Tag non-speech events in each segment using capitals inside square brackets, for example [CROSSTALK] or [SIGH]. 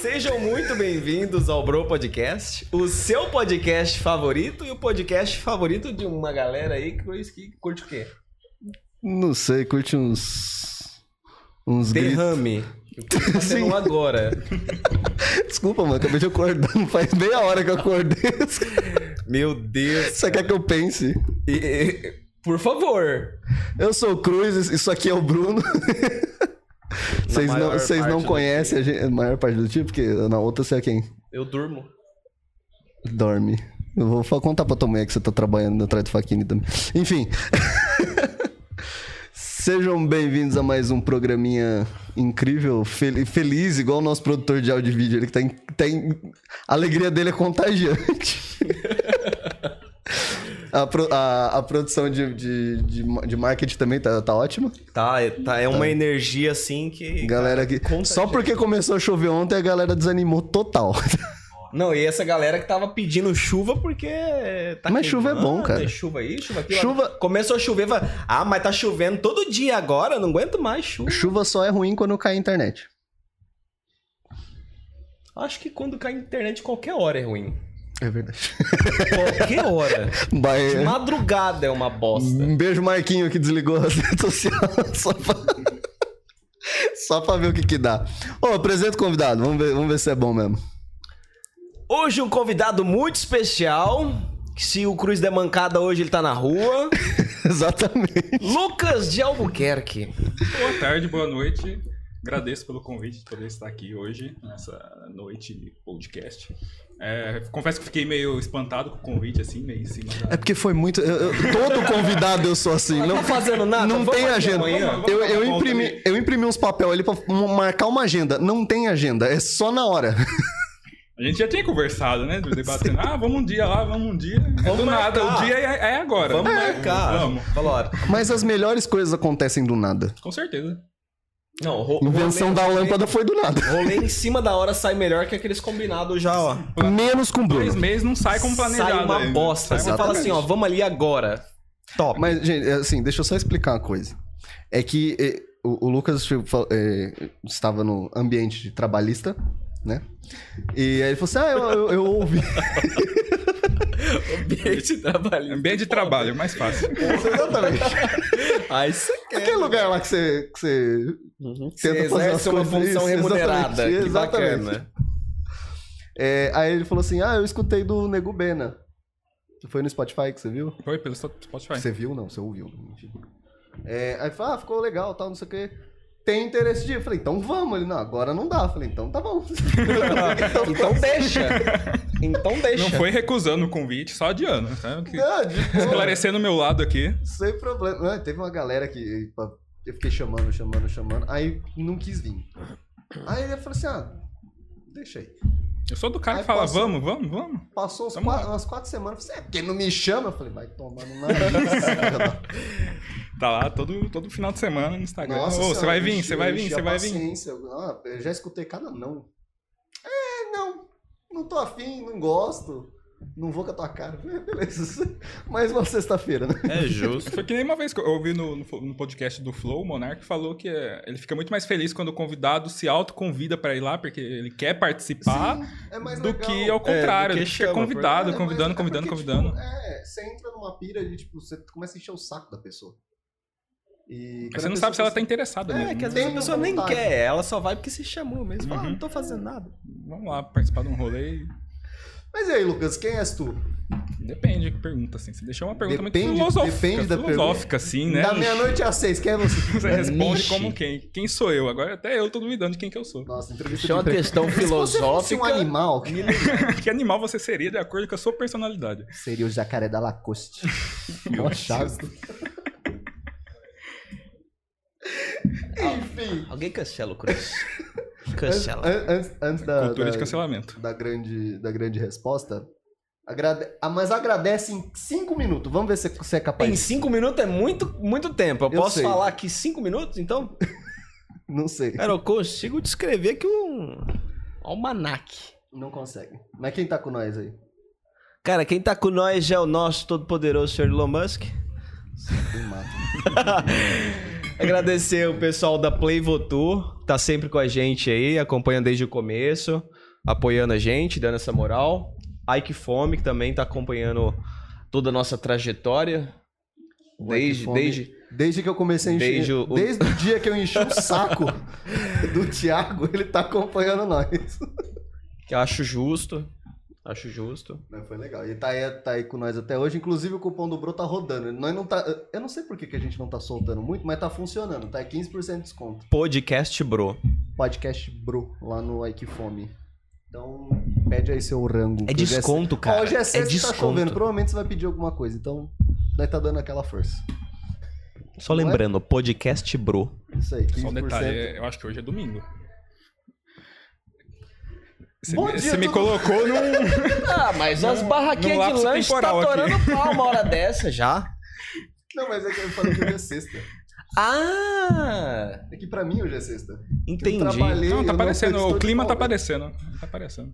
Sejam muito bem-vindos ao Bro Podcast, o seu podcast favorito e o podcast favorito de uma galera aí que, que curte o quê? Não sei, curte uns. uns. Derrame. Eu tô fazendo Sim. agora. [LAUGHS] Desculpa, mano, acabei de acordar. Não [LAUGHS] faz meia hora que eu acordei. Meu Deus. Você quer que eu pense? E- e- por favor. Eu sou o Cruz, isso aqui é o Bruno. [LAUGHS] Vocês não, vocês não conhecem a, gente, a maior parte do time, porque na outra você é quem? Eu durmo. Dorme. Eu vou contar pra tua mulher que você tá trabalhando atrás do Faquini também. Enfim. [LAUGHS] Sejam bem-vindos a mais um programinha incrível, fel- feliz, igual o nosso produtor de áudio e vídeo. Ele que tá tá em- A alegria dele é contagiante. [LAUGHS] a, pro- a- a produção de, de, de, de marketing também tá, tá ótima. Tá, é, tá, é uma energia assim que. Galera que. Só porque começou a chover ontem, a galera desanimou total. Não, e essa galera que tava pedindo chuva porque. Tá Mas chuva é bom, queimando, cara. é chuva aí, chuva aqui. Chuva- Começou a chover, vai. Ah, mas tá chovendo todo dia agora, não aguento mais chuva. Chuva só é ruim quando cai a internet. Acho que quando cai a internet, qualquer hora é ruim. É verdade. Qualquer hora. Vai- De madrugada é uma bosta. Um beijo, Marquinho, que desligou as [LAUGHS] redes sociais só pra... só pra ver o que que dá. Ô, apresenta o convidado, vamos ver, vamos ver se é bom mesmo. Hoje um convidado muito especial. Se o Cruz der mancada hoje, ele tá na rua. [LAUGHS] Exatamente. Lucas de Albuquerque. Boa tarde, boa noite. Agradeço pelo convite de poder estar aqui hoje, nessa noite de podcast. É, confesso que fiquei meio espantado com o convite, assim, meio em cima da... É porque foi muito. eu- eu- todo convidado eu sou assim. Não Não tá fazendo nada? Não tem agenda. amanhã? Vamos Eu, eu, imprimi, eu imprimi uns papel ali pra marcar uma agenda. Não tem agenda, é só na hora. [LAUGHS] A gente já tinha conversado, né? Debatendo, ah, vamos um dia lá, vamos um dia. É Vamos do nada, marcar. o dia é, é agora. Vamos É, marcar. Vamos. Mas as melhores coisas acontecem do nada. com certeza. Não, ro Invenção rolê- da lâmpada foi do nada. Rolê em cima da hora sai melhor que aqueles combinados já, ó. Menos com o Dois Bruno. meses não sai como planejado. Sai uma ainda. bosta. Sai Você fala assim, ó, vamos ali agora. Top. Mas, gente, é assim, deixa eu só explicar uma coisa. É que eh, o, o Lucas tipo, fal- eh, estava no ambiente trabalhista, né? E aí ele falou assim: Ah, eu, eu, eu ouvi. Ambiente [LAUGHS] trabalhista. Ambiente de trabalho, mais fácil. Exatamente. [LAUGHS] Ah, isso é Aquele lugar lá que você. Que você... Você Tenta fazer exerce as uma função isso, remunerada. exatamente, Que exatamente. bacana. É, aí ele falou assim: Ah, eu escutei do Nego Bena. Foi no Spotify que você viu? Foi pelo Spotify. Você viu? Não, você ouviu. Mentira. É, aí ele falou, ah, ficou legal, tal, não sei o quê. Tem interesse de ir? Eu falei, então vamos. Ele, não, agora não dá. Eu falei, então tá bom. [LAUGHS] Então deixa. Então deixa. Não foi recusando o convite, só adiando. Tá? Que- Não. Esclarecendo o meu lado aqui. Sem problema. Não, teve uma galera que eu fiquei chamando, chamando, chamando. Aí não quis vir. Aí ele falou assim: ah, deixa aí. Eu sou do cara Aí que fala, passou- vamos, vamos, vamos. Passou uns Vamos quatro- umas quatro semanas. Eu falei é porque não me chama. Eu falei, vai tomar no nariz. [LAUGHS] Tá lá todo, todo final de semana no Instagram. Ô, senhora, você vai vir, você vai vir, você vai vir. Ah, eu já escutei cada não. É, não. Não tô afim, não gosto. Não vou com a tua cara. É, [LAUGHS] Beleza. Mais uma sexta-feira, né? É justo. Foi que nem uma vez que eu ouvi no, no, podcast do Flow, o Monark falou que é, ele fica muito mais feliz quando o convidado se autoconvida pra ir lá, porque ele quer participar, Sim, é do legal. que ao contrário. que ele fica convidado, É, convidando, é convidando, porque, convidando. tipo, é, você entra numa pira de, tipo, você começa a encher o saco da pessoa. E Mas você não sabe se ela tá interessada É, mesmo. que às vezes a pessoa nem vontade. quer, ela só vai porque se chamou mesmo. Fala, ah, Uhum. não tô fazendo nada. Vamos lá participar de um rolê. e- Mas e aí, Lucas, quem és tu? Depende que pergunta, assim. Você deixou uma pergunta Depende- muito filosófica. depende da filosófica, assim, né? Da meia-noite às seis, quem é você? [LAUGHS] Você responde Niche. como quem? Quem sou eu? Agora até eu tô duvidando de quem que eu sou. Nossa, entrevista Isso é uma de questão Se você filosófica. um [LAUGHS] animal, que animal você seria de acordo com a sua personalidade? seria o jacaré da Lacoste. [LAUGHS] Mó chato. Enfim. Alguém cancela o Cruz. Cancela. An- Antes, antes da, Cultura da, de cancelamento. da grande, da grande resposta, agrade... ah, mas agradece em cinco minutos. Vamos ver se você é capaz. Em cinco minutos é muito, muito tempo. Eu, Eu posso sei. falar aqui cinco minutos, então? [LAUGHS] Não sei. Cara, eu consigo descrever que um almanac. Não consegue. Mas quem tá com nós aí? Cara, quem tá com nós é o nosso todo-poderoso Sr. Elon Musk. [LAUGHS] Agradecer o pessoal da Play Votou. Tá sempre com a gente aí, acompanhando desde o começo, apoiando a gente, dando essa moral. Ike Fome, que também tá acompanhando toda a nossa trajetória. Desde, Fome, desde, desde que eu comecei a encher. desde o- Desde o dia que eu enchi o saco [LAUGHS] do Thiago, ele tá acompanhando nós. que eu acho justo. Acho justo. Mas foi legal. E tá aí, tá aí com nós até hoje. Inclusive o cupom do Bro tá rodando. Nós não tá. Eu não sei por que, que a gente não tá soltando muito, mas tá funcionando. Tá 15% de desconto. Podcast Bro. Podcast Bro lá no Ike Fome. Então, pede aí seu rango. É hoje desconto, Ó, cara. hoje é é tá desconto. chovendo. Provavelmente você vai pedir alguma coisa. Então, nós tá dando aquela força. Só Não é? lembrando, Podcast Bro. Isso aí, 15%. Só um detalhe, eu acho que hoje é domingo. Você, Bom me, dia, você me colocou num. [LAUGHS] Ah, mas as barraquinhas de lanche tá temporal aqui. torando pau uma hora [LAUGHS] dessa já. Não, mas é que eu falei que hoje é sexta. Ah, É que pra mim hoje é sexta. entendi. Eu trabalhei, Não, tá aparecendo. O clima tá aparecendo. Tá aparecendo.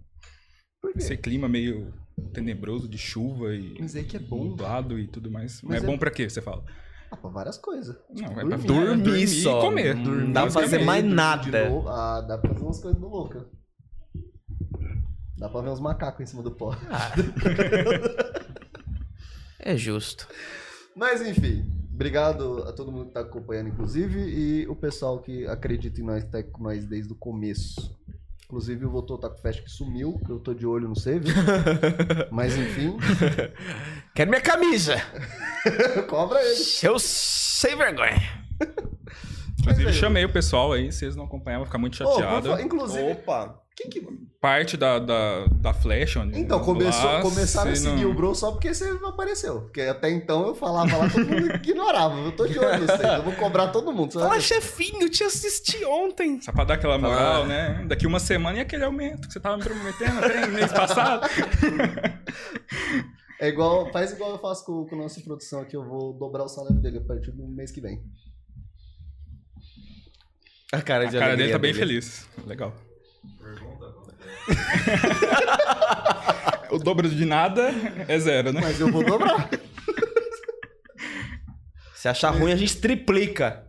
Por quê? Esse clima meio tenebroso de chuva e Mas é que é bom. nublado e tudo mais. Mas é, é- bom pra quê, você fala? Ah, pra várias coisas. Não, é Dormir. pra Dormir dormir só. e comer. Não dá pra fazer mais nada. Ah, dá pra fazer umas coisas do louca. Dá pra ver uns macacos em cima do pó. É justo. Mas enfim, obrigado a todo mundo que tá acompanhando, inclusive, e o pessoal que acredita em nós, que tá com nós desde o começo. Inclusive o Voltou Taco Fest que sumiu, eu tô de olho no save. [LAUGHS] Mas enfim, Quero minha camisa. [LAUGHS] cobra ele. Eu sem vergonha. [LAUGHS] Inclusive, aí- chamei o pessoal aí, se eles não acompanham, vou ficar muito chateado. falar- inclusive, Opa. Quem que... Parte da, da, da Flash, onde. Então, começou, lá, começaram a se seguir não- o Bro só porque você apareceu. Porque até então eu falava lá, todo mundo ignorava. Eu tô de olho nisso aí, eu vou cobrar todo mundo. Vai Fala, chefinho, eu te assisti ontem. Só pra dar aquela moral, Ah. né? Daqui uma semana e aquele aumento que você tava me prometendo até mês passado. [LAUGHS] É igual, faz igual eu faço com, com a nossa produção aqui, eu vou dobrar o salário dele a partir do mês que vem. A cara A cara dele tá bem feliz. Legal. [LAUGHS] o dobro de nada é zero, né? Mas eu vou dobrar. Se achar ruim, a gente triplica.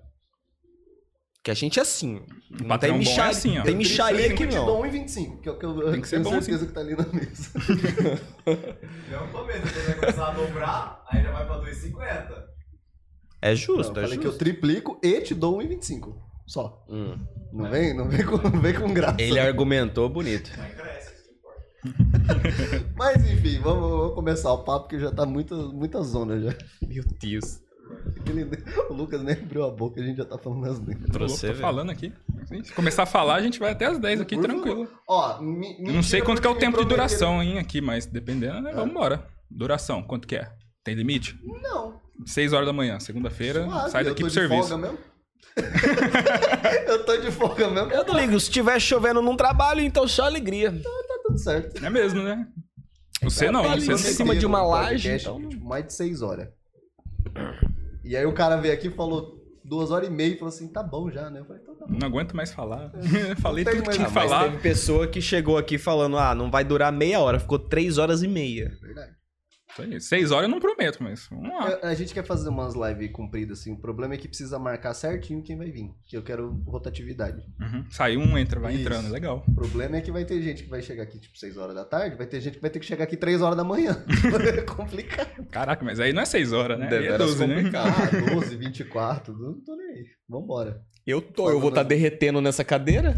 Que a gente é assim. Não patrão tem é micharia, assim, ó. tem micharia Eu aqui te não. dou 1,25, que é o que eu Tem que ser tenho bom, certeza que tá ali na mesa. [LAUGHS] No começo, quando vai começar a dobrar, aí já vai pra 2,50. É Não, justo, eu é falei que eu justo. triplico e te dou 1,25. Só. Hum. Não vem, não vem, com, não vem com graça. Ele argumentou bonito. Aí cresce, isso que importa. [LAUGHS] Mas enfim, vamos, vamos começar o papo que já tá muita, muita zona já. Meu Deus. O Lucas nem abriu a boca, a gente já tá falando as louco, você tô falando aqui. Se começar a falar, a gente vai até as 10 aqui, Por tranquilo. Ó, mi- Eu não sei quanto que é o tempo me de duração, hein, aqui, mas dependendo, né? Vamos embora. Duração, quanto que é? Tem limite? Não. 6 horas da manhã, segunda-feira, sai eu daqui tô pro de serviço. Folga mesmo. [LAUGHS] eu tô de folga mesmo. Eu não ligo, se estiver chovendo num trabalho, então só alegria. Tá tudo certo. É mesmo, né? Você não, trabalho você em cima de uma laje, Podcast, então- tipo, mais de seis horas. E aí o cara veio aqui e falou duas horas e meia e falou assim, tá bom já, né? Eu falei, então tá bom. Não aguento mais falar. [LAUGHS] [LAUGHS] Falei Não tem tudo que tinha que nada, Mas falar. teve pessoa que chegou aqui falando, ah, não vai durar meia hora, ficou três horas e meia. Verdade. Isso aí. Seis horas eu não prometo, mas vamos lá. A, a gente quer fazer umas lives compridas, assim. O problema é que precisa marcar certinho quem vai vir. Que eu quero rotatividade. Uhum. Sai um, entra, vai Isso. entrando, legal. O problema é que vai ter gente que vai chegar aqui, tipo, 6 horas da tarde, vai ter gente que vai ter que chegar aqui 3 horas da manhã. [LAUGHS] é complicado. Caraca, mas aí não é seis horas, né? Aí é Deveras 12, né? complicado. Ah, 12, 24, não tô nem aí. Vambora. Eu tô, eu vou estar derretendo nessa cadeira.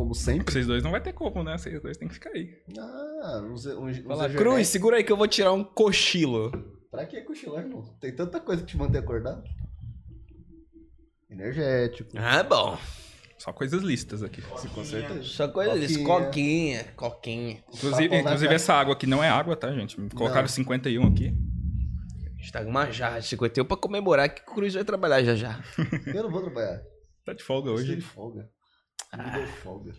Como sempre. Vocês dois não vai ter como, né? Vocês dois tem que ficar aí. Ah, uns, uns, uns Fala. Cruz, segura aí que eu vou tirar um cochilo. Pra que cochilar, irmão? Tem tanta coisa que te mantém acordado. Energético. Ah, bom. Só coisas listas aqui. Com certeza. Só coisa disso, Coquinha. coquinha, coquinha. Inclusive, inclusive essa água aqui não é água, tá, gente? Colocaram Não. 51 aqui. A gente tá com uma jarra de 51 pra comemorar que o Cruz vai trabalhar já já. [LAUGHS] Eu não vou trabalhar. Tá de folga Hoje hoje. de folga. Me deu folga.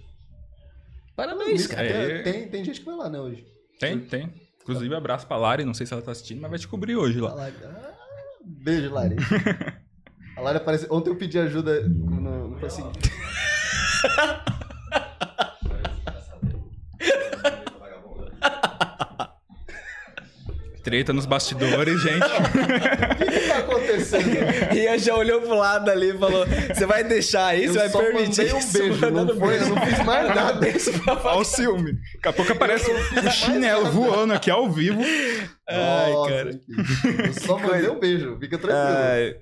Parabéns, cara. Aí- Tem, tem gente que vai lá, né, hoje. Tem, tem. Inclusive, abraço pra Lari, não sei se ela tá assistindo, mas vai te cobrir hoje lá. Lari- Ah, beijo, Lari. [LAUGHS] A Lari apareceu. Ontem eu pedi ajuda no. no assim, treta nos bastidores, gente. [LAUGHS] O que, que tá acontecendo? [LAUGHS] Rian já olhou pro lado ali e falou: Você vai deixar isso? Eu vai só permitir mandei um isso? [LAUGHS] beijo, não foi? Eu beijo. não fiz mais nada. Isso pra Olha o ciúme. Daqui a pouco aparece o chinelo voando aqui ao vivo. Ai, Nossa, cara. Eu só mandei um beijo, fica tranquilo. Ai.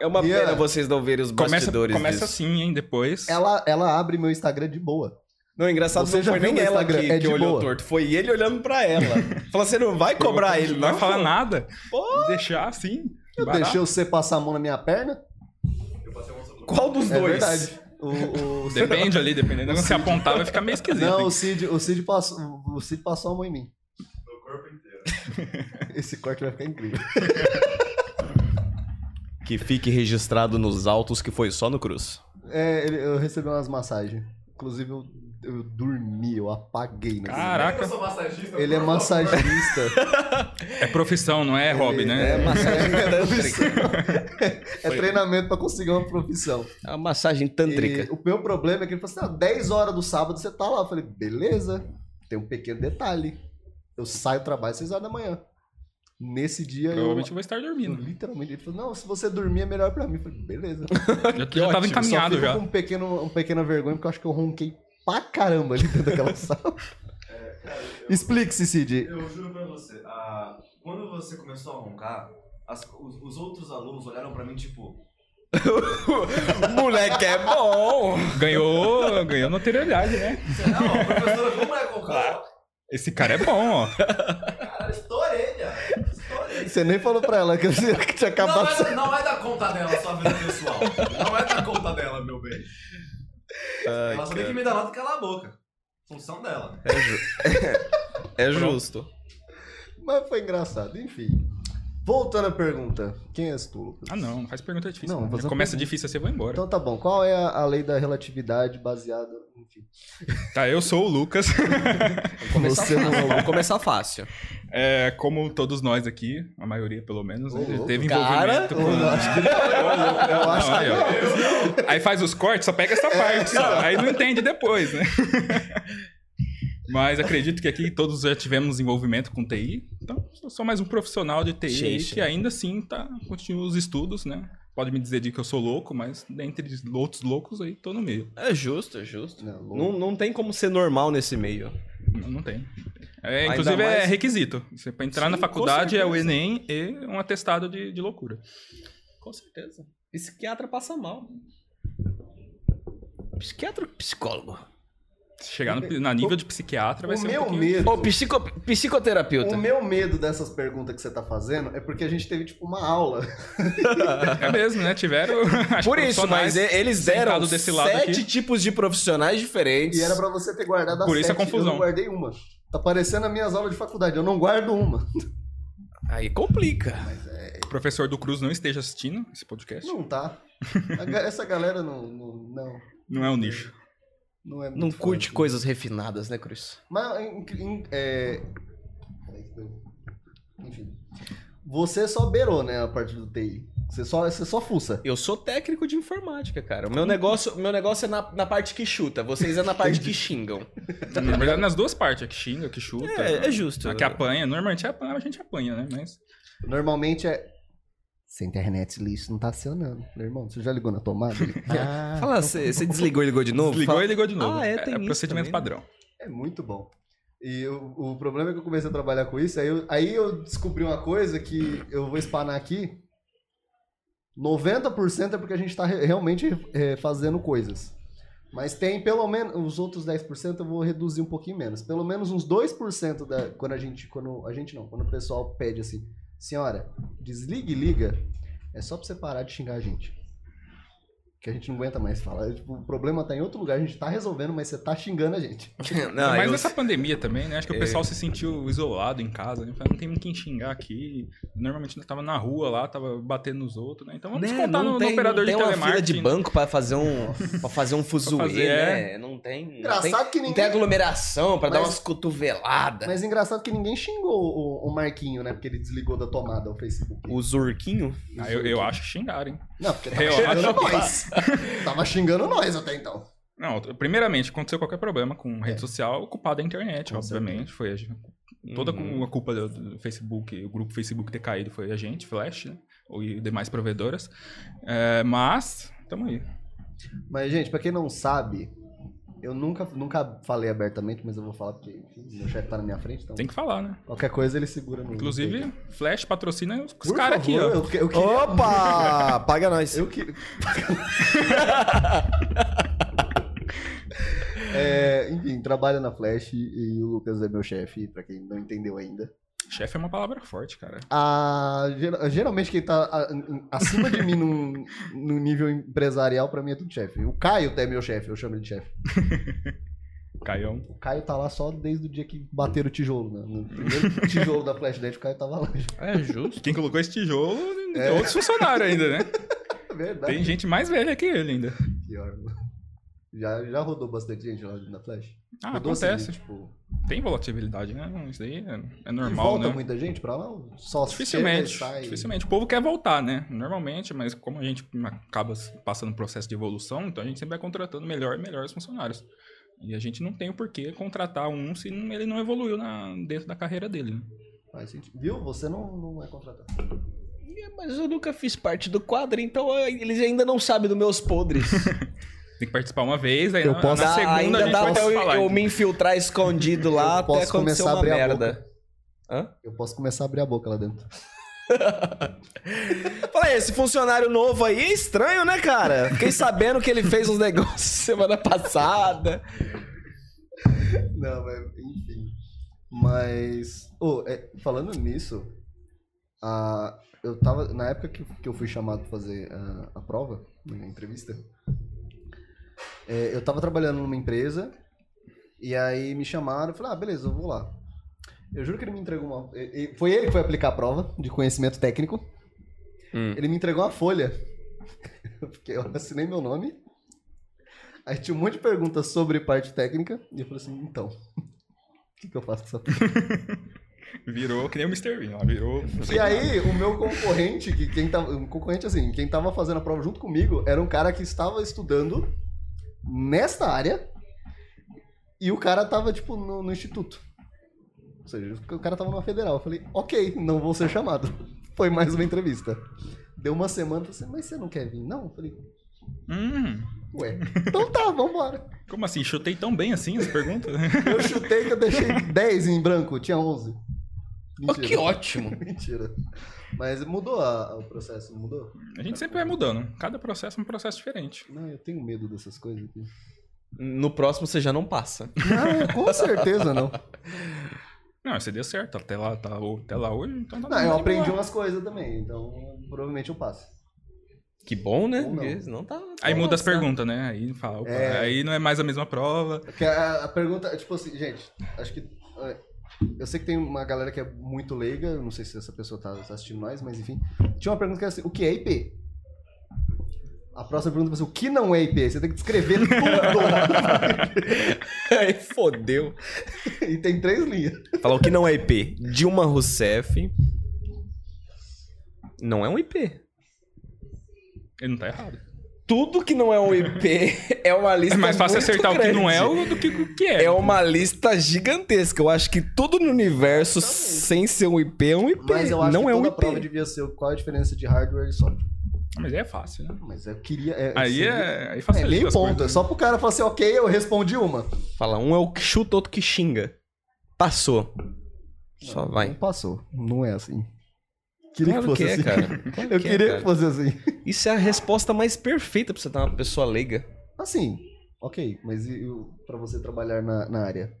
É uma pena vocês não verem os Começa, bastidores começa disso. assim, hein? Depois. Ela, ela abre meu Instagram de boa. Não, engraçado Você não já foi nem ela Instagram? que, É que olhou boa. torto. Foi ele olhando pra ela. [LAUGHS] Falou, você não vai cobrar ele, Não não? vai falar nada. Deixar assim. Eu barato. deixei você passar a mão na minha perna. Qual dos É dois? verdade. O, o- Depende ali, dependendo. Se [LAUGHS] apontar, vai ficar meio esquisito. Não, hein? o Cid, o, Cid passou, o Cid passou a mão em mim. No corpo inteiro. [LAUGHS] Esse corte vai ficar incrível. Que fique registrado nos autos que foi só no Cruz. É, eu recebi umas massagens. Inclusive, eu, eu dormi, eu apaguei. Caraca. Eu sou massagista. Ele é massagista. É profissão, não é hobby, né? É massagem [LAUGHS] tântrica. é treinamento pra conseguir uma profissão. É uma massagem tântrica. E o meu problema é que ele falou assim: ah, 10 horas do sábado você tá lá. Eu falei, beleza. Tem um pequeno detalhe. Eu saio do trabalho às 6 horas da manhã. Nesse dia Provavelmente eu eu. vou estar eu dormindo. literalmente, ele falou: não, se você dormir é melhor pra mim. Eu falei, beleza. [LAUGHS] Já, já tava encaminhado eu só fico já. com um pequeno, um pequena vergonha, porque eu acho que eu ronquei pra caramba ali dentro daquela [LAUGHS] sala. Explique-se, Cid. Eu juro pra você, ah, quando você começou a roncar, as- os, os outros alunos olharam pra mim tipo. [LAUGHS] Moleque é bom! Ganhou, ganhou notoriedade, né? Não, professora, como é roncar? Esse cara é bom, ó. Cara, estourei, já. Estourei. Você nem falou pra ela que eu que tinha Não acabado de é, não é da conta dela a sua vida pessoal. Não é da conta dela, meu bem. Ela só tem que me dar nota e calar a boca. Função dela. É, ju- [LAUGHS] é justo. Mas foi engraçado, enfim. Voltando à pergunta. Quem és tu, Lucas? Ah, não, não faz pergunta difícil. Não, Não, uma Começa difícil assim, eu vou embora. Então tá bom. Qual é a, a lei da relatividade baseada. Enfim. [LAUGHS] Tá, eu sou o Lucas. Vamos começar Você não- fácil. Vamos começar fácil. É, como todos nós aqui, a maioria pelo menos, né, Ô, teve Cara, envolvimento Eu com... acho que Eu acho Não, que aí, ó. Aí faz os cortes, só pega essa parte, só. Aí não entende depois, né? [LAUGHS] Mas acredito que aqui todos já tivemos envolvimento com TI. Então, sou mais um profissional de TI que ainda assim tá, continua os estudos, né? Pode me dizer de que eu sou louco, mas dentre outros loucos aí, tô no meio. É justo, é justo. Não. Não, não tem como ser normal nesse meio. Não, não tem. É, inclusive é mais- requisito. Você para entrar Sim, na faculdade é o. Enem e um atestado de, de loucura. Com certeza. Psiquiatra passa mal. Psiquiatra ou psicólogo? Se chegar no, na nível de psiquiatra vai O ser um meu pouquinho... medo. Ou psico, psicoterapeuta. O meu medo dessas perguntas que você tá fazendo é porque a gente teve, tipo, uma aula. [LAUGHS] É mesmo, né? Tiveram. Por isso, mas eles deram desse lado sete aqui. tipos de profissionais diferentes. E era pra você ter guardado as Por isso a sete, confusão. Eu não guardei uma. Tá parecendo as minhas aulas de faculdade. Eu não guardo uma. Aí complica. O professor do Cruz não esteja assistindo esse podcast. Não tá. A Essa galera não. Não, não, Não é o nicho. Não é Não curte fã, coisas refinadas, né, Cruz? Mas, em- em- é... peraí que eu- Enfim. Você só beirou, né, a parte do TI. Você só, você só fuça. Eu sou técnico de informática, cara. O meu negócio, meu negócio é na, na parte que chuta, vocês é na parte que [LAUGHS] xingam. Na verdade, nas duas partes. A que xinga, a que chuta. É, é justo. A que apanha. Normalmente a a gente apanha, né? Mas. Normalmente é. Essa internet lixo não tá acionando. Meu irmão, você já ligou na tomada? [LAUGHS] Ah, Fala, você desligou e ligou de novo? Desligou Fala- e ligou de novo. Ah, é, tem isso procedimento também, né? padrão. É muito bom. E o, o problema é que eu comecei a trabalhar com isso, aí eu, aí eu descobri uma coisa que eu vou espanar aqui. 90% é porque a gente tá re- realmente é, fazendo coisas. Mas tem pelo menos. Os outros 10% eu vou reduzir um pouquinho menos. Pelo menos uns 2% da. Quando a gente. Quando a gente não, quando o pessoal pede assim, senhora, desliga e liga, é só pra você parar de xingar a gente. Que a gente não aguenta mais falar. É, tipo, o problema tá em outro lugar, a gente tá resolvendo, mas você tá xingando a gente. [LAUGHS] Não, Mas eu- nessa pandemia também, né? Acho que É. o pessoal se sentiu isolado em casa, né? Não tem quem xingar aqui. Normalmente nós tava na rua lá, tava batendo nos outros, né? Então vamos Né, descontar no, no tem, operador não tem de uma fila telemarketing. de banco [LAUGHS] pra fazer um, pra fazer um fuzuê, fazer, né? Não tem, não tem, Engraçado que não ninguém. tem aglomeração pra dar Mas- umas cotoveladas. Mas engraçado que ninguém xingou o, o Marquinho, né? Porque ele desligou da tomada o Facebook. O Zurquinho? Ah, eu, eu acho que xingaram, hein? Não, porque tava Eu xingando acho que- nós. [LAUGHS] tava xingando nós até então. Não, primeiramente, aconteceu qualquer problema com rede social, o culpado é a internet, Com obviamente. Foi a, Toda Uhum. a culpa do, do Facebook, o grupo Facebook ter caído foi a gente, Flash, né? E demais provedoras. É, mas, tamo aí. Mas, gente, pra quem não sabe, eu nunca, nunca falei abertamente, mas eu vou falar porque enfim, meu chefe tá na minha frente, então Tem que falar, né? qualquer coisa ele segura no. Inclusive, Flash patrocina os, Por caras aqui, ó. Eu, que- eu queria. Opa! [LAUGHS] Paga nós. Eu que... [LAUGHS] É, enfim, trabalho na Flash e o Lucas é meu chefe, pra quem não entendeu ainda. Chefe é uma palavra forte, cara. Ah, ger- geralmente quem tá acima de mim no, no nível empresarial, pra mim é tudo chefe. O Caio é meu chefe, eu chamo ele de chefe. [LAUGHS] Caião. O Caio tá lá só desde o dia que bateram o tijolo, né? No primeiro tijolo da Flash Dance, o Caio tava lá. É justo. Quem colocou esse tijolo é outros funcionários ainda, né? É [LAUGHS] verdade. Tem gente mais velha que ele ainda. Pior, mano. Já, já rodou bastante gente lá na Flash? Ah, rodou assim, acontece. tipo, Tem volatilidade, né? Isso aí é, é e normal, volta né? muita gente pra lá? Só Dificilmente, e sai? dificilmente. O povo quer voltar, né? Normalmente, mas como a gente acaba passando um processo de evolução, então a gente sempre vai contratando melhor e melhores funcionários. E a gente não tem o porquê contratar um se ele não evoluiu na, dentro da carreira dele. né? Faz sentido. Viu? Você não, não é contratado. É, Mas eu nunca fiz parte do quadro, então eles ainda não sabem dos meus podres. [LAUGHS] Tem que participar uma vez, aí Eu na, posso- na segunda a ainda gente dá vai pra eu, falar. eu me infiltrar escondido lá Eu até posso acontecer começar a uma abrir a merda. Hã? Eu posso começar a abrir a boca lá dentro. [LAUGHS] Falei, esse funcionário novo aí é estranho, né, cara? Fiquei sabendo que ele fez uns negócios [LAUGHS] semana passada. Não, mas enfim. Mas. ô, é, falando nisso, a, eu tava. Na época que, que eu fui chamado pra fazer a, a prova, na entrevista, é, eu tava trabalhando numa empresa e aí me chamaram e falei, ah, beleza, eu vou lá. Eu juro que ele me entregou uma. Foi ele que foi aplicar a prova de conhecimento técnico. Hum. Ele me entregou uma folha. Porque [LAUGHS] eu assinei meu nome. Aí tinha um monte de perguntas sobre parte técnica. E eu falei assim, então. [LAUGHS] O que, que eu faço com essa folha? [LAUGHS] Virou que nem o Mr. Bean, ó, virou... E aí, o meu concorrente, que quem tava. Um concorrente assim, quem tava fazendo a prova junto comigo era um cara que estava estudando nesta área. E o cara tava, tipo, no, no instituto. Ou seja, o cara tava numa federal. Eu falei, ok, não vou ser chamado. [LAUGHS] Foi mais uma entrevista. Deu uma semana, eu falei assim, mas você não quer vir? Não? Eu falei, Hum, ué, então tá, vambora. como assim? Chutei tão bem assim as perguntas? Eu chutei que eu deixei [LAUGHS] 10 em branco, tinha 11. Oh, que ótimo. [LAUGHS] Mentira. Mas mudou a- o processo, não mudou? A gente sempre vai mudando. Cada processo é um processo diferente. Não, eu tenho medo dessas coisas aqui. No próximo você já não passa. Não, com [LAUGHS] certeza não. Não, você deu certo. Até lá, tá, até lá hoje, então tá Não, eu aprendi umas coisas também, então provavelmente eu passo. Que bom, né? Ou não. Porque senão tá. Aí tá muda as perguntas, né? Aí fala, opa, É. aí não é mais a mesma prova. Porque a, a pergunta, tipo assim, gente, acho que. Eu sei que tem uma galera que é muito leiga, não sei se essa pessoa tá, tá assistindo nós, mas enfim. Tinha uma pergunta que era assim: o que é IP? A próxima pergunta vai ser: o que não é IP? Você tem que descrever tudo. [LAUGHS] Aí fodeu. e tem três linhas. Falou que não é IP. Dilma Rousseff. Não é um IP. Ele não tá errado. Tudo que não é um IP [LAUGHS] é uma lista. É mais fácil muito acertar o que não é grande. do que o que é. É uma lista gigantesca. Eu acho que tudo no universo sem ser um IP é um IP. Mas eu acho não que é um IP. prova devia ser qual a diferença de hardware e software. Ah, Mas aí é fácil, né? Mas eu queria. É, Aí seria- é. Aí É facilita meio as ponto. É só pro cara falar assim, ok, eu respondi uma. Fala, um é o que chuta, outro que xinga. Passou. Só Não vai. passou. Não é assim. Queria Claro que fosse que é, assim. cara. [LAUGHS] Claro Eu que é, queria cara. que fosse assim. Isso é a resposta mais perfeita pra você dar uma pessoa leiga. Assim, ok, mas e, pra você trabalhar na, na área?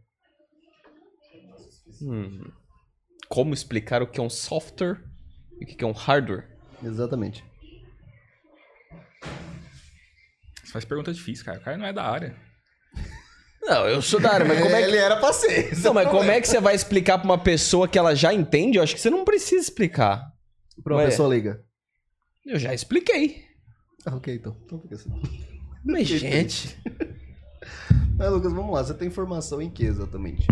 Hum. Como explicar o que é um software e o que é um hardware? Exatamente. Você faz pergunta difícil, cara. O cara não é da área. [LAUGHS] Não, eu sou da área, mas [LAUGHS] como é que. Ele era pra ser. Não, o mas como é que você vai explicar pra uma pessoa que ela já entende? Eu acho que você não precisa explicar. Pra uma Ué. pessoa leiga. Eu já expliquei. Ah, ok, então. Então fica assim. Mas, [LAUGHS] gente. [LAUGHS] Mas, Lucas, vamos lá. Você tem formação em que exatamente?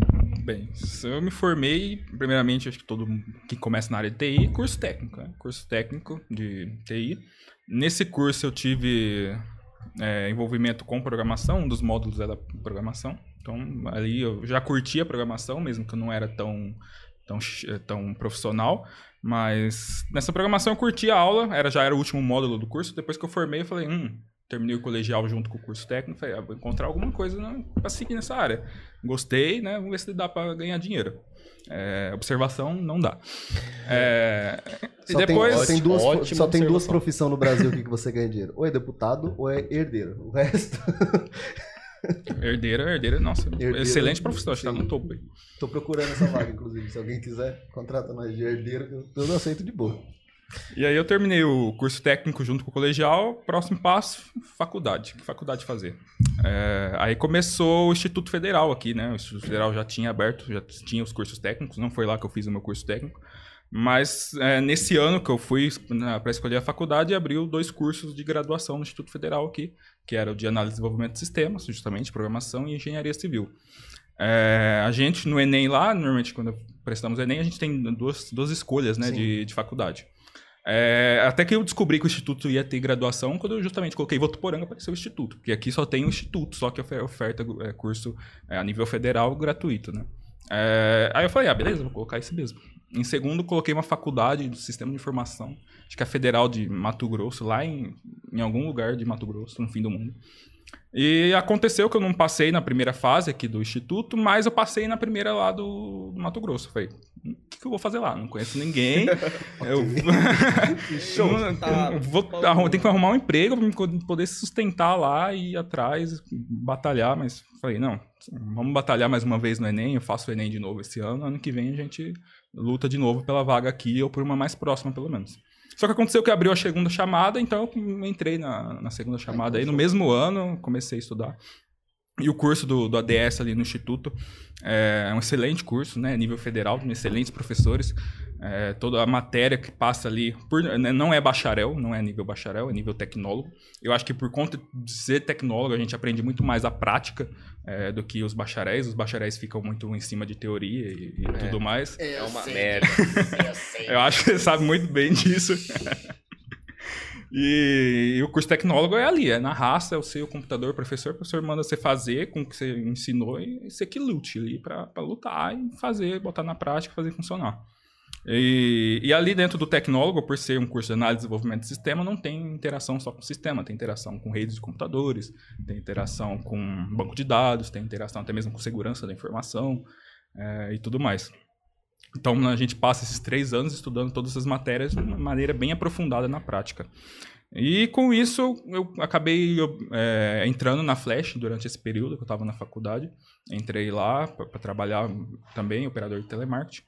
Bem, eu me formei, primeiramente, acho que todo mundo que começa na área de TI, curso técnico, né? Curso técnico de TI. Nesse curso eu tive é, envolvimento com programação, um dos módulos era programação. Então, ali eu já curtia programação, mesmo que eu não era tão tão, tão profissional. Mas nessa programação eu curti a aula, era, já era o último módulo do curso. Depois que eu formei, eu falei, hum, terminei o colegial junto com o curso técnico, falei, ah, vou encontrar alguma coisa né, para seguir nessa área. Gostei, né? Vamos ver se dá para ganhar dinheiro. É, observação não dá. É, só e depois. Tem, tem duas, só tem duas profissões no Brasil que você ganha dinheiro: ou é deputado ou é herdeiro. O resto. Herdeiro, herdeiro, nossa. Herdeiro, excelente profissão, acho que tá no topo aí. Tô procurando essa vaga, inclusive. Se alguém quiser, contrata nós de herdeiro, eu aceito de boa. E aí eu terminei o curso técnico junto com o colegial. Próximo passo, faculdade. Que faculdade fazer? É, aí começou o Instituto Federal aqui, né? O Instituto Federal já tinha aberto, já tinha os cursos técnicos. Não foi lá que eu fiz o meu curso técnico. Mas é, nesse ano que eu fui para escolher a faculdade, abriu dois cursos de graduação no Instituto Federal aqui, que era o de Análise e Desenvolvimento de Sistemas, justamente, Programação e Engenharia Civil. É, a gente, no Enem lá, normalmente quando prestamos Enem, a gente tem duas, duas escolhas né, de, de faculdade. É, até que eu descobri que o Instituto ia ter graduação quando eu justamente coloquei Votuporanga apareceu o Instituto. Porque aqui só tem o Instituto, só que oferta é, curso é, a nível federal gratuito, né? É, aí eu falei, ah, beleza, vou colocar esse mesmo. Em segundo, coloquei uma faculdade do Sistema de Informação, acho que é a Federal de Mato Grosso, lá em, em algum lugar de Mato Grosso, no fim do mundo. E aconteceu que eu não passei na primeira fase aqui do Instituto, mas eu passei na primeira lá do, do Mato Grosso. Falei, o que, que, eu vou fazer lá? Não conheço ninguém. [LAUGHS] eu não, [LAUGHS] tá, vou, tem tenho que arrumar um emprego para poder se sustentar lá e ir atrás, batalhar. Mas falei, não, vamos batalhar mais uma vez no Enem. Eu faço o Enem de novo esse ano. Ano que vem a gente luta de novo pela vaga aqui ou por uma mais próxima, pelo menos. Só que aconteceu que abriu a segunda chamada, então eu entrei na, na segunda chamada aí no mesmo ano, comecei a estudar. E o curso do, do ADS ali no Instituto é um excelente curso, né? Nível federal, com excelentes professores. É, toda a matéria que passa ali por, né, não é bacharel, não é nível bacharel, é nível tecnólogo. Eu acho que por conta de ser tecnólogo, a gente aprende muito mais a prática é, do que os bacharéis. Os bacharéis ficam muito em cima de teoria e, e é. tudo mais. É uma merda. eu, eu acho que você sabe muito bem disso. [LAUGHS] E, e, o curso tecnólogo é ali, é na raça, é o seu computador, o professor, o professor manda você fazer com o que você ensinou e você que lute ali para lutar e fazer, botar na prática, fazer funcionar. E, e, ali dentro do tecnólogo, por ser um curso de análise e desenvolvimento de sistema, não tem interação só com o sistema, tem interação com redes de computadores, tem interação com banco de dados, tem interação até mesmo com segurança da informação é, e tudo mais. Então a gente passa esses três anos estudando todas essas matérias de uma maneira bem aprofundada na prática. E com isso eu acabei é, entrando na Flash durante esse período que eu estava na faculdade. Entrei lá para trabalhar também, operador de telemarketing.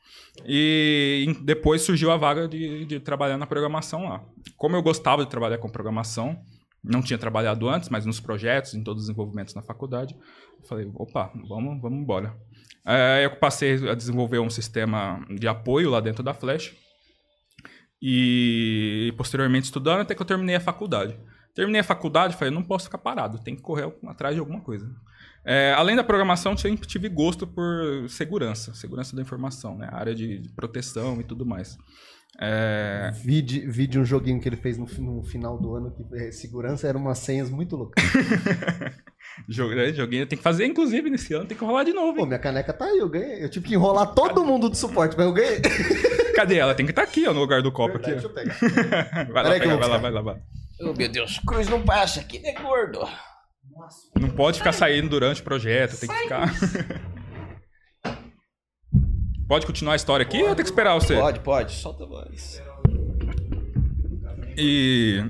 E depois surgiu a vaga de, de trabalhar na programação lá. Como eu gostava de trabalhar com programação, não tinha trabalhado antes, mas nos projetos, em todos os envolvimentos na faculdade, eu falei, opa, vamos, vamos embora. Aí eu passei a desenvolver um sistema de apoio lá dentro da Flash e posteriormente estudando até que eu terminei a faculdade. Terminei a faculdade, falei, não posso ficar parado, tem que correr atrás de alguma coisa. É, além da programação, sempre tive gosto por segurança, segurança da informação, né? A área de proteção e tudo mais. É... Vi, de, vi de um joguinho que ele fez no, no final do ano que é, segurança era umas senhas muito loucas. [LAUGHS] Né, joguinho tem que fazer, inclusive, nesse ano tem que rolar de novo. Hein? Pô, minha caneca tá aí, eu ganhei. Eu tive que enrolar todo mundo do suporte, mas eu ganhei. [LAUGHS] Cadê ela? Tem que estar tá aqui, ó, no lugar do copo. Verdade, aqui. Deixa eu pegar. [LAUGHS] vai, lá, pega, vai lá, vai lá, vai lá. Oh, meu Deus, cruz não passa aqui, né, gordo? Nossa, não pode ficar saindo durante o projeto, tem que ficar. Pode continuar a história aqui pode, ou tem que esperar você? Pode, pode, solta a voz. E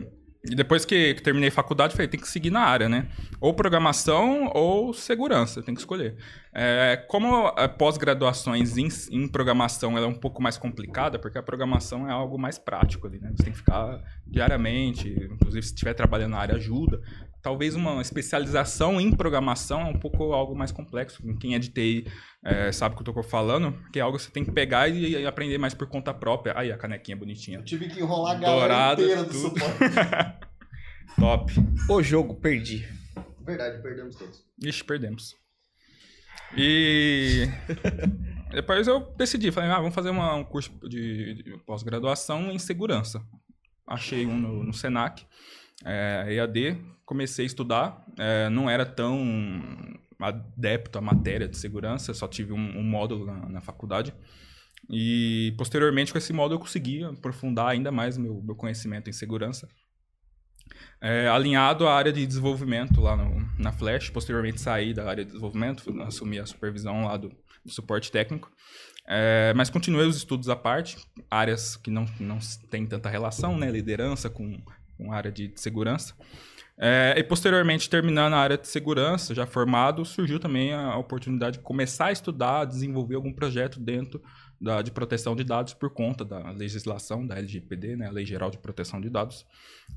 e depois que, que, terminei faculdade, falei, tem que seguir na área, né? Ou programação ou segurança, tem que escolher. É, como pós-graduações em, em, programação ela é um pouco mais complicada, porque a programação é algo mais prático ali, né? Você tem que ficar diariamente, inclusive se estiver trabalhando na área ajuda. Talvez uma especialização em programação é um pouco algo mais complexo. Quem é de TI é, sabe o que eu estou falando, que é algo que você tem que pegar e, e, aprender mais por conta própria. Aí a canequinha bonitinha. Eu tive que enrolar a galera inteira do suporte. [LAUGHS] Top. O jogo, perdi. Verdade, perdemos todos. Ixi, perdemos. E [LAUGHS] depois eu decidi, falei, ah, vamos fazer uma, um curso de, de pós-graduação em segurança. Achei um no, no Senac, é, EAD, comecei a estudar, é, não era tão adepto à matéria de segurança, só tive um, um módulo na, na, faculdade. E posteriormente, com esse modo, eu consegui aprofundar ainda mais meu, meu conhecimento em segurança. É, alinhado à área de desenvolvimento lá no, na Flash, posteriormente saí da área de desenvolvimento, assumi a supervisão lá do, do suporte técnico. É, mas continuei os estudos à parte, áreas que não, não têm tanta relação, né? Liderança com, com área de segurança. É, e posteriormente, terminando a área de segurança, já formado, surgiu também a oportunidade de começar a estudar, desenvolver algum projeto dentro da, de proteção de dados por conta da legislação da LGPD, né, a Lei Geral de Proteção de Dados.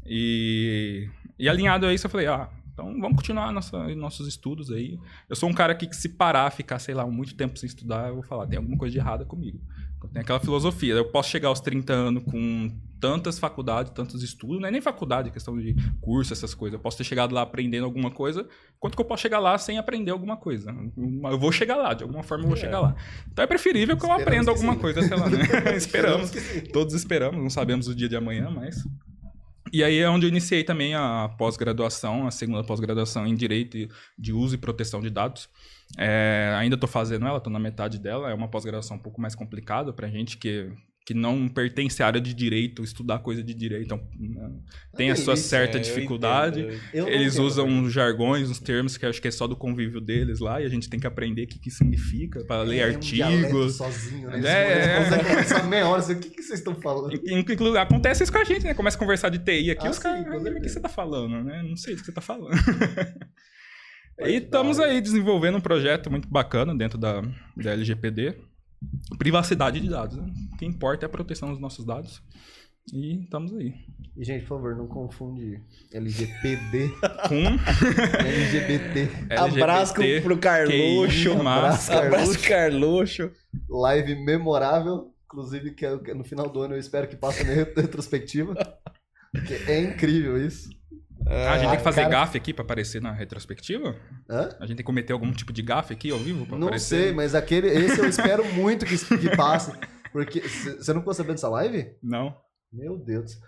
E, e alinhado a isso, eu falei, ah, então vamos continuar nossa, nossos estudos aí. Eu sou um cara que, que se parar, ficar, sei lá, muito tempo sem estudar, eu vou falar, tem alguma coisa de errada comigo. Tem aquela filosofia. Eu posso chegar aos 30 anos com tantas faculdades, tantos estudos, não é nem faculdade, é questão de curso, essas coisas. Eu posso ter chegado lá aprendendo alguma coisa, quanto que eu posso chegar lá sem aprender alguma coisa. Eu vou chegar lá, de alguma forma eu vou é. chegar lá. Então é preferível que eu aprenda alguma sim. coisa, sei lá, né? [LAUGHS] [LAUGHS] esperamos. Todos esperamos, não sabemos o dia de amanhã, mas. E aí é onde eu iniciei também a pós-graduação, a segunda pós-graduação em Direito de Uso e Proteção de Dados. É, ainda estou fazendo ela, estou na metade dela. É uma pós-graduação um pouco mais complicada para gente que, que não pertence à área de direito, estudar coisa de direito. Então, tem é a sua isso, certa é, dificuldade. Eu eu Eles usam uns jargões, uns termos que acho que é só do convívio deles lá e a gente tem que aprender o que, que significa para ler é artigos. Um sozinho, né? É, é. meia hora, o que, que vocês estão falando? Inclu acontece isso com a gente, né? Começa a conversar de TI aqui, ah, os caras, o que você está falando, né? Não sei o que você está falando. [LAUGHS] E estamos aí desenvolvendo um projeto muito bacana dentro da, da LGPD. Privacidade de dados. Né? O que importa é a proteção dos nossos dados. E estamos aí. E, gente, por favor, não confunde LGPD [LAUGHS] com [LAUGHS] LGBT. Abraço pro Carluxo. Abraço, Abraço, Carluxo. Live memorável. Inclusive, que é no final do ano eu espero que passe na [LAUGHS] retrospectiva. Porque é incrível isso. Ah, a gente tem que fazer cara... gafe aqui pra aparecer na retrospectiva? Hã? A gente tem que cometer algum tipo de gafe aqui ao vivo pra não aparecer? Não sei, mas aquele, esse eu espero muito que, que passe. Porque você não ficou sabendo dessa live? Não. Meu Deus.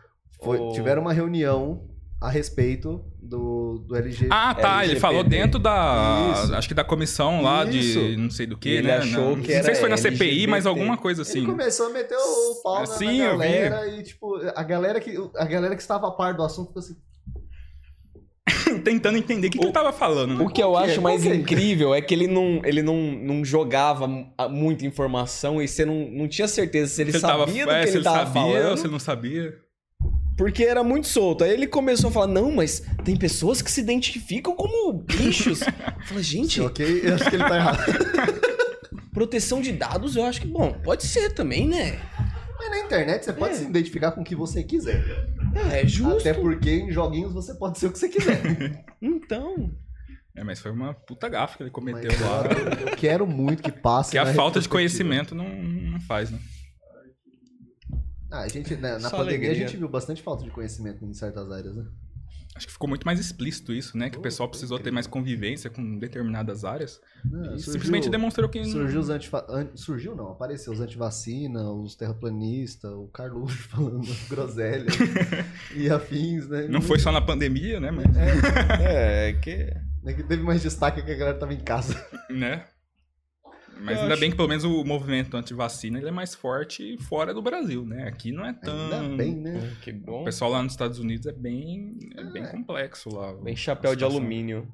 Foi, oh. Tiveram uma reunião a respeito do, do LG. Ah, tá. LGPD. Ele falou dentro da. Isso. Acho que da comissão lá Isso. de não sei do que, né? Achou não, que não sei se foi na LGBT. CPI, mas alguma coisa assim. Ele começou a meter o pau Sim, na galera e, tipo, a galera, que, a galera que estava a par do assunto ficou assim. Tentando entender o que, que ele tava falando, né? O que eu acho mais incrível é que ele não, ele não, não jogava muita informação e você não, não tinha certeza se ele, se ele sabia tava, do é, que ele, ele tava sabia, falando. Ou se ele não sabia. Porque era muito solto. Aí ele começou a falar: não, mas tem pessoas que se identificam como bichos. [LAUGHS] eu falei, gente. ok, eu acho que ele tá errado. [LAUGHS] Proteção de dados, eu acho que, bom, pode ser também, né? Mas na internet você pode é. se identificar com o que você quiser. É, é justo. Até porque em joguinhos você pode ser o que você quiser. [LAUGHS] então. É, mas foi uma puta gafa que ele cometeu mas, lá. Eu quero muito que passe. Que a falta de conhecimento não, não faz, né? Ah, a gente, né, na pandemia alegria. a gente viu bastante falta de conhecimento em certas áreas, né? Acho que ficou muito mais explícito isso, né? Que o pessoal precisou ter mais convivência com determinadas áreas. E surgiu, simplesmente demonstrou que. Surgiu os antifa... Surgiu não, apareceu os antivacina, os terraplanistas, o Carluxo [LAUGHS] falando groselha [LAUGHS] e afins, né? Não foi só na pandemia, né? Mas... [LAUGHS] É, é que. É que teve mais destaque que a galera tava em casa. Né? Mas eu ainda acho... bem que pelo menos o movimento anti-vacina ele é mais forte fora do Brasil, né? Aqui não é tão. Ainda bem, né? É, que bom. O pessoal lá nos Estados Unidos é bem, é bem é. complexo lá. Bem chapéu de alumínio.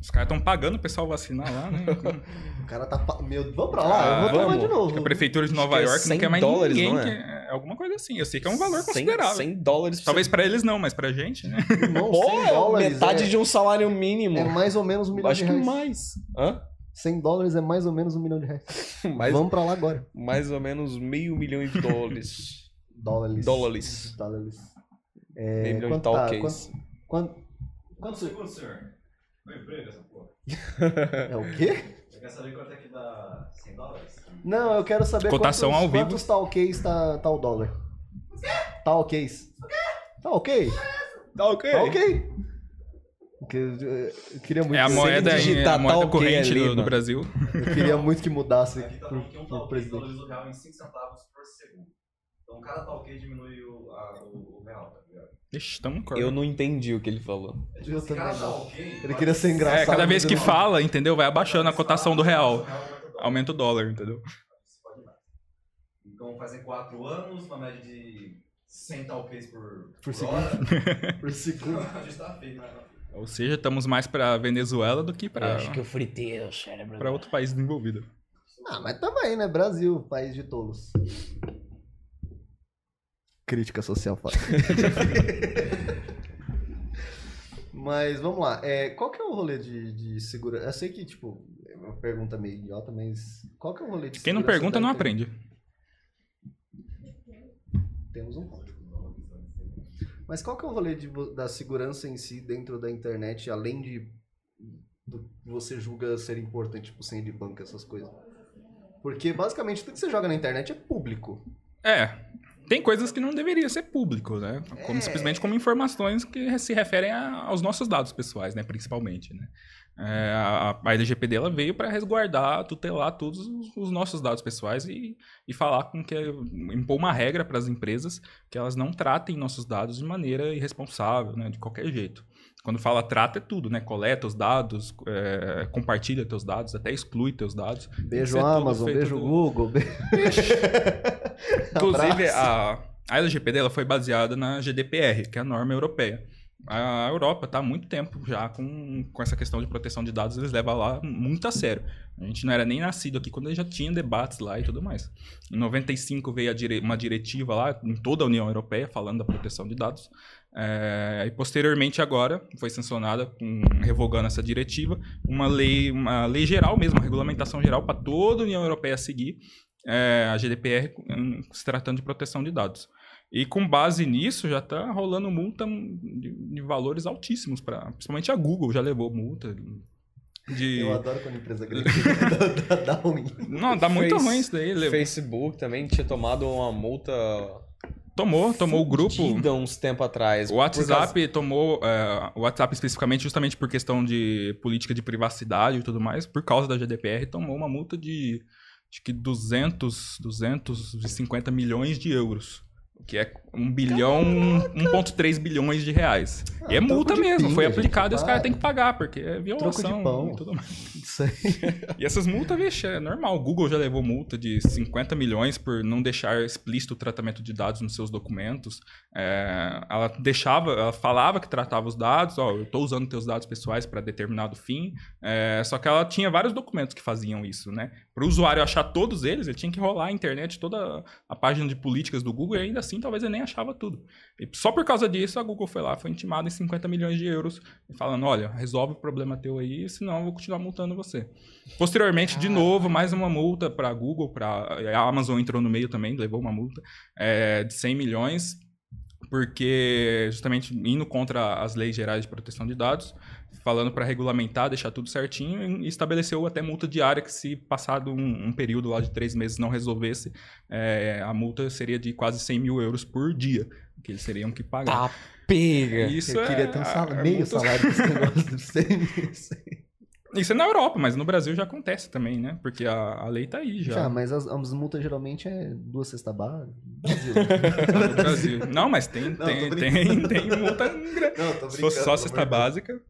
Os caras estão pagando o pessoal vacinar lá, né? [LAUGHS] o cara tá. Meu, vamos pra lá, ah, eu vou tomar de novo. A prefeitura de Nova é York não quer mais dólares, ninguém. Não é? é? alguma coisa assim. Eu sei que é um valor 100, considerável. 100 dólares. Talvez pra eles não, mas pra gente, né? Irmão, Pô, dólares metade é... de um salário mínimo. É mais ou menos um milhão Acho de reais. Acho que mais. Hã? 100 dólares é mais ou menos um milhão de reais. [LAUGHS] mais, Vamos pra lá agora. Mais ou menos meio milhão de dólares. [LAUGHS] dólares. Dólares. Dólares. É, meio milhão de talques. Tá, quanto, quanto, quanto, segundo, senhor? Meu emprego, essa porra. [LAUGHS] é o quê? Você quer saber quanto é que dá 100 dólares? Não, eu quero saber Cotação quantos, ao vivo. quantos talques tá, tá o dólar. Talques. Tá ok? Tá ok. Tá ok. Que eu, eu queria muito é a moeda, é a moeda corrente do, do, Brasil. Eu queria muito que mudasse Aqui tá pro, um pro presidente. valoriza real em 5 centavos por segundo. Então cada talk diminui o, a, o, o real, tá ligado? Ixi, tamo Eu não entendi o que ele falou. É, tipo, eu também não. Ele queria ser engraçado. É, cada vez que fala, entendeu? Vai abaixando a cotação do real. Aumenta o dólar, entendeu? Então fazem 4 anos, uma média de 100 talks por, Por por hora. [LAUGHS] Por segundo. [LAUGHS] a gente tá feio, né? Ou seja, estamos mais pra Venezuela do que pra, eu fritei o cérebro. pra outro país desenvolvido. Ah, mas também, né? Brasil, país de tolos. Crítica social foda. [LAUGHS] mas vamos lá. É, qual que é o rolê de, de segurança? Eu sei que, tipo, é uma pergunta meio idiota, mas qual que é o rolê de Quem não pergunta não aprende. Temos um ponto. Mas qual que é o rolê de da segurança em si dentro da internet, além de do que você julga ser importante, tipo senha de banco, essas coisas? Porque basicamente tudo que você joga na internet é público. É, tem coisas que não deveria ser público, né? Como, É. Simplesmente como informações que se referem a- aos nossos dados pessoais, né? Principalmente, né? É, a, a LGPD ela veio para resguardar, tutelar todos os, os nossos dados pessoais e, e falar com que impor uma regra para as empresas que elas não tratem nossos dados de maneira irresponsável, né? De qualquer jeito. Quando fala trata é tudo, né? Coleta os dados, é, compartilha teus dados, até exclui teus dados. Beijo é Amazon, beijo do- Google. Be... [LAUGHS] [LAUGHS] Inclusive, a, a LGPD ela foi baseada na GDPR, que é a norma europeia. A Europa está há muito tempo já com, com essa questão de proteção de dados, eles levam lá muito a sério. A gente não era nem nascido aqui quando já tinha debates lá e tudo mais. Em 95 veio dire- uma diretiva lá em toda a União Europeia falando da proteção de dados. É, e posteriormente agora foi sancionada, com, revogando essa diretiva, uma lei, uma lei geral mesmo, uma regulamentação geral para toda a União Europeia seguir, é, a GDPR se tratando de proteção de dados. E com base nisso já está rolando multa de, de valores altíssimos, pra, principalmente a Google já levou multa. De... Eu adoro quando a empresa grande [LAUGHS] dá, dá, dá ruim. Não, dá muito Face- ruim isso daí. levou- Facebook também tinha tomado uma multa. Tomou, tomou o grupo. uns tempo atrás. O WhatsApp tomou, é, o WhatsApp especificamente justamente por questão de política de privacidade e tudo mais, por causa da GDPR, tomou uma multa de acho que 200, 250 milhões de euros. Que é 1 bilhão, 1,3 bilhões de reais. Ah, e é multa mesmo, pinga, foi aplicado e os caras têm que pagar, porque é violação pão. e tudo mais. [LAUGHS] E essas multas, vixe, é normal. O Google já levou multa de 50 milhões por não deixar explícito o tratamento de dados nos seus documentos. É, ela deixava, ela falava que tratava os dados, ó, eu estou usando teus dados pessoais para determinado fim. É, só que ela tinha vários documentos que faziam isso, né? Para o usuário achar todos eles, ele tinha que rolar a internet, toda a página de políticas do Google, e ainda assim talvez ele nem achava tudo. E só por causa disso, a Google foi lá, foi intimada em 50 milhões de euros, falando, olha, resolve o problema teu aí, senão eu vou continuar multando você. Posteriormente, de novo, mais uma multa para a Google, para a Amazon entrou no meio também, levou uma multa é, de 100 milhões, porque justamente indo contra as leis gerais de proteção de dados, falando para regulamentar, deixar tudo certinho, e estabeleceu até multa diária que se passado um, um período lá de três meses não resolvesse, é, a multa seria de quase 100 mil euros por dia, que eles teriam que pagar. Tá pega. Isso eu queria é, ter um a- salário, a meio multa- salário desse negócio de 100 Isso é na Europa, mas no Brasil já acontece também, né? Porque a, a lei tá aí já. Já, mas as, as multas geralmente é duas cestas básicas. Brasil. [LAUGHS] no Brasil. Não, mas tem, Não, tem, tem, brincando. tem multa grande. Não, tô Se fosse só cesta básica.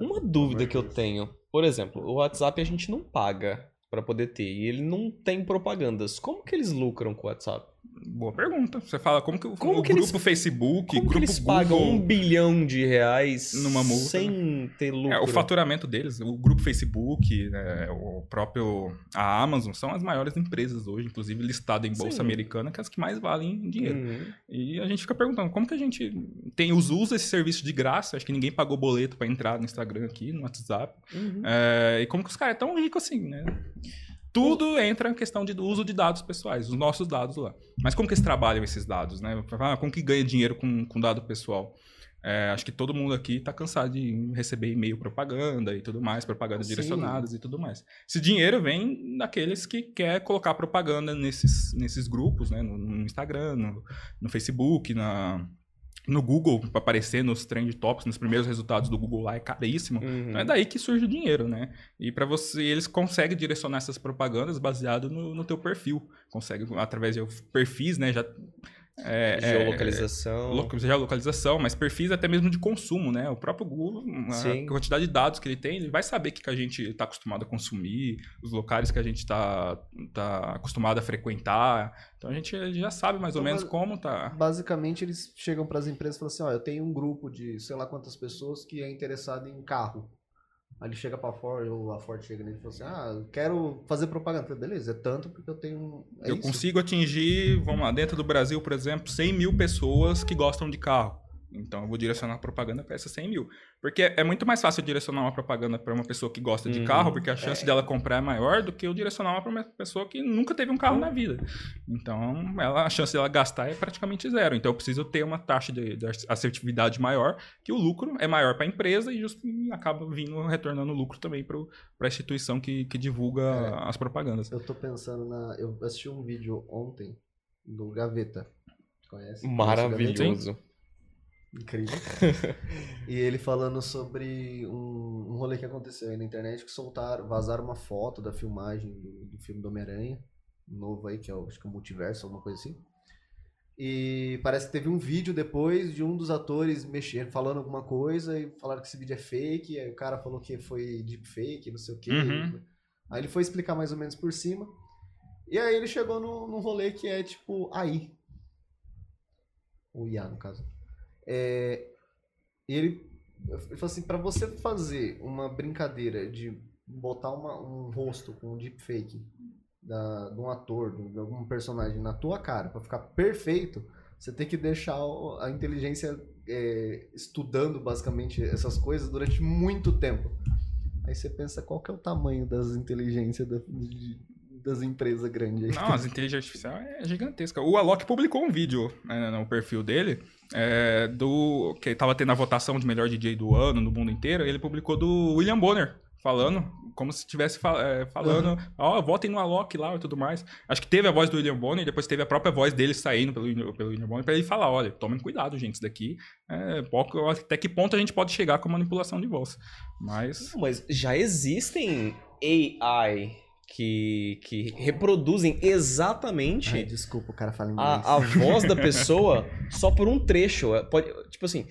Uma dúvida que eu tenho. Por exemplo, o WhatsApp a gente não paga pra poder ter. E ele não tem propagandas. Como que eles lucram com o WhatsApp? Boa pergunta. Você fala como que o, Como o que grupo eles- Facebook, Como que grupo eles Google, pagam um bilhão de reais Numa multa, sem ter lucro? É, o faturamento deles, o grupo Facebook, né, o próprio a Amazon são as maiores empresas hoje, inclusive listada em bolsa Sim. americana, que é as que mais valem dinheiro. Uhum. E a gente fica perguntando, como que a gente tem usa usa esse serviço de graça? Acho que ninguém pagou boleto pra entrar no Instagram aqui, no WhatsApp. Uhum. É, e como que os caras é tão ricos assim, né? Tudo entra em questão de uso de dados pessoais, os nossos dados lá. Mas como que eles trabalham esses dados, né? Ah, como que ganha dinheiro com, com dado pessoal? É, acho que todo mundo aqui está cansado de receber e-mail propaganda e tudo mais, propagandas Sim. direcionadas e tudo mais. Esse dinheiro vem daqueles que quer colocar propaganda nesses, nesses grupos, né? No, no Instagram, no, no Facebook, na, no Google, para aparecer nos trend tops, nos primeiros resultados do Google lá, é caríssimo. Uhum. Então é daí que surge o dinheiro, né? E para você, eles conseguem direcionar essas propagandas baseado no, no teu perfil. Conseguem, através de perfis, né? Já é, Geolocalização. É, geolocalização, mas perfis até mesmo de consumo, né? O próprio Google, Sim. a quantidade de dados que ele tem, ele vai saber o que, que a gente está acostumado a consumir, os locais que a gente está tá acostumado a frequentar. Então a gente já sabe mais ou Então, menos como tá. Basicamente, eles chegam para as empresas e falam assim: ó, eu tenho um grupo de sei lá quantas pessoas que é interessado em carro. Aí ele chega pra Ford, ou a Ford chega nele e fala assim: ah, eu quero fazer propaganda. Falei, Beleza, é tanto porque eu tenho. É eu isso. consigo atingir, vamos lá, dentro do Brasil, por exemplo, 100 mil pessoas que gostam de carro. Então eu vou direcionar a propaganda para essas 100 mil. Porque é muito mais fácil eu direcionar uma propaganda para uma pessoa que gosta de Uhum. carro, porque a chance dela comprar é maior do que eu direcionar uma para uma pessoa que nunca teve um carro na vida. Então ela, a chance dela gastar é praticamente zero. Então eu preciso ter uma taxa de, de assertividade maior, que o lucro é maior para a empresa e, just- e acaba vindo retornando lucro também para a instituição que, que divulga É. as propagandas. Eu tô pensando na. Eu assisti um vídeo ontem do Gaveta. Conhece? Maravilhoso. Gaveta? Incrível. [LAUGHS] e ele falando sobre um, um rolê que aconteceu aí na internet que soltaram, vazaram uma foto da filmagem do, do filme do Homem-Aranha, novo aí, que é o, acho que é o multiverso, alguma coisa assim. E parece que teve um vídeo depois de um dos atores mexendo, falando alguma coisa e falaram que esse vídeo é fake, aí o cara falou que foi deepfake, não sei o quê. Uhum. Aí ele foi explicar mais ou menos por cima. E aí ele chegou no, num rolê que é tipo AI. O IA, no caso. É, ele, ele falou assim, pra você fazer uma brincadeira de botar uma- um rosto com um deepfake da, de um ator, de algum personagem na tua cara, pra ficar perfeito, você tem que deixar a inteligência é, estudando basicamente essas coisas durante muito tempo. Aí você pensa qual que é o tamanho das inteligências da- de- das empresas grandes aí. Não, as inteligência artificial é gigantesca. O Alok publicou um vídeo né, no perfil dele é, do que tava tendo a votação de melhor DJ do ano no mundo inteiro. Ele publicou do William Bonner falando, como se estivesse fa- é, falando, ó, votem no Alok lá e tudo mais. Acho que teve a voz do William Bonner e depois teve a própria voz dele saindo pelo, pelo William Bonner pra ele falar, olha, tomem cuidado, gente, isso daqui, é, pouco- até que ponto a gente pode chegar com manipulação de voz. Mas... Não, Mas já existem AI que, que reproduzem exatamente Ai, desculpa, o cara fala inglês. a, a voz da [LAUGHS] pessoa só por um trecho. É, Pode, tipo assim,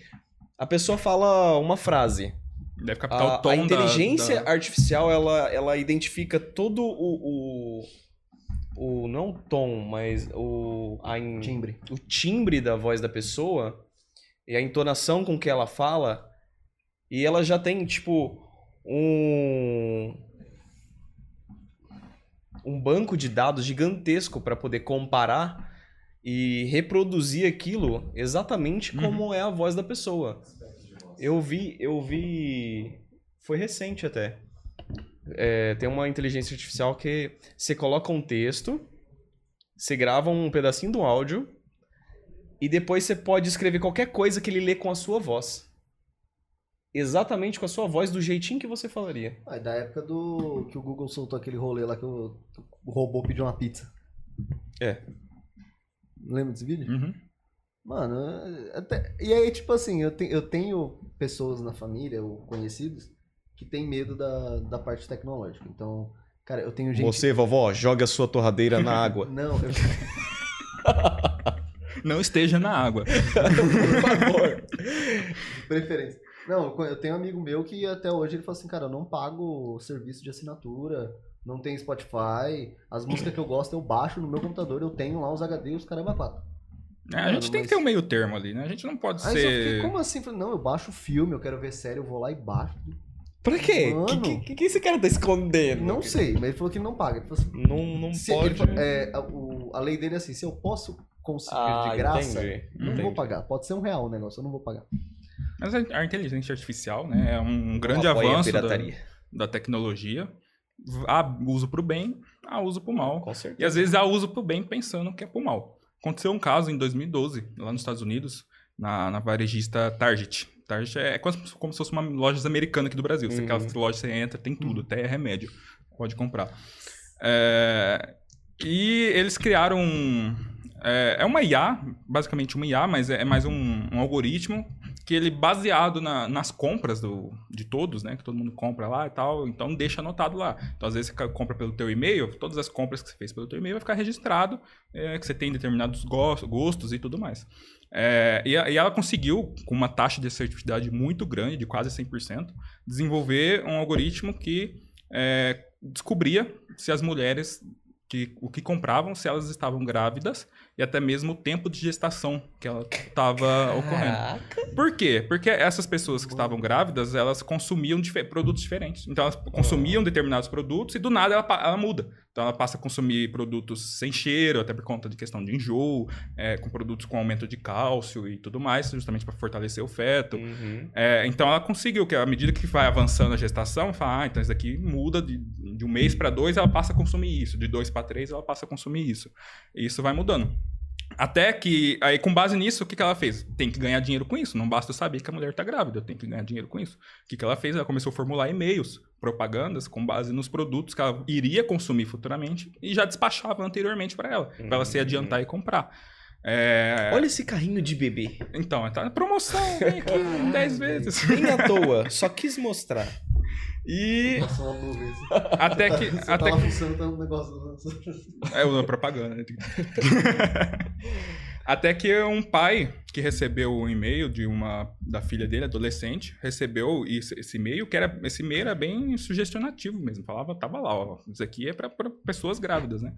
a pessoa fala uma frase. Deve captar A, o tom a da- inteligência da... artificial, ela, ela identifica todo o, o, o- Não o tom, mas o. A in- Timbre. o timbre da voz da pessoa e a entonação com que ela fala. E ela já tem, tipo, um. Um banco de dados gigantesco para poder comparar e reproduzir aquilo exatamente Uhum. como é a voz da pessoa. Eu vi, eu vi. Foi recente até. É, tem uma inteligência artificial que você coloca um texto, você grava um pedacinho do áudio e depois você pode escrever qualquer coisa que ele lê com a sua voz. Exatamente com a sua voz, do jeitinho que você falaria. Ah, é da época do que o Google soltou aquele rolê lá que o, o robô pediu uma pizza. É. Lembra desse vídeo? Uhum. Mano, até, e aí, tipo assim, eu, te, eu tenho pessoas na família, ou conhecidos, que tem medo da, da parte tecnológica. Então, cara, eu tenho gente. Você, vovó, joga a sua torradeira na água. [LAUGHS] Não, eu, [LAUGHS] Não esteja na água. Por favor. de preferência. Não, eu tenho um amigo meu que até hoje ele fala assim, cara, eu não pago serviço de assinatura, não tem Spotify, as músicas que eu gosto eu baixo no meu computador, eu tenho lá os HD e os caramba quatro. É, a gente tem mas- que ter um meio termo ali, né? A gente não pode Aí só fiquei, ser. como assim? Falei, não, eu baixo filme, eu quero ver série, eu vou lá e baixo. Pra quê? O que, que, que esse cara tá escondendo? Não sei, mas ele falou que não paga. Ele falou assim, Não, não se ele pode. fa- é, a, o- a lei dele é assim, se eu posso conseguir Ah, de graça, entendi, eu não entendi. vou pagar. Pode ser um real o negócio, eu não vou pagar. Mas a inteligência artificial, né? É um grande Apoia avanço da, da tecnologia. Há uso pro bem, há uso pro mal. Com E certeza. às vezes há uso pro bem pensando que é pro mal. Aconteceu um caso em 2012, lá nos Estados Unidos, na, na varejista Target. Target é como, se- como se fosse uma loja americana aqui do Brasil. Você Uhum. Aquelas lojas você entra, tem tudo, até remédio. Pode comprar. É, e eles criaram um. É, é uma IA, basicamente uma IA, mas é, é mais um, um algoritmo que ele, baseado na- nas compras do, de todos, né? Que todo mundo compra lá e tal, então deixa anotado lá. Então, às vezes, você compra pelo teu e-mail, todas as compras que você fez pelo teu e-mail vai ficar registrado, é, que você tem determinados gos- gostos e tudo mais. É, e, e ela conseguiu, com uma taxa de assertividade muito grande, de quase 100%, desenvolver um algoritmo que é, descobria se as mulheres o que compravam, se elas estavam grávidas e até mesmo o tempo de gestação que ela estava ocorrendo. Por quê? Porque essas pessoas que estavam grávidas, elas consumiam dife- produtos diferentes. Então, elas consumiam determinados produtos e do nada ela, ela muda. Então, ela passa a consumir produtos sem cheiro, até por conta de questão de enjoo, é, com produtos com aumento de cálcio e tudo mais, justamente para fortalecer o feto. Uhum. É, então ela conseguiu que à medida que vai avançando a gestação, fala, ah, então isso daqui muda de, de um mês para dois, ela passa a consumir isso, de dois para três, ela passa a consumir isso. E isso vai mudando. Até que, aí com base nisso, o que, que ela fez? Tem que ganhar dinheiro com isso. Não basta saber que a mulher está grávida, eu tenho que ganhar dinheiro com isso. O que, que ela fez? Ela começou a formular e-mails, propagandas, com base nos produtos que ela iria consumir futuramente e já despachava anteriormente para ela, para ela se adiantar e comprar. É, Olha esse carrinho de bebê. Então, tá na promoção, vem aqui 10 vezes. Nem à toa, [LAUGHS] só quis mostrar. E Nossa, uma nuvem. assim. até que. [LAUGHS] Você até que funcionando, tá um negócio. é uma propaganda. né? [LAUGHS] até que um pai que recebeu um e-mail de uma da filha dele, adolescente, recebeu esse, esse e-mail, que era esse e-mail era bem sugestionativo mesmo. Falava, tava lá, ó, isso aqui é para pessoas grávidas, né?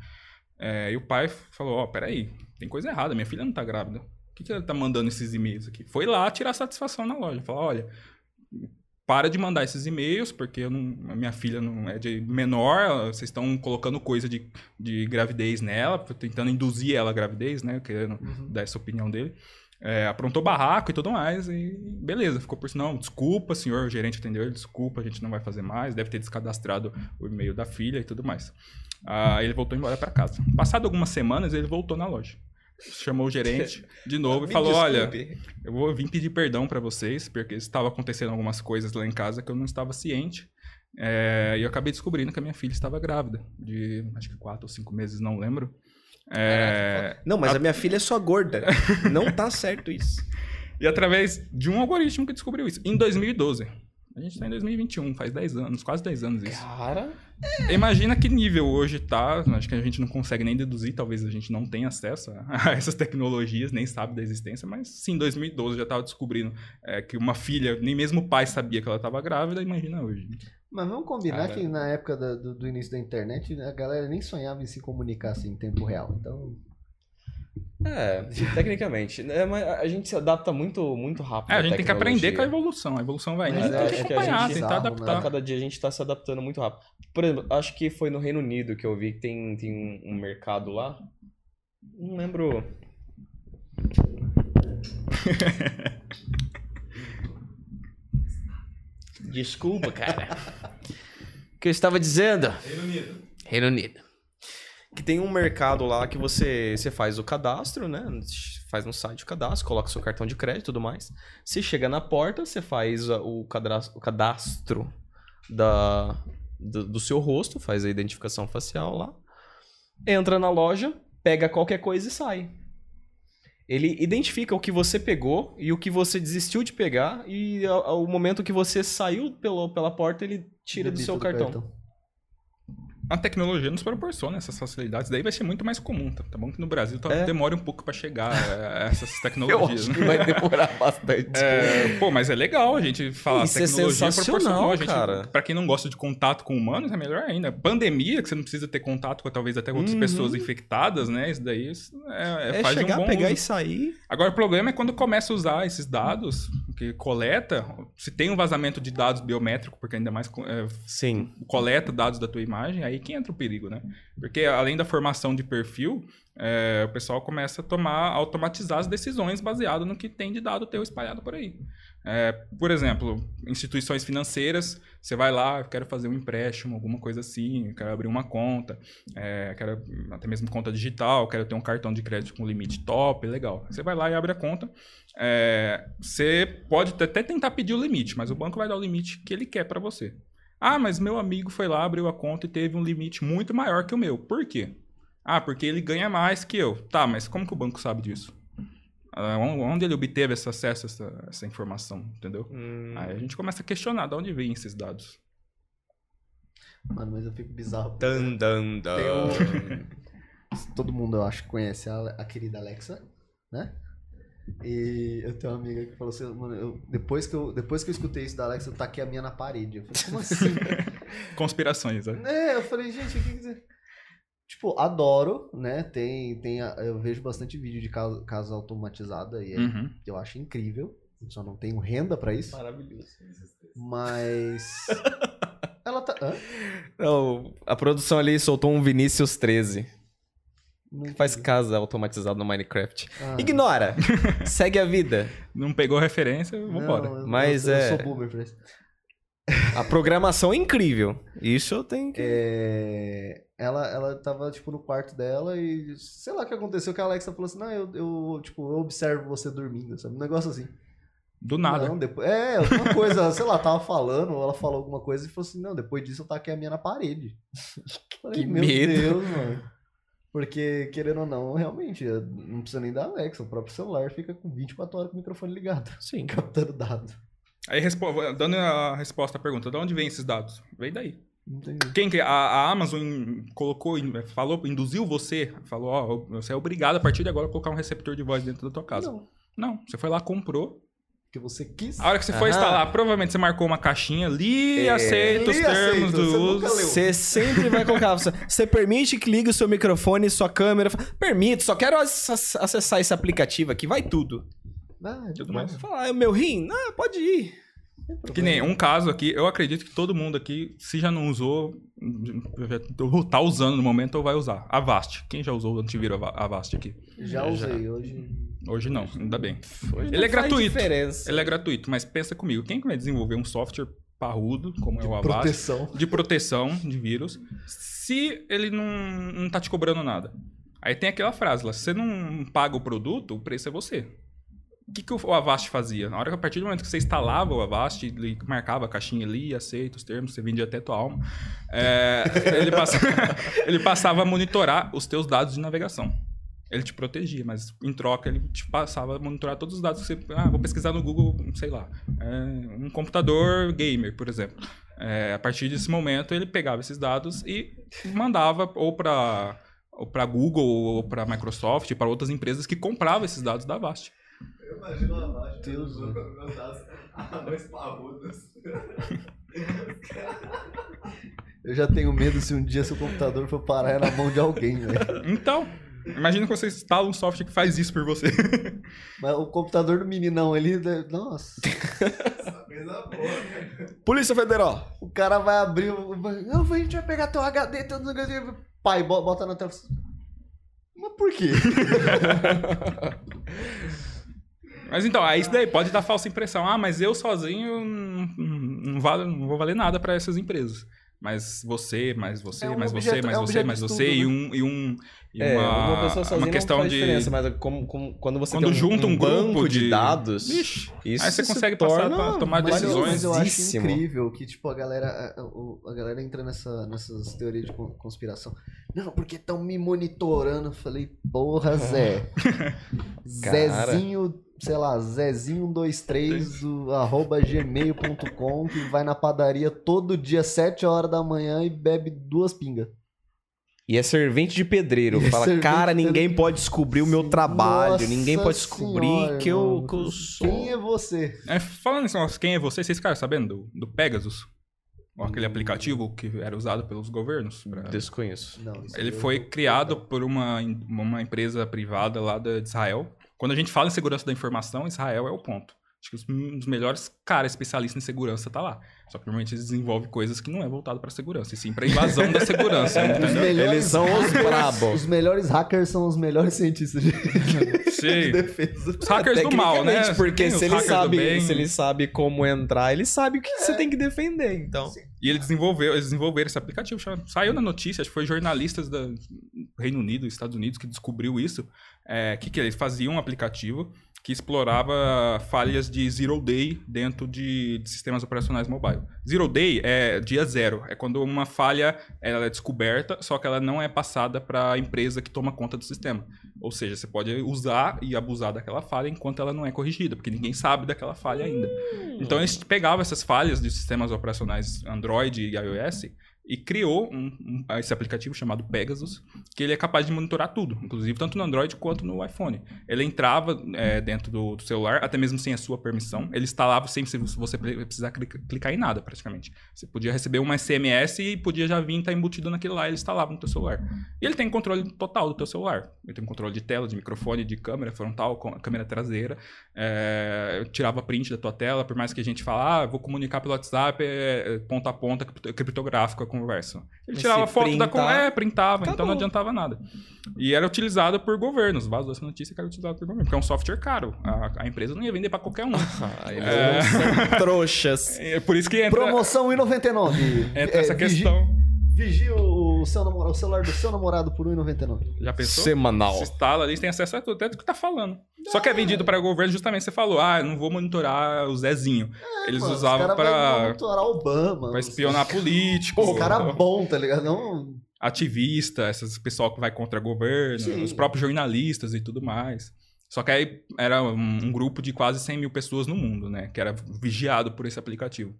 É, e o pai falou, ó, peraí, tem coisa errada, minha filha não tá grávida. Por que, que ela tá mandando esses e-mails aqui? Foi lá tirar satisfação na loja. Falou, olha, para de mandar esses e-mails, porque não- a minha filha não é de menor, vocês estão colocando coisa de, de gravidez nela, tentando induzir ela à gravidez, né? Querendo dar essa opinião dele. É, aprontou barraco e tudo mais, e beleza, ficou por sinal. Desculpa, senhor, o gerente atendeu desculpa, a gente não vai fazer mais, deve ter descadastrado o e-mail da filha e tudo mais. Ah, ele voltou embora para casa. Passado algumas semanas, ele voltou na loja. Chamou o gerente de [LAUGHS] novo e falou: Olha, desculpe. eu vou vir pedir perdão pra vocês, porque estava acontecendo algumas coisas lá em casa que eu não estava ciente. É, e eu acabei descobrindo que a minha filha estava grávida, de acho que quatro ou cinco meses, não lembro. É, Não, mas a minha filha é só gorda. [LAUGHS] Não tá certo isso. e através de um algoritmo que descobriu isso, em 2012. A gente tá em 2021, faz 10 anos, quase 10 anos isso. Cara. Imagina que nível hoje tá. Acho que a gente não consegue nem deduzir, talvez a gente não tenha acesso a, [LAUGHS] a essas tecnologias, nem sabe da existência, mas sim, em 2012 já estava descobrindo é, que uma filha, nem mesmo o pai sabia que ela estava grávida, imagina hoje. Mas vamos combinar Cara. que na época do, do início da internet, a galera nem sonhava em se comunicar assim em tempo real. Então, É, tecnicamente. É, mas a gente se adapta muito, muito rápido. É, a à gente tem que aprender com a evolução. A evolução vai indo, a gente é- tem é que que a gente acompanhar, é tentar bizarro, adaptar. né? Cada dia a gente tá se adaptando muito rápido. Por exemplo, acho que foi no Reino Unido que eu vi que tem, tem um, um mercado lá. Não lembro. [LAUGHS] Desculpa, cara. O que eu estava dizendo? Reino Unido. Reino Unido. Que tem um mercado lá que você, você faz o cadastro, né? Faz no site o cadastro, coloca seu cartão de crédito e tudo mais. Você chega na porta, você faz o cadastro, o cadastro da, do, do seu rosto, faz a identificação facial lá. Entra na loja, pega qualquer coisa e sai. Ele identifica o que você pegou e o que você desistiu de pegar, e ao, ao momento que você saiu pelo, pela porta, ele tira do seu cartão. A tecnologia nos proporciona essas facilidades, daí vai ser muito mais comum, tá, tá bom? Que no Brasil tá, É. demora um pouco para chegar a [LAUGHS] essas Eu tecnologias. acho né? que vai demorar bastante. É, pô, mas é legal a gente falar. Isso é tecnologia a gente, cara. Pra quem não gosta de contato com humanos, é melhor ainda. Pandemia, que você não precisa ter contato com talvez até outras Uhum. pessoas infectadas, né? Isso daí é, é- É faz chegar, um bom pegar uso. e sair. Agora, o problema é quando começa a usar esses dados, que coleta, se tem um vazamento de dados biométrico, porque ainda mais é, Sim. coleta dados da tua imagem, aí que entra o perigo, né? Porque além da formação de perfil, é, o pessoal começa a tomar, automatizar as decisões baseado no que tem de dado teu espalhado por aí. É, por exemplo, instituições financeiras, você vai lá, eu quero fazer um empréstimo, alguma coisa assim, eu quero abrir uma conta, é, quero até mesmo conta digital, quero ter um cartão de crédito com limite top, legal. Você vai lá e abre a conta. É, você pode até tentar pedir o limite, mas o banco vai dar o limite que ele quer para você. Ah, mas meu amigo foi lá, abriu a conta e teve um limite muito maior que o meu. Por quê? Ah, porque ele ganha mais que eu. Tá, mas como que o banco sabe disso? Ah, on- Onde ele obteve esse acesso a essa, essa informação, entendeu? Hum, Aí a gente começa a questionar de onde vêm esses dados. Mano, mas eu fico bizarro. Dan, dan, dan. Tem [LAUGHS] Todo mundo, eu acho, conhece a, a querida Alexa, né? E eu tenho uma amiga que falou assim, mano, eu- depois, que eu, depois que eu escutei isso da Alexa, eu taquei a minha na parede. Eu falei, como assim? [LAUGHS] Conspirações, né? É, eu falei, gente, o que que. Tipo, adoro, né? Tem, tem, a- eu vejo bastante vídeo de casa, casa automatizada e é- Uhum. eu acho incrível. Eu só não tenho renda pra isso. Maravilhoso. Mas. [LAUGHS] Ela tá. Hã? Não, a produção ali soltou um Vinícius 13. Não Que faz casa automatizada no Minecraft. Ah, Ignora! [LAUGHS] Segue a vida. Não pegou referência, vambora. não, eu- Mas eu, é- Eu sou boomer pra isso. A programação é incrível. Isso eu tenho que. É, ela, ela tava, tipo, no quarto dela e sei lá o que aconteceu que a Alexa falou assim, não, eu, eu, tipo, eu observo você dormindo, sabe? Um negócio assim. Do nada. Não, depois, é, alguma coisa, [LAUGHS] sei lá, tava falando, ou ela falou alguma coisa e falou assim, não, depois disso eu taquei a minha na parede. [LAUGHS] Falei, Que meu medo." Deus, mano. Porque, querendo ou não, realmente, não precisa nem da Alexa, o próprio celular fica com 24 horas com o microfone ligado, [LAUGHS] Sim. captando dado. Aí, dando a resposta à pergunta, de onde vêm esses dados? Vem daí. Entendi. Quem que a, a Amazon colocou, falou, induziu você, falou, ó, você é obrigado a partir de agora a colocar um receptor de voz dentro da tua casa. Não, Não, você foi lá, comprou. Porque você quis. A hora que você for Aham. instalar, provavelmente você marcou uma caixinha ali, É. aceita os Li, termos aceito, do você uso. Você sempre vai colocar. Você, você permite que ligue o seu microfone, sua câmera. Permito, só quero ac- acessar esse aplicativo aqui. Vai tudo. Ah, de Tudo mais. Falar, é o meu rim? Não, pode ir. Que nem um caso aqui, eu acredito que todo mundo aqui, se já não usou, já tá usando no momento ou vai usar. Avast. Quem já usou o antivírus Ava- Avast aqui? Já usei, hoje. Hoje não, ainda bem. Hoje Ele não é gratuito. Diferença. Ele é gratuito, mas pensa comigo, quem que vai desenvolver um software parrudo, como é o Avast, Proteção. de proteção de vírus, se ele não, não tá te cobrando nada? Aí tem aquela frase lá, se você não paga o produto, o preço é você. O que, que o Avast fazia? Na hora que a partir do momento que você instalava o Avast, ele marcava a caixinha ali, aceita os termos, você vendia até tua alma, é, [LAUGHS] ele, [LAUGHS] ele passava a monitorar os teus dados de navegação. Ele te protegia, mas em troca ele te passava a monitorar todos os dados que você. Ah, vou pesquisar no Google, sei lá. é, um computador gamer, por exemplo. É, a partir desse momento ele pegava esses dados e mandava ou para ou para Google ou para Microsoft, para outras empresas que compravam esses dados da Avast. Eu imagino lá abaixo. Deus, dados. Dois parrudos. Eu já tenho medo se um dia seu computador for parar na mão de alguém, velho. Então, imagina que você instala um software que faz isso por você. Mas o computador do meninão ali, né, nossa. Boa. Polícia Federal. O cara vai abrir. o- Não, a gente vai pegar teu HD, teu HD. Pai, bo- bota na tela. Mas por quê? [LAUGHS] Mas então, aí isso daí pode dar falsa impressão. Ah, mas eu sozinho não, não, vale, não vou valer nada para essas empresas. Mas você, mais você, É um mais você, objeto- mais é um você, mais você, e né? um. E, um, e É, uma, uma pessoa sozinha uma questão não faz de. diferença, mas como, como- quando você Quando tem um, junta um banco grupo de, de- dados, Ixi, isso aí você se consegue passar pra tomar decisões. mas eu acho incrível que, tipo, a galera, a, a galera entra nessa, nessas teorias de con- conspiração. Não, porque estão me monitorando. Eu falei, porra, Zé. [LAUGHS] Zezinho, sei lá, Zezinho123 do arroba gmail.com que vai na padaria todo dia, 7 horas da manhã e bebe duas pingas. E é servente de pedreiro. [LAUGHS] E é Fala, cara, ninguém pedreiro. pode descobrir o meu trabalho. Nossa ninguém pode descobrir senhora, que, eu, que eu sou. Quem é você? É, falando negócio, quem é você? Vocês ficaram sabendo do, do Pegasus? Ou aquele aplicativo que era usado pelos governos? pra- Desconheço. Não, Ele foi criado por uma, uma empresa privada lá de Israel. Quando a gente fala em segurança da informação, Israel é o ponto. Acho que os, um dos melhores caras especialistas em segurança tá lá. Só que normalmente eles desenvolvem coisas que não é voltado para segurança, e sim para invasão da segurança. Melhores Eles são os hackers- [LAUGHS] brabo. Os melhores hackers são os melhores cientistas de, [LAUGHS] de Sim. defesa. Os hackers do mal, né? Porque se ele, sabe, bem. se ele sabe como entrar, ele sabe o que É. você tem que defender, então. E ele desenvolveu, eles desenvolveram esse aplicativo. Saiu na notícia, acho que foi jornalistas do Reino Unido, Estados Unidos, que descobriu isso. É, que, que eles faziam um aplicativo que explorava falhas de zero day dentro de, de sistemas operacionais mobile. Zero day é dia zero, é quando uma falha ela é descoberta, só que ela não é passada para a empresa que toma conta do sistema. Ou seja, você pode usar e abusar daquela falha enquanto ela não é corrigida, porque ninguém sabe daquela falha ainda. Então eles pegavam essas falhas de sistemas operacionais Android e iOS e criou um, um- esse aplicativo chamado Pegasus, que ele é capaz de monitorar tudo, inclusive tanto no Android quanto no iPhone. Ele entrava é, dentro do, do celular, até mesmo sem a sua permissão. Ele instalava sem se você pre- precisar clica- clicar em nada, praticamente. Você podia receber uma SMS e podia já vir estar embutido naquilo lá, ele instalava no teu celular. E ele tem controle total do teu celular. Ele tem controle de tela, de microfone, de câmera frontal, câmera traseira. É, tirava print da tua tela, por mais que a gente fala, ah, vou comunicar pelo WhatsApp, é, é, ponta a ponta, cripto- criptográfico a conversa. Ele tirava foto da printar, conversa, é, printava, então acabou. não adiantava nada. E era utilizado por governos, vazou essa notícia que era utilizado por governo, porque é um software caro. A, a empresa não ia vender para qualquer um. [LAUGHS] Ai, É. trouxas. [LAUGHS] É por isso que entra, Promoção 1,99. entra essa É, vigi- questão. Vigia o, seu namorado, o celular do seu namorado por 1,99. Já pensou? Semanal. Se instala ali, tem acesso a tudo, até do que tá falando. Só que é vendido para governo, justamente você falou, ah, eu não vou monitorar o Zezinho. Eles Mano, usavam para monitorar Obama. pra espionar político, Os cara bom, tá ligado? Não. ativista, esses pessoal que vai contra governo, Sim. os próprios jornalistas e tudo mais. Só que aí era um, um grupo de quase 100 mil pessoas no mundo, né? Que era vigiado por esse aplicativo.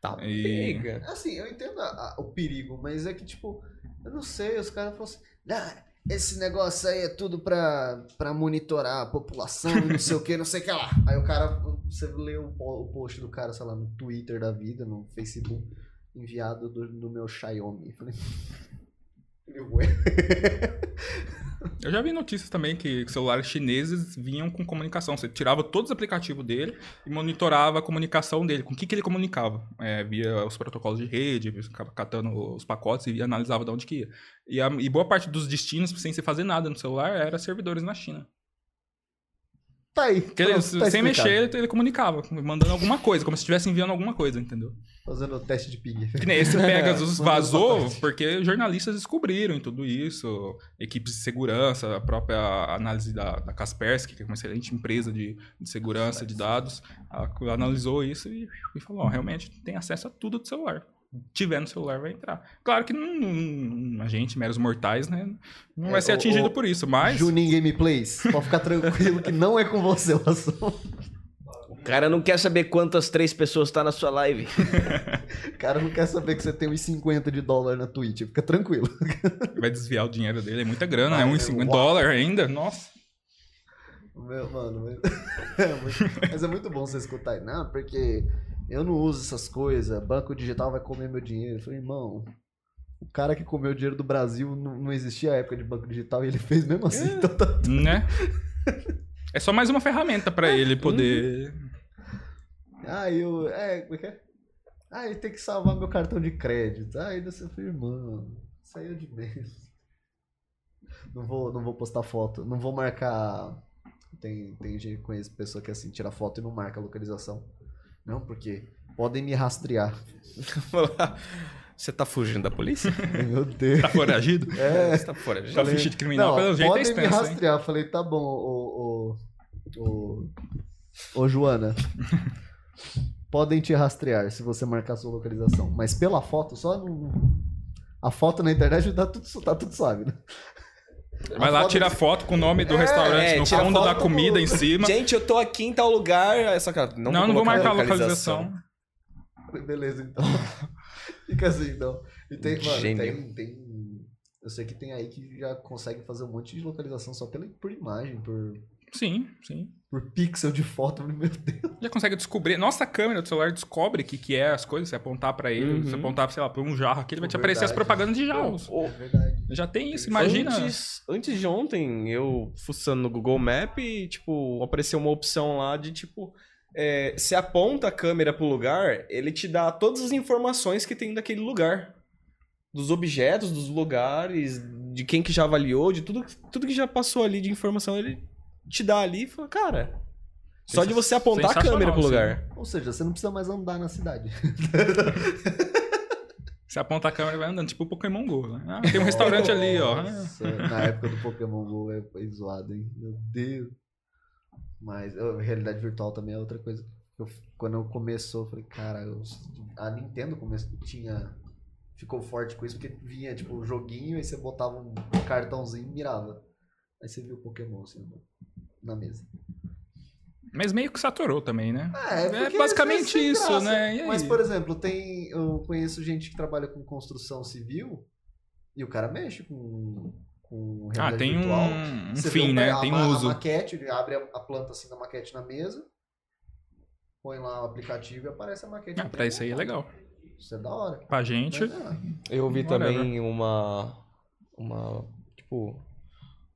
Tá E- pega. Assim, eu entendo a- a- o perigo, mas é que, tipo, eu não sei, os caras falam assim, ah, esse negócio aí é tudo pra, pra monitorar a população [LAUGHS] não sei o que, não sei o que lá. Aí o cara, você lê o, o post do cara, sei lá, no Twitter da vida, no Facebook, enviado do, do meu Xiaomi. Falei. [LAUGHS] Eu já vi notícias também que celulares chineses vinham com comunicação. Você tirava todos os aplicativos dele e monitorava a comunicação dele. Com o que, que ele comunicava? É, via os protocolos de rede, catando os pacotes e analisava de onde que ia. E, a- e boa parte dos destinos, sem se fazer nada no celular, era servidores na China. Tá aí. Ele, pronto, sem tá explicado. mexer, ele, ele comunicava, mandando alguma coisa, como se estivesse enviando alguma coisa, entendeu? Fazendo o teste de ping. Que nem esse Pegasus [LAUGHS] vazou porque jornalistas descobriram em tudo isso, equipes de segurança, a própria análise da, da Kaspersky, que é uma excelente empresa de, de segurança de dados, a- analisou isso e, e falou, ó, realmente tem acesso a tudo do celular. Tiver no celular vai entrar. Claro que não, não- a gente, meros mortais, né, não É, vai ser atingido o por isso, mas... Juninho Gameplays, pode ficar tranquilo que não é com você o assunto. O cara não quer saber quantas três pessoas tá na sua live. O cara não quer saber que você tem uns 50 de dólar na Twitch, fica tranquilo. Vai desviar o dinheiro dele, é muita grana, né? Ah, Uns é, 50 uau. dólares ainda, nossa. Meu, mano, mas... [LAUGHS] É muito... mas é muito bom você escutar aí. Não, porque eu não uso essas coisas, banco digital vai comer meu dinheiro. Eu falei, irmão, o cara que comeu o dinheiro do Brasil não, não existia a época de banco digital e ele fez mesmo assim. Então tá... Né? [LAUGHS] É só mais uma ferramenta pra ele poder. Ah, eu. É, como é que é? Ah, ele tem que salvar meu cartão de crédito. Ah, ainda você falei, irmão, é de menos. Não vou, não vou postar foto, não vou marcar. Tem, tem gente que conhece pessoa que assim, tira foto e não marca a localização. Não, porque podem me rastrear. [LAUGHS] Você tá fugindo da polícia? [LAUGHS] Meu Deus. Tá foragido? É, Você tá fora. Sua ficha de criminal, não, pelo jeito, é podem me extensa, hein? rastrear. Falei, tá bom, ô, ô, ô, ô Joana. podem te rastrear se você marcar sua localização. Mas pela foto, só não. A foto na internet tá tudo, tá tudo suave, né? Vai lá, foto- tira foto com o nome do É, restaurante é, no tira fundo da comida do- em cima. Gente, eu tô aqui em tal lugar. Essa cara, não, não, não vou marcar a localização. Falei, Beleza, então. [LAUGHS] Fica assim, então. E tem, mano, tem, tem. Eu sei que tem aí que já consegue fazer um monte de localização só pela, por imagem, por, Sim, sim. por pixel de foto. [LAUGHS] Meu Deus. Já consegue descobrir. Nossa câmera do celular descobre o que, que é as coisas. Se apontar pra ele, se Uhum. apontar, sei lá, pra um jarro aqui, ele vai te Verdade. aparecer as propagandas de jarros. É verdade. Já tem isso, imagina. Antes, antes de ontem, eu fuçando no Google Map e, tipo, apareceu uma opção lá de, tipo, é, se aponta a câmera pro lugar, ele te dá todas as informações que tem daquele lugar. Dos objetos, dos lugares, de quem que já avaliou, de tudo, tudo que já passou ali de informação, ele te dá ali e fala, cara, só de você apontar a câmera pro lugar. Ou seja, você não precisa mais andar na cidade. [LAUGHS] Você aponta a câmera e vai andando, tipo o Pokémon GO. Né? Ah, tem um restaurante ali, ó. Nossa, na época do Pokémon GO é, é zoado, hein? Meu Deus. Mas eu- realidade virtual também é outra coisa. Eu, quando começou, eu falei, cara, eu- a Nintendo começou, tinha. Ficou forte com isso, porque vinha, tipo, um joguinho, aí você botava um cartãozinho e mirava. Aí você viu o Pokémon assim, na mesa. Mas meio que saturou também, né? É, É porque basicamente isso, graça. né? E? Mas, por exemplo, tem. Eu conheço gente que trabalha com construção civil e o cara mexe com. com Ah, realidade tem virtual. um, um fim, né? a Tem um A uso. maquete, ele abre a, a planta assim da maquete na mesa, põe lá o aplicativo e aparece a maquete. Ah, pra isso aí é legal. Isso é da hora. Pra gente, Mas, é, Eu vi Whatever. também uma. Uma. Tipo.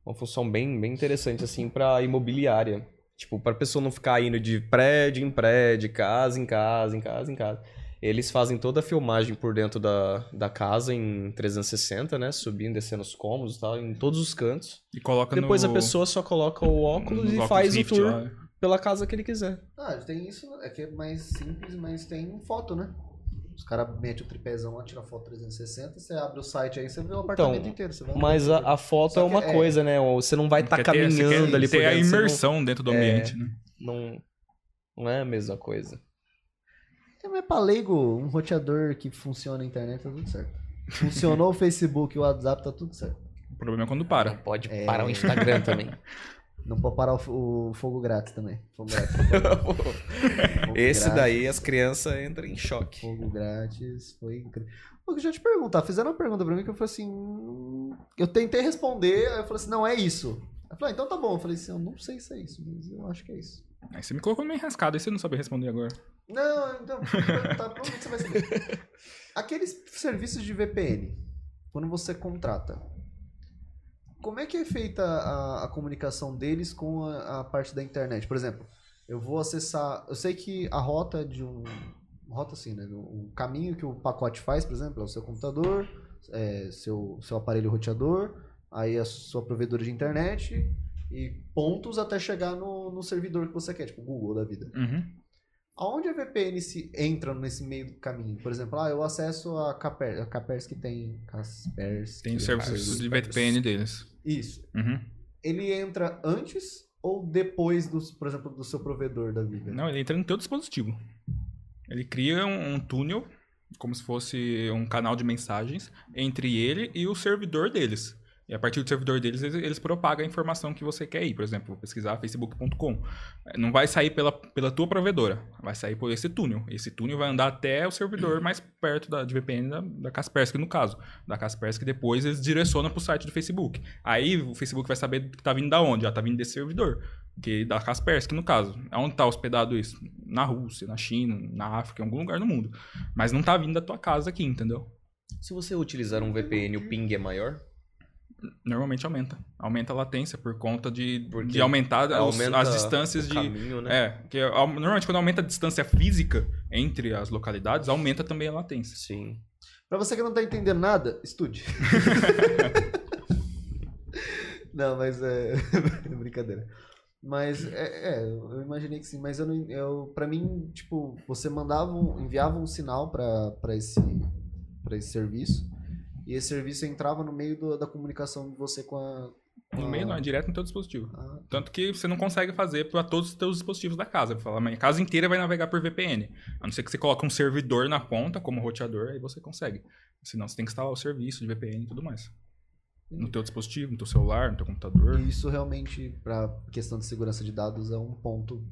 Uma função bem, bem interessante, assim, pra imobiliária. Tipo, pra pessoa não ficar indo de prédio em prédio, casa em casa, em casa em casa. Eles fazem toda a filmagem por dentro da, da casa em 360, né? Subindo, descendo os cômodos e tal, em todos os cantos. e coloca Depois no... a pessoa só coloca o óculos no e faz Rift o tour lá. pela casa que ele quiser. Ah, tem isso, é que é mais simples, mas tem foto, né? Os caras metem o tripézão lá, tira foto 360, você abre o site aí, você vê o apartamento inteiro. Você vai Mas a, a foto é uma é- coisa, né? Você não vai estar você caminhando quer ali por ter a dentro. você não- imersão dentro do É. ambiente, né? não, não é a mesma coisa. É, mas pra leigo, um roteador que funciona na internet tá tudo certo. Funcionou o Facebook e o WhatsApp, tá tudo certo. O problema é quando para. Pode É. parar o Instagram também. Não pode parar o, o fogo grátis também. Fogo grátis. [LAUGHS] Fogo Esse grátis, daí as crianças entram em choque. Fogo grátis, foi incrível. Eu te perguntar, fizeram uma pergunta pra mim que eu falei assim. hum, Eu tentei responder, aí eu falei assim, não, é isso. Eu falei, ah, então tá bom. Eu falei assim, eu não sei se é isso, mas eu acho que é isso. Aí você me colocou meio enrascado, aí você não sabe responder agora. Não, então, tá, provavelmente você vai saber. [LAUGHS] Aqueles serviços de VPN, quando você contrata, como é que é feita a, a comunicação deles com a, a parte da internet? Por exemplo, eu vou acessar. Eu sei que a rota de um. Rota assim, né? O caminho que o pacote faz, por exemplo, é o seu computador, é, seu, seu aparelho roteador, aí a sua provedora de internet e pontos até chegar no, no servidor que você quer, tipo Google da vida. Uhum. Aonde a VPN se entra nesse meio do caminho? Por exemplo, ah, eu acesso a, Caper, a Kaspersky tem Kaspersky. Tem os serviços de VPN deles. Isso. Uhum. Ele entra antes ou depois, do, por exemplo, do seu provedor da vida? Não, ele entra no teu dispositivo. Ele cria um, um túnel, como se fosse um canal de mensagens, entre ele e o servidor deles. E a partir do servidor deles, eles, eles propagam a informação que você quer ir. Por exemplo, pesquisar facebook.com. Não vai sair pela, pela tua provedora, vai sair por esse túnel. Esse túnel vai andar até o servidor mais perto da, de VPN da, da Kaspersky, no caso. Da Kaspersky, depois eles direcionam para o site do Facebook. Aí o Facebook vai saber que tá vindo da onde? Ah, tá vindo desse servidor. Que da Kaspersky, no caso. Onde tá hospedado isso? Na Rússia, na China, na África, em algum lugar no mundo. Mas não tá vindo da tua casa aqui, entendeu? Se você utilizar um VPN, o ping é maior? Normalmente aumenta. Aumenta a latência por conta de, Porque de aumentar os- as distâncias o de. caminho, né? É, que au- normalmente quando aumenta a distância física entre as localidades, aumenta também a latência. Sim. Pra você que não tá entendendo nada, estude. [LAUGHS] não, mas é. [LAUGHS] brincadeira. Mas é, é, eu imaginei que sim, mas eu não. Eu, pra mim, tipo, você mandava, um- enviava um sinal pra, esse, pra esse serviço. E esse serviço entrava no meio do- da comunicação de você com a. com No a- meio não, é direto no teu dispositivo. Ah, Tanto que você não consegue fazer para todos os teus dispositivos da casa. Falar, mas a casa inteira vai navegar por VPN. A não ser que você coloque um servidor na ponta, como roteador, aí você consegue. Senão você tem que instalar o serviço de VPN e tudo mais. No teu dispositivo, no teu celular, no teu computador. E isso realmente, pra questão de segurança de dados, é um ponto.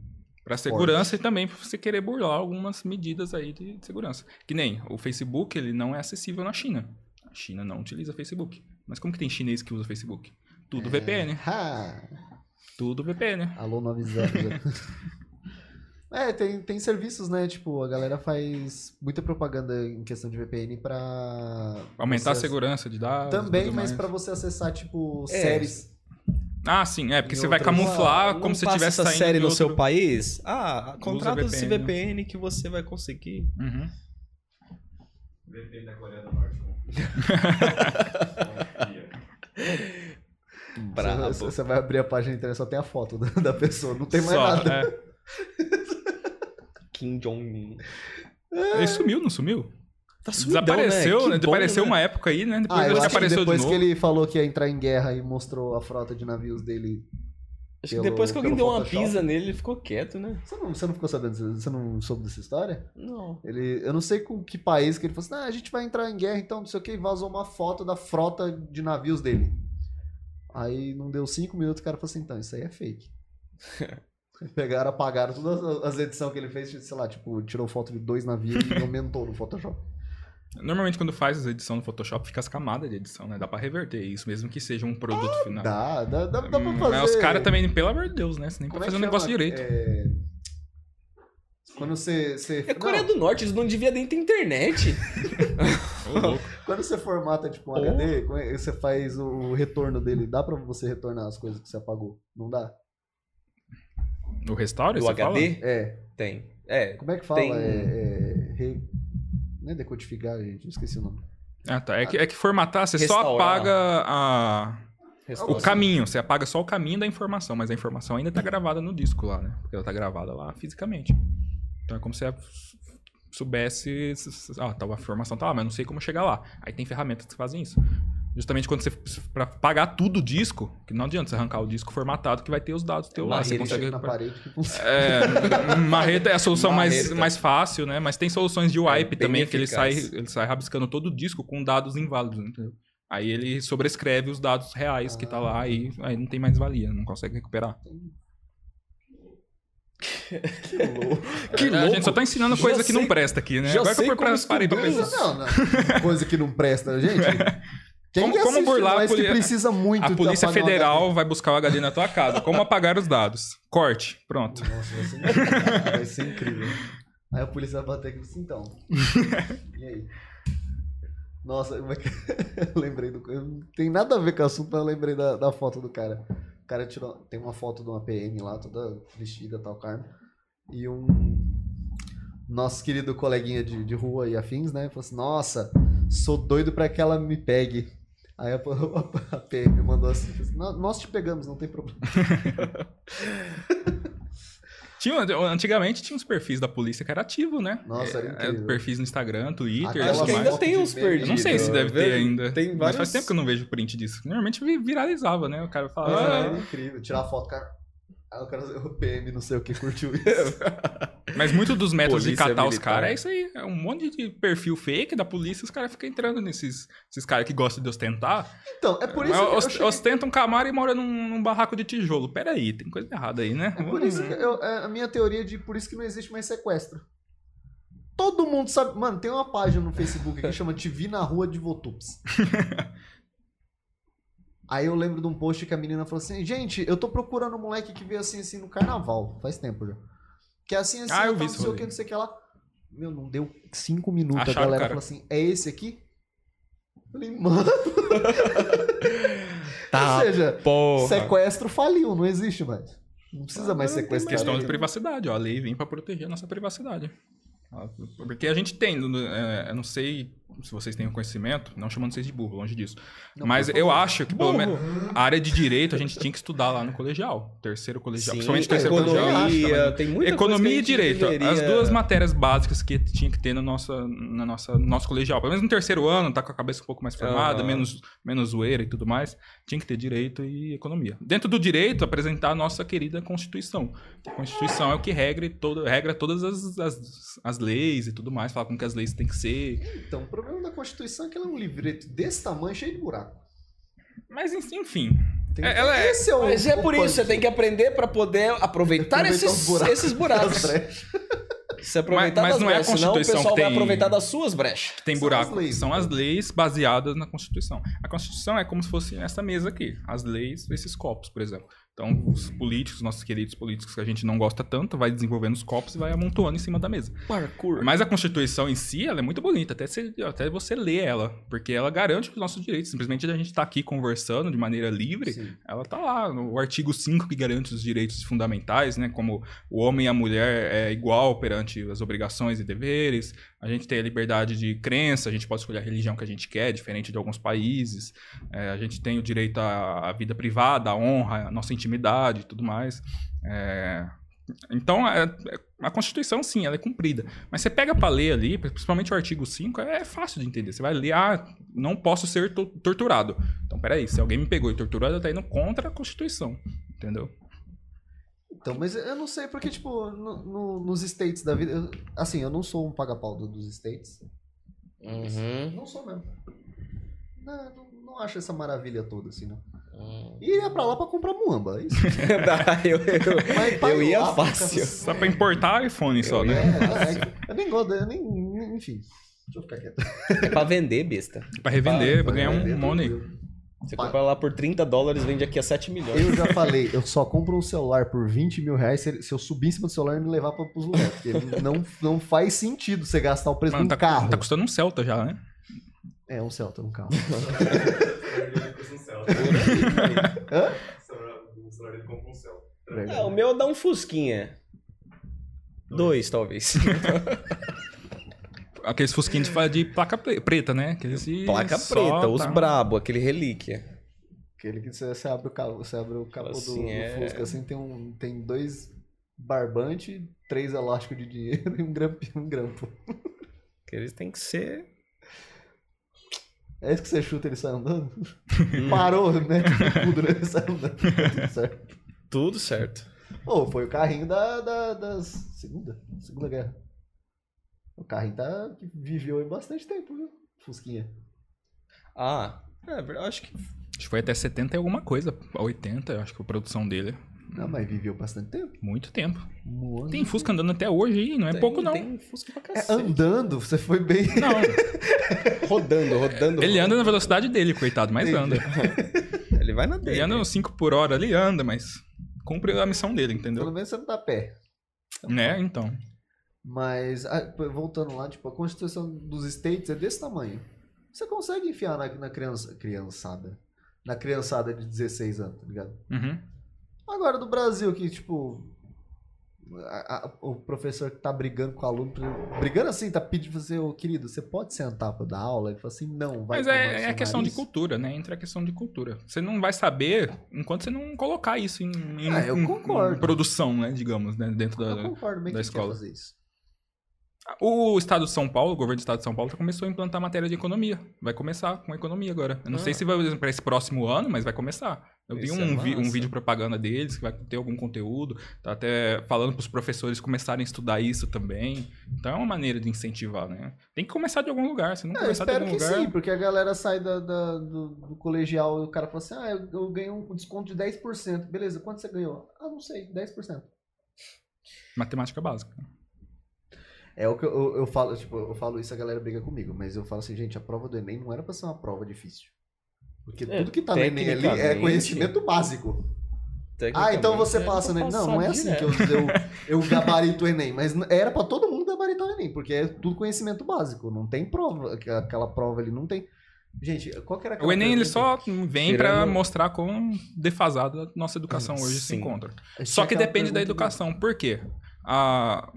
Para segurança e também para você querer burlar algumas medidas aí de segurança. Que nem o Facebook, ele não é acessível na China. A China não utiliza Facebook. Mas como que tem chinês que usa Facebook? Tudo VPN. Ha! Tudo VPN. Alô 90. [LAUGHS] é, tem, tem serviços, né? Tipo, a galera faz muita propaganda em questão de VPN pra. Aumentar a segurança de dados. Também, tudo mas pra você acessar, tipo, É. séries. Ah, sim, é, porque você vai camuflar Não como se tivesse essa série no outro... seu país? Ah, contrata esse VPN. VPN que você vai conseguir. Uhum. VPN da Coreia do Norte. [LAUGHS] Brabo. Você, você vai abrir a página da internet, só tem a foto da, da pessoa, não tem mais Só, nada. é. [LAUGHS] Kim Jong-un. Ele sumiu, não sumiu? Tá sumidão, Desapareceu, Que né? bom, Desapareceu né? uma época aí, né? Depois Ah, ele que apareceu depois de que novo. ele falou que ia entrar em guerra e mostrou a frota de navios dele Acho que Pelo- depois que alguém deu uma Photoshop. pisa nele, ele ficou quieto, né? Você não, você não ficou sabendo, você não soube dessa história? Não. Ele, eu não sei com que país que ele falou assim, ah, a gente vai entrar em guerra então, não sei o que, e vazou uma foto da frota de navios dele. Aí não deu cinco minutos, o cara falou assim, então, isso aí é fake. [LAUGHS] Pegaram, apagaram todas as- as edições que ele fez, sei lá, tipo, tirou foto de dois navios e [LAUGHS] aumentou no Photoshop. Normalmente, quando faz a edição no Photoshop, fica as camadas de edição, né? Dá pra reverter isso, mesmo que seja um produto final. Dá, dá, dá, dá pra Hum, fazer. Mas os caras também, pelo amor de Deus, né? Você nem Como pra é fazer que um negócio direito. É... Quando você. você... É Coreia não, do Norte, eles não deviam nem ter internet. [LAUGHS] Quando você formata tipo um Oh. HD, é- você faz o retorno dele, dá pra você retornar as coisas que você apagou? Não dá? O restauro, Do você HD? É. Tem. É. Como é que fala? Tem- É, é, Não é decodificar, gente. Esqueci o nome. Ah, tá. É que, é que formatar, você só Restaurar. apaga a... o caminho. Você apaga só o caminho da informação, mas a informação ainda tá gravada no disco lá, né? Porque ela tá gravada lá fisicamente. Então é como se soubesse... Ah, tá, a informação tá lá, mas não sei como chegar lá. Aí tem ferramentas que fazem isso. Justamente quando você... Pra pagar tudo o disco, que não adianta você arrancar o disco formatado que vai ter os dados teus lá. Você Marreta consegue... na parede que funciona. É, marreta é a solução mais, Marreta. mais fácil, né? Mas tem soluções de wipe É, também, que ele sai, ele sai rabiscando todo o disco com dados inválidos, entendeu? Aí ele sobrescreve os dados reais que tá lá e aí não tem mais valia, não consegue recuperar. [LAUGHS] Que louco. Que A louco. gente só tá ensinando Já coisa que não sei- presta aqui, né? já Agora que sei eu como pra- parei pra descobrir pensar. Não, não. Coisa que não presta, gente. [LAUGHS] Quem Como- que como burlar a nós que poli- precisa muito A Polícia Federal vai buscar o HD na tua casa. Como apagar os dados? Corte. Pronto. Nossa, vai ser incrível. Vai ser incrível. Aí a polícia vai bater aqui e assim, então. E aí? Nossa, que- [LAUGHS] eu lembrei do. Não tem nada a ver com o assunto, mas eu lembrei da, da foto do cara. O cara tirou. Tem uma foto de uma PM lá, toda vestida tal, Carmen. E um. Nosso querido coleguinha de, de rua e afins, né? Falou assim: Nossa, sou doido pra que ela me pegue. Aí a, [LAUGHS] a, a PM mandou assim: assim, "Nó- Nós te pegamos, não tem problema. [LAUGHS] Tinha, antigamente tinha uns perfis da polícia que era ativo, né? Nossa, era É, incrível. perfis no Instagram, Twitter, Acho que ainda tem uns perdidos. Eu não sei se deve ter Vejo- ainda. Tem Mas vários... faz tempo que eu não vejo print disso. Normalmente vi- viralizava, né? O cara falava. "Ah, era incrível. Tirar foto, cara. Aí o cara, o PM, não sei o que, curtiu [LAUGHS] isso. Mas muito dos métodos de Polícia catar os militar. caras é isso aí. É um monte de perfil fake da polícia, os caras ficam entrando nesses esses caras que gostam de ostentar. Então, é por isso Mas que cheguei- Ostenta um camaro e mora num, num barraco de tijolo. Pera aí, tem coisa errada aí, né? É por isso que eu- é a minha teoria de por isso que não existe mais sequestro. Todo mundo sabe. Mano, tem uma página no Facebook que chama Te Vi na Rua de Votups. [LAUGHS] Aí eu lembro de um post que a menina falou assim: Gente, eu tô procurando um moleque que veio assim, assim no carnaval. Faz tempo já. Que é assim, assim, Ah, eu vi não sei o que, não sei o que lá. Meu, não deu cinco minutos. Acharam a galera cara. falou assim: É esse aqui? Eu Falei, mano. [LAUGHS] Tá, Ou seja, porra. sequestro faliu, não existe mais. Não precisa mais sequestrar. Questão de privacidade, ó. A lei vem pra proteger a nossa privacidade. Ó, Porque a gente tem, no- é, eu não sei se vocês têm o conhecimento, não chamando vocês de burro, longe disso. Não, Mas eu acho que pelo menos a área de direito a gente tinha que estudar lá no colegial. Terceiro colegial. Sim, principalmente terceiro colegial. economia, tem muita Economia e direito. deveria- As duas matérias básicas que tinha que ter no nosso, na nossa, no nosso colegial. Pelo menos no terceiro ano, tá com a cabeça um pouco mais formada, Aham. menos, menos zoeira e tudo mais. Tinha que ter direito e economia. Dentro do direito, apresentar a nossa querida Constituição. A Constituição é o que regra, todo, regra todas as, as, as leis e tudo mais, fala como que as leis têm que ser. Então, problema da Constituição é que ela é um livreto desse tamanho, cheio de buraco. Mas enfim. Tem- É, ela é- Esse é o, Mas é o por isso, você tem que aprender pra poder aproveitar, Aproveitar esses, os buracos. esses buracos. Brechas. Se aproveitar Mas- mas das não é a brechas, senão o Constituição pessoal que vai tem- aproveitar das suas brechas. Tem São buraco. as leis, São então. as leis baseadas na Constituição. A Constituição é como se fosse essa mesa aqui. As leis desses copos, por exemplo. Então, os políticos, nossos queridos políticos que a gente não gosta tanto, vai desenvolvendo os copos e vai amontoando em cima da mesa. Parkour. Mas a Constituição em si, ela é muito bonita, até, você- até você ler ela, porque ela garante os nossos direitos. Simplesmente a gente está aqui conversando de maneira livre, Sim. ela tá lá, no artigo 5 que garante os direitos fundamentais, né? Como o homem e a mulher é igual perante as obrigações e deveres. A gente tem a liberdade de crença, a gente pode escolher a religião que a gente quer, diferente de alguns países. É, a gente tem o direito à, à vida privada, à honra, à nossa intimidade e tudo mais. É, então, é- é- a Constituição, sim, ela é cumprida. Mas você pega pra ler ali, principalmente o artigo 5, é fácil de entender. Você vai ler, ah, não posso ser to- torturado. Então, peraí, se alguém me pegou e torturou, ela tá indo contra a Constituição. Entendeu? Então, mas eu não sei, porque, tipo, no- no- nos States da vida. eu- assim, eu não sou um paga-pau do- dos States. Uhum. Não sou mesmo. Não, não, não acho essa maravilha toda, assim, não. Hum. E ia pra lá pra comprar muamba, é isso. [LAUGHS] Dá, eu, eu, Mas pra eu ia África, fácil. Só pra importar iPhone só, É, né? é, eu nem gosto, eu nem. Enfim. Deixa eu ficar quieto. É pra vender, besta. Pra revender, pra ganhar Vender um money. Você Pa- compra lá por 30 dólares, vende aqui a 7 milhões. Eu já [LAUGHS] falei, eu só compro um celular por 20 mil reais se, eu subir em cima do celular e me levar pra, pros lugares. Porque não, não faz sentido você gastar o preço Mano, de tá, um carro. tá custando um Celta já, né? É, um Celta, um carro. Um. [LAUGHS] Hã? O celular dele compra um. É, o meu dá um Fusquinha. Dois, talvez. [LAUGHS] Aqueles fusquinhos de, de placa pre- preta, né? Aqueles de Placa só preta, os tá- brabo, aquele relíquia. Aquele que você, você abre o capô, você abre o capô Assim, do, do é- Fusca, assim, tem, um, tem dois barbantes, três elásticos de dinheiro [LAUGHS] e um grampo. Um grampo. Aqueles tem que ser. É isso que você chuta ele sai andando? Parou, né? Tudo, né? Ele sai andando. [LAUGHS] Tudo certo. Tudo certo. Ô, foi o carrinho da, da, das segunda, segunda guerra. O carrinho tá, que viveu aí bastante tempo, viu? Fusquinha. Ah, é verdade. Acho que. Acho que foi até 70 e alguma coisa. 80, eu acho que a produção dele. Não, mas viveu bastante tempo. Muito tempo. Muito. Tem Fusca andando até hoje aí, não é tem- pouco não. Tem Fusca pra É, cacete. andando, você foi bem. Não, [LAUGHS] Rodando, rodando. ele anda na velocidade dele, coitado, mas anda. [LAUGHS] Ele vai na dele. Ele anda uns 5 por hora ali, anda, mas cumpre a missão dele, Pelo entendeu? menos você não tá a pé. Né, então. Mas, ah, voltando lá, tipo, a Constituição dos States é desse tamanho. Você consegue enfiar na, na criança, criançada. Na criançada de 16 anos, tá ligado? Uhum. Agora do Brasil, que, tipo. a- a- o professor que tá brigando com o aluno, brigando assim, tá pedindo pra você, ô querido, você pode sentar pra dar aula? Ele fala assim, não, vai Mas é, é questão de cultura, né? Entra a questão de cultura. Você não vai saber enquanto você não colocar isso em, em- Ah, eu em- concordo. em produção, né? Digamos, né? Dentro Eu da. concordo, mas da quer escola. fazer isso? O Estado de São Paulo, o governo do Estado de São Paulo, começou a implantar matéria de economia. Vai começar com a economia agora. Eu não sei Ah. se vai para esse próximo ano, mas vai começar. Eu vi Isso um, é vi- um vídeo propaganda deles que vai ter algum conteúdo. Tá até falando para os professores começarem a estudar isso também. Então é uma maneira de incentivar, né? Tem que começar de algum lugar. Se não É, eu começar de espero algum que lugar. sim, porque a galera sai da, da- do, do colegial e o cara fala assim: ah, eu, eu ganhei um desconto de 10%. Beleza, quanto você ganhou? Ah, não sei, 10%. Matemática básica. É o que eu, eu, eu falo, tipo, eu falo isso, a galera briga comigo, mas eu falo assim, gente, a prova do Enem não era pra ser uma prova difícil. Porque É, tudo que tá no Enem ali é conhecimento básico. Ah, então você passa é no pra Enem. Não, não é assim que eu, direto. eu, eu gabarito o Enem, mas era pra todo mundo gabaritar o Enem, porque é tudo conhecimento básico, não tem prova, aquela- aquela prova ali não tem. Gente, qual que era aquela O Enem ele só vem para mostrar quão defasada a nossa educação hoje se Sim. encontra. Tinha Só que aquela depende da educação. Por quê? A a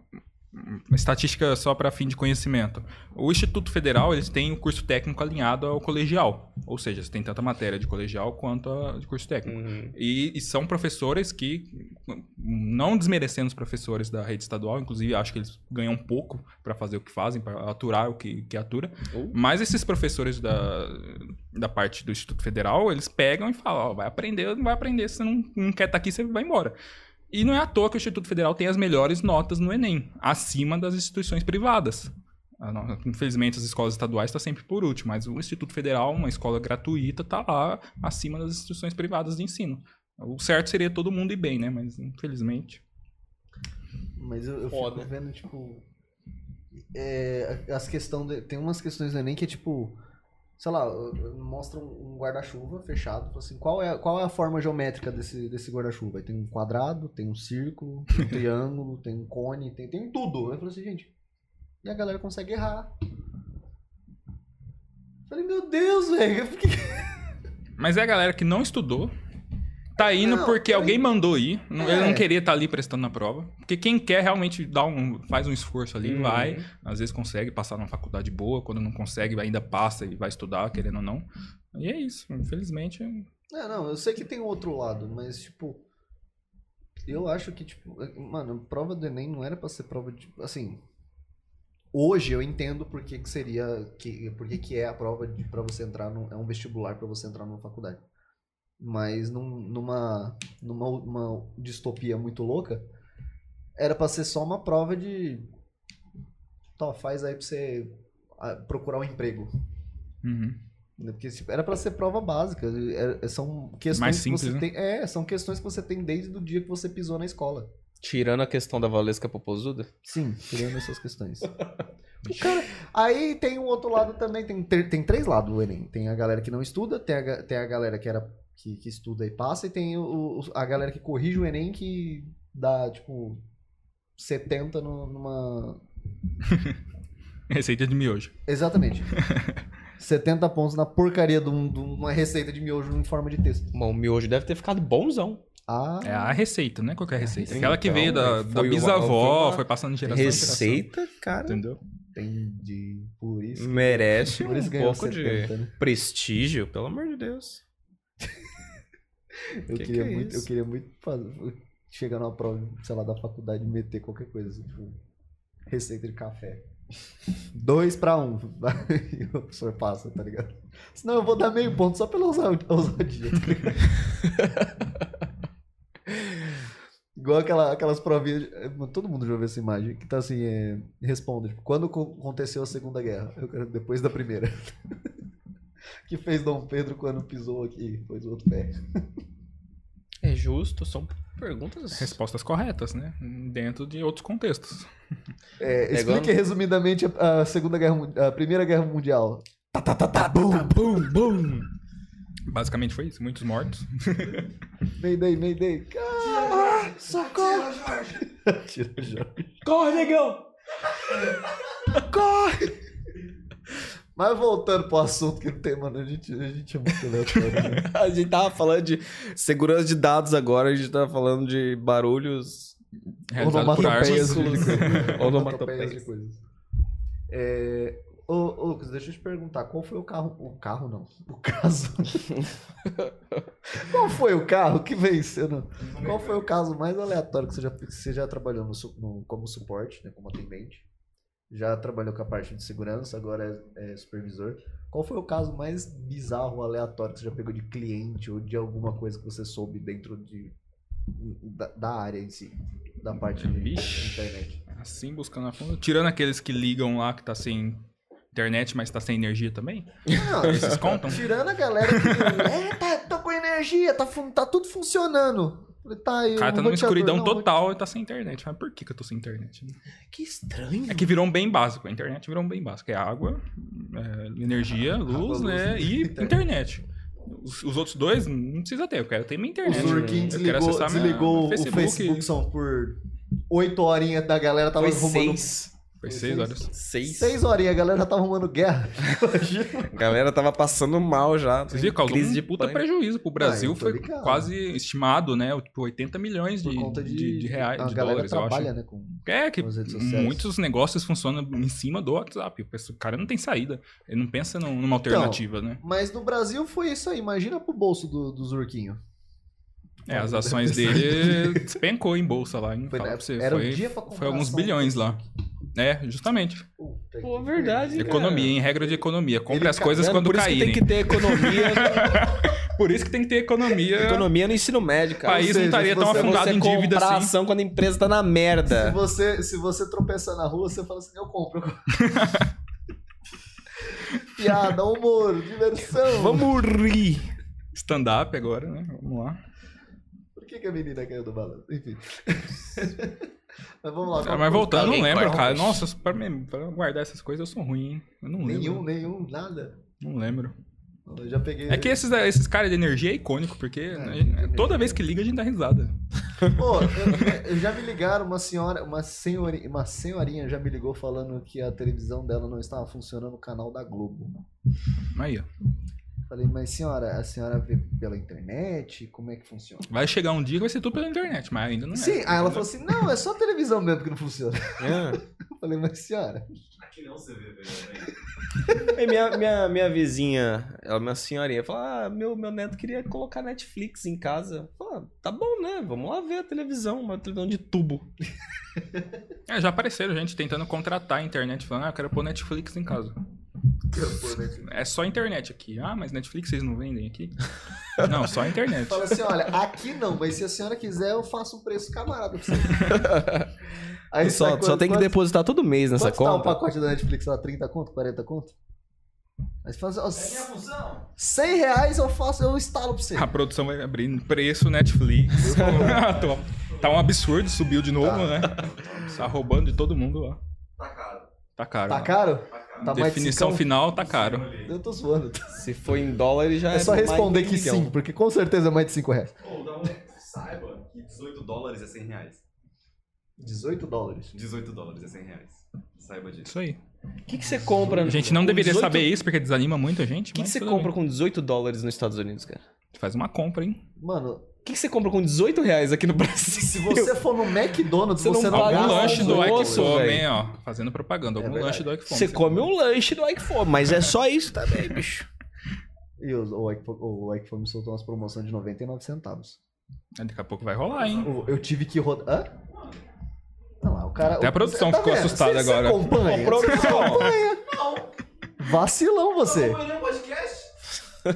estatística só para fim de conhecimento. O Instituto Federal eles têm o curso técnico alinhado ao colegial. Ou seja, você tem tanta matéria de colegial quanto a de curso técnico. Uhum. E, e são professores que, não desmerecendo os professores da rede estadual, inclusive acho que eles ganham pouco para fazer o que fazem, para aturar o que, que atura. Uh. Mas esses professores da, da parte do Instituto Federal, eles pegam e falam: ó, vai aprender, não vai aprender, se você não, não quer estar aqui, você vai embora. E não é à toa que o Instituto Federal tem as melhores notas no Enem, acima das instituições privadas. Infelizmente, as escolas estaduais estão sempre por último, mas o Instituto Federal, uma escola gratuita, está lá acima das instituições privadas de ensino. O certo seria todo mundo ir bem, né? Mas, infelizmente... Mas eu, eu Foda. fico vendo, tipo. é, as questões. Tem umas questões do Enem que é tipo. Sei lá, mostra um guarda-chuva fechado. Assim, qual, é, qual é a forma geométrica desse, desse guarda-chuva? Tem um quadrado, tem um círculo, tem um triângulo, [LAUGHS] tem um cone, tem, tem tudo. Eu falei assim, gente. E a galera consegue errar. Falei, meu Deus, velho. [LAUGHS] que- Mas é a galera que não estudou, tá indo Não, porque eu- alguém mandou ir. não- Ele É. não queria estar ali prestando na prova. Porque quem quer realmente dar um, faz um esforço ali, Uhum. vai. Às vezes consegue passar numa faculdade boa, quando não consegue, ainda passa e vai estudar, querendo ou não. E é isso, infelizmente. É, não, eu sei que tem outro lado, mas, tipo. Eu acho que, tipo, mano, prova do Enem não era pra ser prova de. Assim. Hoje eu entendo por que, que seria. Que, por que, que é a prova de, pra você entrar no. É um vestibular pra você entrar numa faculdade. Mas num- numa, numa uma distopia muito louca, era pra ser só uma prova de. Tó, faz aí pra você ah, procurar um emprego. Uhum. né? Porque era pra ser prova básica. é- são questões Mais que simples, você né? tem. É, são questões que você tem desde o dia que você pisou na escola. Tirando a questão da Valesca Popozuda. Sim, tirando essas questões. [LAUGHS] Cara- Aí tem um outro lado também, tem, tem, três lados o Enem. Tem a galera que não estuda, tem a, tem a galera que, era, que, que estuda e passa, e tem o, a galera que corrige o Enem que dá, tipo, 70 no- numa. [LAUGHS] Receita de miojo. Exatamente. [LAUGHS] 70 pontos na porcaria de, um- de uma receita de miojo em forma de texto. Bom, o miojo deve ter ficado bonzão. Ah, É a receita, né? Qualquer receita. receita. Aquela que veio da, Então, da foi uma- bisavó, foi uma foi passando de geração em geração. Receita, cara, Entendeu? entendi. Por isso. merece Por isso um pouco 70, de né? prestígio, pelo amor de Deus. [LAUGHS] Eu, Que queria que é muito, eu queria muito fazer, chegar numa prova, sei lá, da faculdade e meter qualquer coisa, assim, tipo, receita de café. [LAUGHS] Dois pra um. [LAUGHS] E o professor passa, tá ligado? Senão eu vou dar meio ponto só pela ousa- ousadia, tá? Igual aquela, aquelas provinhas. mano, Todo mundo já viu essa imagem. Que tá assim, é, responde. tipo, quando co- aconteceu a Segunda Guerra? Eu quero depois da Primeira. Que fez Dom Pedro quando pisou aqui? Pôs o outro pé. É justo, são perguntas. Respostas corretas, né? Dentro de outros contextos. É, É igual explique resumidamente a, a Segunda Guerra, a Primeira Guerra Mundial. Tá, tá, tá, tá, bum. Bum, bum. Basicamente foi isso. Muitos mortos. Mayday, Mayday. Ah, socorro. Tira o Jorge. Corre, negão! Corre. Mas voltando pro assunto que não tem, mano, a gente, a gente é muito aleatório, né? [LAUGHS] A gente tava falando de segurança de dados agora, a gente tava falando de barulhos. Realizado por Onomatopeias armas. de coisas. [LAUGHS] Onomatopeias. Onomatopeias de coisas. É... Ô, ô, Lucas, deixa eu te perguntar, qual foi o carro... O carro não, o caso... [LAUGHS] qual foi o carro que venceu? Qual foi o caso mais aleatório que você já, que você já trabalhou no, no- como suporte, né, como atendente? Já trabalhou com a parte de segurança, agora é, é supervisor. Qual foi o caso mais bizarro, aleatório que você já pegou de cliente ou de alguma coisa que você soube dentro de, da, da área em si? Da parte de Vixe. internet. Assim, buscando a fundo. Tirando aqueles que ligam lá que tá sem internet, mas tá sem energia também. Não, Esses contam? Tirando a galera que. [LAUGHS] é, tá, tô com energia, tá, tá tudo funcionando. Falei, Tá aí. O cara tá numa escuridão não, total e tá sem internet. Mas por que, que eu tô sem internet? Que estranho. É que virou um bem básico. A internet virou um bem básico. É água, é, energia, luz, luz, né? E internet. internet. Os, os outros dois não precisa ter. Eu quero ter minha O internet. Zurkin eu quero desligou, minha- desligou meu o Facebook são por 8 horinhas da galera tava Foi arrumando. seis. Foi seis horas. Seis. 6 horinhas, a galera já tava arrumando guerra. [LAUGHS] A galera tava passando mal já. Vocês viram? Causou Crise um de puta pânico. prejuízo pro Brasil. tô foi ligado. quase estimado, né? Tipo, 80 milhões de, de, de, de reais, A de galera dólares, eu acho. trabalha, né? Com... É, que com as redes sociais. muitos negócios funcionam em cima do WhatsApp. O cara não tem saída. Ele não pensa num- numa alternativa, né? Mas no Brasil foi isso aí. Imagina pro bolso do, do Zurquinho. É, as ações [LAUGHS] dele despencou em bolsa lá, hein? Foi você. época- era o foi, dia pra comprar foi alguns bilhões lá. É, justamente. Puta Pô, verdade, pariu. cara. Economia, em regra de economia. Compre Ele as coisas quando Por isso que caírem. tem que ter economia, [LAUGHS] Por isso que tem que ter economia. economia no ensino médio, O cara. país Ou seja, não estaria se tão você- afundado você em dívida assim. ação quando a empresa tá na Se merda. você, se você tropeçar na rua, você fala assim, eu compro. eu [LAUGHS] compro. Piada, humor, diversão. Vamos rir. Stand-up agora, né? Vamos lá. Por que, que a menina caiu do balanço? Enfim. [LAUGHS] Mas vamos lá. Ah, qual mas voltando, eu não lembro, cara. Nossa, pra, me- pra guardar essas coisas eu sou ruim, hein? Eu não lembro. Nenhum, nenhum, nada. Não lembro. Eu já peguei. É que esses, esses caras de energia é icônico, porque né, energia. toda vez que liga a gente dá risada. Pô, eu, [LAUGHS] eu já me ligaram, uma senhora, uma senhorinha, uma senhorinha já me ligou falando que a televisão dela não estava funcionando no canal da Globo. Aí, ó. Falei, mas senhora, a senhora vê pela internet? Como é que funciona? Vai chegar um dia que vai ser tudo pela internet, mas ainda não é. Sim, aí ela falou assim: não, é só a televisão mesmo que não funciona. É. [LAUGHS] Eu falei, mas senhora. Aqui não você vê, [LAUGHS] velho. E minha, minha, minha vizinha, ela, minha senhorinha, falou: Ah, meu, meu neto queria colocar Netflix em casa. Falei, ah, tá bom, né? Vamos lá ver a televisão, uma televisão de tubo. É, já apareceram gente tentando contratar a internet, falando, ah, eu quero pôr Netflix em casa. É só internet aqui. Ah, mas Netflix vocês não vendem aqui? Não, só internet. Fala assim, olha, aqui não, mas se a senhora quiser, eu faço um preço camarada pra você. [LAUGHS] Aí Só, só tem que quanto- depositar todo mês nessa Quanto tá o conta. pacote da Netflix lá? 30 conto? 40 conto? Aí você fala assim, ó, É minha função. 100 reais eu faço, eu instalo pra você. A produção vai abrir preço Netflix. [LAUGHS] [LAUGHS] Tô- tá um absurdo, subiu de novo, né? Tá roubando de todo mundo lá. Tá caro. Tá caro. Tá lá. caro? Tá mais Definição cincão? final tá caro. Eu tô zoando. Se for em dólar, ele já é. É só mais responder de que milhão. sim, porque com certeza é mais de 5 reais. Ô, dá um... Saiba que 18 dólares é 100 reais. 18 dólares. 18 dólares é 100 reais. Saiba disso. Isso aí. O que, que você compra? A gente não deveria 18 saber isso porque desanima muita gente. O que, que você compra bem. com 18 dólares nos Estados Unidos, cara? Faz uma compra, hein? Mano, O que, que você compra com 18 reais aqui no [LAUGHS] Brasil? se você for no McDonald's, Você você não não, paga Algum lanche do almoço, Ike Fome, velho. hein, ó. Fazendo propaganda. Algum verdade. lanche do Ike Fome. Você come um lanche do Ike Fome, mas é só isso também, bicho. E o, o, o Ike Fome soltou umas promoções de 99 centavos. Daqui a pouco vai rolar, hein? O- Eu tive que rodar. Hã? Não, o cara. Até a o- produção tá ficou vendo? assustada Você- agora. Você acompanha? Ô, produção. Você acompanha? Vacilão você. Não, não, podcast?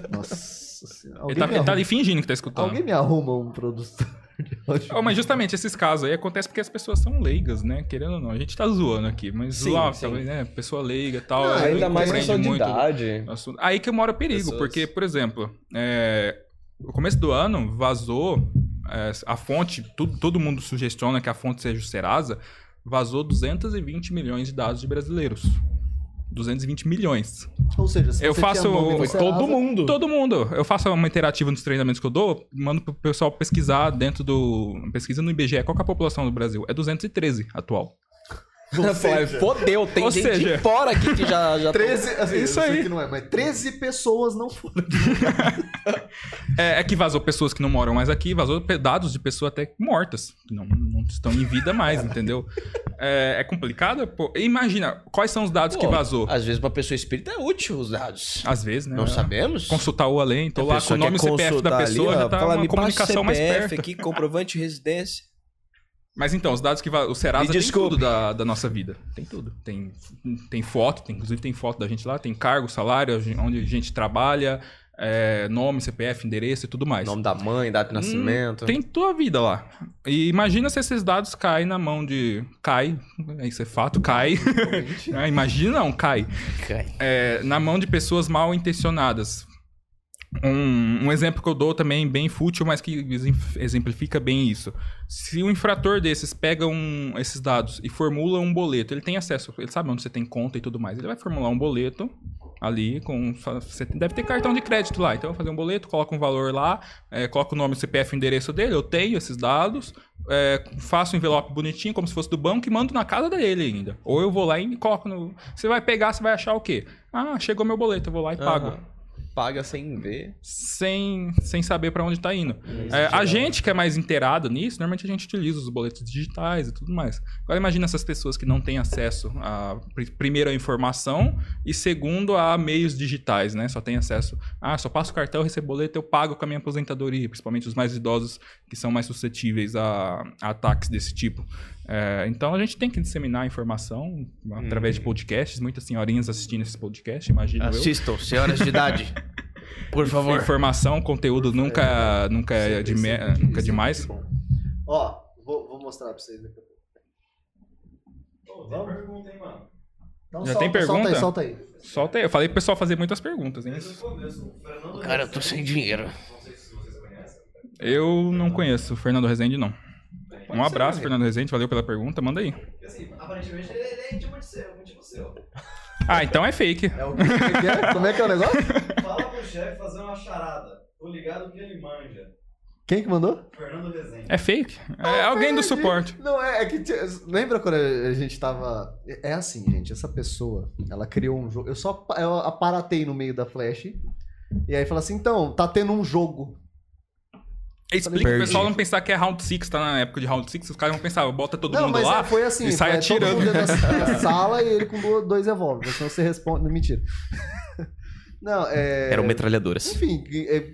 Nossa senhora. Ele tá, ele tá ali fingindo que tá escutando. alguém me arruma um produtor de áudio. Oh, mas justamente esses casos aí acontecem porque as pessoas são leigas, né? Querendo ou não. A gente tá zoando aqui, mas Sim, zoar, sim. talvez, né? Pessoa leiga e tal. Não, ela Ainda mais questão de muito idade. assunto. Aí que mora o perigo, Pessoas. porque, por exemplo, é, no começo do ano vazou é, a fonte, tudo, todo mundo sugestiona que a fonte seja o Serasa, vazou 220 milhões de dados de brasileiros. 220 milhões. Ou seja, se Eu faço nome no todo mundo. Todo mundo. Eu faço uma interativa nos treinamentos que eu dou, mando pro pessoal pesquisar dentro do. Pesquisa no IBGE qual que é a população do Brasil. É 213 atual. Fodeu, tem Ou gente seja- fora aqui que já, já 13, assim, Isso aí. que não é, mas 13 pessoas não foram. [LAUGHS] É, é que vazou pessoas que não moram mais aqui, vazou dados de pessoas até mortas, que não, não estão em vida mais, entendeu? É, é complicado? Pô, imagina, quais são os dados que Pô, vazou? Às vezes pra pessoa espírita é útil os dados. Às vezes, né? Não sabemos? Consultar o além, tô A lá com o nome e CPF da pessoa, ali, ó, já tá fala, uma comunicação mais CPF perto. aqui, comprovante de residência. Mas então, os dados que o Serasa tem tudo da, da nossa vida. Tem tudo. Tem, tem foto, tem, inclusive tem foto da gente lá, tem cargo, salário, onde a gente trabalha, é, nome, CPF, endereço e tudo mais. Nome da mãe, data de nascimento. Tem tua vida lá. E imagina se esses dados caem na mão de. Cai. Isso é fato, cai. [LAUGHS] Imagina não, cai. Cai. É, na mão de pessoas mal intencionadas. Um, um exemplo que eu dou também bem fútil, mas que exem- exemplifica bem isso. Se um infrator desses pega um- esses dados e formula um boleto, ele tem acesso, ele sabe onde você tem conta e tudo mais. Ele vai formular um boleto ali com. Você deve ter cartão de crédito lá. Então, eu vou fazer um boleto, coloca um valor lá, é, coloca o nome, o CPF e o endereço dele. Eu tenho esses dados, é, faço um envelope bonitinho, como se fosse do banco, e mando na casa dele ainda. Ou eu vou lá e coloco no. Você vai pegar, você vai achar o quê? Ah, chegou meu boleto, eu vou lá e pago Aham. Paga sem ver. sem, sem saber pra onde tá indo. É, a gente que é mais inteirado nisso, normalmente a gente utiliza os boletos digitais e tudo mais. Agora imagina essas pessoas que não têm acesso a pri- primeiro a informação e segundo a meios digitais, né? Só tem acesso, ah, só passo o cartão, recebo boleto, eu pago com a minha aposentadoria, principalmente os mais idosos que são mais suscetíveis a, a ataques desse tipo. É, então a gente tem que disseminar a informação através de podcasts, muitas senhorinhas assistindo esses podcasts, imagino eu. Assistam, senhoras de idade. [LAUGHS] Por favor. Informação, conteúdo nunca, nunca é, de me- nunca é demais. Ó, vou, vou mostrar pra vocês daqui a pouco. Tem pergunta, hein, mano? Então, Já solta, tem pergunta? Solta aí, solta aí. Solta aí. Eu falei pro pessoal fazer muitas perguntas, hein? Cara, eu tô sem dinheiro. Não sei se vocês conhecem. Eu não conheço o Fernando Rezende, não. Um abraço, Fernando Rezende. Valeu pela pergunta. Manda aí. Porque assim, aparentemente ele é íntimo de seu, íntimo seu. Ah, então é fake. É o que, como é que é? [LAUGHS] Como é que é o negócio? Fala pro chefe fazer uma charada. Tô ligado que ele manja. Quem que mandou? Fernando Rezende. É fake. É alguém do suporte. Não, é, é que. Lembra quando a gente tava. É assim, gente. Essa pessoa, ela criou um jogo. Eu só eu aparatei no meio da flash. E aí fala assim: então, tá tendo um jogo. Explica pro pessoal não pensar que é Round 6, tá na época de Round 6. Os caras vão pensar, bota todo não, mundo mas lá. é, foi assim: e sai foi todo atirando. mundo da, da [LAUGHS] sala e ele com do- dois revólveres. Senão você responde. Mentira. [LAUGHS] Não, é. Eram metralhadoras. Enfim, é,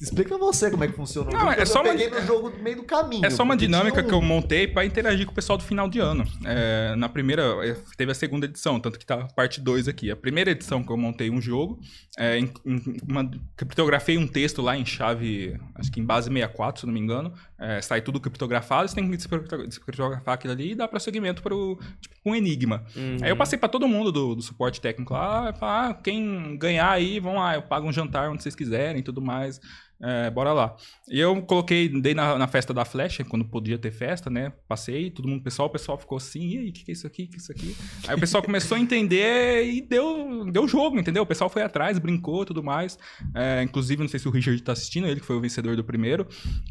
Explica você como é que funciona o Não, é só eu uma- peguei no jogo no meio do caminho. É só uma dinâmica que eu montei pra interagir com o pessoal do final de ano. É, na primeira, é, teve a segunda edição, tanto que tá parte 2 aqui. A primeira edição que eu montei um jogo, é, em- em- uma- criptografei um texto lá em chave, acho que em base 64, se não me engano. É, sai tudo criptografado, você tem que descripto- descriptografar aquilo ali e dar prosseguimento para tipo, um enigma. Aí eu passei pra todo mundo do, do suporte técnico lá, falar, ah, quem ganhar aí, vão lá, eu pago um jantar onde vocês quiserem e tudo mais. É, bora lá. E eu coloquei, dei na, na festa da flecha, quando podia ter festa, né? Passei, todo mundo, pessoal, o pessoal ficou assim, e aí, o que, que é isso aqui? O que é isso aqui? Aí o pessoal começou a entender e deu, deu jogo, entendeu? O pessoal foi atrás, brincou e tudo mais. É, inclusive, não sei se o Richard tá assistindo, ele que foi o vencedor do primeiro.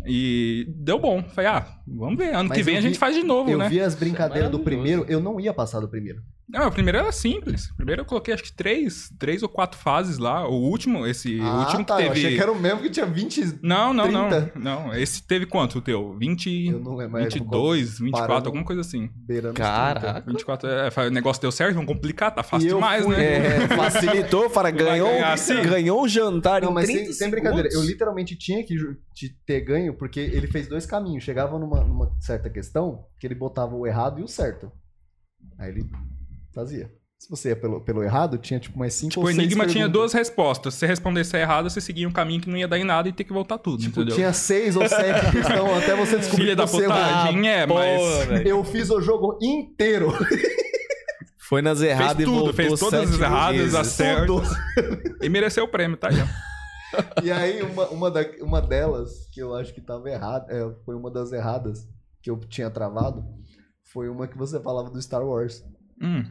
E deu bom. Falei, ah, vamos ver. Ano Mas que vem eu a gente vi- faz de novo, Eu né? vi as brincadeiras do maravilhoso. primeiro, eu não ia passar do primeiro. Não, o primeiro era simples. Primeiro eu coloquei acho que três, três ou quatro fases lá. O último, esse. o último que tá, eu teve. achei que era o mesmo que tinha 20... Não, não, 30. não. Não, esse teve quanto o teu? 20, Eu não lembro. mas 22, 24, parando- alguma coisa assim. beirando Caraca. 24, é, o negócio deu certo, vamos complicar, tá fácil E eu demais, fui- né? É, [LAUGHS] facilitou, fala, ganhou, assim? ganhou um jantar 30. Não, em mas 30 sem, sem brincadeira, eu literalmente tinha que ter ganho, porque ele fez dois caminhos. Chegava numa, numa certa questão, que ele botava o errado e o certo. Aí ele fazia. Se você ia pelo, pelo errado, tinha tipo mais cinco Tipo, ou o seis enigma tinha perguntas. duas respostas. Se você respondesse errado, você seguia um caminho que não ia dar em nada e ter que voltar tudo, Tipo, entendeu? tinha seis ou sete questões até você descobrir Filha que da você errou. putagem, é, mas... velho. Eu fiz o jogo inteiro. [LAUGHS] Foi nas erradas e tudo, voltou fez todas as erradas. Tudo. E mereceu o prêmio, tá? Já. [LAUGHS] E aí, uma, uma, da- uma delas, que eu acho que tava errada, é, foi uma das erradas que eu tinha travado, foi uma que você falava do Star Wars. Hum.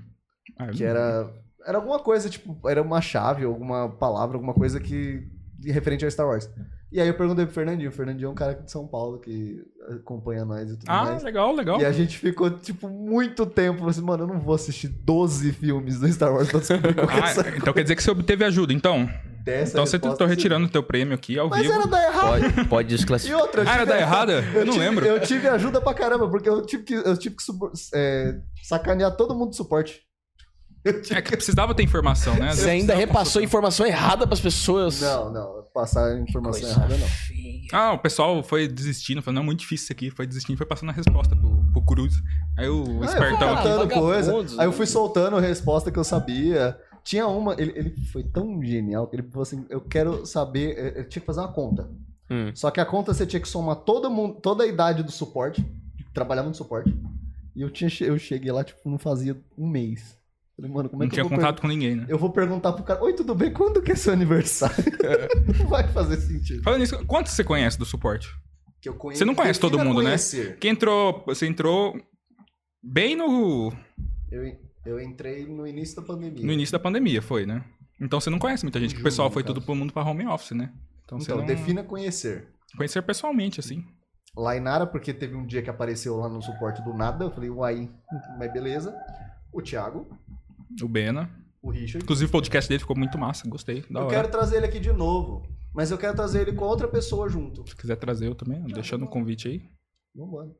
Ah, Que era. Era alguma coisa, tipo, era uma chave, alguma palavra, alguma coisa que. de referente ao Star Wars. E aí eu perguntei pro Fernandinho. O Fernandinho é um cara de São Paulo que acompanha nós e tudo Ah, mais. legal, legal. E a gente ficou, tipo, muito tempo assim, mano, eu não vou assistir 12 filmes do Star Wars pra descobrir qual que é Ah, essa [LAUGHS] então quer dizer que você obteve ajuda, então? dessa Então você tô retirando o teu prêmio aqui ao Mas vivo. era da errada. Pode, pode E desclassificar. outra, eu Ah, era da errada? [LAUGHS] Eu não tive- lembro. Eu tive ajuda pra caramba, porque eu tive que, eu tive que é, sacanear todo mundo do suporte. É que precisava ter informação, né? Você ainda repassou informação errada pras pessoas. Não, não, passar informação errada não. feia. Ah, o pessoal foi desistindo, falando, não, é muito difícil isso aqui. Foi desistindo, foi passando a resposta pro, pro Cruz. Aí o Ah, eu espertão aqui. coisa. vagabundos, Aí eu né? fui soltando a resposta que eu sabia. Tinha uma, ele, ele foi tão genial que ele falou assim: eu quero saber. Eu eu tinha que fazer uma conta. Hum. Só que a conta você tinha que somar todo mundo, toda a idade do suporte, que trabalhava no suporte. E eu, tinha, eu cheguei lá, tipo, não fazia um mês. Falei, mano, como é Não que tinha eu vou contato com ninguém, né? Eu vou perguntar pro cara, oi, tudo bem? Quando que é seu aniversário? não [LAUGHS] vai fazer sentido. Falando nisso, quantos você conhece do suporte? Que eu conheço, Você não conhece todo mundo, né? conhecer. Que entrou. Você entrou bem no, Eu, eu entrei no início da pandemia. no início da pandemia, foi, né? Então você não conhece muita gente, que o Junho, pessoal foi caso. tudo pro mundo pra home office, né? Então, Então, não defina conhecer. conhecer pessoalmente, assim. Lainara, porque teve um dia que apareceu lá no suporte do nada. Eu falei, uai, mas beleza. O Thiago, O Bena. o Richard. Inclusive o podcast dele ficou muito massa, gostei. Da eu hora. quero trazer ele aqui de novo. Mas eu quero trazer ele com outra pessoa junto. Se quiser trazer eu também, deixando o convite aí. Vambora.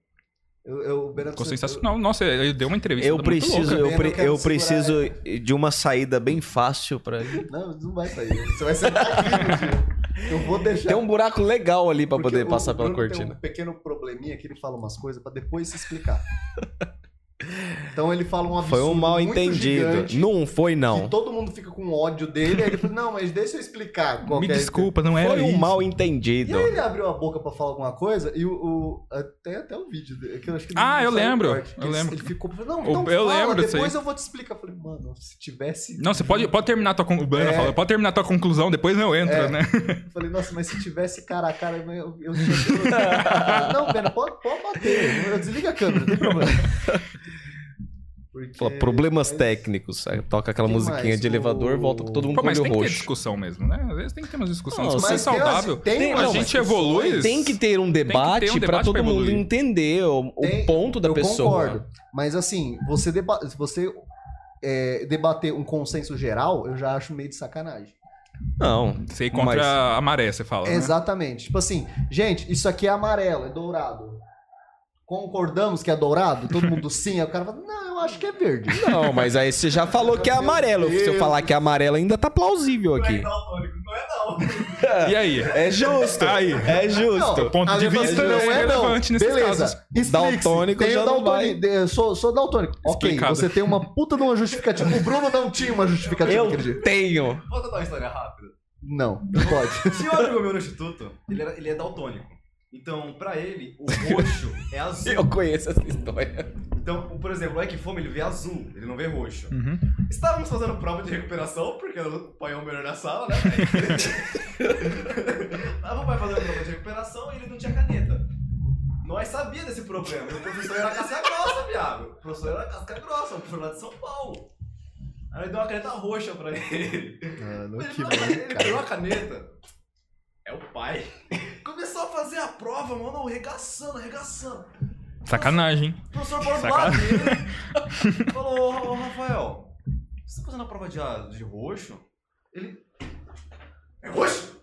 Eu, eu, o Bernardo, Ficou sensacional. Nossa, ele deu uma entrevista Eu muito preciso, louca. eu, Eu pre- eu preciso de uma saída bem fácil pra ir. [LAUGHS] Não, não vai sair. Você vai sentar aqui no dia. Eu vou deixar. Tem um buraco legal ali pra Porque poder o passar pela Bruno Tem cortina. um pequeno probleminha que ele fala umas coisas pra depois se explicar. [LAUGHS] Então ele fala um absurdo Foi um mal entendido. gigante, Não foi, Que não. todo mundo fica com ódio dele. Aí ele fala, não, mas deixa eu explicar. Qual Me é- desculpa, não era Foi um isso. mal E entendido. aí ele abriu a boca pra falar alguma coisa e o. o tem até o vídeo dele. Que eu acho que Ah, eu lembro, corte, eu ele- lembro. Ele ficou. Não, então eu fala, lembro disso depois aí. eu vou te explicar. Eu falei, mano, se tivesse. Não, você pode, pode terminar tua conclusão. É. Pode terminar tua conclusão, depois eu entro, É. né? Eu falei, nossa, mas se tivesse cara a cara, eu, eu tinha. Não, Pena, pode, pode bater. Eu desliga a câmera, não tem problema. Porque- Fala, problemas mas- técnicos. Aí toca aquela musiquinha mais? de elevador, O- volta com todo mundo Pô, com mas olho tem que ter roxo. discussão mesmo, né? Às vezes tem que ter umas discussões. Não, Discussão Mas tem saudável. tem Tem- umas não, a gente evolui. Tem que ter um debate, um pra debate todo pra mundo entender o, o Tem- ponto da eu pessoa. concordo. Mas assim, você, deba se você é, debater um consenso geral, eu já acho meio de sacanagem. Não. Você ir contra Mas- a maré, você fala. né? Exatamente. Tipo assim, gente, isso aqui é amarelo, é dourado. Concordamos que é dourado? Todo mundo sim. Aí o cara fala, não, eu acho que é verde. [LAUGHS] Não, mas aí você já [LAUGHS] falou que é amarelo. Se eu falar que é amarelo, ainda tá plausível Não é aqui. daltônico, não é não. [LAUGHS] E aí? É justo. Aí. É justo. Ponto de vista não é não. relevante nesses Beleza. casos. Explique-se. Daltônico já não. De- Sou, sou daltônico. Ok, Explicado. você tem uma puta de uma justificativa. O Bruno não tinha uma justificativa Eu dia. tenho. Vou contar uma história rápida. Não, não pode. Tinha um amigo meu no instituto, ele, era, ele é daltônico. Então, pra ele, o roxo é [LAUGHS] azul. Eu conheço essa história. Então, por exemplo, o Equifome, ele vê azul, ele não vê roxo. Uhum. Estávamos fazendo prova de recuperação, porque o pai é o melhor da sala, né? [LAUGHS] Tava o pai fazendo prova de recuperação e ele não tinha caneta. Nós sabia desse problema. O professor era casca grossa, viado. O professor era casca grossa, o professor lá de São Paulo. Aí ele deu uma caneta roxa pra ele. Mano, Ele, que bom, ele cara. pegou a caneta. É o pai. Começou a fazer a prova, mano, arregaçando, arregaçando. Sacanagem, hein? O professor parou do Sacanagem. lado dele. [LAUGHS] Falou, ô, ô, Rafael, você tá fazendo a prova de, a- de roxo? Ele. É roxo?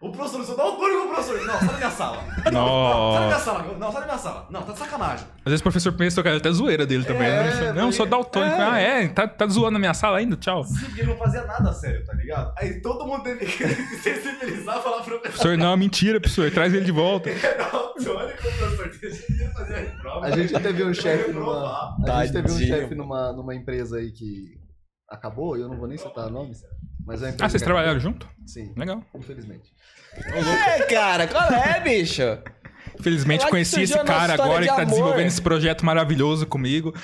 O professor, você dá o túnel com o professor. Não, sai da minha sala. [LAUGHS] Não, não, sai da minha sala. Não, sai da minha sala. Não, tá de sacanagem. Às vezes o professor pensa que é até zoeira dele também. É, né? Não, sou daltônico. é. Ah, é? Tá, tá zoando na minha sala ainda? Tchau. Sim, porque ele não fazia nada sério, tá ligado? Aí todo mundo teve que se [LAUGHS] sensibilizar e falar pro professor. Professor, não, mentira, professor. Traz ele de volta. [LAUGHS] Era daltônico, professor. Deixa ele fazer a prova. A gente teve um chefe numa. A gente teve um chefe numa, numa empresa aí que acabou, eu não vou nem citar nomes. Mas é Ah, vocês trabalharam junto? Sim, Legal. infelizmente. É, cara, qual é, bicho? Felizmente conheci esse cara agora que tá amor. desenvolvendo esse projeto maravilhoso comigo.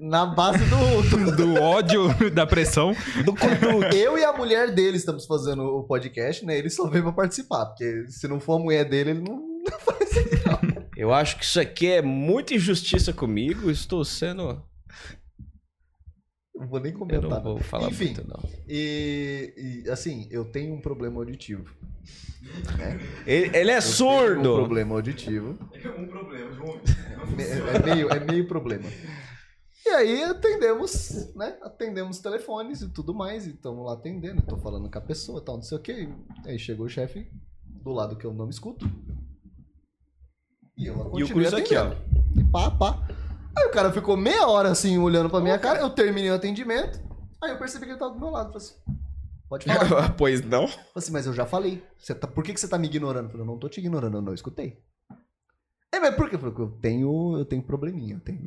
Na base do. do- Do ódio, da pressão. Do cutuque. eu e a mulher dele estamos fazendo o podcast, né? Ele só veio pra participar, porque se não for a mulher dele, ele não. Eu acho que isso aqui é muita injustiça comigo. Estou sendo. Não vou nem Eu comentar. não vou falar Enfim. muito, não. E, e, assim, eu tenho um problema auditivo. [LAUGHS] Ele, ele é Eu tenho surdo. Um problema auditivo. Um problema, João. É, é meio, é meio problema. E aí atendemos, né? Atendemos telefones e tudo mais. E estamos lá atendendo. Tô falando com a pessoa e tal, não sei o que. Aí chegou o chefe do lado que eu não escuto. E eu E o continuei Cruz aqui, ó. atendendo. E pá, pá. Aí o cara ficou meia hora assim, olhando pra minha cara. Eu terminei o atendimento. Aí eu percebi que ele tava do meu lado. Falei assim, pode [LAUGHS] falar. pois não? Falei assim, mas eu já falei. Você tá, por que, que você tá me ignorando? Eu falei, eu não tô te ignorando, eu não escutei. É, mas por quê? Eu falei, eu tenho, eu tenho probleminha. Eu tenho,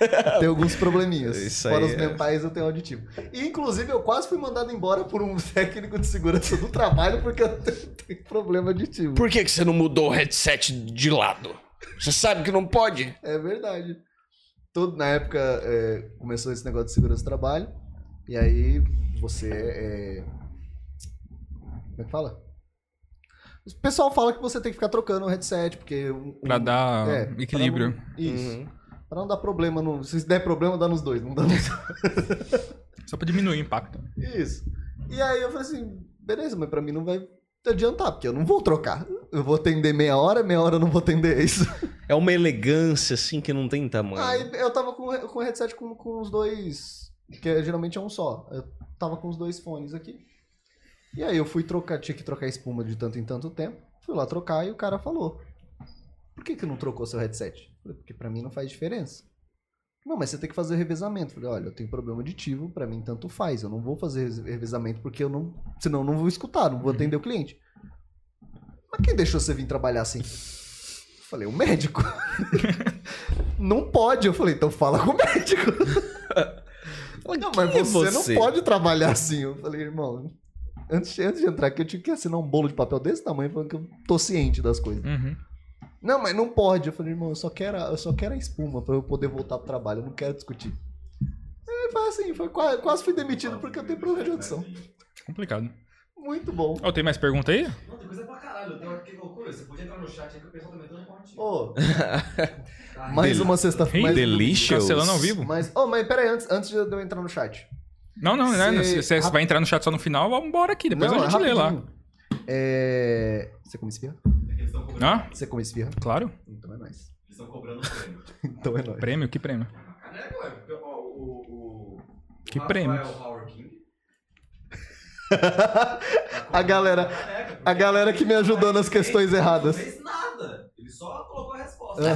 eu tenho alguns probleminhas. [LAUGHS] Isso Fora os é. mentais, eu tenho auditivo. E, inclusive, eu quase fui mandado embora por um [LAUGHS] técnico de segurança do trabalho porque eu tenho, tenho problema auditivo. Por que, que você não mudou o headset de lado? Você sabe que não pode? É verdade. Todo, na época, é, começou esse negócio de segurança do trabalho. E aí, você é... Como é que fala? O pessoal fala que você tem que ficar trocando o headset, porque... Um, Pra dar é, equilíbrio. pra não- isso. Uhum. Pra não dar problema. No, se der problema, dá nos dois. Não dá nos Só pra diminuir o impacto. Isso. E aí eu falei assim, beleza, mas pra mim não vai adiantar, porque eu não vou trocar. Eu vou atender meia hora, meia hora eu não vou atender isso. É uma elegância, assim, que não tem tamanho. Aí eu tava com, com o headset com, com os dois, que é- geralmente é um só. Eu tava com os dois fones aqui. E aí eu fui trocar, tinha que trocar espuma de tanto em tanto tempo. Fui lá trocar e o cara falou: Por que, que não trocou seu headset? Falei, porque pra mim não faz diferença. Não, mas você tem que fazer revezamento. Falei, olha, eu tenho problema auditivo, pra mim tanto faz. Eu não vou fazer revezamento porque eu não. Senão eu não vou escutar, não vou atender o cliente. Mas quem deixou você vir trabalhar assim? Eu Falei, o médico. [LAUGHS] não pode. Eu falei, então fala com o médico. [LAUGHS] Não, mas Quem é você, você? não pode trabalhar assim. Eu falei, irmão, antes, antes de entrar aqui, eu tinha que assinar um bolo de papel desse tamanho falando que eu tô ciente das coisas. Uhum. Não, mas não pode. Eu falei, irmão, eu só quero, a- eu só quero a espuma pra eu poder voltar pro trabalho. Eu não quero discutir. E foi assim, foi quase, quase fui demitido porque eu tenho problema de audição. Complicado. Muito bom. Ó, tem mais pergunta aí? Não, tem coisa pra caralho. Tem hora que loucura. Você podia entrar no chat aí que o pessoal tá metendo ponte. Ô, [LAUGHS] mais uma sexta-feira. Hey, mais um delicious. Cancelando ao vivo? Mas, oh, mas peraí, antes, antes de eu entrar no chat. Não, não, né? Cê- Se você vai entrar no chat só no final, vamos embora aqui. Depois Não, a gente é lê lá. É... Você come esfirra? Eles estão cobrando, Ah, Você come esfirra? claro. Então é nóis. eles estão cobrando o prêmio. [LAUGHS] Então é nóis. Prêmio? Que prêmio? Caneca, ué. porque, ó, O, o, o, Que prêmio? Rafael Howard King. A galera- A galera que me ajudou nas questões ele erradas. Não fez nada. Ele só colocou a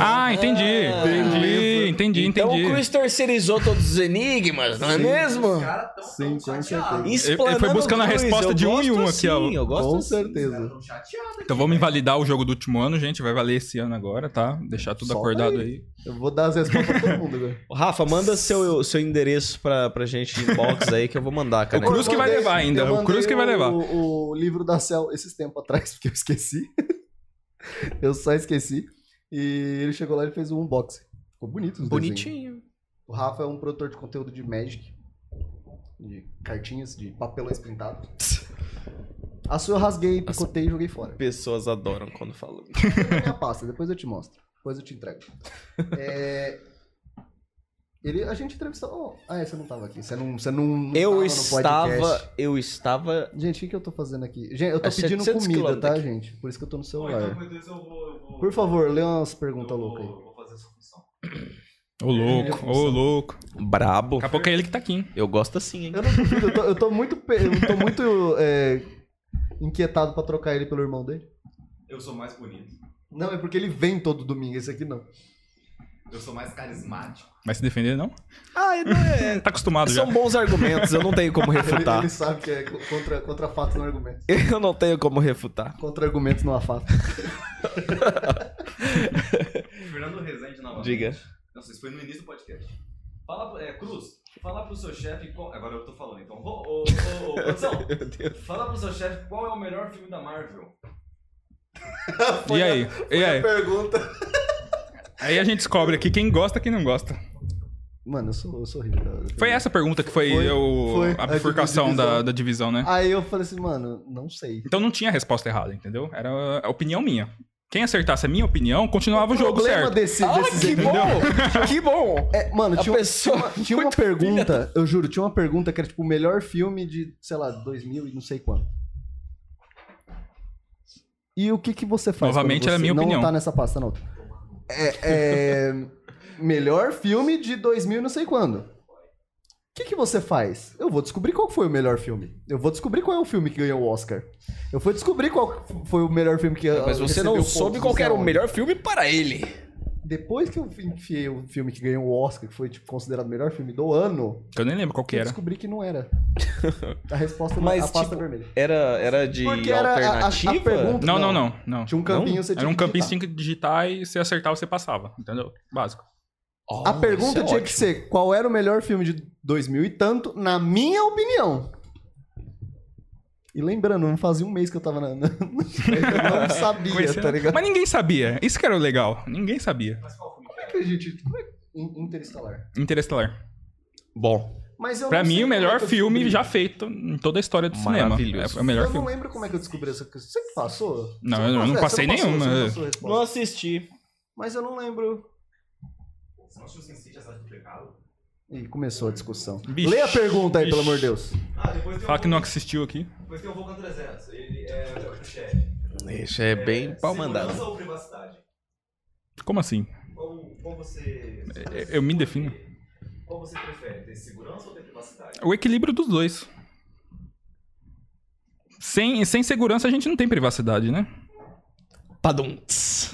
Ah, entendi. Entendi, entendi, Então entendi. o Chris terceirizou todos os enigmas, não é mesmo? Os caras tão, Sim, tão com chateados. certeza. Ele- ele foi buscando a resposta de um em um aqui, ó. assim, Eu gosto Com assim. certeza. Então vamos invalidar o jogo do último ano, gente. Vai valer esse ano agora, tá? Deixar tudo Solta acordado aí. aí. Eu vou dar as respostas pra todo mundo agora. [LAUGHS] Rafa, manda seu, seu endereço pra, pra gente inbox aí que eu vou mandar, cara. O Cruz que vai levar ainda, o Cruz que vai levar. O, o livro da Cell esses tempos atrás, [LAUGHS] porque eu esqueci. eu só esqueci. E ele chegou lá e fez um unboxing. Ficou bonito os desenhos. Bonitinho. O Rafa é um produtor de conteúdo de Magic. De cartinhas, de papelões pintados. A sua eu rasguei, picotei e joguei fora. Pessoas adoram quando falam. na minha pasta, depois eu te mostro. Depois eu te entrego. É, Ele, a gente entrevistou. Ah, é, você não tava aqui. Você não, você não, não Eu tava no estava. podcast. Eu estava. Gente, o que, que eu tô fazendo aqui? Gente, eu tô A pedindo 700 comida, tá, daqui. gente? Por isso que eu tô no celular. então, com Deus, eu vou, vou- Por favor, lê umas perguntas loucas aí. vou fazer essa função. Ô louco, ô louco. Brabo. Daqui a pouco é ele que tá aqui, hein? Eu gosto assim, hein? Eu não duvido, eu tô, eu tô muito, eu tô muito é, inquietado pra trocar ele pelo irmão dele. Eu sou mais bonito. Não, é porque ele vem todo domingo, esse aqui não. Eu sou mais carismático. Vai se defender, não? Ah, não é. [LAUGHS] Tá acostumado já. São bons argumentos, eu não tenho como [LAUGHS] Ele, refutar. ele sabe que é co- contra, contra fatos não argumentos. Eu não tenho como refutar. Contra argumentos não há fatos. [LAUGHS] Fernando Rezende novamente. Diga. Nossa, isso foi no início do podcast. Fala, pro- é, Cruz, fala pro seu chefe qual... Agora eu tô falando, então. Ô, ô, ô, ô, produção, fala pro seu chefe qual é o melhor filme da Marvel. E aí? E aí? Pergunta. Aí a gente descobre aqui quem gosta e quem não gosta. Mano, eu sou, eu sou horrível. cara. Foi essa pergunta que foi, Foi, o, foi. a A bifurcação divisão. da, da divisão, né? Aí eu falei assim, mano, não sei. Então não tinha resposta errada, entendeu? Era a opinião minha. Quem acertasse a minha opinião, continuava o jogo problema certo. desse, Ah, desses que bom! [LAUGHS] que bom! É, mano, tinha, uma- pessoa tinha uma, tinha uma pergunta, eu juro, tinha uma pergunta que era tipo o melhor filme de, sei lá, 2000 e não sei quanto. E o que que você faz? Novamente era a minha não opinião. tá nessa pasta, não. É, é, melhor filme de 2000 e não sei quando. O que que você faz? Eu vou descobrir qual foi o melhor filme. Eu vou descobrir qual é o filme que ganhou o Oscar. Eu vou descobrir qual foi o melhor filme que Mas você não soube qual era o melhor filme para ele. Depois que eu enfiei o filme que ganhou o Oscar, que foi tipo, considerado o melhor filme do ano, Que eu nem lembro qual que eu era. descobri que não era. [LAUGHS] A resposta Mas, a pasta tipo, vermelha. Era, era de Porque era a- a- a alternativa? pergunta- Não, não, Não. não. não. Tinha um campinho, você tinha Era um que campinho que digitar. você tinha que digitar e se acertar você passava, entendeu? Básico. Oh, A pergunta é tinha que ótimo. ser qual era o melhor filme de 2000 e tanto, na minha opinião. E lembrando, não fazia um mês que eu tava na... na- [LAUGHS] eu não [LAUGHS] sabia, Conhecendo- tá ligado? Mas ninguém sabia. Isso que era o legal. Ninguém sabia. Como é que a gente... Como é... In- Interestelar. Interestelar. Bom, Mas eu Pra não mim, o é melhor eu filme descobri. já feito em toda a história do cinema. É o melhor eu filme. não lembro como é que eu descobri essa coisa. Você que passou? Não, Você eu não passou- passei você passou, nenhuma. você não passou resposta. não assisti. Mas eu não lembro. Você não assistiu Sin City, a cidade do pecado? Ih, começou a discussão. Vixe. Lê a pergunta aí, pelo Vixe. amor de Deus. Ah, depois tem Fala o que não assistiu aqui. Depois tem o Vulcan 300. Ele é o chefe. Isso é bem pau mandado. Segurança ou privacidade? Como assim? Qual, qual você... É, eu me defino. Qual você prefere, ter segurança ou ter privacidade? O equilíbrio dos dois. Sem, sem segurança a gente não tem privacidade, né? Padum.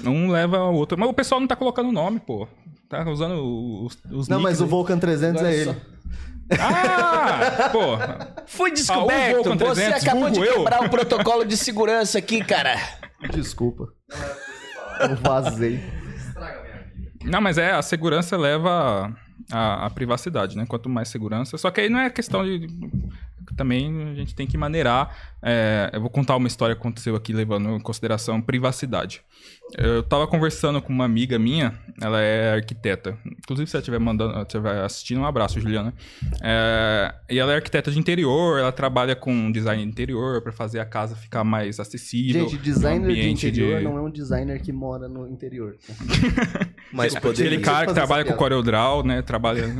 Um leva ao outro. Mas o pessoal não tá colocando nome, pô. Tá usando os, os Não, mas o. Vulcan 300 Agora é ele. Ah! Pô, Ah, o descoberto. Vulcan Você 300, acabou de quebrar o protocolo de segurança aqui, cara. Desculpa. Eu vazei. Estraga a minha vida. Não, mas é, a segurança leva a, a privacidade, né? Quanto mais segurança. Só que aí não é questão de. Também a gente tem que maneirar. é, eu vou contar uma história que aconteceu aqui, levando em consideração privacidade. Eu tava conversando com uma amiga minha, ela é arquiteta. Inclusive, se ela estiver mandando, estiver assistindo, um abraço, Juliana. É, e ela é arquiteta de interior, ela trabalha com design de interior para fazer a casa ficar mais acessível. Gente, designer de interior de- não é um designer que mora no interior. [LAUGHS] Mas Aquele poderia. cara que trabalha com CorelDRAW, né? Trabalha. [LAUGHS]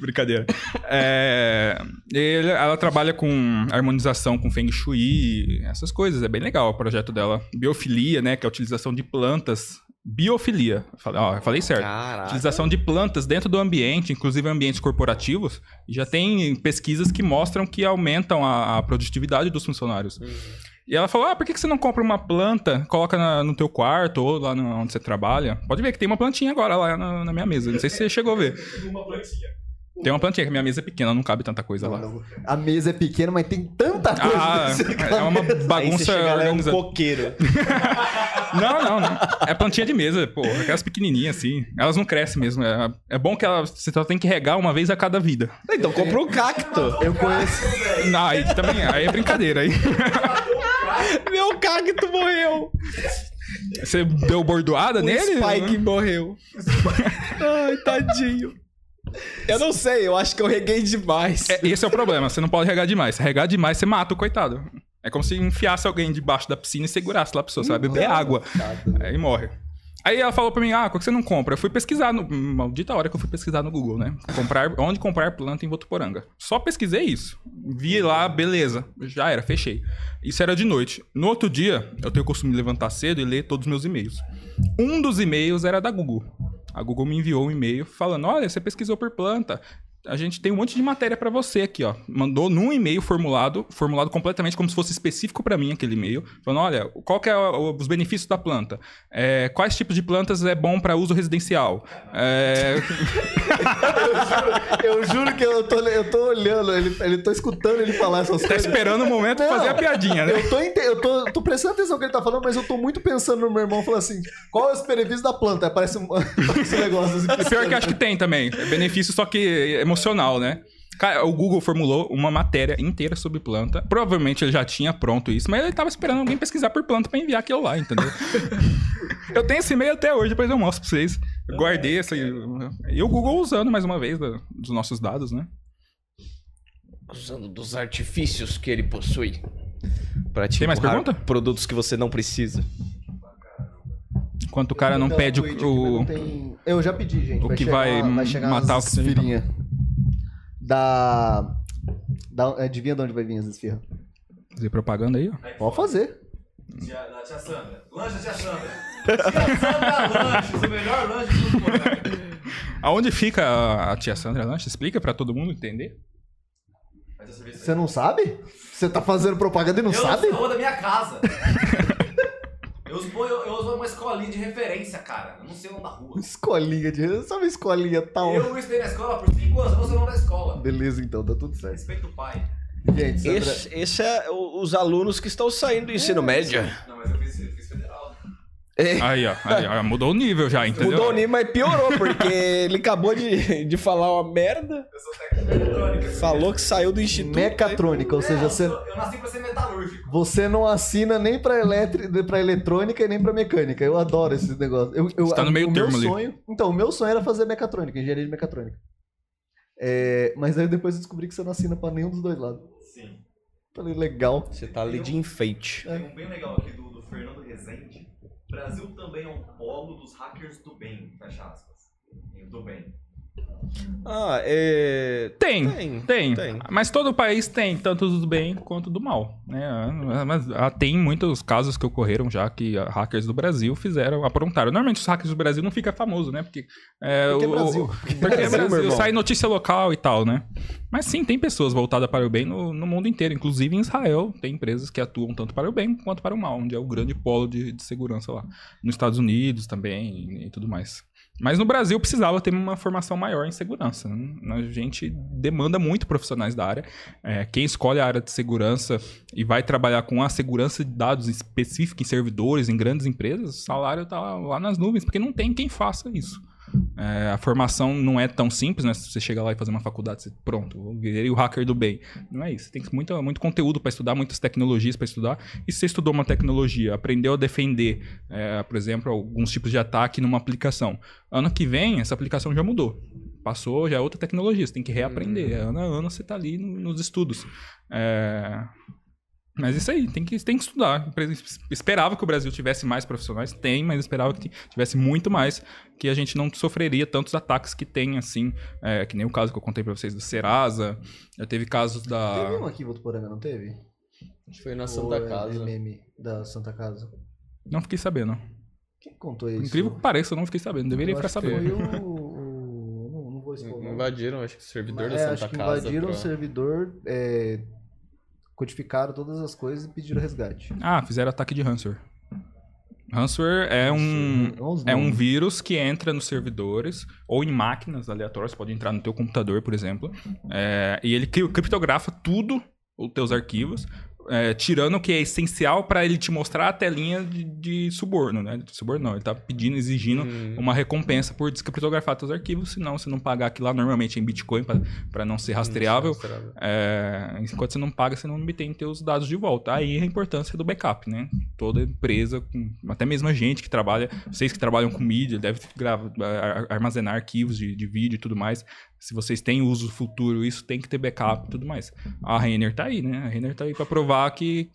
Brincadeira. É, ele- ela trabalha com harmonização com Feng Shui, essas coisas. É bem legal o projeto dela. Biofilia, né? Que é a utilização de plantas Biofilia. Falei, ó, falei certo. Caraca. Utilização de plantas dentro do ambiente, inclusive ambientes corporativos, já tem pesquisas que mostram que aumentam a, a produtividade dos funcionários. E ela falou: Ah, por que que você não compra uma planta, coloca na- no teu quarto ou lá no- onde você trabalha? Pode ver que tem uma plantinha agora lá na, na minha mesa. Não sei se você chegou a ver. Tem uma plantinha, que a minha mesa é pequena, não cabe tanta coisa lá. A mesa é pequena, mas tem tanta coisa. Ah, é uma bagunça é um coqueiro. [LAUGHS] Não, não, não. É plantinha de mesa, pô. Aquelas pequenininhas assim. Elas não crescem mesmo. É, é bom que ela, você só tem que regar uma vez a cada vida. Então compra um cacto. Eu conheço. Não, aí também, aí é brincadeira. Aí. [LAUGHS] Meu cacto morreu. Você deu bordoada O nele? Spike morreu. [LAUGHS] Ai, tadinho. Eu não sei, eu acho que eu reguei demais. É, esse é o problema, você não pode regar demais. Se regar demais, você mata o coitado. É como se enfiasse alguém debaixo da piscina e segurasse lá a pessoa. Você vai beber água. Aí morre. Aí ela falou pra mim, ah, qual que você não compra? Eu fui pesquisar, no, maldita hora que eu fui pesquisar no Google, né? Comprar, onde comprar planta em Votuporanga. Só pesquisei isso. Vi lá, beleza. Já era, fechei. Isso era de noite. No outro dia, eu tenho o costume de levantar cedo e ler todos os meus e-mails. Um dos e-mails era da Google. A Google me enviou um e-mail falando, olha, você pesquisou por planta. A gente tem um monte de matéria pra você aqui, ó. Mandou num e-mail formulado, formulado completamente como se fosse específico pra mim aquele e-mail, falando, olha, qual que é o- os benefícios da planta? É, quais tipos de plantas é bom pra uso residencial? É, [LAUGHS] Eu juro que eu tô, eu tô olhando, ele, ele tô escutando ele falar essas tá coisas. esperando o momento de fazer a piadinha, né? Eu tô, eu tô, tô prestando atenção no que ele tá falando, mas eu tô muito pensando no meu irmão falando assim: qual é os benefícios da planta? Parece um, [LAUGHS] parece um negócio assim. Pior que acho que tem também. É benefício só que emocional, né? Cara, o Google formulou uma matéria inteira sobre planta. Provavelmente ele já tinha pronto isso, mas ele tava esperando alguém pesquisar por planta pra enviar aquilo lá, entendeu? [LAUGHS] eu tenho esse e-mail até hoje, depois eu mostro pra vocês. Eu guardei essa. E o Google usando mais uma vez da- dos nossos dados, né? Usando dos artifícios que ele possui. Pra te Tem mais pergunta? Produtos que você não precisa. Enquanto o cara não pede o. mas o- não tem- Eu já pedi, gente. o que vai chegar matar o que você. Da. da adivinha de onde vai vir as esfirras? Fazer propaganda aí, ó. Pode fazer. Tia, da tia Sandra. Lanche da tia Sandra. Tia Sandra Lanches, o melhor lanche do mundo. Aonde fica a- tia Sandra Lanche? Explica pra todo mundo entender. Você não sabe? Você tá fazendo propaganda e não eu sabe? Eu na rua da minha casa. Eu, uso, eu, eu uso uma escolinha de referência, cara. Eu não sei o nome da rua. Escolinha de. Sabe uma escolinha tal? Eu estudei na escola por 5 anos, eu não sei o nome da escola. Beleza, então, tá tudo certo. Respeito o pai. Gente, Sandra, Esse, esse é o- os alunos que estão saindo do ensino médio. Não, mas Aí, ó. Aí, ó, mudou o nível já, entendeu? Mudou o nível, mas piorou, porque [LAUGHS] ele acabou de, de falar uma merda. Eu sou técnico eletrônica. Falou que saiu do instituto. mecatrônica, ou É, seja, eu, você, sou- eu nasci pra ser metalúrgico. você não assina nem pra, eletri, pra eletrônica e nem pra mecânica. Eu adoro esse negócio. Eu, eu, Você tá no meio o meu termo ali. sonho, Então, o meu sonho era fazer mecatrônica, engenharia de mecatrônica. É, mas aí depois eu descobri que você não assina pra nenhum dos dois lados. Sim. Falei, legal. Você tá ali de enfeite. Tem um bem legal aqui do, do Fernando Rezende. Brasil também é um polo dos hackers do bem, fecha aspas. Do bem. Ah, é. Tem, Tem, tem, tem. Mas todo país tem, tanto do bem quanto do mal. Né? Mas ah, tem muitos casos que ocorreram já que hackers do Brasil fizeram, aprontaram. Normalmente os hackers do Brasil não ficam famosos, né? Porque é, Porque é o- Brasil. Porque é Brasil, Brasil, sai notícia local e tal, né? Mas sim, tem pessoas voltadas para o bem no, no mundo inteiro. Inclusive em Israel, tem empresas que atuam tanto para o bem quanto para o mal, onde é o grande polo de, de segurança lá. Nos Estados Unidos também e, e tudo mais. Mas no Brasil precisava ter uma formação maior em segurança. A gente demanda muito profissionais da área. É, quem escolhe a área de segurança e vai trabalhar com a segurança de dados específica em servidores, em grandes empresas, o salário está lá nas nuvens, porque não tem quem faça isso. É, a formação não é tão simples, né? Se você chega lá e fazer uma faculdade, você, pronto, eu virei o hacker do bem. Não é isso. Tem muito, muito conteúdo para estudar, muitas tecnologias para estudar. E se você estudou uma tecnologia, aprendeu a defender, é, por exemplo, alguns tipos de ataque numa aplicação. Ano que vem, essa aplicação já mudou. Passou, já é outra tecnologia. Você tem que reaprender. Ano a ano você está ali no- nos estudos. É, Mas isso aí, tem que, tem que estudar. Esperava que o Brasil tivesse mais profissionais, tem, mas esperava que tivesse muito mais, que a gente não sofreria tantos ataques que tem, assim, é, que nem o caso que eu contei pra vocês do Serasa, já teve casos da... Teve um aqui em Votuporanga, não teve? Acho que foi na Ou Santa é Casa. meme da Santa Casa. Não fiquei sabendo. Quem contou isso? Incrível que pareça, eu não fiquei sabendo. Deveria Eu ficar acho sabendo. Foi o... Não, não vou expor. Invadiram, acho que o servidor da É, Santa acho que Casa. invadiram pra- o servidor, é, codificaram todas as coisas e pediram resgate. Ah, fizeram ataque de ransomware. Ransomware é um, os é um vírus que entra nos servidores ou em máquinas aleatórias, pode entrar no teu computador, por exemplo, é, e ele cri- criptografa tudo, os teus arquivos, é, tirando o que é essencial para ele te mostrar a telinha de, de suborno, né? De suborno não, ele tá pedindo, exigindo Hum. uma recompensa por descriptografar teus arquivos, senão se não pagar aquilo lá, normalmente em Bitcoin, para não ser rastreável, Rastreável. é, enquanto você não paga, você não obtém teus dados de volta. Aí a importância do backup, né? Toda empresa, até mesmo a gente que trabalha, vocês que trabalham com mídia, deve grava, ar- armazenar arquivos de, de vídeo e tudo mais. Se vocês têm uso futuro, isso tem que ter backup e tudo mais. A Renner tá aí, né? A Renner tá aí para provar que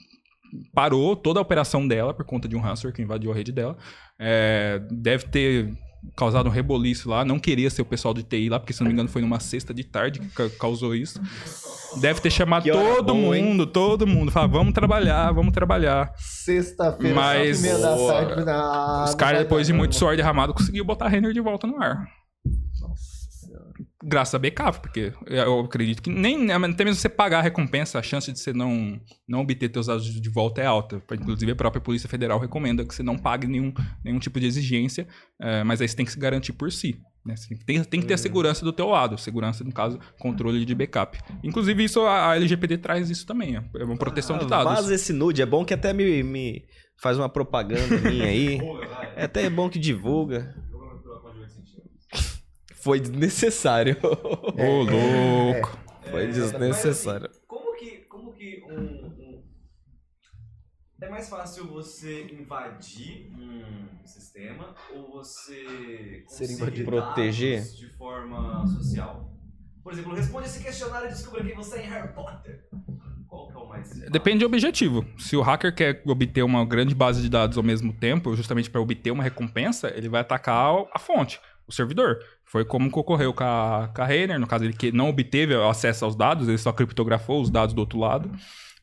parou toda a operação dela por conta de um ransomware que invadiu a rede dela. É, deve ter causado um reboliço lá. Não queria ser o pessoal de TI lá, porque se não me engano foi numa sexta de tarde que ca- causou isso. Deve ter chamado todo hein? mundo, todo mundo. Falar, vamos trabalhar, vamos trabalhar. Sexta-feira, Mas- da tarde. ah, Os caras, depois de muito suor derramado, conseguiu botar a Renner de volta no ar. Graças a backup, porque eu acredito que nem até mesmo você pagar a recompensa, a chance de você não, não obter seus dados de volta é alta. Inclusive, a própria Polícia Federal recomenda que você não pague nenhum, nenhum tipo de exigência, eh, mas aí você tem que se garantir por si. né? Tem, tem que ter a segurança do teu lado, segurança, no caso, controle de backup. Inclusive, isso a, a LGPD traz isso também, é é uma proteção de Ah, dados. Vaza esse nude. É bom que até me, me faz uma propaganda minha aí. [LAUGHS] É até bom que divulga. Foi desnecessário. Ô, louco. Foi desnecessário. Como que, como que um, um- É mais fácil você invadir um sistema ou você Ser conseguir invadido. Proteger? de forma social? Por exemplo, responde esse questionário e descubra quem você é em Harry Potter. Qual que é o mais Depende do objetivo. Se o hacker quer obter uma grande base de dados ao mesmo tempo, justamente para obter uma recompensa, ele vai atacar a fonte, o servidor. Foi como que ocorreu com a, com a Rainer, no caso ele que não obteve acesso aos dados, ele só criptografou os dados do outro lado.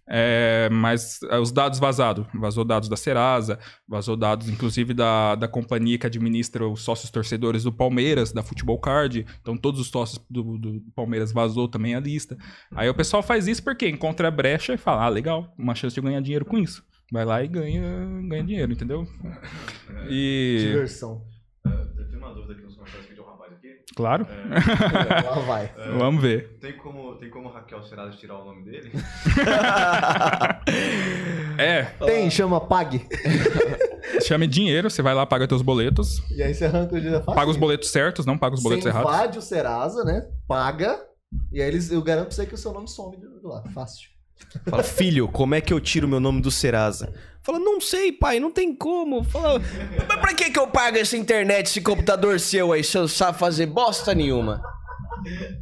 É, mas é, os dados vazados, vazou dados da Serasa, vazou dados inclusive da, da companhia que administra os sócios torcedores do Palmeiras, da Futebol Card, então todos os sócios do, do Palmeiras vazou também a lista. Aí o pessoal faz isso porque encontra a brecha e fala, ah, legal, uma chance de ganhar dinheiro com isso. Vai lá e ganha, ganha dinheiro, entendeu? [LAUGHS] E. Diversão. Claro, [LAUGHS] Lá vai. vamos ver. Tem como, tem como Raquel Serasa tirar o nome dele? [LAUGHS] É, Tem, chama Pag. [LAUGHS] chame dinheiro, você vai lá, paga teus boletos, E aí você arranca o dinheiro fácil. paga os boletos certos, não paga os boletos Você errados. invade o Serasa, né? Paga. E aí eles, eu garanto pra você que o seu nome some de lá. Fácil. Fala, filho, como é que eu tiro meu nome do Serasa? Fala, não sei, pai, não tem como. Fala, mas pra que que eu pago essa internet, esse computador seu aí, se eu sabe fazer bosta nenhuma?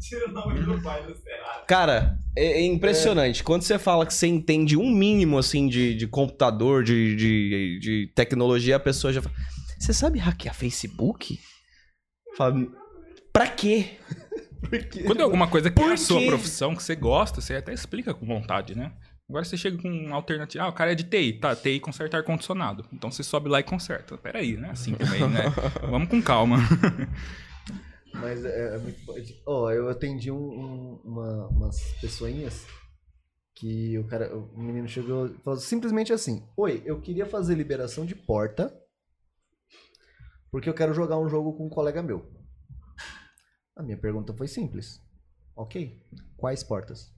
Tira o nome do pai do Serasa. Cara, é, é impressionante. Quando você fala que você entende um mínimo, assim, de, de computador, de, de, de tecnologia, a pessoa já fala, você sabe hackear Facebook? Fala, pra quê? Quando é alguma coisa que é a sua quê? profissão, que você gosta, você até explica com vontade, né? Agora você chega com um alternativo. Ah, o cara é de TI. Tá, TI conserta ar-condicionado. Então você sobe lá e conserta. Peraí, né? Assim também, né? [LAUGHS] Vamos com calma. [LAUGHS] Mas é, é muito. Ó, eu atendi um, um- uma, umas pessoinhas que o cara, o menino chegou e falou simplesmente assim: Oi, eu queria fazer liberação de porta porque eu quero jogar um jogo com um colega meu. A minha pergunta foi simples. Ok, quais portas?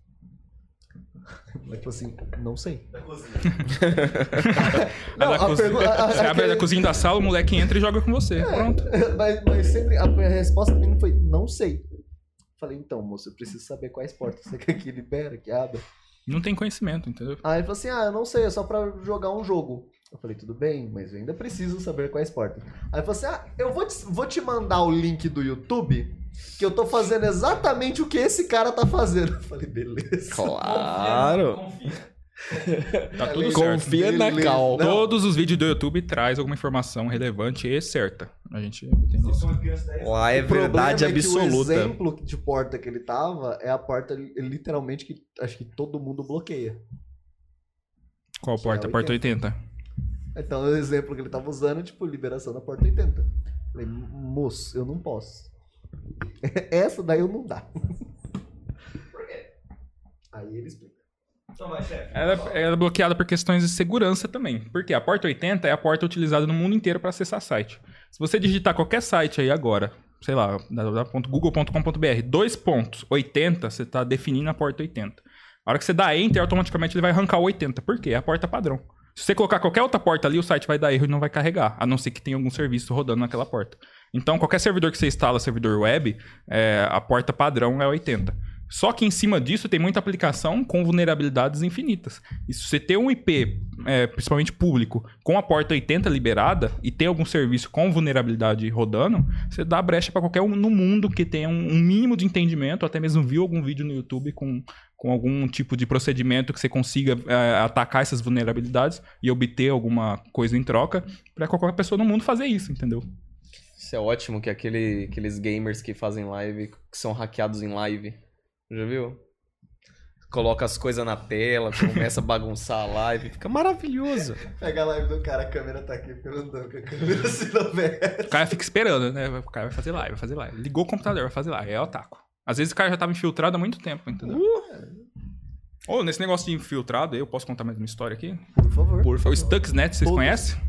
Ele falou assim: Não sei. Da cozinha. [LAUGHS] Não, a cozinha- pergunta- a- a- você abre aquele- a cozinha da sala, o moleque entra e joga com você. Pronto. [LAUGHS] mas, mas sempre a minha resposta do menino foi: Não sei. Falei: Então, moço, eu preciso saber quais portas você quer que libera, que abra. Não tem conhecimento, entendeu? Aí ele falou assim: Ah, eu não sei, é só pra jogar um jogo. Eu falei: Tudo bem, mas eu ainda preciso saber quais portas. Aí ele falou assim: Ah, eu vou te, vou te mandar o link do YouTube, que eu tô fazendo exatamente o que esse cara tá fazendo. Eu falei: Beleza. Claro. Confia. Tá tudo certo. Confia na Beleza. cal. Não. Todos os vídeos do YouTube traz alguma informação relevante e certa. A gente entende isso. Lá é verdade é absoluta. o exemplo de porta que ele tava é a porta li- literalmente que acho que todo mundo bloqueia. Qual Que porta? é Porta 80. Então, o exemplo que ele tava usando é, tipo, liberação da porta 80. Falei, moço, eu não posso. [LAUGHS] Essa daí eu não dá. Por quê? Aí ele explica. Então vai, chefe. Ela, ela é bloqueada por questões de segurança também. Porque a porta 80 é a porta utilizada no mundo inteiro para acessar site. Se você digitar qualquer site aí agora, sei lá, www.google.com.br, dois pontos, 80, você está definindo a porta 80. A hora que você dá Enter, automaticamente ele vai arrancar o 80. Por quê? É a porta padrão. Se você colocar qualquer outra porta ali, o site vai dar erro e não vai carregar, a não ser que tenha algum serviço rodando naquela porta. Então, qualquer servidor que você instala, servidor web, é, a porta padrão é 80. Só que em cima disso tem muita aplicação com vulnerabilidades infinitas. E se você tem um IP, é, principalmente público, com a porta 80 liberada e tem algum serviço com vulnerabilidade rodando, você dá brecha para qualquer um no mundo que tenha um, um mínimo de entendimento, até mesmo viu algum vídeo no YouTube com, com algum tipo de procedimento que você consiga é, atacar essas vulnerabilidades e obter alguma coisa em troca, para qualquer pessoa no mundo fazer isso, entendeu? Isso é ótimo, que é aquele, aqueles gamers que fazem live, que são hackeados em live. Já viu? Coloca as coisas na tela, começa a bagunçar a live, fica maravilhoso. Pega a live do cara, a câmera tá aqui, fica andando com a câmera assim na merda. O cara fica esperando, né? O cara vai fazer live, vai fazer live. Ligou o computador, vai fazer live. É o taco. Às vezes o cara já tava infiltrado há muito tempo, entendeu? Ô, nesse negócio de infiltrado, eu posso contar mais uma história aqui? Por favor. Por O favor. Stuxnet, vocês Todos. conhecem?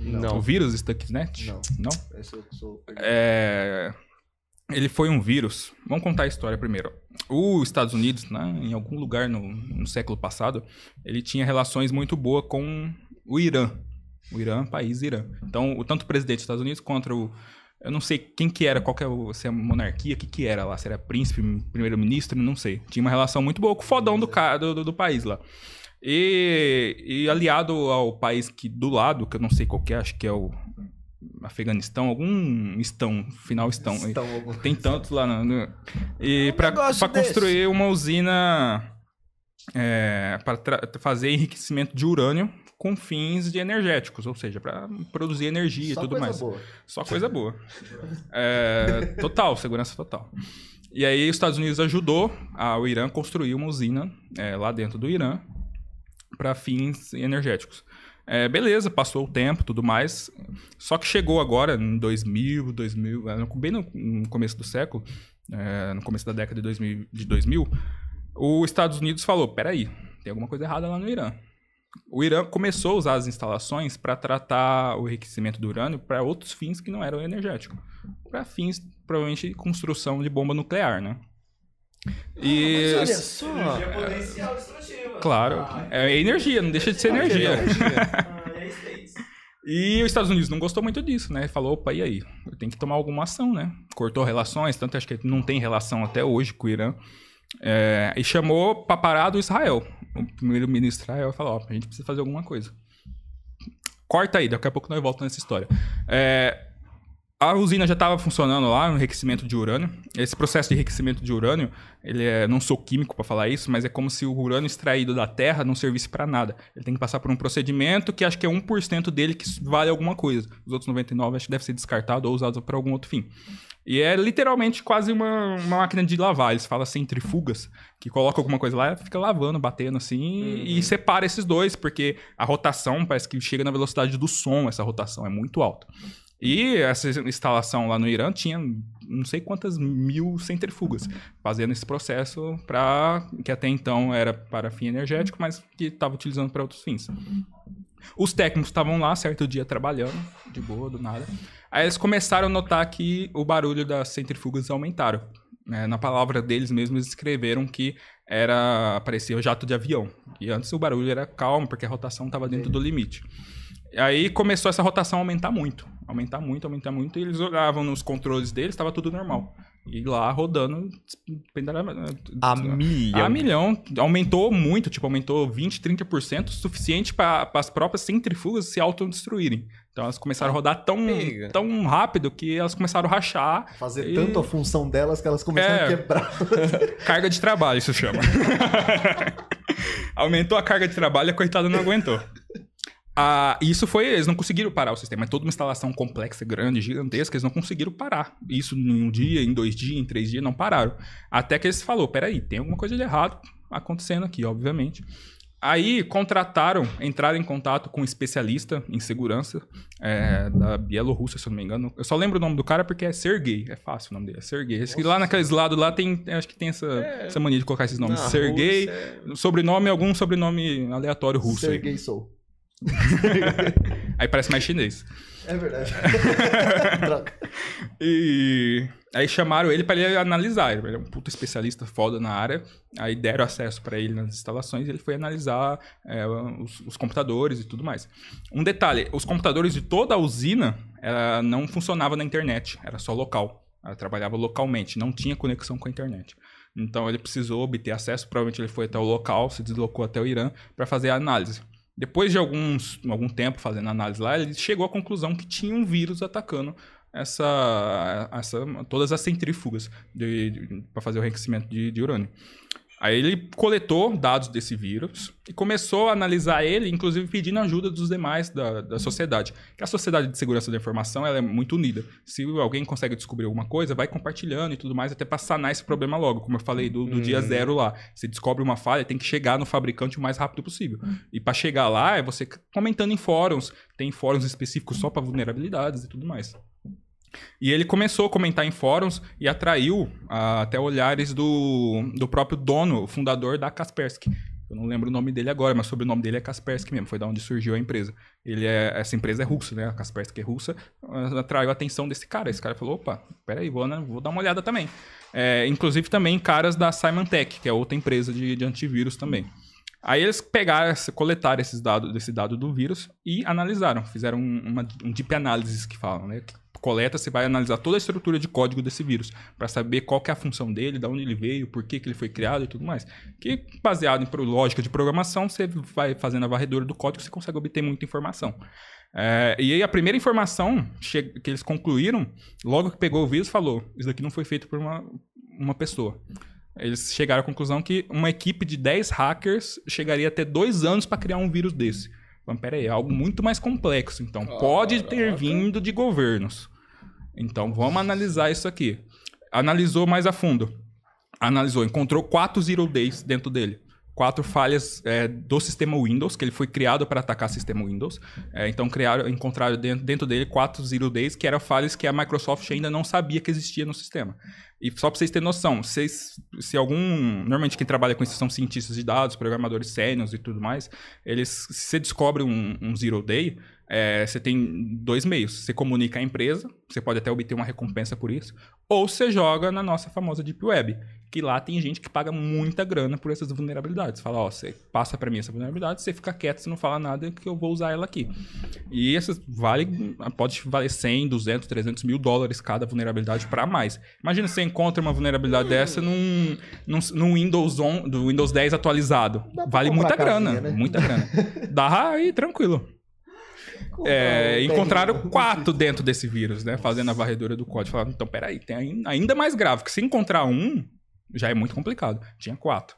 O Não. vírus Stuxnet? Não. Não? Esse eu sou. É, Ele foi um vírus. Vamos contar a história primeiro. Os Estados Unidos, né, em algum lugar no, no século passado, ele tinha relações muito boas com o Irã. O Irã, país Irã. Então, o tanto o presidente dos Estados Unidos contra o eu não sei quem que era, qual que é o, se é a monarquia, o que que era lá, se era príncipe, primeiro-ministro, não sei. Tinha uma relação muito boa com o fodão do, do- do país lá. E, e aliado ao país que do lado, que eu não sei qual que é, acho que é o Afeganistão, algum estão, final estão. Estão algum- Tem tantos lá. No, no- e para negócio construir uma usina é, para fazer enriquecimento de urânio com fins de energéticos, ou seja, para produzir energia Só e tudo coisa mais. boa. Só coisa boa. É, total, segurança total. E aí os Estados Unidos ajudou o Irã a construir uma usina é, lá dentro do Irã para fins energéticos. É, beleza, passou o tempo, tudo mais. Só que chegou agora, em 2000, 2000, é, bem no, começo do século, é, no começo da década de 2000, de 2000, os Estados Unidos falou, peraí, tem alguma coisa errada lá no Irã. O Irã começou a usar as instalações para tratar o enriquecimento do urânio para outros fins que não eram energéticos. Para fins, provavelmente, construção de bomba nuclear, né? E... Olha só. Energia potencial destrutiva. Claro, é energia, não deixa de ser energia. [LAUGHS] Ah, é isso, é. E os Estados Unidos não gostou muito disso, né? Falou, opa, e aí? Eu tenho que tomar alguma ação, né? Cortou relações, tanto acho que não tem relação até hoje com o Irã. É, e chamou para parar do Israel. O primeiro-ministro Israel falou, ó, a gente precisa fazer alguma coisa. Corta aí, daqui a pouco nós voltamos nessa história. É, a usina já estava funcionando lá, no enriquecimento de urânio. Esse processo de enriquecimento de urânio, ele é, não sou químico para falar isso, mas é como se o urânio extraído da Terra não servisse para nada. Ele tem que passar por um procedimento que acho que é 1% dele que vale alguma coisa. Os outros 99 acho que deve ser descartado ou usado para algum outro fim. E é literalmente quase uma, uma máquina de lavar. Eles falam centrifugas, que coloca alguma coisa lá, fica lavando, batendo assim, e separa esses dois, porque a rotação parece que chega na velocidade do som, essa rotação é muito alta. E essa instalação lá no Irã tinha não sei quantas mil centrifugas fazendo esse processo para que até então era para fim energético, mas que estava utilizando para outros fins. Os técnicos estavam lá certo dia trabalhando, de boa, do nada. Aí eles começaram a notar que o barulho das centrifugas aumentaram. né? na palavra deles mesmos, eles escreveram que era parecia o jato de avião. E antes o barulho era calmo, porque a rotação estava dentro do limite. Aí começou essa rotação a aumentar muito. Aumentar muito, aumentar muito. E eles olhavam nos controles deles, estava tudo normal. E lá rodando. A milhão. A milhão. Aumentou muito, tipo, aumentou 20, 30%, o suficiente para as próprias centrifugas se autodestruírem. Então elas começaram a rodar tão, pega. tão rápido que elas começaram a rachar. Fazer E- tanto a função delas que elas começaram É. a quebrar. [LAUGHS] Carga de trabalho, isso chama. [LAUGHS] Aumentou a carga de trabalho e a coitada não aguentou. Ah, isso foi, eles não conseguiram parar o sistema. É toda uma instalação complexa, grande, gigantesca, eles não conseguiram parar. Isso em um dia, em dois dias, em três dias, não pararam. Até que eles falou, peraí, tem alguma coisa de errado acontecendo aqui, obviamente. Aí contrataram, entraram em contato com um especialista em segurança é, da Bielorrússia, se eu não me engano. Eu só lembro o nome do cara porque é Sergei. É fácil o nome dele, é Sergei. Esse que lá naqueles lados lá tem, acho que tem essa, essa mania de colocar esses nomes. Na Sergei, Rússia, sobrenome, algum sobrenome aleatório russo. Sergei Soul. Aí parece mais chinês. É verdade. [LAUGHS] Troca. E aí chamaram ele para ele analisar. Ele é um puta especialista foda na área. Aí deram acesso para ele nas instalações e ele foi analisar é, os, os computadores e tudo mais. Um detalhe: os computadores de toda a usina ela não funcionava na internet, era só local. Ela trabalhava localmente, não tinha conexão com a internet. Então ele precisou obter acesso. Provavelmente ele foi até o local, se deslocou até o Irã para fazer a análise. Depois de alguns, algum tempo fazendo análise lá, ele chegou à conclusão que tinha um vírus atacando essa, essa, todas as centrífugas para fazer o enriquecimento de, de urânio. Aí ele coletou dados desse vírus e começou a analisar ele, inclusive pedindo ajuda dos demais da, da sociedade. Que a sociedade de segurança da informação ela é muito unida. Se alguém consegue descobrir alguma coisa, vai compartilhando e tudo mais, até para sanar esse problema logo. Como eu falei do, do dia zero lá. Você descobre uma falha, tem que chegar no fabricante o mais rápido possível. E para chegar lá, é você comentando em fóruns. Tem fóruns específicos só para vulnerabilidades e tudo mais. E ele começou a comentar em fóruns e atraiu ah, até olhares do, do próprio dono, o fundador da Kaspersky. Eu não lembro o nome dele agora, mas o sobrenome dele é Kaspersky mesmo, foi da onde surgiu a empresa. Ele é, essa empresa é russa, né? A Kaspersky é russa, atraiu a atenção desse cara. Esse cara falou: opa, peraí, vou, né? vou dar uma olhada também. É, inclusive também caras da Symantec, que é outra empresa de, de antivírus também. Aí eles pegaram, coletaram esses dados, desse dado do vírus e analisaram. Fizeram um- uma, um deep analysis que falam, né? Coleta, você vai analisar toda a estrutura de código desse vírus para saber qual é a função dele, de onde ele veio, por que, que ele foi criado e tudo mais. Que baseado em lógica de programação, você vai fazendo a varredura do código, você consegue obter muita informação. É, e aí a primeira informação que eles concluíram, logo que pegou o vírus, falou: isso daqui não foi feito por uma, uma pessoa. Eles chegaram à conclusão que uma equipe de 10 hackers chegaria a ter dois anos para criar um vírus desse. Falando, peraí, é algo muito mais complexo. Então, pode ter vindo de governos. Então, vamos analisar isso aqui. Analisou mais a fundo. Analisou, encontrou quatro zero days dentro dele. Quatro falhas é, do sistema Windows, que ele foi criado para atacar o sistema Windows. É, então, criaram, encontraram dentro, dentro dele quatro zero days, que eram falhas que a Microsoft ainda não sabia que existia no sistema. E só para vocês terem noção, vocês, se algum. Normalmente quem trabalha com isso são cientistas de dados, programadores sênios e tudo mais. Eles, se você descobre um, um zero day, é, você tem dois meios. Você comunica à empresa, você pode até obter uma recompensa por isso, ou você joga na nossa famosa Deep Web, que lá tem gente que paga muita grana por essas vulnerabilidades. Fala, ó, você passa para mim essa vulnerabilidade, você fica quieto, você não fala nada que eu vou usar ela aqui. E essas vale, pode valer 100, 200, 300 mil dólares cada vulnerabilidade para mais. Imagina você encontra uma vulnerabilidade dessa num, num, num Windows on, do Windows 10 atualizado. Vale muita casinha, grana, né? muita grana. [LAUGHS] Dá aí, tranquilo. É, encontraram quatro dentro desse vírus, né? Fazendo a varredura do código. Falaram, então, peraí, tem ai- ainda mais grave, que se encontrar um, já é muito complicado. Tinha quatro.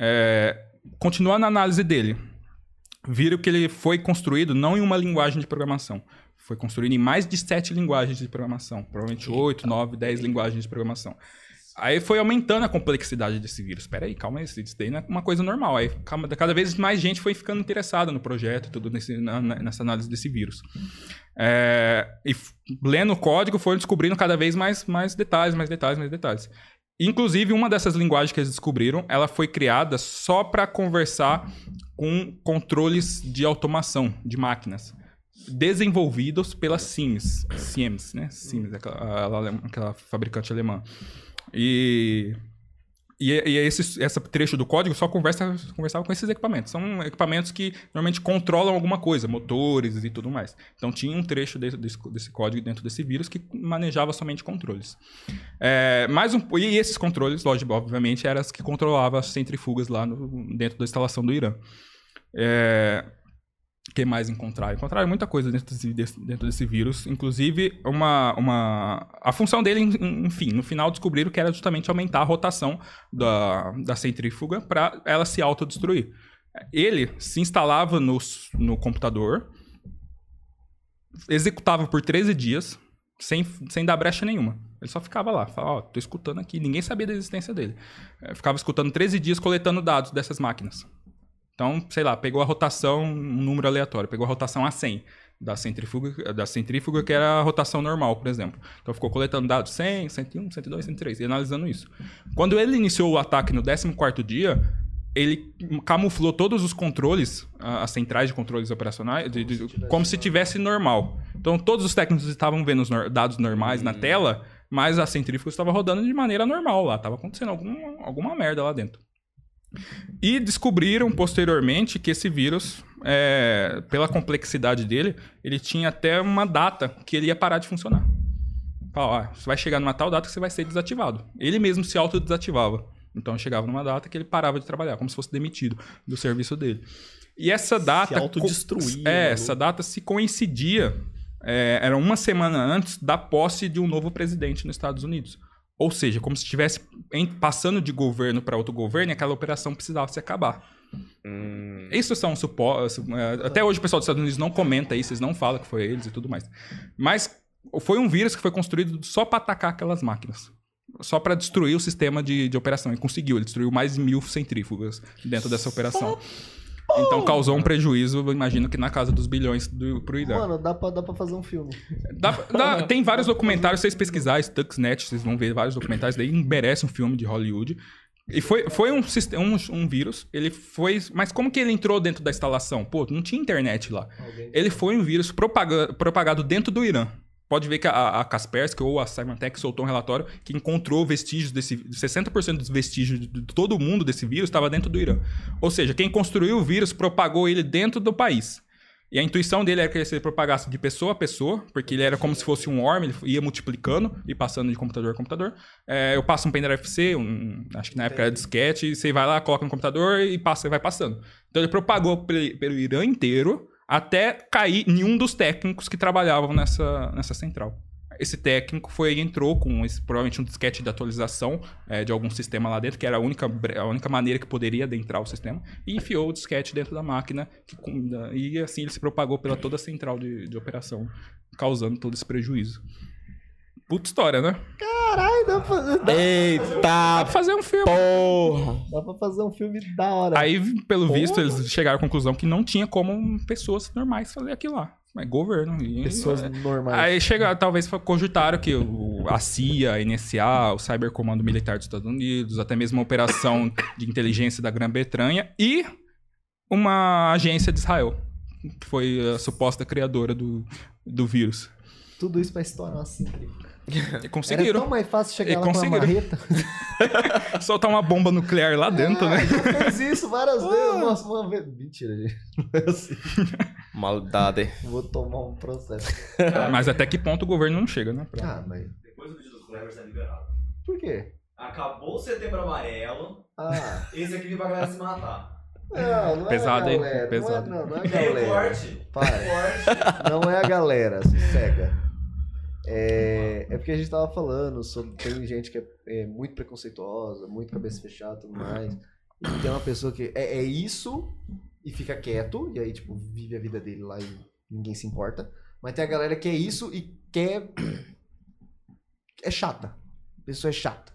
É, continuando a análise dele, viram que ele foi construído não em uma linguagem de programação. Foi construído em mais de sete linguagens de programação. Provavelmente oito, nove, dez linguagens de programação. Aí foi aumentando a complexidade desse vírus. Espera aí, calma aí, isso daí não é uma coisa normal. Aí calma, cada vez mais gente foi ficando interessada no projeto, tudo nesse, na- nessa análise desse vírus. É, e lendo o código, foram descobrindo cada vez mais, mais detalhes, mais detalhes, mais detalhes. Inclusive, uma dessas linguagens que eles descobriram, ela foi criada só para conversar com controles de automação de máquinas desenvolvidos pela Siemens, Siemens, né? Siemens, aquela, aquela fabricante alemã. E e, e esse, esse trecho do código só conversa, conversava com esses equipamentos. São equipamentos que normalmente controlam alguma coisa, motores e tudo mais. Então tinha um trecho desse, desse, desse código dentro desse vírus que manejava somente controles. É, mais um, e esses controles, lógico, obviamente, eram as que controlavam as centrifugas lá no- dentro da instalação do Irã. É, que mais encontraram? Encontraram muita coisa dentro desse, dentro desse vírus, inclusive uma, uma... A função dele, en- enfim, no final descobriram que era justamente aumentar a rotação da, da centrífuga para ela se autodestruir. Ele se instalava no, no computador, executava por 13 dias, sem, sem dar brecha nenhuma. Ele só ficava lá, falava, ó, tô escutando aqui, ninguém sabia da existência dele. Eh, Ficava escutando 13 dias coletando dados dessas máquinas. Então, sei lá, pegou a rotação, um número aleatório, pegou a rotação a 100 da centrífuga, da centrífuga que era a rotação normal, por exemplo. Então ficou coletando dados 100, 101, 102, 103 e analisando isso. Quando ele iniciou o ataque no 14º dia, ele camuflou todos os controles, as centrais de controles operacionais, de- de- como se tivesse normal. Então todos os técnicos estavam vendo os nor- dados normais na tela, mas a centrífuga estava rodando de maneira normal lá, estava acontecendo algum, alguma merda lá dentro. E descobriram posteriormente que esse vírus, é, pela complexidade dele, ele tinha até uma data que ele ia parar de funcionar. Fala, ó, você vai chegar numa tal data que você vai ser desativado. Ele mesmo se autodesativava. Então chegava numa data que ele parava de trabalhar, como se fosse demitido do serviço dele. E essa data. autodestruía, É, maluco. essa data se coincidia. é, era uma semana antes da posse de um novo presidente nos Estados Unidos. Ou seja, como se estivesse passando de governo para outro governo e aquela operação precisava se acabar. Hum. Isso são supostos. Até hoje o pessoal dos Estados Unidos não comenta isso, eles não falam que foi eles e tudo mais. Mas foi um vírus que foi construído só para atacar aquelas máquinas. Só para destruir o sistema de, de operação. E conseguiu, ele destruiu mais de mil centrífugas dentro dessa operação. Então causou um prejuízo, eu imagino que na casa dos bilhões do, pro Irã. Mano, dá pra, dá pra fazer um filme. Dá- dá- tem vários documentários, se vocês pesquisarem, Stuxnet, vocês vão ver vários documentários, daí merece um filme de Hollywood. E foi, foi um, um, um vírus, ele foi... Mas como que ele entrou dentro da instalação? Pô, não tinha internet lá. Ele foi um vírus propaga- propagado dentro do Irã. Pode ver que a, a Kaspersky ou a Symantec soltou um relatório que encontrou vestígios desse... 60% dos vestígios de todo mundo desse vírus estava dentro do Irã. Ou seja, quem construiu o vírus propagou ele dentro do país. E a intuição dele era que ele se propagasse de pessoa a pessoa, porque ele era como se fosse um worm, ele ia multiplicando e passando de computador a computador. É, eu passo um pendrive C, um, acho que na época era disquete, e você vai lá, coloca no computador e passa, vai passando. Então ele propagou pe- pelo Irã inteiro até cair em um dos técnicos que trabalhavam nessa, nessa central. Esse técnico foi entrou com esse, provavelmente um disquete de atualização é, de algum sistema lá dentro, que era a única, a única maneira que poderia adentrar o sistema, e enfiou o disquete dentro da máquina, que e assim ele se propagou pela toda a central de, de operação, causando todo esse prejuízo. Puta história, né? Caralho, dá pra, dá, Dá Eita pra fazer um filme. porra! dá pra fazer um filme da hora. Aí, pelo Porra. visto, eles chegaram à conclusão que não tinha como pessoas normais fazer aquilo lá. Mas governo. E, Pessoas normais. Aí chega, talvez foi- cogitaram que o- a CIA, a NSA, o Cybercomando Militar dos Estados Unidos, até mesmo a operação de inteligência da Grã-Bretanha e uma agência de Israel, que foi a suposta criadora do, do vírus. Tudo isso pra estourar assim. [LAUGHS] E Era conseguiram tão mais fácil chegar E lá com uma marreta. [LAUGHS] soltar uma bomba nuclear lá dentro, né? Ah, já fez isso várias [LAUGHS] vezes. Nossa, uma vez. Mentira, gente. Não é assim. Maldade. Vou tomar um processo. Mas até que ponto o governo não chega, né? pra- Ah, mas. Depois do vídeo dos Clevers tá liberado. Por quê? Acabou o setembro amarelo, Ah. esse aqui veio pra galera se matar. Não, não Pesado, é a hein? galera. Pesado. Não é, não, não é galera. corte. Para. Corte. Não é a galera, se cega. É, é porque a gente tava falando sobre. Tem gente que é, é muito preconceituosa, muito cabeça fechada e tudo mais. E tem uma pessoa que é, é isso e fica quieto, e aí, tipo, vive a vida dele lá e ninguém se importa. Mas tem a galera que é isso e quer. É chata. A pessoa é chata.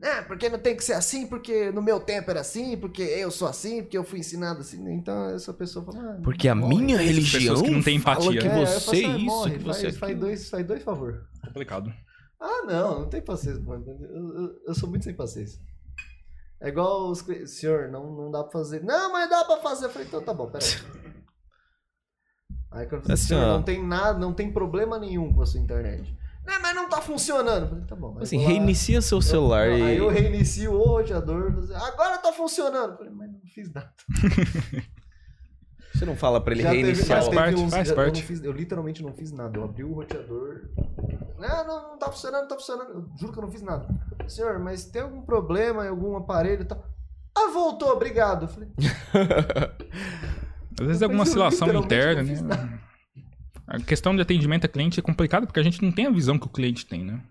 É, porque não tem que ser assim, porque no meu tempo era assim, porque eu sou assim, porque eu fui ensinado assim. Então essa pessoa fala. "Ah, Porque a morre." minha religião que não fala empatia. que É, você assim, "Ah, isso, morre, que você faz, faz aquilo." dois, faz dois favor. Complicado. Ah, não, não tem paciência. mano. Eu, eu, eu sou muito sem paciência. É igual os senhor, não, não dá pra fazer. Não, mas dá pra fazer. Eu falei, então tá bom, peraí. [LAUGHS] Aí quando eu falei, Assim, senhor, ó. não tem nada, não tem problema nenhum com a sua internet. Não, mas não tá funcionando. Eu falei, tá bom. Assim, eu reinicia seu eu- celular e... Aí eu reinicio o roteador. falei, Agora tá funcionando. Eu falei, mas não fiz nada. [LAUGHS] Você não fala pra ele Já reiniciar teve parte, uns- faz já- eu parte. não fiz- eu literalmente não fiz nada. Eu abri o roteador. Não, não, não tá funcionando, não tá funcionando. Eu juro que eu não fiz nada. Senhor, mas tem algum problema em algum aparelho e tal? Ah, voltou, obrigado. Eu falei, [LAUGHS] Às vezes é alguma eu oscilação interna, não fiz né? A questão de atendimento a cliente é complicado porque a gente não tem a visão que o cliente tem, né?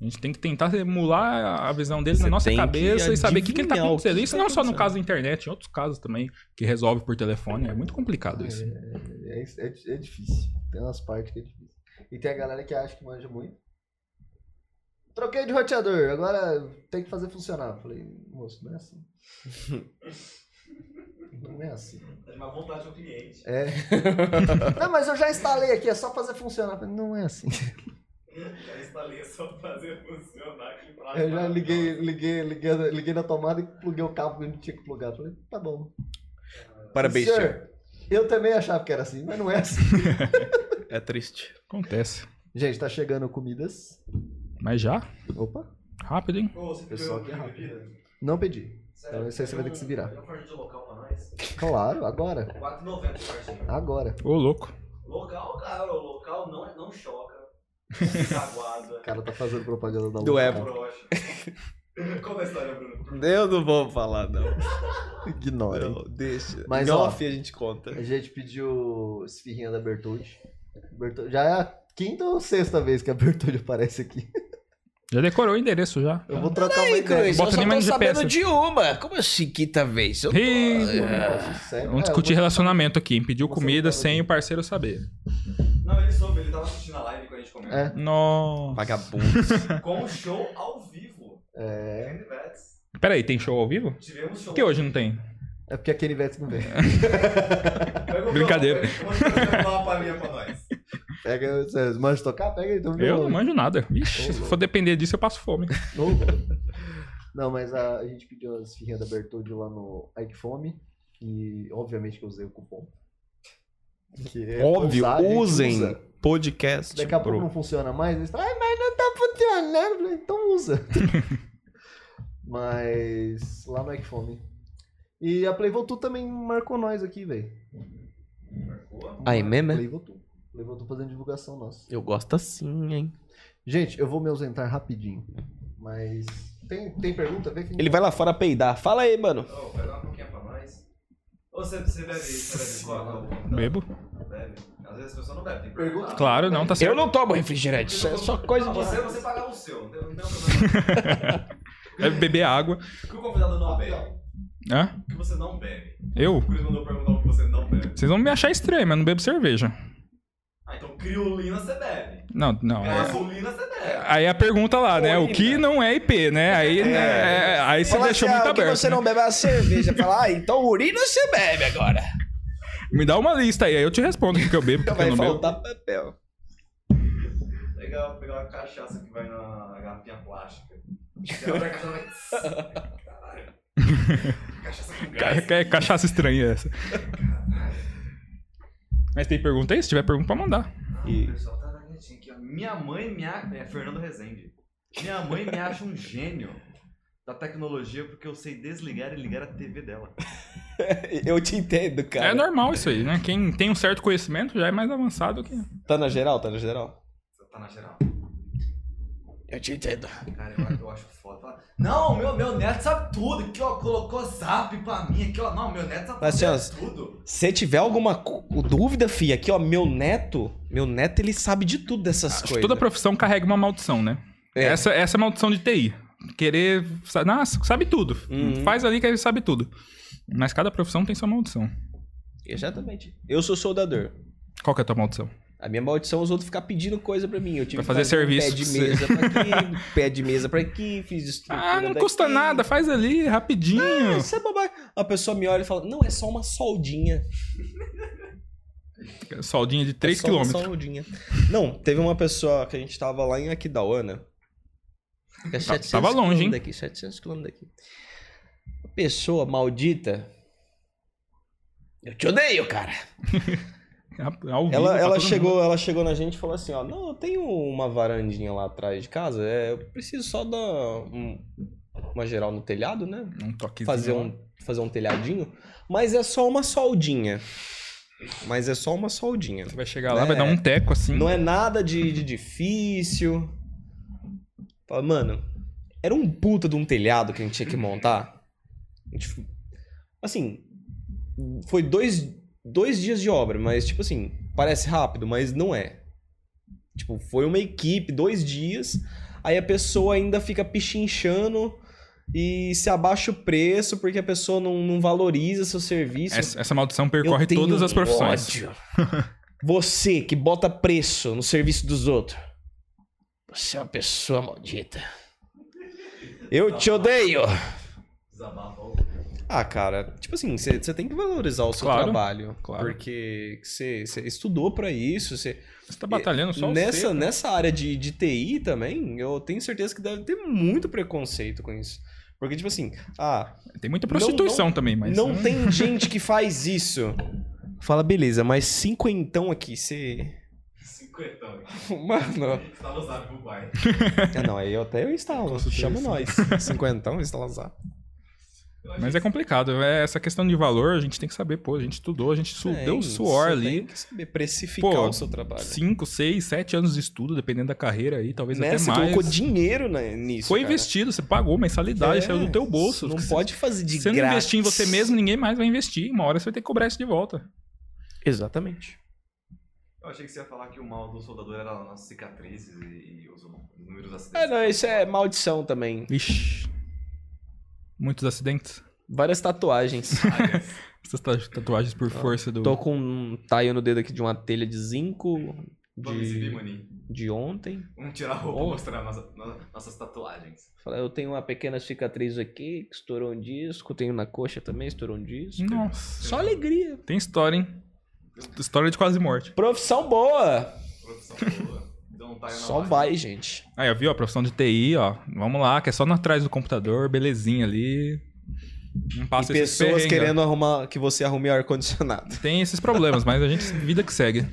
A gente tem que tentar emular a visão dele Você na nossa cabeça e saber o que, que ele tá que acontecendo. Isso tá não só no caso da internet, em outros casos também, que resolve por telefone. É muito complicado isso. é, é, é- é difícil. Tem umas partes que é difícil. E tem a galera que acha que manja muito. Troquei de roteador, agora tem que fazer funcionar. Falei, moço, não é assim. [LAUGHS] não é assim. Tá de má vontade ao cliente. É. [LAUGHS] não, mas eu já instalei aqui, é só fazer funcionar. Não é assim. Já instalei só pra fazer funcionar aqui pra Eu já liguei, liguei, liguei, liguei na tomada e pluguei o cabo que eu não tinha que plugar. Falei, tá bom. Parabéns, Senhor, senhor. Eu também achava que era assim, mas não é assim. [LAUGHS] É triste. Acontece. Gente, tá chegando comidas. Mas já? Opa, Rápido, hein? Ô, você Pessoal aqui é bebida? não pedi. Então esse aí você vai ter que se virar. Tem fardo de local pra nós? Claro, agora. 4,90 o fardinho. Agora. Ô, louco. Local, cara, o local não, não choca. Não fica aguada. O cara tá fazendo propaganda da Do. Apple. broxa. [LAUGHS] Conta a história, Bruno. Eu não vou falar, não. Ignora. Não, deixa. Mas, Em ó, off a gente conta. A gente pediu esfirrinha da Bertoldi. Bertoldi- Já é a quinta ou sexta vez que a Bertoldi aparece aqui. [LAUGHS] Já decorou o endereço já. Eu vou trocar uma Ei, ideia. Cruz, Bota eu só nem tô mais sabendo de uma. Como assim, quinta vez? Eu tô... Ih, Sério? Vamos É, discutir vou- relacionamento aqui. Pediu comida sem o parceiro saber. Não, ele soube, ele tava assistindo a live quando a gente comeu. É. Nossa. Vagabundo. [LAUGHS] Com o show ao vivo. É. Kenny Vets. Peraí, tem show ao vivo? Tivemos show. Por que hoje não tem? É porque a Kenny Vets não vem. [LAUGHS] Brincadeira. pega- Pega uma palhinha pra nós. Pega, você manja tocar? Pega aí. Então, Eu não manjo nada. Vixe, se for depender disso, eu passo fome. Não, mas a, a gente pediu as esfirrinhas da Bertoldi lá no Ike Fome. E obviamente que eu usei o cupom. Que é Óbvio, usar, usem usa. podcast. Daqui a pouco não funciona mais. Eles falam, Ai, mas não tá funcionando. Então usa. [LAUGHS] mas lá no Ike Fome. E a Playvotu também marcou nós aqui, velho. Aí mesmo, é? Playvotu. Playvotu fazendo divulgação nossa. Eu gosto assim, hein? Gente, eu vou me ausentar rapidinho. Mas. Tem, tem pergunta? Vê quem... Ele vai lá fora peidar. Fala aí, mano. Ô, pega uma pouquinho pra nós. Ô, você, você bebe, você bebe cola? Não, Bebo. Bebe. Às vezes a pessoa não bebe, tem que Pergunta. perguntar. Claro, não, tá Eu certo. não tomo refrigerante. Isso é só coisa Não, de. você, você pagava o seu, não tem, não tem problema. [LAUGHS] É beber água. O que o convidado não bebe? Hã? O que você não bebe? Eu? O Cruz mandou perguntar o que você não bebe. Vocês vão me achar estranho, mas eu não bebo cerveja. Ah, então criolina você bebe. Não, não. é- Gasolina você bebe. Aí a pergunta lá, né? O que não é IP, né? Aí, né, é, aí você Fala deixou assim, muito ah, o que aberto. você né? não bebe é a cerveja. Fala, ah, então urina você bebe agora. Me dá uma lista aí, aí eu te respondo o que eu bebo, o que que Vai eu não bebo. faltar papel. Pegar, pegar uma cachaça que vai na garrafinha plástica. [LAUGHS] Caralho. Cachaça com gás. ca- cachaça estranha essa. Mas tem pergunta aí? Se tiver pergunta, pode mandar. E... O pessoal tá quietinho aqui, ó. Minha mãe me acha... É, Fernando Rezende. Minha mãe me acha um gênio da tecnologia porque eu sei desligar e ligar a TV dela. [LAUGHS] Eu te entendo, cara. É normal isso aí, né? Quem tem um certo conhecimento já é mais avançado que. Tá na geral? Tá na geral? Tá na geral. Eu te entendo. Cara, eu, eu acho foda. Não, meu, meu neto sabe tudo. Aqui, ó, colocou zap pra mim. Aqui, ó. Não, meu neto sabe assim, ó, tudo. Se tiver alguma dúvida, fi, aqui, ó, meu neto, meu neto, ele sabe de tudo dessas Acho que coisas. toda profissão carrega uma maldição, né? É. Essa, essa é a maldição de TI. Querer. sa- Nossa, sabe tudo. Uhum. Faz ali que ele sabe tudo. Mas cada profissão tem sua maldição. Exatamente. Eu sou soldador. Qual que é a tua maldição? A minha maldição é os outros ficar pedindo coisa pra mim. Eu tive Pra fazer um serviço pé de mesa pra aqui, [LAUGHS] pé de mesa pra aqui, fiz estrutura Ah, não daqui. custa nada, faz ali, rapidinho. Ah, Isso é bobagem. A pessoa me olha e fala, não, é só uma soldinha. [LAUGHS] Soldinha de 3 é uma km. soldinha. Não, teve uma pessoa que a gente tava lá em Aquidauana. Que [LAUGHS] é 700 tava longe, hein? Daqui, 700 quilômetros daqui. Uma pessoa maldita. Eu te odeio, cara. Ao vivo, Ela, pra ela, todo chegou, mundo. ela chegou na gente e falou assim, ó, não, eu tenho uma varandinha lá atrás de casa, é, eu preciso só dar um- uma geral no telhado, né? Um toquezinho. Fazer um, fazer um telhadinho, mas é só uma soldinha. Mas é só uma soldinha. Você vai chegar lá, É. vai dar um teco assim. Não é nada de, de difícil. Fala, mano, era um puta de um telhado que a gente tinha que montar. Gente- assim, foi dois, dois dias de obra, mas tipo assim, parece rápido, mas não é. Tipo, foi uma equipe, dois dias, aí a pessoa ainda fica pichinchando e se abaixa o preço porque a pessoa não, não valoriza seu serviço. Essa, essa maldição Eu percorre tenho todas as profissões. ódio. [LAUGHS] Você que bota preço no serviço dos outros. Você é uma pessoa maldita. Eu te odeio. Desabafa. Ah, cara, tipo assim, você tem que valorizar o seu Claro, trabalho. claro. Porque você estudou pra isso, você... Tá batalhando só nessa, você, nessa área de, de TI também, eu tenho certeza que deve ter muito preconceito com isso. Porque, tipo assim, ah, Tem muita prostituição também, mas... não hum, tem gente que faz isso. Fala, beleza, mas cinquentão aqui, você. Cinquentão. Mano. Está no zap pro pai. [LAUGHS] É, não, aí eu até eu instalo. Chama nós. Cinquentão, instala zap. Mas é complicado. É essa questão de valor, a gente tem que saber, pô, a gente estudou, a gente su- Tem, deu suor você ali. Tem que saber precificar Pô, o seu trabalho. 5, 6, 7 anos de estudo, dependendo da carreira aí, talvez Né? até Você mais. colocou dinheiro né, nisso. Foi cara. investido, você pagou mensalidade, É, saiu do teu bolso. Não pode fazer de Se você não investir em você mesmo, ninguém mais vai investir. Uma hora você vai ter que cobrar isso de volta. Exatamente. Eu achei que você ia falar que o mal do soldador era as cicatrizes e, e os números de É, acidentes. não, isso é maldição também. Ixi. Muitos acidentes. Várias tatuagens. [LAUGHS] Essas ta- tatuagens por força do. Tô com um taio no dedo aqui de uma telha de zinco de, de ontem. Vamos tirar a roupa Oh. e mostrar nossa- no- nossas tatuagens. Falei, Eu tenho uma pequena cicatriz aqui, que estourou um disco. Tenho na coxa também, estourou um disco. Nossa. Só alegria. Tem história, hein? História de quase morte. Profissão boa. Profissão boa. Então tá aí na Só vai, gente. Aí, ó, viu? A profissão de TI, ó. Vamos lá, que é só na atrás do computador, belezinha ali. Não E passa esses pessoas querendo arrumar que você arrume ar-condicionado. Tem esses problemas, mas a gente, vida que segue.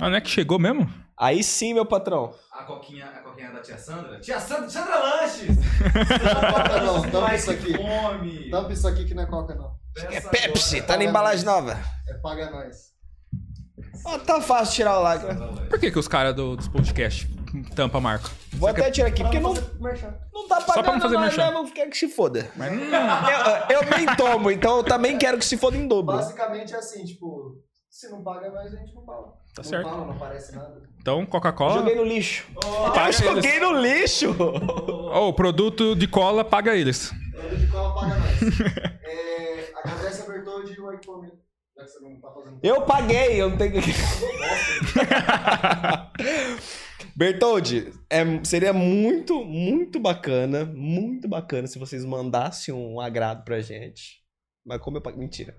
Ah, não é que chegou mesmo? Aí sim, meu patrão. A coquinha, a coquinha da tia Sandra? Tia Sandra, Sandra Lanches! [LAUGHS] Coca não, tampa Ai, isso aqui. fome! Tampa isso aqui que não é coca, não. É Pepsi, agora. tá na embalagem nova. É paga nós. Ó, tá fácil tirar o lacre. Sandra Lanches. Por que, que os caras do, dos podcast tampa a marca? Vou até tirar aqui, porque não, não tá pra pagando não fazer nós, né? Vamos querer que se foda. Mas não. [LAUGHS] Eu, eu nem tomo, então eu também quero que se foda em dobro. Basicamente é assim, tipo, se não paga nós, a gente não fala. Tá não certo. fala, não aparece nada. Então, Coca-Cola. Joguei no lixo. [LAUGHS] Paga Eu joguei no lixo! Ó, o produto de cola paga eles. Produto de cola paga nós. [LAUGHS] é, agradece a Bertoldi e o iPhone. Eu paguei, eu não tenho que. [LAUGHS] Bertoldi, é, seria muito, muito bacana, muito bacana se vocês mandassem um agrado pra gente. Mas como eu paguei. Mentira.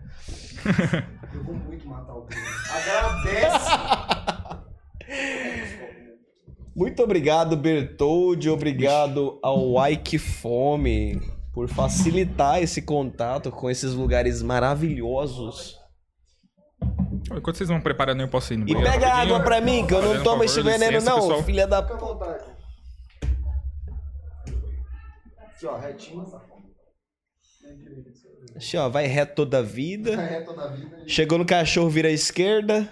Eu vou muito matar o Bruno. Agradece! [LAUGHS] Muito obrigado, Bertoldi. Obrigado ao Ike Fome por facilitar esse contato com esses lugares maravilhosos. Enquanto vocês vão preparando, eu posso ir no E banheiro pega água pra mim, que eu não Fazendo tomo favor, esse veneno, licença, não, pessoal. filha da. Fica à vontade. Aqui, ó, retinho. Assim, ó, vai reto toda a Fica vida. reto da vida. Chegou no cachorro, vira à esquerda.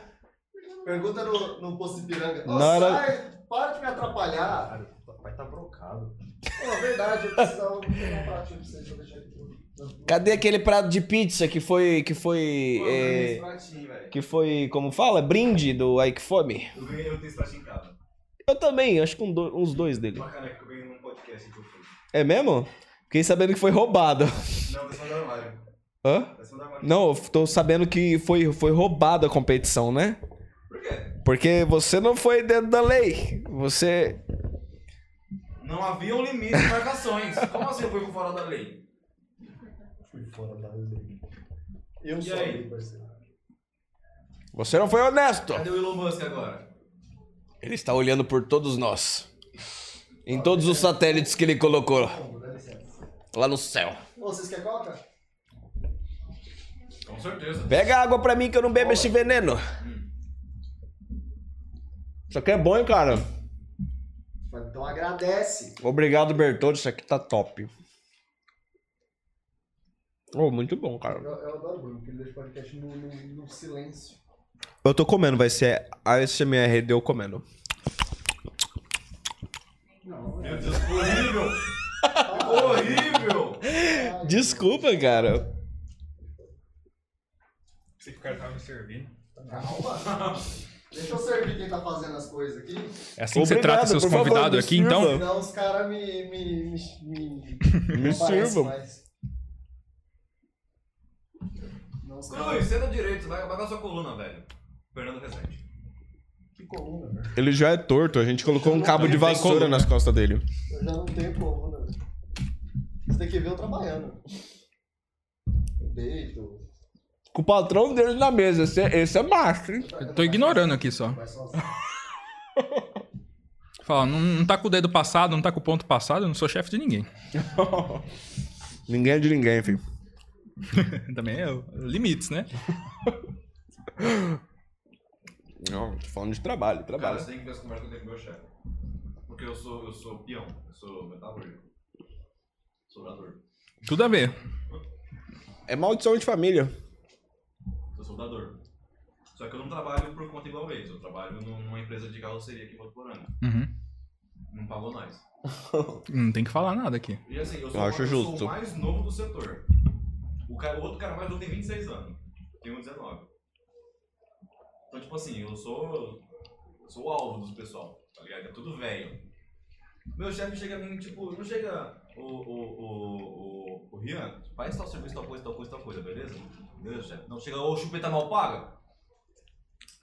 Pergunta no, no Poço Ipiranga. Ô, hora- sai, para de me atrapalhar. Vai tá brocado. Pô, verdade, eu precisava pegar [LAUGHS] um pratinho pra vocês, vou deixar aqui. Cadê aquele prato de pizza que foi. que foi. Esse é, pratinho, que foi. como fala? Brinde do Ike Fome? Eu ganhei, pratinho em casa. Eu também, acho que um do- uns dois dele. Uma caneca que eu ganhei num podcast que eu fui. É mesmo? Fiquei sabendo que foi roubado. Não, tá do armário. Hã? Tá armário. Não, eu tô sabendo que foi, foi roubada a competição, né? Por quê? Porque você não foi dentro da lei. Você. Não havia um limite de marcações. Como assim eu fui por fora da lei? Fui fora da lei. Eu E sou aí? parceiro. Você não foi honesto. Cadê o Elon Musk agora? Ele está olhando por todos nós. Em todos os satélites que ele colocou lá no céu. Ô, vocês querem coca? Com certeza. Pega água pra mim que eu não bebo esse veneno. Isso aqui é bom, hein, cara? Então agradece. Obrigado, Bertoldo. Isso aqui tá top. Oh, muito bom, cara. Eu, eu adoro o Bruno, porque ele deixa o podcast no, no, no silêncio. Eu tô comendo, vai ser a SMR de eu comendo. Não, Meu Deus, ficou horrível! Ficou [LAUGHS] horrível! Desculpa, cara. Sei que o cara tava me servindo. calma. [LAUGHS] Deixa eu servir quem tá fazendo as coisas aqui. É assim que você Obrigado, trata seus por favor, convidados me aqui, sirva. então? Senão os caras me. me. me. me. [LAUGHS] Me não aparecem sirvam. mais. Os Cruz, senta direito, vai acabar com a sua coluna, velho. Fernando Rezende. Que coluna, velho. Ele já é torto, a gente colocou um cabo de vassoura nas costas dele. Eu já não tenho coluna, velho. Você tem que ver eu trabalhando. peito. Com o patrão dele na mesa. Esse é, esse é macho, hein? Eu tô ignorando aqui só. Vai sozinho. [LAUGHS] Fala, não, não tá com o dedo passado, não tá com o ponto passado, eu não sou chefe de ninguém. [LAUGHS] ninguém é de ninguém, filho. [LAUGHS] Também é limites, né? [LAUGHS] Não, tô falando de trabalho, Cara, trabalho. você tem que ver essa conversa que eu tenho com o meu chefe. Porque eu sou, eu sou peão, eu sou metalúrgico. Soldador. Tudo a ver. É maldição de família. Sou soldador. Só que eu não trabalho por conta igual eles. Eu trabalho num- numa empresa de carroceria aqui em Votuporanga. Uhum. Não pagou nós. Não tem que falar nada aqui. E assim, eu sou, Eu acho eu sou justo. o mais novo do setor. O, cara, o outro cara mais novo tem 26 anos. Eu tenho 19. Então, tipo assim, eu sou. Eu sou o alvo dos pessoal, tá ligado? É tudo velho. Meu chefe chega a mim, tipo, não chega. O, o, o, o, o Rian, faz tal serviço, tal coisa, tal coisa, tal coisa, beleza? Beleza, chefe. Não chega, ô chupeta mal paga.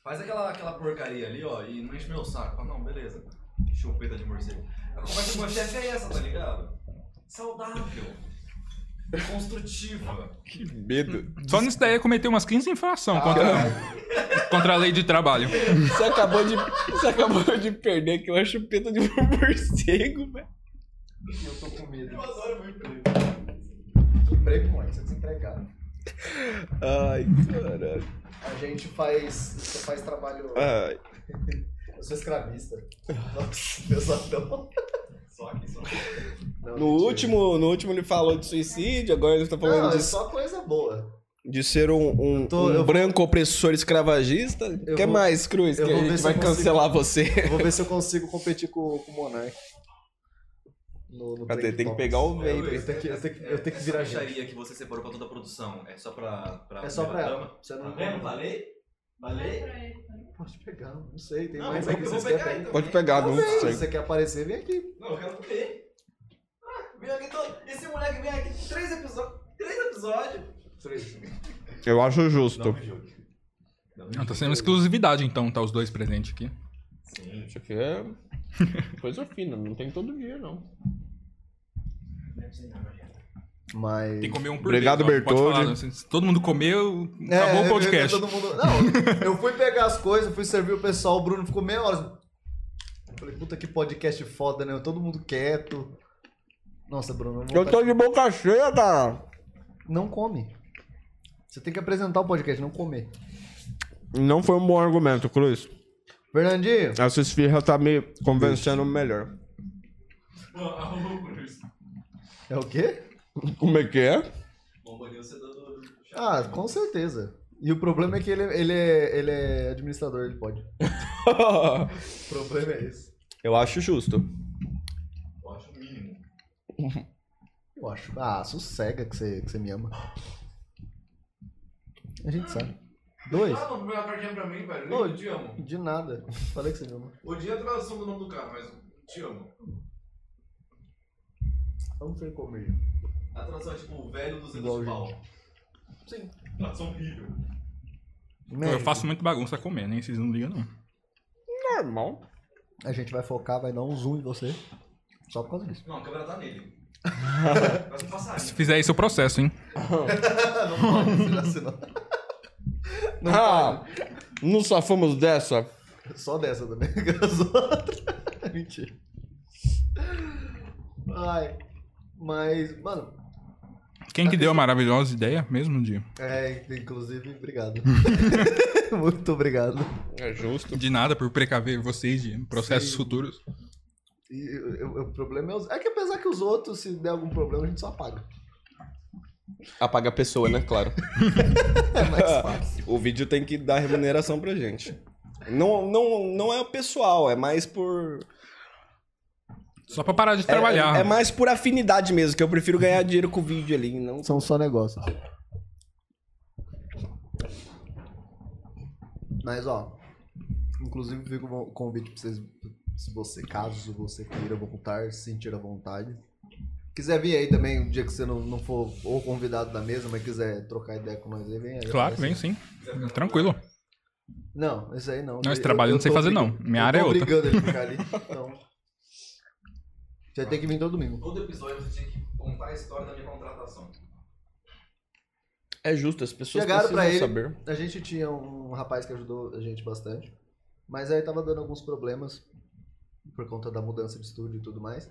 Faz aquela, aquela porcaria ali, ó, e não enche meu saco. Fala, não, beleza. Chupeta de morcego. A conversa com o chefe é essa, tá ligado? Saudável. Construtiva. Que medo. Só nisso daí eu cometi umas 15 infrações contra, contra a lei de trabalho. Você acabou de, você acabou de perder aqui uma chupeta de um [LAUGHS] morcego, velho. Eu tô com medo. Eu adoro meu emprego. Emprego, mãe, você é desempregado. Ai, caralho. A gente faz. Você faz trabalho. Ai. [LAUGHS] Eu sou escravista. Nossa, [LAUGHS] pesadão. Só aqui, só. Não, No mentira. último, no último ele falou de suicídio, agora ele tá falando Não, é de, só coisa boa. de ser um, um, tô- um eu vou- branco opressor escravagista. O que vou- mais, Cruz? eu Que a gente vai eu consigo- cancelar você. Eu vou ver se eu consigo competir com, com o Monark. No, no Cadê? Tem que pegar o É, vape. Eu tenho que, eu tenho que, eu tenho que virar gente. que você separou pra toda a produção é só pra. pra É só pra ela. Você Tá não vendo? Falei? Falei? Pode pegar, não sei. Tem Não, mais vocês vou pegar querem. então. Pode pegar, não Não sei, Se você quer aparecer, vem aqui. Não, eu quero ver. Ah, vem aqui todo... Esse moleque vem aqui três episódios. Três episódios. Eu acho justo. julgue. Não me Ah, tá sendo exclusividade então, tá os dois presentes aqui. Sim. Isso aqui é coisa fina, não tem todo dia, não. Mas. Tem que comer um por Obrigado, vez, Bertoldi. se- se todo mundo comeu, É, acabou o eu- podcast. eu- todo mundo- Não, eu fui pegar as coisas, fui servir o pessoal, o Bruno ficou meia hora. Eu falei, puta que podcast foda, né? Todo mundo quieto. Nossa, Bruno, Eu não, tô de boca cheia, cara. não come. Você tem que apresentar o podcast, não comer. Não foi um bom argumento, Cruz. Fernandinho, Essa esfirra tá me convencendo melhor. é o quê? Como é que é? Ah, com certeza. E o problema é que ele, ele, é, ele é administrador, ele pode. [LAUGHS] O problema é esse. Eu acho justo. Eu acho o mínimo. Eu acho. Ah, sossega que você, que você me ama. A gente sabe. Dois? Ah, não, primeira cartinha pra mim, velho. Eu te amo. De nada. Falei que você me ama. Odia a tradução do nome do cara, mas te amo. Vamos ver comer. A tradução é tipo o velho dos Igual de a pau. Sim. Tradução horrível. Eu faço muito bagunça comer, nem vocês não ligam não. Normal. A gente vai focar, vai dar um zoom em você. Só por causa disso. Não, a câmera tá nele. [LAUGHS] Mas um passarinho. Se fizer isso, eu processo, hein? [LAUGHS] não pode, senão- senão- Não ah, não safamos dessa. pode. Só dessa também. [LAUGHS] As outras. Mentira. Ai. Mas, mano. Quem que deu a maravilhosa ideia mesmo de, É, inclusive, obrigado. [LAUGHS] [LAUGHS] Muito obrigado. É justo. de nada por precaver vocês de processos Sim. futuros? E o, o- o problema é, os... é que apesar que os outros, se der algum problema, a gente só apaga. Apaga a pessoa, né? Claro. [LAUGHS] É mais fácil. O vídeo tem que dar remuneração pra gente. Não, não, não é o pessoal, é mais por. Só pra parar de É, trabalhar. é mais por afinidade mesmo, que eu prefiro ganhar dinheiro com vídeo ali. Não... São só negócios. Mas, ó. Inclusive, fica o convite pra vocês. Se você, caso você queira voltar, se sentir à vontade. Quiser vir aí também, um dia que você não, não for ou convidado da mesa, mas quiser trocar ideia com nós aí, vem aí. Claro, vem sim. Tranquilo. Não, esse aí não. Não, esse Eu- trabalho eu não sei fazer, não. Minha eu área tô é outra. obrigando ele a ficar ali. Então. Você tem que vir todo domingo. Todo episódio você tinha que contar a história da minha contratação. É justo, as pessoas Chegaram pra ele. precisam saber. A gente tinha um rapaz que ajudou a gente bastante. Mas aí tava dando alguns problemas por conta da mudança de estúdio e tudo mais.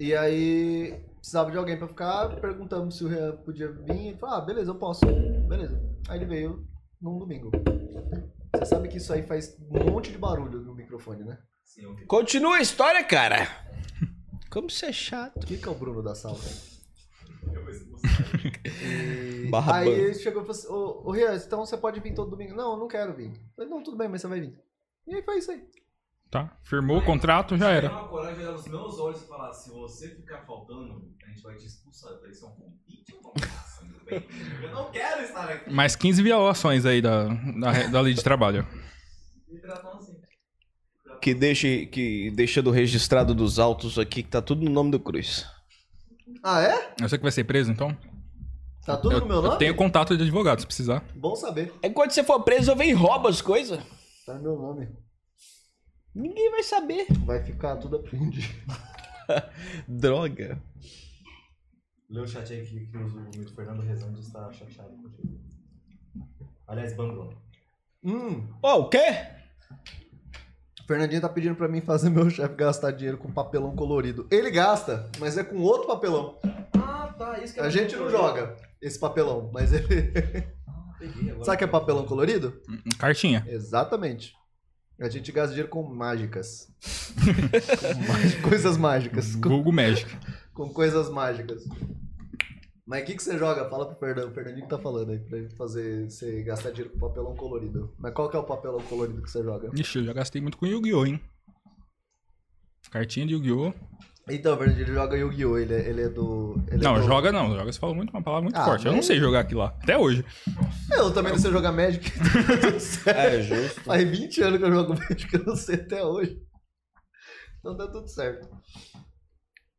E aí precisava de alguém pra ficar, perguntamos se o Rian podia vir. Ele falou, ah, beleza, eu posso. Beleza. Aí ele veio num domingo. Você sabe que isso aí faz um monte de barulho no microfone, né? Continua a história, cara. Como você é chato. O que, que é o Bruno da sala? Eu vou mostrar. E Barra aí ele chegou e falou assim, ô, ô Rian, então você pode vir todo domingo? Não, eu não quero vir. Eu falei, não, tudo bem, mas você vai vir. E aí foi isso aí. Tá? Firmou o contrato, já era. uma coragem de olhar nos meus olhos e falar: se você ficar faltando, a gente vai te expulsar. Eu falei: isso é um convite ou. Eu não quero estar aqui. Mais 15 violações aí da, da, da lei de trabalho. Me tratam assim. Que deixe, que deixa do registrado dos autos aqui, que tá tudo no nome do Cruz. Ah, é? Eu sei que vai ser preso, então? Tá tudo eu, no meu nome? eu tenho contato de advogado, se precisar. Bom saber. É quando você for preso, eu venho e rouba as coisas. Tá no meu nome. Ninguém vai saber. Vai ficar tudo apreendido. [LAUGHS] Droga. Lê o chat aí que, que o, Fernando Rezende está chateado contigo. Aliás, bangou. Hum, Ó, o quê? O Fernandinho tá pedindo pra mim fazer meu chefe gastar dinheiro com papelão colorido. Ele gasta, mas é com outro papelão. Ah, tá. Isso que A gente não joga esse papelão, mas ele. [LAUGHS] Ah, peguei agora. Sabe o que é papelão colorido? Hum, Cartinha. Exatamente. A gente gasta dinheiro com mágicas. [LAUGHS] com coisas mágicas. Com, Google Magic. com coisas mágicas. Mas o que, que você joga? Fala pro Fernando. O Fernandinho que tá falando aí pra ele fazer você gastar dinheiro com papelão colorido. Mas qual que é o papelão colorido que você joga? Ixi, eu já gastei muito com Yu-Gi-Oh, hein? Cartinha de Yu-Gi-Oh! Então, Fernandinho, ele joga Yu-Gi-Oh! Ele, é- ele é do. ele é Não, do- joga não. Joga você falou muito uma palavra muito Ah, forte. Eu não mas- sei jogar aquilo lá. Até hoje. Eu também não sei jogar Magic. [LAUGHS] É justo. Faz 20 anos que eu jogo Magic, eu não sei até hoje. Então tá tudo certo.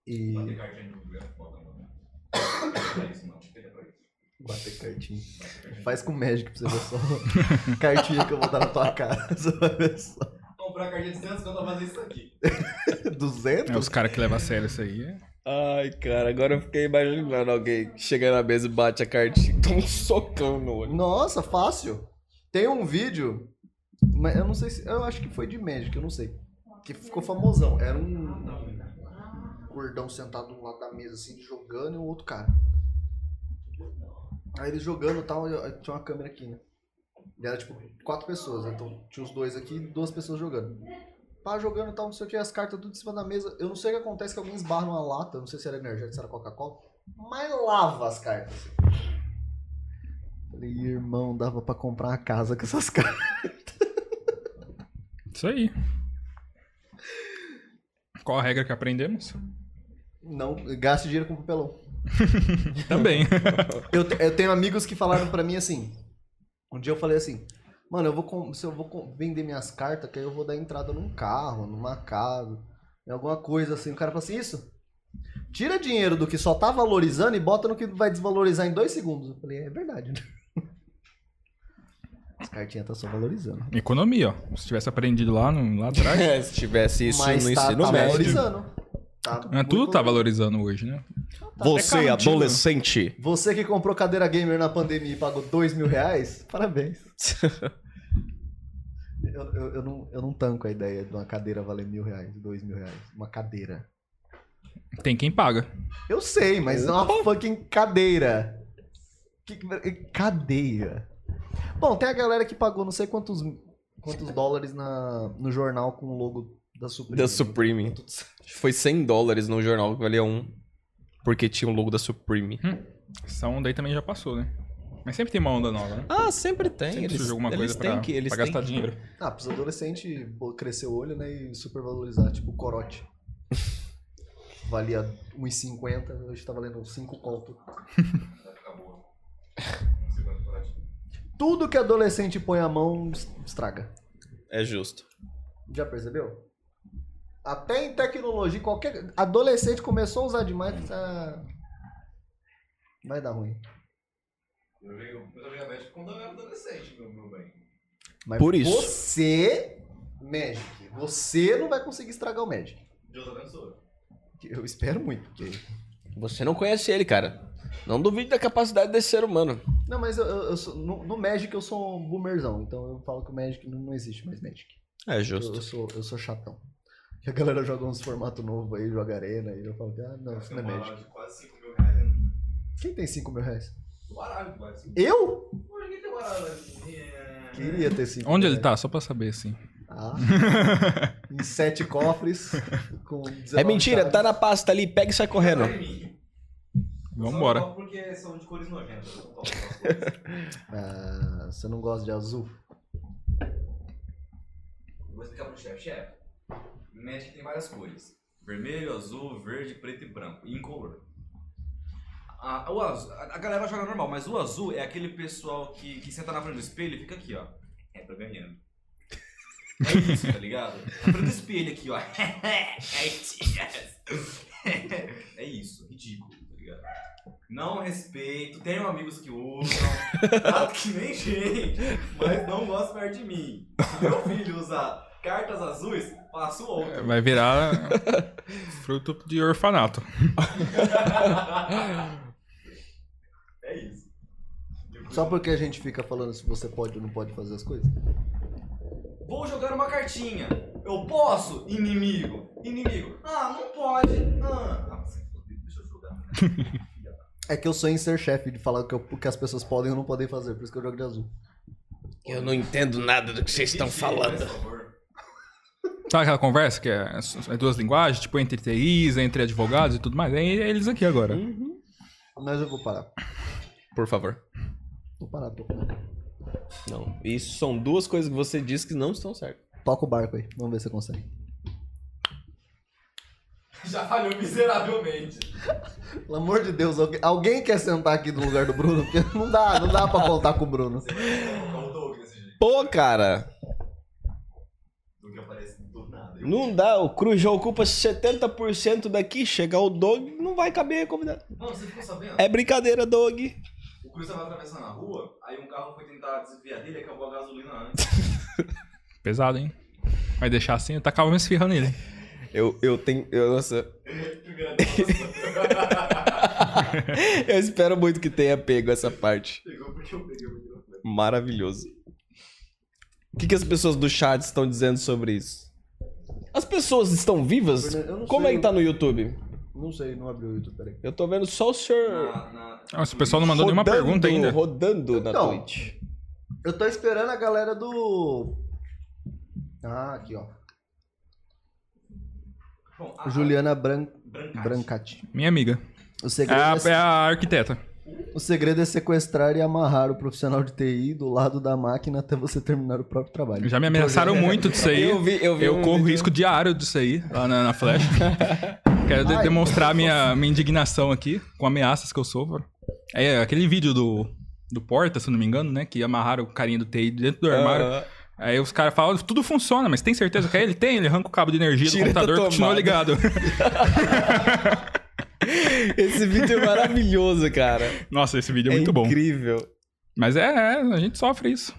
E. Bater cartinha. Faz com Magic pra você ver só. cartinha que eu vou dar na tua cara. [LAUGHS] Você vai ver só. Comprar cartinha de 200 quando eu fazer isso aqui. [LAUGHS] 200? É os caras que levam a sério isso aí. é- Ai, cara, agora eu fiquei imaginando alguém chega na mesa e bate a cartinha e toma um socão no olho. Nossa, fácil. Tem um vídeo, mas eu não sei se. Eu acho que foi de Magic, eu não sei. Que ficou famosão. Era um gordão sentado um lado da mesa, assim, jogando e o outro cara. Aí eles jogando e tal, tinha uma câmera aqui, né? E era tipo quatro pessoas, então tinha os dois aqui e duas pessoas jogando. Pá, jogando e tal, não sei o que, as cartas tudo em cima da mesa. Eu não sei o que acontece, que alguém esbarra numa lata, não sei se era energético, se era Coca-Cola, mas lava as cartas. Falei, irmão, dava pra comprar uma casa com essas [LAUGHS] cartas. Isso aí. Qual a regra que aprendemos? Não, gaste dinheiro com papelão. [LAUGHS] Também. [LAUGHS] Eu, te- eu tenho amigos que falaram pra mim assim. Um dia eu falei assim, mano, eu vou com- se eu vou com- vender minhas cartas, que aí eu vou dar entrada num carro, numa casa, em alguma coisa assim. O cara falou assim, isso? Tira dinheiro do que só tá valorizando e bota no que vai desvalorizar em dois segundos. Eu falei, é verdade. né? As cartinhas tá só valorizando. Economia, ó. Se tivesse aprendido lá, no, lá atrás. [LAUGHS] É, se tivesse isso Mas no tá, ensino tá médio. valorizando. Tá É, tudo tá valorizando hoje, né? Você, Até carro antigo. adolescente. Você que comprou cadeira gamer na pandemia e pagou dois mil reais, [LAUGHS] parabéns. [LAUGHS] eu, eu, eu não, eu não tanco a ideia de uma cadeira valer mil reais, dois mil reais. Uma cadeira. Tem quem paga. Eu sei, mas é uma fucking cadeira. Que, que- cadeira. Bom, tem a galera que pagou não sei quantos, quantos dólares na, no jornal com o logo da Supreme. Da Supreme. Tá. Foi 100 dólares no jornal que valia um. Porque tinha o logo da Supreme. Essa onda aí também já passou, né? Mas sempre tem uma onda nova, né? Ah, sempre tem. Sempre eles, surge alguma eles coisa têm pra, que, eles pra têm gastar que- dinheiro. Ah, precisa adolescente pô, crescer o olho, né, e supervalorizar, tipo o corote. [LAUGHS] Valia 1,50, hoje tá valendo 5 conto. [LAUGHS] Tudo que adolescente põe a mão es- estraga. É justo. Já percebeu? Até em tecnologia, qualquer. Adolescente começou a usar demais, ah, vai dar ruim. Eu joguei, eu a Magic quando eu era adolescente, meu, meu bem. Mas Por isso. Você, Magic, você não vai conseguir estragar o Magic. Deus abençoe. Eu espero muito, porque. Você não conhece ele, cara. Não duvide da capacidade desse ser humano. Não, mas eu, eu- eu sou- no, no Magic eu sou um boomerzão, então eu falo que o Magic não, não existe mais Magic. É Eu, justo. eu sou, eu sou chatão. E [LAUGHS] a galera joga uns formatos novos aí, joga arena, e eu falo, ah, não, isso não é de quase 5 mil reais. né? Quem tem 5 mil reais? Do baralho, quase. Eu? Pô, ninguém tem baralho. É... Queria ter 5 Onde ele tá? Só pra saber, assim. Ah, [LAUGHS] em sete cofres. Com 19 É mentira, chaves. tá na pasta ali, pega e sai correndo. É. Vambora. Só porque são de cores nojentas. eu não toco essas cores. [LAUGHS] Ah, você não gosta de azul? Eu Vou explicar pro chefe. Chefe, Magic tem várias cores. Vermelho, azul, verde, preto e branco. Incolor. Ah, o azul, a a galera joga normal, mas o azul é aquele pessoal que, que senta na frente do espelho e fica aqui, ó. É, tô ganhando. É isso, tá ligado? Na frente do espelho aqui, ó. [LAUGHS] É. É isso, ridículo, tá ligado? Não respeito, tenho amigos que usam, trato que nem gente, mas não gosto perto de mim. Se meu filho usar cartas azuis, passo outro. Vai virar [LAUGHS] fruto de orfanato. [LAUGHS] É isso. Só porque a gente fica falando se você pode ou não pode fazer as coisas? Vou jogar uma cartinha. Eu posso? Inimigo. Inimigo. Ah, não pode. Ah, ah deixa eu jogar. [LAUGHS] É que eu sou em ser chefe de falar o que, eu- que as pessoas podem ou não podem fazer, por isso que eu jogo de azul. Eu não entendo nada do que vocês estão falando. Sabe aquela conversa que é, é duas linguagens, tipo entre TIs, entre advogados e tudo mais? É eles aqui agora. Mas eu vou parar. Por favor. Vou parar, tô. Não. Isso são duas coisas que você disse que não estão certas. Toca o barco aí, vamos ver se você consegue. Já falhou miseravelmente. Pelo amor de Deus, alguém, alguém quer sentar aqui no lugar do Bruno? Porque não dá, não dá pra contar com o Bruno. Pô, cara. O Doug aparece do nada. Não dá. O Cruz já ocupa 70% daqui. Chegar o Dog, não vai caber convidado. Mano, você ficou sabendo? É brincadeira, Dog. O Cruz tava atravessando a rua, aí um carro foi tentar desviar dele e acabou a gasolina antes. [LAUGHS] Pesado, hein? Vai deixar assim, eu tacava me esfirrando nele. Eu, eu tenho. Eu, nossa, [LAUGHS] eu espero muito que tenha pego essa parte. Pegou porque eu peguei o microfone. Maravilhoso. O que, que as pessoas do chat estão dizendo sobre isso? As pessoas estão vivas? Como sei, é que tá no YouTube? Não sei, não abriu o YouTube, peraí. Eu tô vendo só o senhor Na, na... Nossa, o pessoal não mandou nenhuma rodando- pergunta ainda. rodando na Então. Twitch. Eu tô esperando a galera do. Ah, aqui, ó. Bom, a, Juliana Bran... Brancati. Brancati. Minha amiga. O É segredo a, é, é a arquiteta. O segredo é sequestrar e amarrar o profissional de TI do lado da máquina até você terminar o próprio trabalho. Já me ameaçaram muito disso aí. Eu vi, eu vi Eu um corro vídeo- risco diário disso aí, lá na, na Flash. [LAUGHS] Quero Ai. demonstrar minha, minha indignação aqui, com ameaças que eu sofro. É aquele vídeo do, do Porta, se eu não me engano, né? Que amarraram o carinha do TI dentro do armário. Aham. Aí os caras falam, tudo funciona, mas tem certeza que é ele? Tem, ele arranca o cabo de energia Tira do computador e continua ligado. [LAUGHS] [LAUGHS] Esse vídeo é maravilhoso, cara. Nossa, esse vídeo é, É muito bom. incrível. Mas é, é, a gente sofre isso.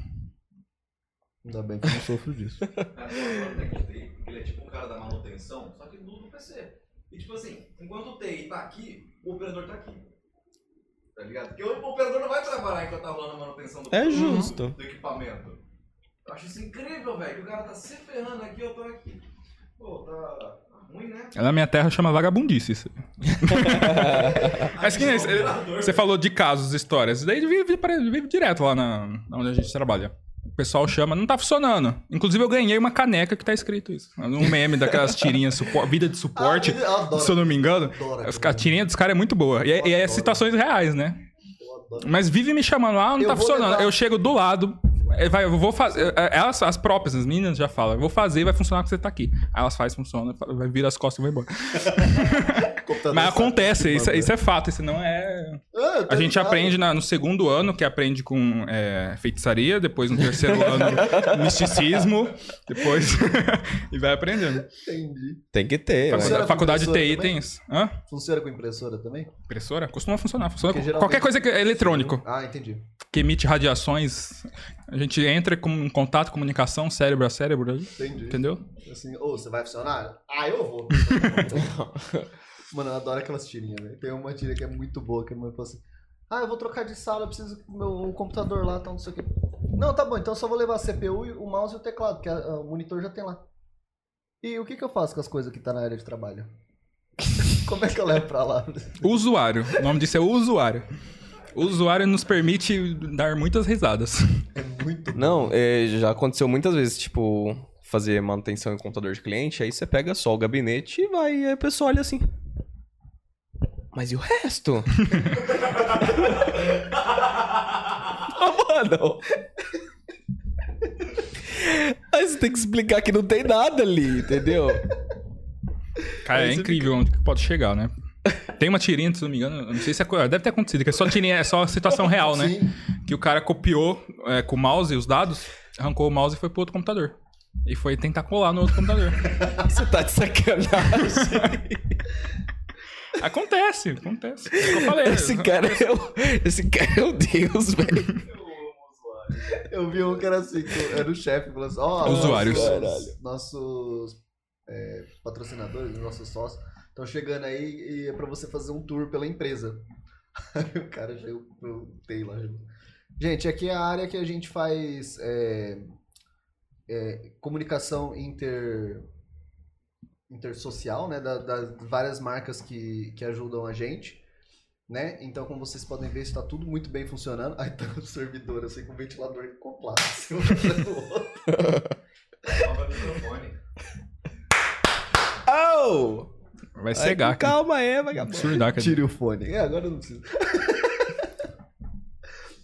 Ainda bem que eu não sofro disso. [LAUGHS] Ele é tipo um cara da manutenção, só que do do PC. E tipo assim, enquanto o TI tá aqui, o operador tá aqui. Tá ligado? Porque o operador não vai trabalhar enquanto tá rolando a manutenção do, É justo. do equipamento. Eu acho isso incrível, velho, que o cara tá se ferrando aqui, eu tô aqui. Pô, tá? Na minha terra chama vagabundice isso. [LAUGHS] Mas que nem operador, Você falou de casos, histórias. Isso daí vive, vive direto lá na, onde a gente trabalha. O pessoal chama, não tá funcionando. Inclusive, eu ganhei uma caneca que tá escrito isso. Um meme daquelas tirinhas, vida de suporte, Ah, eu adoro. se eu não me engano. Adoro. A tirinha dos caras é muito boa. E é, e é situações reais, né? Mas vive me chamando lá, não Eu tá funcionando. levar- Eu chego do lado, é, vai, eu vou fazer. é, Elas, as próprias, as meninas já falam, eu vou fazer e vai funcionar porque você tá aqui. Aí elas fazem, funciona, vai virar as costas e vai embora. [LAUGHS] Mas acontece, isso, isso é fato, isso não é. Ah, A gente ligado. aprende na- no segundo ano, que aprende com é, feitiçaria, depois no terceiro [LAUGHS] ano, misticismo, depois. [LAUGHS] e vai aprendendo. Entendi. Tem que ter, Faculdade, faculdade TI também? tem isso. Hã? Funciona com impressora também? Impressora? Costuma funcionar. Funciona com geralmente- qualquer coisa que é eletrônico, Ah, entendi. que emite radiações. A gente entra com em contato, comunicação, cérebro a cérebro, Entendi. entendeu? Assim, ô, você vai funcionar? Ah, eu vou. [LAUGHS] Mano, eu adoro aquelas tirinhas, velho. Tem uma tirinha que é muito boa, que a mãe fala assim: Ah, eu vou trocar de sala, eu preciso do meu um computador lá, tal, não sei o quê. Não, tá bom, então eu só vou levar a CPU, o mouse e o teclado, que a- a- o monitor já tem lá. E o que, que eu faço com as coisas que tá na área de trabalho? [LAUGHS] Como é que eu levo pra lá? Usuário. O nome disso é usuário. O usuário nos permite dar muitas risadas. É muito Não, é, já aconteceu muitas vezes, tipo, fazer manutenção em computador de cliente, aí você pega só o gabinete e vai, e aí a pessoa olha assim. Mas e o resto? [LAUGHS] ah, mano. Aí você tem que explicar que não tem nada ali, entendeu? Cara, é incrível onde que pode chegar, né? Tem uma tirinha, se não me engano, não sei se é, co- deve ter acontecido, que é só tirinha, é só situação real, né? Sim. Que o cara copiou é, com o mouse os dados, arrancou o mouse e foi pro outro computador. E foi tentar colar no outro computador. [LAUGHS] Você tá de sacanagem. [LAUGHS] Acontece, acontece. É eu falei. Esse cara é o, esse cara é o Deus, velho. Eu vi um que era assim, que era o chefe falando assim, ó, Usuários. nossos, nossos é, patrocinadores, nossos sócios, estão chegando aí e é pra você fazer um tour pela empresa. [LAUGHS] Aí o cara chegou pro Taylor. Gente, aqui é a área que a gente faz é, é, comunicação inter intersocial, né, da- das várias marcas que, que ajudam a gente né? Então, como vocês podem ver, está tudo muito bem funcionando. [LAUGHS] Aí tá o servidor, assim, com o ventilador acoplado, assim, um do outro. Microfone. Oh! Vai cegar. Calma aí, vagabundo. Absurdar, cara. Tire o fone. É, agora eu não preciso. [LAUGHS]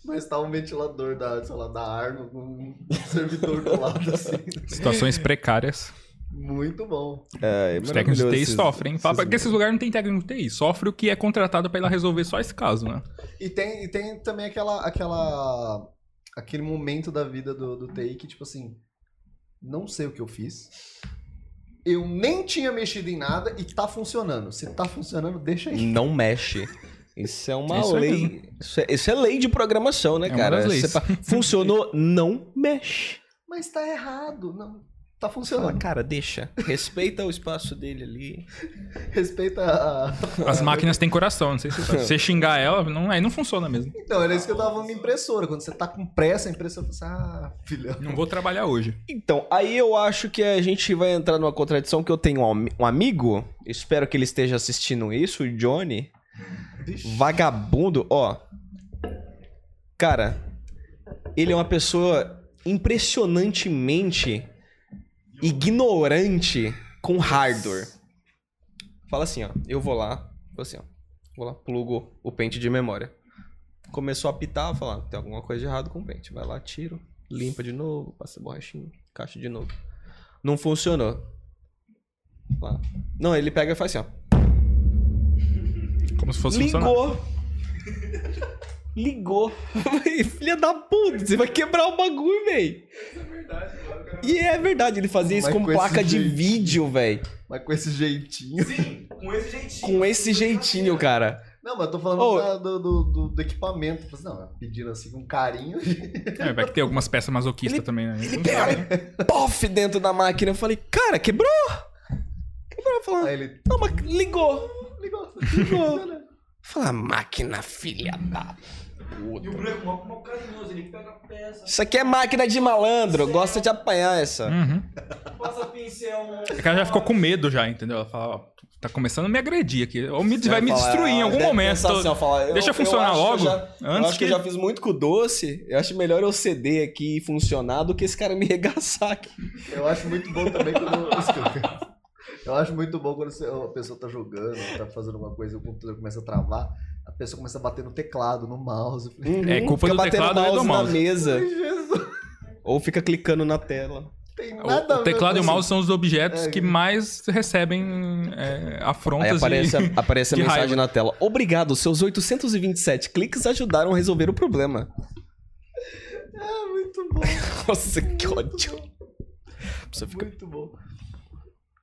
Mas tá um ventilador da, sei lá, da Arno com um servidor do lado, assim. Situações precárias. Muito bom. É, Os técnicos de TI esses- sofrem. Esses- porque esses lugares não tem técnico de TI. Sofre o que é contratado pra ir lá resolver só esse caso, né? E tem, e tem também aquela, aquela, aquele momento da vida do, do TI que, tipo assim, não sei o que eu fiz. Eu nem tinha mexido em nada e tá funcionando. Se tá funcionando, deixa aí. Não mexe. Isso é uma Isso é lei. Isso é, isso é lei de programação, né, É uma cara? Funcionou, não mexe. Mas tá errado. Não, tá Fala, funcionando. cara, deixa. Respeita o espaço dele ali. [LAUGHS] Respeita a. As máquinas têm coração, não sei se [LAUGHS] você xingar ela, não, aí não funciona mesmo. Então, era isso que eu tava falando na impressora. Quando você tá com pressa, a impressora fala assim: ah, filhão. Não vou trabalhar hoje. Então, aí eu acho que a gente vai entrar numa contradição que eu tenho um, ami- um amigo, espero que ele esteja assistindo isso, o Johnny, vagabundo, ó. Cara, ele é uma pessoa impressionantemente ignorante com hardware. Fala assim, ó, eu vou lá, vou assim, ó, vou lá, plugo o pente de memória. Começou a apitar, falar, tem alguma coisa de errado com o pente. Vai lá, tiro, limpa de novo, passa borrachinha, encaixa de novo. Não funcionou. Lá. Não, ele pega e faz assim, ó. Como se fosse funcionar. [LAUGHS] Ligou. [LAUGHS] Filha da puta, você vai quebrar o bagulho, velho. E é verdade, ele fazia isso Mas com com placa de jeitinho. vídeo, velho. Mas com esse jeitinho. Sim, com esse jeitinho. Com esse jeitinho, cara. Não, mas eu tô falando Ô. da- do, do, do- equipamento. Falei assim, Não, pedindo assim com carinho. É, vai que tem algumas peças masoquistas também, né? Ele pegava e pof dentro da máquina. Eu falei, cara, quebrou. Quebrou. Eu falei, Aí ele não, mas ligou. ligou. Ligou. Fala, máquina filha da E o puta. É mó, mó carinhoso, ele pega a peça, Isso aqui é máquina de malandro. Gosta de apanhar essa. Uhum. passa pincel. A cara já ficou com medo já, entendeu? Ela fala, ó, tá começando a me agredir aqui. Ou me, vai me falar, destruir em algum deve momento. assim, falar, eu- Deixa eu funcionar que eu logo. já- eu antes acho que... eu já fiz muito com o doce. Eu acho melhor eu ceder aqui e funcionar do que esse cara me [LAUGHS] regaçar aqui. Eu acho muito bom também quando. Eu acho muito bom quando você- a pessoa tá jogando, tá fazendo uma coisa e o computador começa a travar, a pessoa começa a bater no teclado, no mouse. É culpa Fica do batendo teclado e do na mouse. mesa. Jesus, Ou fica clicando na tela. tem O, nada a o teclado e o mouse são os objetos É. que mais recebem é, Aí afrontas aparece, a, e... aparece a mensagem raiva. na tela. Obrigado, seus 827 cliques ajudaram a resolver o problema. É muito bom, [LAUGHS] Nossa, que ódio. Você fica... muito bom.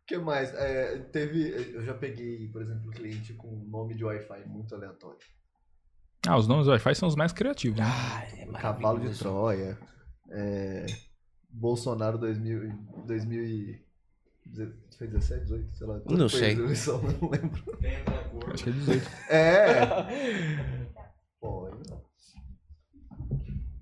O que mais? É, teve. Eu já peguei, por exemplo, um cliente com nome de Wi-Fi muito aleatório. Ah, os nomes do Wi-Fi são os mais criativos. né? Ai, é Cavalo de. Troia. é, Bolsonaro 2000, e- 2000 e Deze- Foi 17, 18, sei lá. Não sei. eleição, [LAUGHS] não lembro. Acho que é 18. É. [LAUGHS] Pode.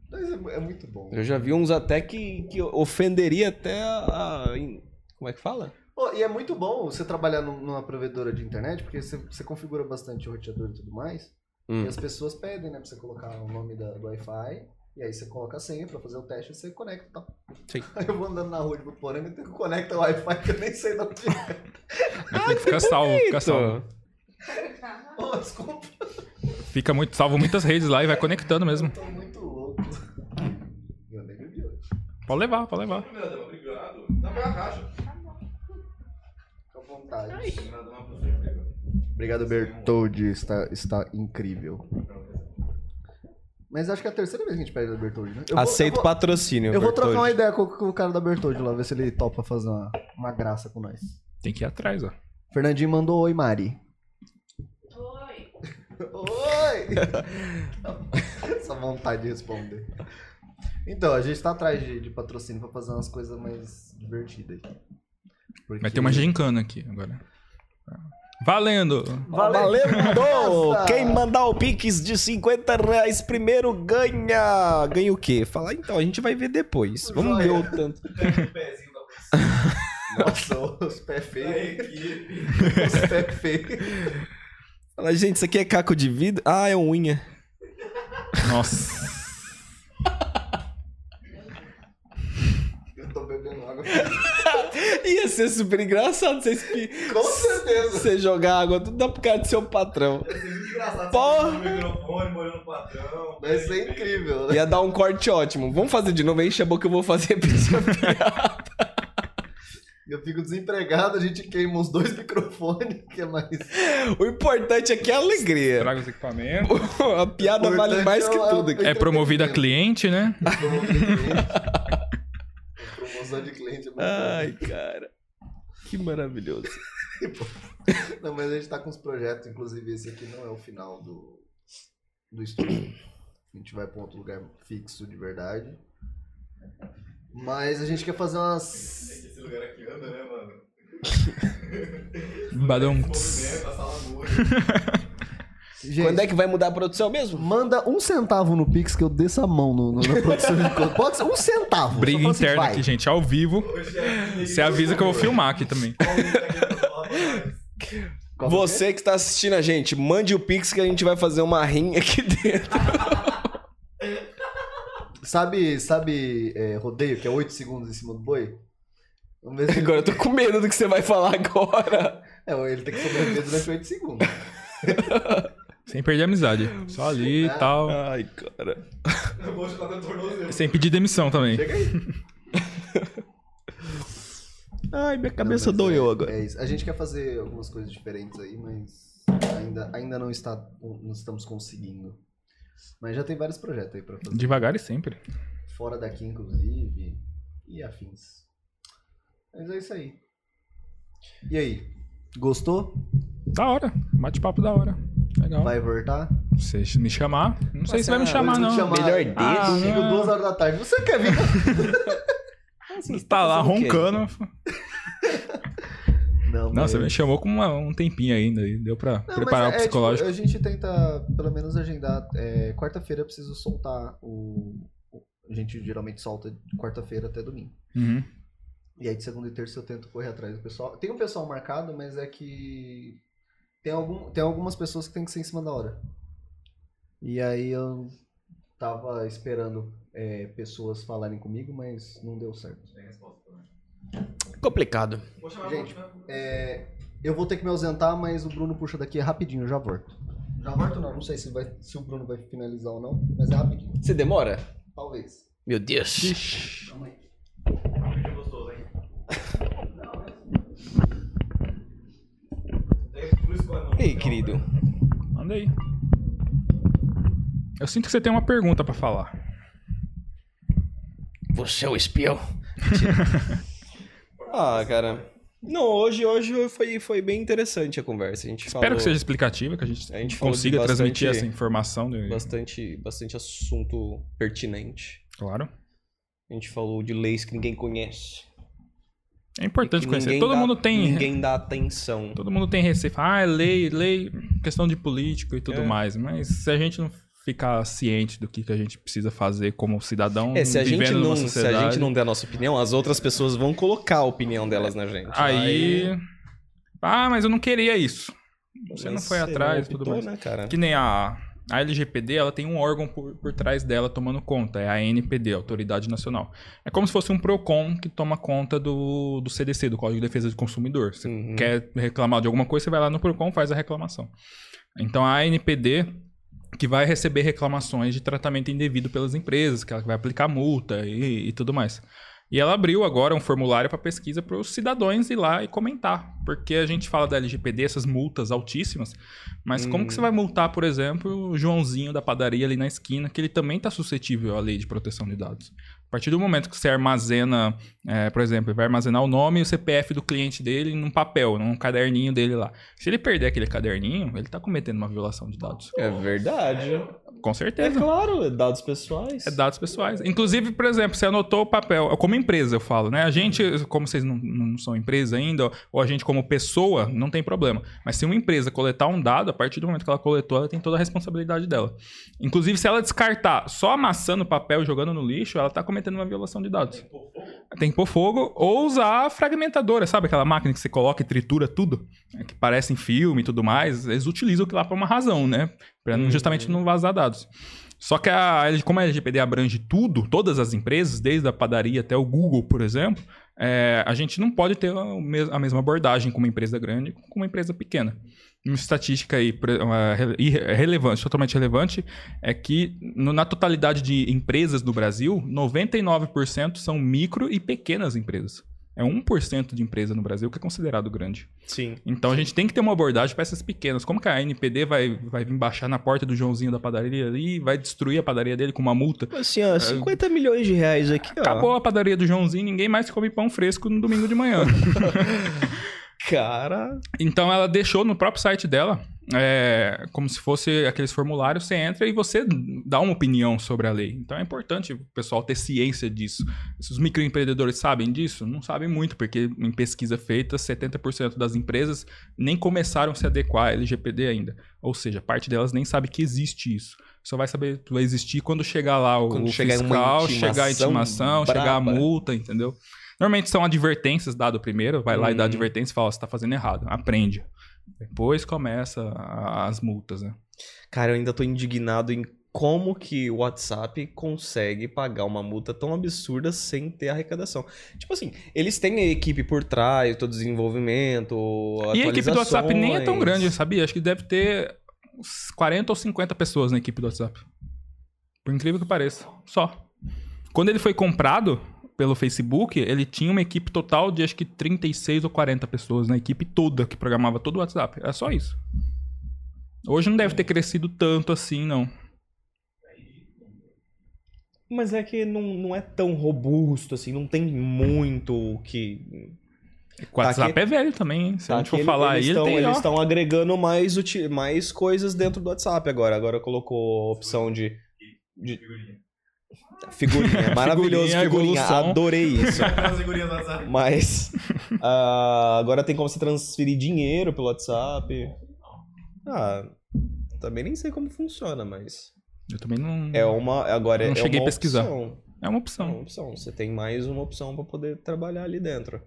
Mas é, é muito bom. Eu já vi uns até que, que ofenderia até a, a- em- Como é que fala? Pô, e é muito bom você trabalhar num- numa provedora de internet, porque você, você configura bastante o roteador e tudo mais. Hum. E as pessoas pedem, né, pra você colocar o nome da, do Wi-Fi. E aí você coloca a senha pra fazer o teste e você conecta e tal. Sim. [LAUGHS] Aí eu vou andando na rua de Buporanga e tenho que conectar o Wi-Fi que eu nem sei de onde é. Tem que ficar salvo, fica salvo. Ô, desculpa, Fica muito, salvo muitas redes lá e vai conectando mesmo. eu tô muito louco. Eu nem bebi hoje. Pode levar, pode levar. Obrigado. Dá pra você, obrigado. Bertoldi. Está, está incrível. Mas acho que é a terceira vez que a gente pede da Bertoldi, né? Eu vou- Aceito eu vou, patrocínio. Eu vou trocar uma ideia com, com o cara da Bertoldi lá, ver se ele topa fazer uma, uma graça com nós. Tem que ir atrás, ó. Fernandinho mandou oi, Mari. Oi. [LAUGHS] Oi! [LAUGHS] Essa vontade de responder. Então, a gente tá atrás de, de patrocínio pra fazer umas coisas mais divertidas. Porque... Vai ter uma gincana aqui agora. Valendo! Valendo! Quem mandar o Pix de 50 reais primeiro ganha. Ganha o quê? Fala, então, a gente vai ver depois. Vamos ver o tanto. [LAUGHS] Nossa, [LAUGHS] os pés feios. Os pés feios. Fala, gente, isso aqui é caco de vidro? Ah, é unha. Nossa. Eu tô bebendo água. [LAUGHS] Ia ser super engraçado vocês que. Com certeza. Você jogar água tudo dá pro cara do seu patrão. Vai ser muito engraçado. Porra! Você no microfone, molhando o patrão. Vai ser incrível. né? Ia dar um corte ótimo. Vamos fazer de novo, enche a boca que eu vou fazer [LAUGHS] a piada. Eu fico desempregado, a gente queima os dois microfones, que é mais. O importante aqui é a alegria. Traga os equipamentos. [LAUGHS] A piada vale mais que é tudo aqui. É promovida a cliente, né? Promoção de cliente. Promoção de cliente é muito Ai, cara. Que maravilhoso. bom. [LAUGHS] Não, mas a gente tá com uns projetos, inclusive esse aqui não é o final do, do estúdio. A gente vai pra outro lugar fixo de verdade. Mas a gente quer fazer umas. Esse lugar aqui anda, né, mano? [LAUGHS] A sala muda. [LAUGHS] Gente, Quando é que vai mudar a produção mesmo? Manda um centavo no Pix que eu desço a mão no, no- na produção de conteúdo. Pode ser um centavo. Briga assim, interna aqui, gente, ao vivo. É Você avisa que eu vou filmar aqui também. Você que tá assistindo a gente, mande o Pix que a gente vai fazer uma rinha aqui dentro. Sabe, sabe é, rodeio, que é 8 segundos em cima do boi? Vamos ver se Agora eu tô com medo do que você vai falar agora. É, ele tem que sobreviver durante 8 segundos. [LAUGHS] Sem perder a amizade. Só ali e tal. Ai, cara. Eu vou chutar teu tornozelo. Sem pedir demissão também. Chega aí. [LAUGHS] Ai, minha Não, cabeça mas doeu é- agora. É isso. A gente quer fazer algumas coisas diferentes aí, mas ainda, ainda não, está, não estamos conseguindo. Mas já tem vários projetos aí pra fazer. Devagar e sempre. Fora daqui, inclusive. E afins. Mas é isso aí. E aí? Gostou? Da hora. Bate-papo da hora. Legal. Vai voltar? Se você me chamar. Não sei se vai me Nossa, chamar, não. chamar Melhor dedo. Ah, Domingo, não. duas horas da tarde. Você quer vir? Você tá lá o quê? roncando. Não, Não, você me chamou com uma- um tempinho ainda. E deu pra Não, preparar mas o é, psicológico. tipo, a gente tenta, pelo menos, agendar. é, quarta-feira eu preciso soltar o. o- A gente geralmente solta de quarta-feira até domingo. Uhum. E aí de segunda e terça eu tento correr atrás do pessoal. Tem um pessoal marcado, mas é que. Tem, algum, tem algumas pessoas que tem que ser em cima da hora. E aí eu tava esperando é, pessoas falarem comigo, mas não deu certo. Complicado. Gente, pra- É, eu vou ter que me ausentar, mas o Bruno puxa daqui rapidinho, eu já volto. Já volto não, não sei se, vai, se o Bruno vai finalizar ou não, mas é rapidinho. Você demora? Talvez. Meu Deus. Calma aí. Vídeo gostoso, hein? É, por isso que eu- Ei, querido. Manda aí. Eu sinto que você tem uma pergunta pra falar. Você é o espião? [LAUGHS] ah, cara. Não, hoje, hoje foi, foi bem interessante a conversa. A gente Espero falou que seja explicativa, que a gente A gente consiga bastante- transmitir essa informação. de- bastante, bastante assunto pertinente. Claro. A gente falou de leis que ninguém conhece. É importante conhecer. Todo dá- mundo tem. Ninguém dá atenção. Todo mundo tem receio. Ah, é lei, lei, questão de político e tudo É. mais. Mas se a gente não ficar ciente do que, que a gente precisa fazer como cidadão, É, se a, gente não, se a sociedade, gente não der a nossa opinião, as outras pessoas vão colocar a opinião delas na gente. Aí. Ah, mas eu não queria isso. Você não Mas foi você atrás e não tudo mais. né? Que nem a, a LGPD, ela tem um órgão por, por trás dela tomando conta, é a ANPD, Autoridade Nacional. É como se fosse um PROCON que toma conta do, do CDC, do Código de Defesa do Consumidor. Você Uhum. quer reclamar de alguma coisa, você vai lá no PROCON faz a reclamação. Então a ANPD que vai receber reclamações de tratamento indevido pelas empresas, que ela vai aplicar multa e, e tudo mais. E ela abriu agora um formulário para pesquisa para os cidadãos ir lá e comentar. Porque a gente fala da LGPD, essas multas altíssimas, mas como que você vai multar, por exemplo, o Joãozinho da padaria ali na esquina, que ele também está suscetível à lei de proteção de dados? A partir do momento que você armazena, é, por exemplo, ele vai armazenar o nome e o CPF do cliente dele num papel, num caderninho dele lá. Se ele perder aquele caderninho, ele está cometendo uma violação de dados. É verdade. Com É certeza. claro, é dados pessoais. É dados pessoais. Inclusive, por exemplo, você anotou o papel, como empresa eu falo, né? A gente, como vocês não, não são empresa ainda, ou a gente como pessoa, não tem problema. Mas se uma empresa coletar um dado, a partir do momento que ela coletou, ela tem toda a responsabilidade dela. Inclusive, se ela descartar só amassando o papel e jogando no lixo, ela tá cometendo uma violação de dados. Tem que pôr fogo ou usar a fragmentadora, sabe? Aquela máquina que você coloca e tritura tudo, né? que parece em filme e tudo mais. Eles utilizam aquilo lá por uma razão, né? Pra não- justamente não vazar dados. Só que a, como a LGPD abrange tudo, todas as empresas, desde a padaria até o Google, por exemplo, é, a gente não pode ter a, mes- a mesma abordagem com uma empresa grande com uma empresa pequena. Uma estatística aí relevante, totalmente relevante, é que na totalidade de empresas do Brasil, 99% são micro e pequenas empresas. É 1% de empresa no Brasil que é considerado grande. Sim. Então a gente tem que ter uma abordagem para essas pequenas. Como que a NPD vai, vai vir baixar na porta do Joãozinho da padaria ali e vai destruir a padaria dele com uma multa? Assim, ó, 50 milhões de reais aqui, ó. Acabou a padaria do Joãozinho, ninguém mais come pão fresco no domingo de manhã. [LAUGHS] Cara. então ela deixou no próprio site dela, é, como se fosse aqueles formulários, você entra e você dá uma opinião sobre a lei. Então é importante o pessoal ter ciência disso. Se os microempreendedores sabem disso, não sabem muito, porque em pesquisa feita, 70% das empresas nem começaram a se adequar à LGPD ainda. Ou seja, parte delas nem sabe que existe isso. Só vai saber vai existir quando chegar lá o, Quando o chegar fiscal, chegar a intimação intimação, chegar a braba. multa, entendeu? Normalmente são advertências dado primeiro, vai lá e dá Hum. advertência e fala, você tá fazendo errado, aprende. Depois começa a- as multas, né? Cara, eu ainda tô indignado em como que o WhatsApp consegue pagar uma multa tão absurda sem ter arrecadação. Tipo assim, eles têm a equipe por trás, todo desenvolvimento, E a equipe do WhatsApp nem é tão grande, sabia? Acho que deve ter uns 40 ou 50 pessoas na equipe do WhatsApp. Por incrível que pareça. Só. Quando ele foi comprado pelo Facebook, ele tinha uma equipe total de acho que 36 ou 40 pessoas na equipe toda que programava todo o WhatsApp. Era só isso. Hoje não deve ter crescido tanto assim, não. Mas é que não, não é tão robusto, assim, não tem muito o que... O WhatsApp aqui- é velho também, hein? Se a Tá, gente que for ele- falar aí, eles ele estão tem, ó. eles estão agregando mais, mais coisas dentro do WhatsApp agora. Agora colocou a opção de... de... Figurinha, é [LAUGHS] maravilhoso Figurinha, figurinha, adorei isso. [LAUGHS] Mas ah, agora tem como você transferir dinheiro pelo WhatsApp. Ah, também nem sei como funciona, mas Eu também não... é uma agora Não é cheguei a uma pesquisar. opção. É uma É opção. uma opção. Você tem mais uma opção para poder trabalhar ali dentro.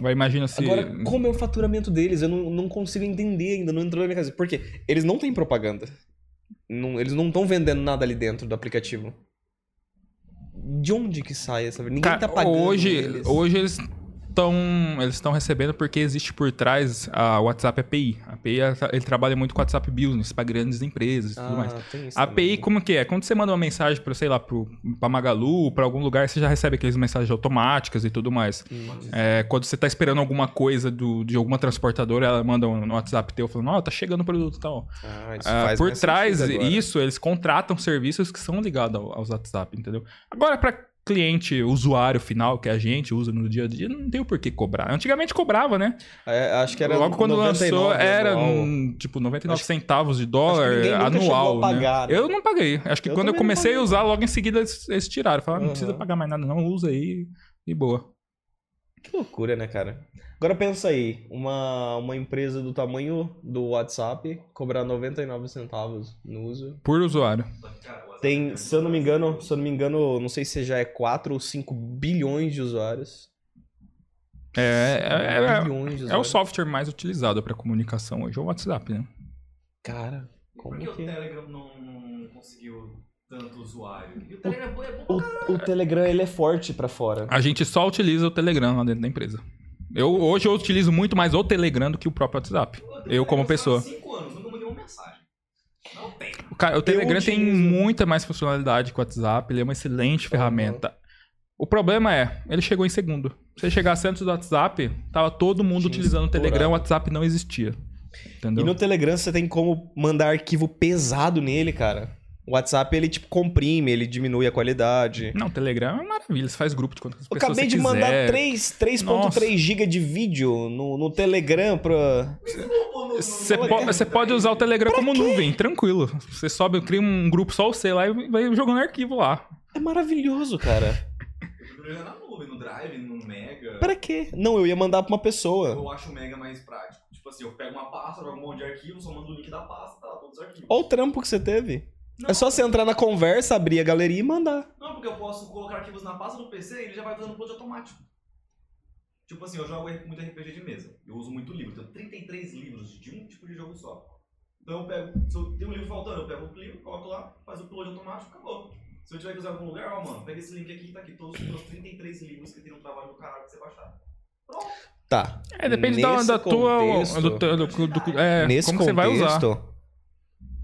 Vai, imagina se... Agora, como é o faturamento deles? Eu não, não consigo entender ainda, não entrou na minha cabeça. Por quê? Eles não têm propaganda. Não- eles não estão vendendo nada ali dentro do aplicativo. De onde que sai essa? Ninguém Cara, tá pagando hoje, eles. hoje eles estão eles estão recebendo porque existe por trás a WhatsApp API. A API ele trabalha muito com WhatsApp Business para grandes empresas e tudo mais. Ah, tem isso A API, também. como que é? Quando você manda uma mensagem para, sei lá, pro, pra Magalu, para algum lugar, você já recebe aquelas mensagens automáticas e tudo mais. Hum. É, quando você tá esperando alguma coisa do, de alguma transportadora, ela manda um WhatsApp teu falando, ó, tá chegando o produto e tal. Ah, isso Ah, por mais trás isso, eles contratam serviços que são ligados ao- aos WhatsApp, entendeu? Agora, para cliente, usuário final, que a gente usa no dia a dia, não tem o porquê cobrar. Antigamente cobrava, né? É, acho que era Logo quando 99 lançou, era hum, tipo 99 Acho- centavos de dólar anual. a pagar, né? né? Eu não paguei. Acho que Eu quando eu comecei a usar, logo em seguida eles, eles tiraram. Falaram, não precisa Aham. pagar mais nada, não, usa aí e boa. Que loucura, né, cara? Agora pensa aí, uma, uma empresa do tamanho do WhatsApp cobrar 99 centavos no uso. Por usuário. Tem, se eu não me engano, se eu não me engano, não sei se já é 4 ou 5 bilhões de usuários. É, é, é- bilhões de é o usuários. software mais utilizado para comunicação hoje, é o WhatsApp, né? Cara, Por como que o que... Telegram não, não conseguiu tanto usuário? E o Telegram é bom é bom pra O, o Telegram, ele é forte pra fora. A gente só utiliza o Telegram lá dentro da empresa. Eu, hoje eu utilizo muito mais o Telegram do que o próprio WhatsApp. Eu como pessoa. 5 anos, nunca mandei uma mensagem. Não tem. O Cara, o Telegram tem muita mais funcionalidade que o WhatsApp, ele é uma excelente ferramenta. O problema é, ele chegou em segundo. Se ele chegasse antes do WhatsApp, tava todo mundo Tinha utilizando o Telegram, o WhatsApp não existia. Entendeu? E no Telegram você tem como mandar arquivo pesado nele, cara. O WhatsApp, ele, tipo, comprime, ele diminui a qualidade. Não, o Telegram é uma maravilha, você faz grupo de quantas Eu pessoas acabei você de mandar quiser. 3 3.3 Nossa. GB de vídeo no, no Telegram pra... Você po- você pode usar o Telegram como nuvem, tranquilo. Você sobe, cria um grupo só você lá e vai jogando arquivo lá. É maravilhoso, cara. Eu jogo na nuvem, no Drive, no Mega. Pra quê? Não, eu ia mandar pra uma pessoa. Eu acho o Mega mais prático. Tipo assim, eu pego uma pasta, jogo um monte de arquivo, só mando o link da pasta, tá lá todos os arquivos. Olha o trampo que você teve. Não, É só você entrar na conversa, abrir a galeria e mandar. Não, porque eu posso colocar arquivos na pasta do PC e ele já vai fazendo upload automático. Tipo assim, eu jogo muito RPG de mesa. Eu uso muito livro. Tenho 33 livros de um tipo de jogo só. Então eu pego, se eu tenho um livro faltando, eu pego o livro, coloco lá, faz o upload automático, acabou. Se eu tiver que usar em algum lugar, ó, mano, pega esse link aqui, tá aqui todos os meus 33 livros que tem um trabalho do caralho que você baixar. Pronto. Tá. É, depende da, Nesse da tua. contexto- Do, do- do- do- é, Nesse como você vai usar.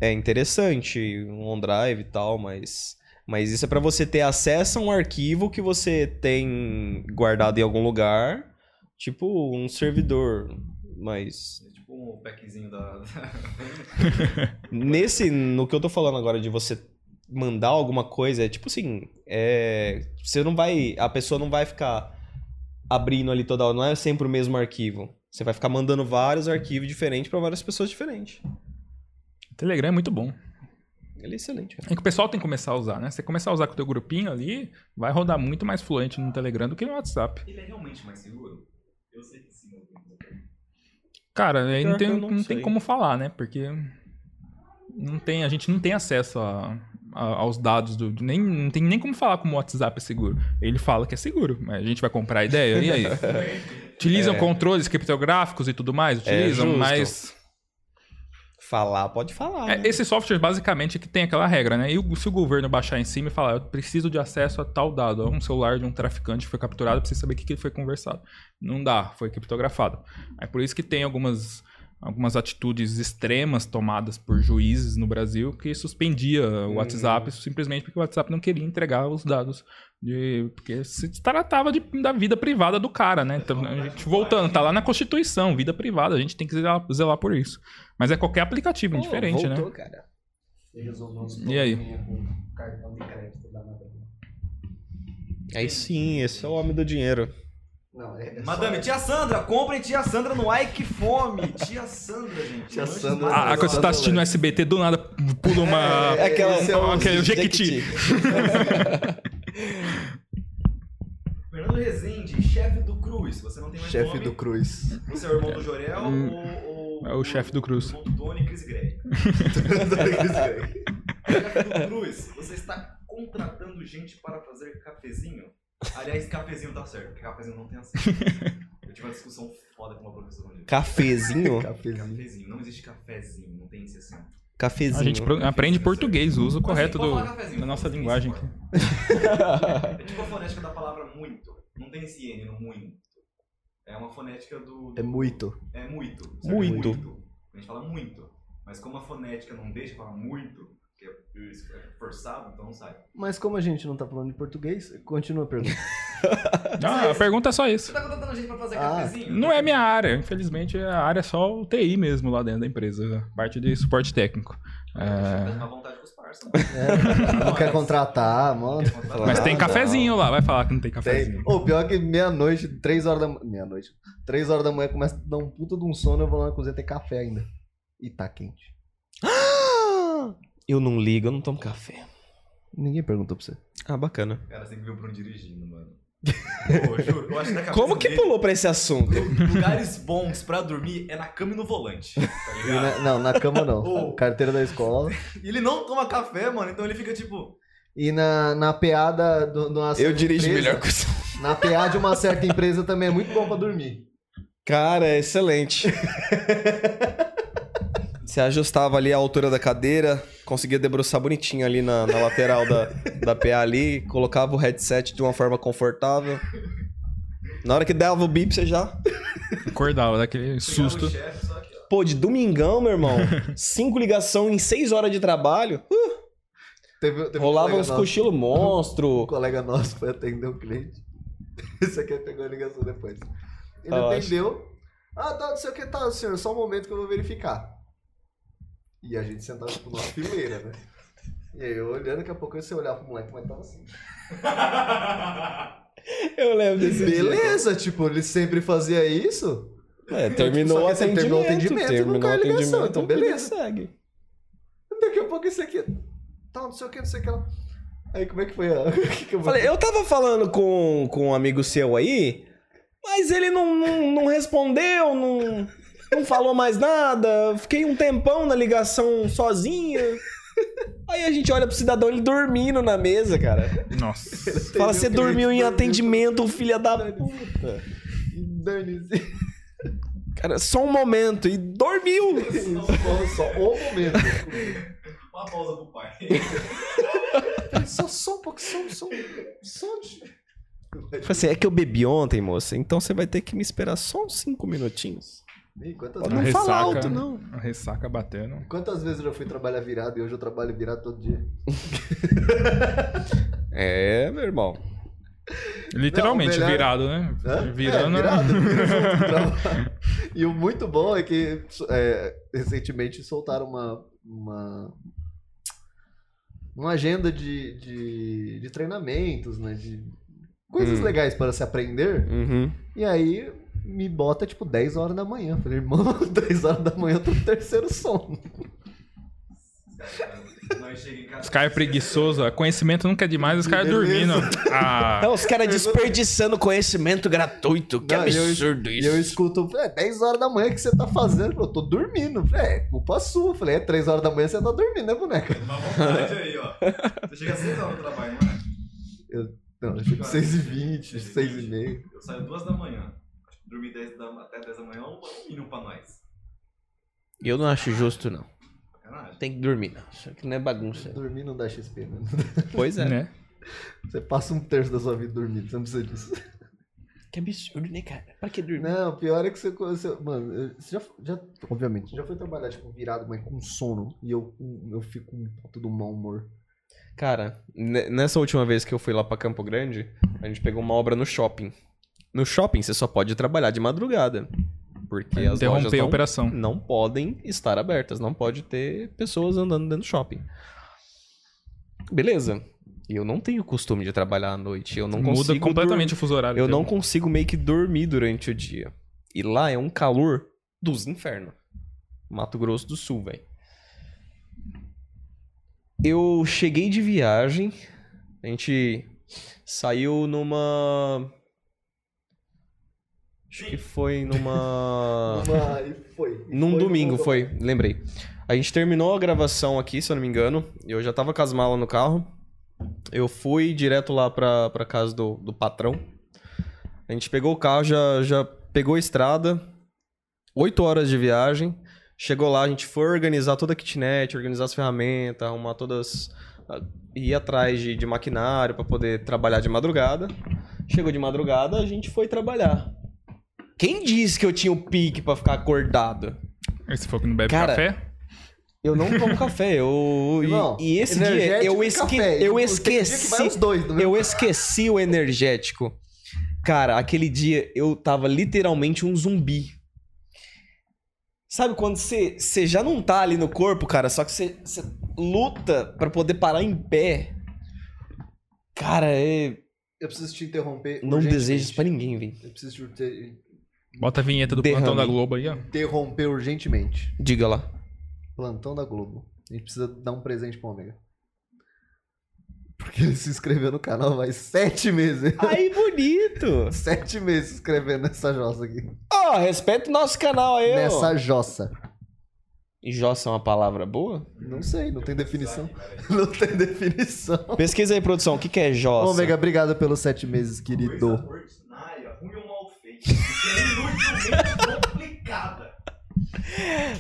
É interessante um OneDrive e tal, mas... Mas isso é pra você ter acesso a um arquivo que você tem guardado em algum lugar, tipo um servidor. Mas É tipo um packzinho da. [LAUGHS] nesse, no que eu tô falando agora de você mandar alguma coisa, é tipo assim, é, você não vai, a pessoa não vai ficar abrindo ali toda hora, não é sempre o mesmo arquivo. Você vai ficar mandando vários arquivos diferentes pra várias pessoas diferentes. Telegram é muito bom. Ele é excelente, cara. É que o pessoal tem que começar a usar, né? Você começar a usar com o teu grupinho ali, vai rodar muito mais fluente no Telegram do que no WhatsApp. Ele é realmente mais seguro? Eu sei que sim. eu tenho- Cara, aí não tem, não não tem como falar, né? Porque não tem, a gente não tem acesso a- a- aos dados do. Nem, não tem nem como falar como o WhatsApp é seguro. Ele fala que é seguro, mas a gente vai comprar a ideia, e aí? [LAUGHS] Utilizam controles criptográficos e tudo mais? Utilizam, É justo. mas. Falar, pode falar. É, né? esse software basicamente é que tem aquela regra, né? E o- se o governo baixar em cima e falar, eu preciso de acesso a tal dado, a um celular de um traficante que foi capturado, eu preciso saber o que, que foi conversado. Não dá, foi criptografado. É por isso que tem algumas, algumas atitudes extremas tomadas por juízes no Brasil que suspendia o WhatsApp simplesmente porque o WhatsApp não queria entregar os dados. De, porque se tratava de, da vida privada do cara, né? Então, a gente, voltando, tá lá na Constituição, vida privada, a gente tem que zelar, zelar por isso. Mas é qualquer aplicativo, Pô, indiferente, voltou, né? cara. E aí? probleminha com cartão de crédito da Madame. Aí sim, esse é o homem do dinheiro. Não, é, é Madame, só... tia Sandra, comprem tia Sandra no Ai Que Fome. Tia Sandra, gente. Tia Sandra. Ah, quando você tá assistindo o SBT, do nada pula uma. É aquela... esse é o aquele Jequiti. [LAUGHS] Fernando Rezende, chefe do Cruz. Você não tem mais Chefe nome. do Cruz. Você é o irmão do Jorel Hum. ou, ou... É o chefe do Cruz. Irmão do Tony, Chris Grey. [LAUGHS] chefe do Cruz, você está contratando gente para fazer cafezinho? Aliás, cafezinho tá certo, porque cafezinho não tem acento. [LAUGHS] Eu tive uma discussão foda com uma professora um dia. Cafezinho? Cafezinho. Cafezinho, não existe cafezinho, não tem esse acento. Cafezinho. A gente pro- aprende português, o uso Mas, correto assim, do, falar cafezinho, da nossa linguagem aqui. [LAUGHS] É tipo a fonética da palavra muito. Não tem esse N no muito. É uma fonética do. É muito. É muito. Muito. A gente fala muito. Mas como a fonética não deixa falar muito, forçado, então não sai. Mas como a gente não tá falando de português, continua a pergunta. [LAUGHS] Ah, a pergunta é só Você isso. tá contratando gente pra fazer Ah, cafezinho? Não é minha área, infelizmente a área é só o TI mesmo lá dentro da empresa, a parte de suporte técnico. Tá É, à vontade com os parça. É, não quer contratar, mano. Mas tem Ah, cafezinho lá, vai falar que não tem Tem. cafezinho. O pior é que meia-noite, três horas da manhã. Meia-noite. Três horas da manhã começa a dar um puta de um sono, eu vou lá na cozinha ter café ainda. E tá quente. Eu não ligo, eu não tomo café. Ninguém perguntou pra você. Ah, bacana. Cara, você tem que ver o Bruno dirigindo, mano. Pô, juro, eu acho que na Como que dele, pulou pra esse assunto? Lugares bons pra dormir é na cama e no volante. Tá [LAUGHS] ligado? na- não, na cama não. Carteira da escola. E [LAUGHS] ele não toma café, mano, então ele fica tipo. E na, na PA da, do, de uma Eu certa dirijo empresa- melhor que você. Na PA de uma certa empresa também é muito bom pra dormir. Cara, é excelente. [LAUGHS] Você ajustava ali a altura da cadeira, conseguia debruçar bonitinho ali na, na lateral da, da PA ali, colocava o headset de uma forma confortável. Na hora que dava o bip, você já. Acordava daquele susto. Chefe. Pô, de domingão, meu irmão. Cinco ligação em seis horas de trabalho. uh, Teve, teve um rolava colega uns nosso- cochilo Um monstro. colega nosso foi atender um cliente. [LAUGHS] Esse aqui pegou a ligação depois. Ele Ah, atendeu. Ah, tá, não sei o que, tá, senhor, só um momento que eu vou verificar. E a gente sentava tipo numa fileira, né? E aí eu olhando, daqui a pouco você olhava pro moleque, mas tava assim. Eu lembro desse dia. Beleza, tipo, ele sempre fazia isso. É, terminou o atendimento. terminou o atendimento, terminou o ligação, atendimento, então beleza. Segue. Daqui a pouco esse aqui. Tá, não sei o que, não sei o que lá. Aí como é que foi a. [LAUGHS] o que que eu Falei, eu tava falando com, com um amigo seu aí, mas ele não, não, não respondeu, não, não falou mais nada. Fiquei um tempão na ligação sozinha. Aí a gente olha pro cidadão, ele dormindo na mesa, cara. Nossa. Fala, você dormiu em atendimento, filha da puta. Dane-se. Cara, só um momento e dormiu. Só, só um momento. Uma pausa pro pai. Só, só um pouco, só, só, só de... Falei assim, é que eu bebi ontem, moça, então você vai ter que me esperar só uns cinco minutinhos. Ih, quantas, Pode A não vezes, fala ressaca, alto, não. A ressaca batendo. quantas vezes eu já fui trabalhar virado e hoje eu trabalho virado todo dia? [LAUGHS] É, meu irmão. Literalmente, Não, melhor- virado, né? Hã? Virando. É, virado, [LAUGHS] vira junto do trabalho. E o muito bom é que é, recentemente soltaram uma, uma, uma agenda de, de, de treinamentos, né? De coisas Hum. legais para se aprender. Uhum. E aí me bota tipo 10 horas da manhã. Falei, irmão, [LAUGHS] 10 horas da manhã eu tô no terceiro sono. Os caras preguiçosos, ó. conhecimento nunca é demais, os caras dormindo. [LAUGHS] Ah, É, os caras desperdiçando conhecimento gratuito. Que Não, eu- absurdo E isso. eu escuto, é 10 horas da manhã que você tá fazendo? Eu tô dormindo. Falei, é, culpa sua. Falei, é 3 horas da manhã você tá dormindo, né, boneca? Uma vontade aí, ó. Você chega às 6 horas no trabalho, não é? Não, eu chego 6h20, 6h30. Eu saio 2 da manhã. Dormir 10 da, até 10 da manhã é um mínimo pra nós. Eu não acho justo, não. Sacanagem. Tem que dormir, não. Isso aqui não é bagunça. Dormir não dá XP, né? Pois é. né? Você passa um terço da sua vida dormindo, você não precisa disso. Que absurdo, né, cara? Pra que dormir? Não, o pior é que você. você mano, você já, já. Obviamente, você já foi trabalhar, tipo, virado, mas com sono. E eu, eu fico com um puto do mau humor. Cara, ne- nessa última vez que eu fui lá pra Campo Grande, a gente pegou uma obra no shopping. No shopping você só pode trabalhar de madrugada. Porque as lojas Interromper a não, operação. não podem estar abertas. Não pode ter pessoas andando dentro do shopping. Beleza. Eu não tenho costume de trabalhar à noite. Eu não Muda consigo completamente o fuso horário. Eu não consigo meio que dormir durante o dia. E lá é um calor dos infernos. Mato Grosso do Sul, velho. Eu cheguei de viagem. A gente saiu numa. Acho que foi numa. [LAUGHS] Uma- foi. Num foi, domingo, foi, lembrei. A gente terminou a gravação aqui, se eu não me engano. Eu já tava com as malas no carro. Eu fui direto lá pra, pra casa do, do patrão. A gente pegou o carro, já, já pegou a estrada. Oito horas de viagem. Chegou lá, a gente foi organizar toda a kitnet, organizar as ferramentas, arrumar todas. ah, ir atrás de, de maquinário pra poder trabalhar de madrugada. Chegou de madrugada, a gente foi trabalhar. Quem disse que eu tinha o pique pra ficar acordado? Esse foi que não bebe Cara, café? Eu não tomo [LAUGHS] café, eu. e- Irmão, e, esse dia eu, e esque, café. eu Tipo, esqueci. os dois mesmo Eu esqueci o energético. Cara, aquele dia eu tava literalmente um zumbi. Sabe quando você, você já não tá ali no corpo, cara, só que você, luta pra poder parar em pé? Cara, é. Eu preciso te interromper. Não desejo isso pra ninguém, velho. Eu preciso te Bota a vinheta do Derrame. plantão da Globo aí, ó. interromper urgentemente. Diga lá. Plantão da Globo. A gente precisa dar um presente pro Ômega. Porque ele se inscreveu no canal faz sete meses. Aí, bonito. [LAUGHS] sete meses se inscrevendo nessa jossa aqui. Ó, respeita o nosso canal aí, ó. Nessa jossa. E jossa é uma palavra boa? Não sei, não tem definição. [LAUGHS] Não tem definição. Pesquisa aí, produção. O que, que é jossa? Ômega, obrigado pelos sete meses, querido. ruim ou mal feita. [LAUGHS] É complicada.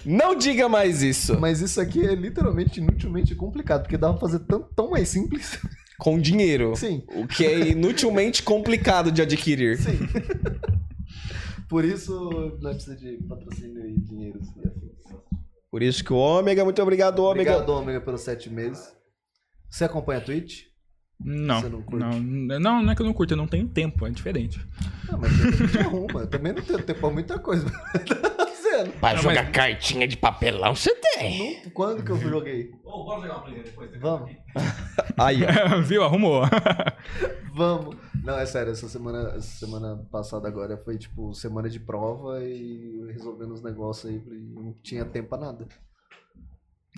Não diga mais isso. Mas isso aqui é literalmente inutilmente complicado, porque dá pra fazer tão, tão mais simples. Com dinheiro. Sim. O que é inutilmente complicado de adquirir. Sim. Por isso, não precisa de patrocínio e dinheiro. assim, assim. Por isso que o Ômega, muito obrigado, Ômega. Obrigado, Ômega, pelos sete meses. Você acompanha a Twitch? Não, Você não não, curte? não, não, é que eu não curto, eu não tenho tempo, é diferente. Não, mas a gente arruma. Eu também não tenho tempo pra muita coisa. [LAUGHS] Tá. Pra Não, jogar mas- cartinha de papelão, você tem. Não- Quando que eu joguei? Ô, bora jogar uma playlist depois? Vamos. [LAUGHS] Aí, ó. [LAUGHS] Viu? Arrumou. Vamos. Não, é sério, essa semana, essa semana passada agora foi tipo semana de prova e resolvendo os negócios aí, não tinha tempo pra nada.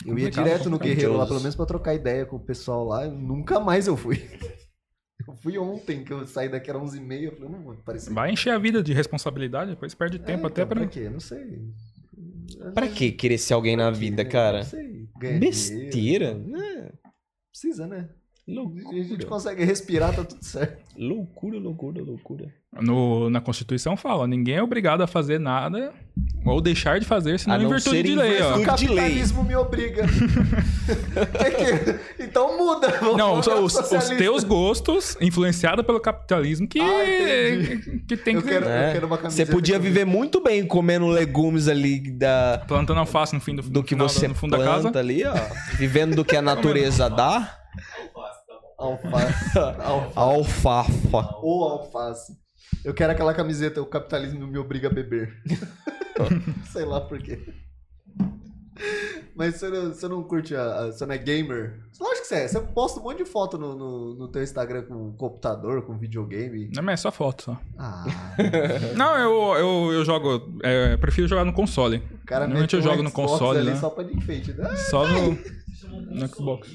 Eu ia direto no. Guerreiro lá, pelo menos pra trocar ideia com o pessoal lá, e nunca mais eu fui. [LAUGHS] Eu fui ontem, que eu saí daqui era 11h30, eu falei, não vou parecer. Vai encher a vida de responsabilidade, depois perde tempo É, até então, pra. pra quê? Não sei. Pra que querer ser alguém na vida, cara? Não sei. Ganhar Besteira. dinheiro. É, Precisa, né? A gente loucura. consegue respirar, tá tudo certo. Loucura, loucura, loucura. No, na Constituição fala, ninguém é obrigado a fazer nada ou deixar de fazer, senão não em virtude ser de lei, ó. O capitalismo me obriga. [LAUGHS] Que que- Então muda. Não, os, os teus gostos, influenciados pelo capitalismo, que, Ah, que tem Eu que quero, É. eu quero uma Você podia viver muito bem comendo legumes ali da, plantando alface no fim do, do que final você no fundo da casa. planta ali, ó. Vivendo do que a natureza dá. Alface. [LAUGHS] Alface. Alfafa. Ou alface. Eu quero aquela camiseta, o capitalismo me obriga a beber. [LAUGHS] Sei lá por quê. Mas você não, você não curte a, a- Você não é gamer? Lógico que você é. Você posta um monte de foto no, no, no teu Instagram com computador, com videogame. Não, mas é só foto, só. Ah, [LAUGHS] Não, eu, eu, eu jogo... é, prefiro jogar no console. o cara Normalmente eu um jogo no console, ali né? só pra de enfeite, né? Só no... No Xbox.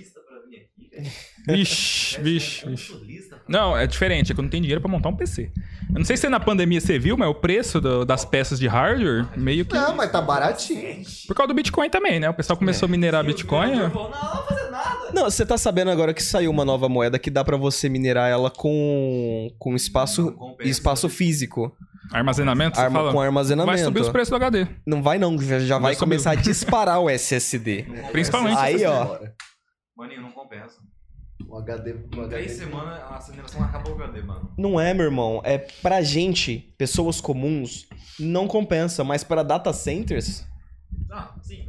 Vixe, vixe, vixe. Consolista pra- Não, é diferente, é que eu não tenho dinheiro pra montar um PC. Eu não sei se na pandemia você viu, mas o preço do- das peças de hardware meio que... Não, mas tá baratinho. Por causa do Bitcoin também, né? O pessoal começou a minerar Bitcoin. falou, não, não vou fazer nada. Não, você tá sabendo agora que saiu uma nova moeda que dá pra você minerar ela com, com espaço, compensa. espaço físico. Armazenamento, você Arma, fala? com armazenamento. Vai subir os preços do HD. Não vai não, já, já vai Vai subir. começar a [LAUGHS] disparar o SSD. Principalmente. Aí, ó. Maninho, não compensa. O HD, o Em HD. três semanas a aceleração acaba o HD, mano. Não é, meu irmão. É pra gente, pessoas comuns, não compensa. Mas pra data centers, Ah, sim.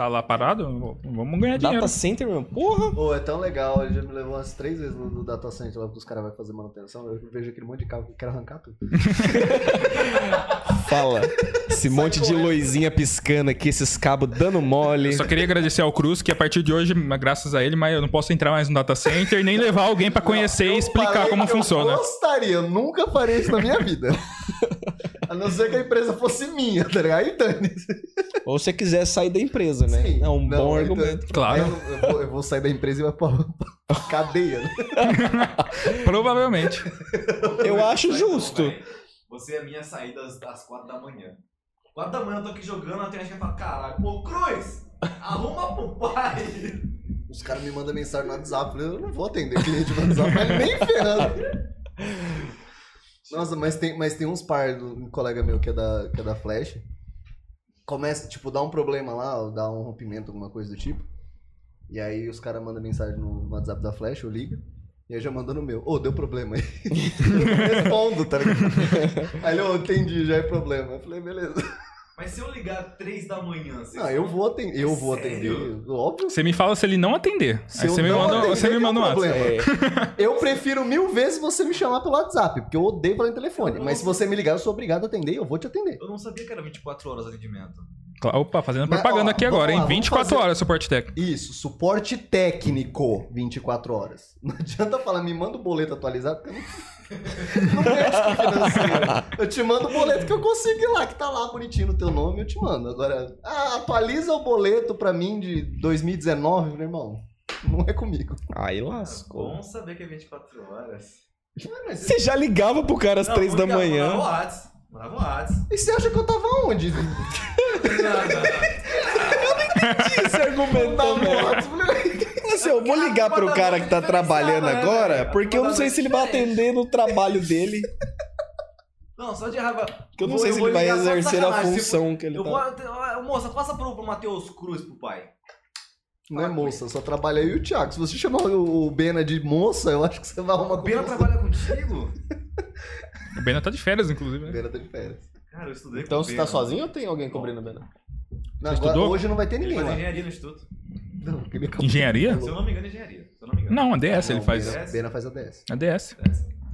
Tá lá parado? Vamos ganhar dinheiro. data center, meu, porra. Pô, é tão legal, ele já me levou umas três vezes no, no data center lá que os caras vão fazer manutenção. Eu vejo aquele monte de carro que eu quero arrancar tudo. [LAUGHS] Fala. Esse monte de luzinha piscando aqui, esses cabos dando mole. Eu só queria agradecer ao Cruz, que a partir de hoje, graças a ele, mas eu não posso entrar mais no data center nem levar alguém pra conhecer Eu e explicar como que eu funciona. gostaria, eu nunca faria isso na minha vida. [LAUGHS] A não ser que a empresa fosse minha, tá ligado? Aí dane-se. Ou se você quiser sair da empresa, né? Sim. É um Não, bom aí argumento. Claro. Eu, eu vou, eu vou sair da empresa e vai pra, pra cadeia, né? [LAUGHS] Provavelmente. Eu acho justo. Véi, Você é minha saída às, às 4 da manhã. 4 da manhã eu tô aqui jogando, a internet vai falar, caralho, ô Cruz, arruma pro pai. Os caras me mandam mensagem no WhatsApp. Eu não vou atender cliente no WhatsApp, mas nem ferrando. [LAUGHS] Nossa, mas tem, mas tem uns par do um colega meu que é da, que é da Flash. Começa, tipo, dá um problema lá, ou dá um rompimento, alguma coisa do tipo. E aí os caras mandam mensagem no, WhatsApp da Flash, eu ligo. E aí já mandou no meu. Ô, deu problema aí. [LAUGHS] eu respondo, tá ligado? Aí ô, entendi, já é problema. Eu falei, beleza. Mas se eu ligar 3 da manhã, você Não, eu vou atender. Eu vou Sério? atender. Óbvio. Você me fala se ele não atender. Se Aí eu você me não manda, atender, você me é manda um o WhatsApp. problema. Eu prefiro mil vezes você me chamar pelo WhatsApp, porque eu odeio falar em telefone. Mas se você me ligar, eu sou obrigado a atender, eu vou te atender. Eu não sabia que era 24 horas de atendimento. Cla- Opa, fazendo Mas, propaganda ó, aqui vamos agora, lá, hein? vamos 24 fazer- horas suporte técnico. Isso, suporte técnico 24 horas. Não adianta falar, me manda o boleto atualizado, porque eu não, [LAUGHS] não mexo com financeiro. Eu te mando o boleto que eu consigo ir lá, que tá lá bonitinho no teu nome, eu te mando. Agora, ah, atualiza o boleto pra mim de 2019, meu irmão. Não é comigo. Aí lascou. Bom saber que é 24 horas. Você já ligava pro cara às Não, três da mandava- manhã. Mandava o Whats. Mandava o Whats. E você acha que eu tava onde? [LAUGHS] [LAUGHS] Não, não, não. Esse argumento Assim, eu vou ligar pro cara que tá trabalhando agora, porque eu não sei se ele vai atender no trabalho dele. Não, só de raiva. Que eu não sei se ele vai exercer a sacanagem. função que ele Eu tá. Moça, passa pro, pro Matheus Cruz pro pai. Não é moça, só trabalha eu e o Thiago. Se você chamar o Bena de moça, eu acho que você vai arrumar O Bena trabalha contigo? O Bena tá de férias, inclusive, O né? Bena tá de férias. Cara, eu estudei Então com o você Bena. tá sozinho ou tem alguém cobrindo o Bena? Não, Você agora, hoje não vai ter Ele ninguém faz lá. engenharia no instituto. Não, ele Engenharia? Se eu não me engano, é engenharia. Se eu não me engano. Não, a DS ele Não, faz. Bena, Bena faz a DS. A DS.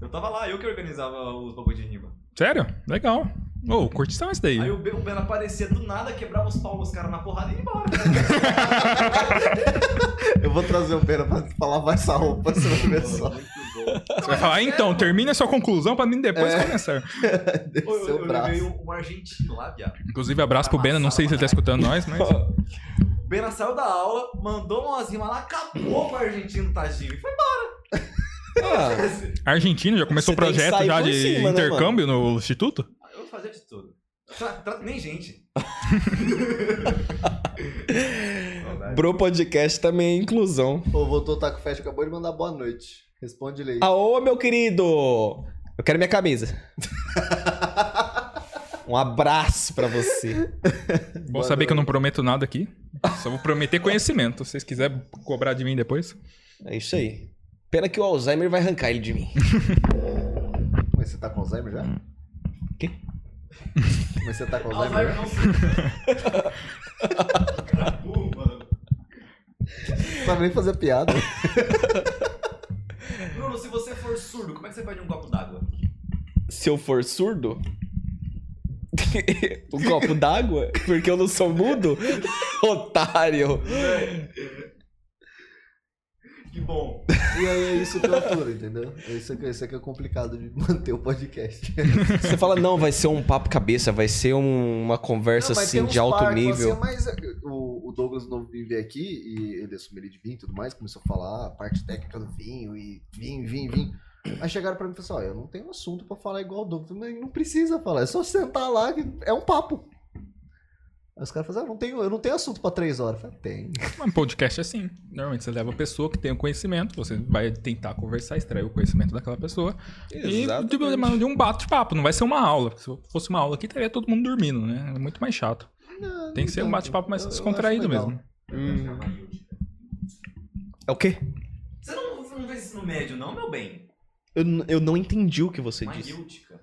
Eu tava lá, eu que organizava os bagulho de rima. Sério? Legal. Ô, curtição esse daí. Aí o, o Bena aparecia do nada, quebrava os pau dos caras na porrada e ia embora. [LAUGHS] Eu vou trazer o Bena pra falar mais essa roupa, você vai ver só. [LAUGHS] Você vai falar, então, termina a sua conclusão pra mim depois começar. [LAUGHS] Pô, eu, eu o braço. levei um, argentino lá, viado. Inclusive, abraço pro Bena, não sei se ele tá escutando nós, mas. O [LAUGHS] Bena saiu da aula, mandou umas rimas lá, acabou com o argentino, tadinho. E foi Ah, Argentina já começou o projeto já de cima, né, intercâmbio no instituto? Eu vou fazer de tudo. Tra, tra, nem gente. [LAUGHS] Bro Podcast também é inclusão. Ô, voltou o Taco Fest, acabou de mandar boa noite. Responde ele aí. Aô, meu querido! Eu quero minha camisa. [LAUGHS] Um abraço pra você. Bom saber que eu não prometo nada aqui. Só vou prometer conhecimento. Se vocês quiserem cobrar de mim depois. É isso aí. Pena que o Alzheimer vai arrancar ele de mim. [LAUGHS] Mas você tá com Alzheimer já? Quê? Mas você tá com Alzheimer Alzheimer. [LAUGHS] Não sabe nem fazer piada. Bruno, se você for surdo, como é que você pede um copo d'água? Se eu for surdo. [LAUGHS] um copo d'água? Porque eu não sou mudo? [LAUGHS] Otário! Que bom. E aí é isso que eu aturo, entendeu? Isso aqui, isso aqui é complicado de [LAUGHS] manter o podcast. Você fala, não, vai ser um papo cabeça, vai ser um- uma conversa Não, assim de alto parques, nível. assim, mas o, o Douglas não vim ver aqui e ele assumiu ele de vinho e tudo mais, começou a falar a parte técnica do vinho e vinho, vinho, vinho. Aí chegaram pra mim e falaram assim, ó, eu não tenho assunto pra falar igual o Douglas. Mas não precisa falar, é só sentar lá que é um papo. Aí os caras falaram, ah, não tenho, eu não tenho assunto pra três horas. Eu falei, tem. [LAUGHS] Um podcast é assim. Normalmente você leva a pessoa que tem o conhecimento, você vai tentar conversar, extrair o conhecimento daquela pessoa. E Exatamente. tipo, de um bate-papo, não vai ser uma aula. Se fosse uma aula aqui, estaria todo mundo dormindo, né? É muito mais chato. Não, Tem que ser um não bate-papo mais Eu- eu descontraído legal. mesmo. É o quê? Você não, não fez ensino médio, não, meu bem? Eu, eu não entendi o que você disse. Maiútica.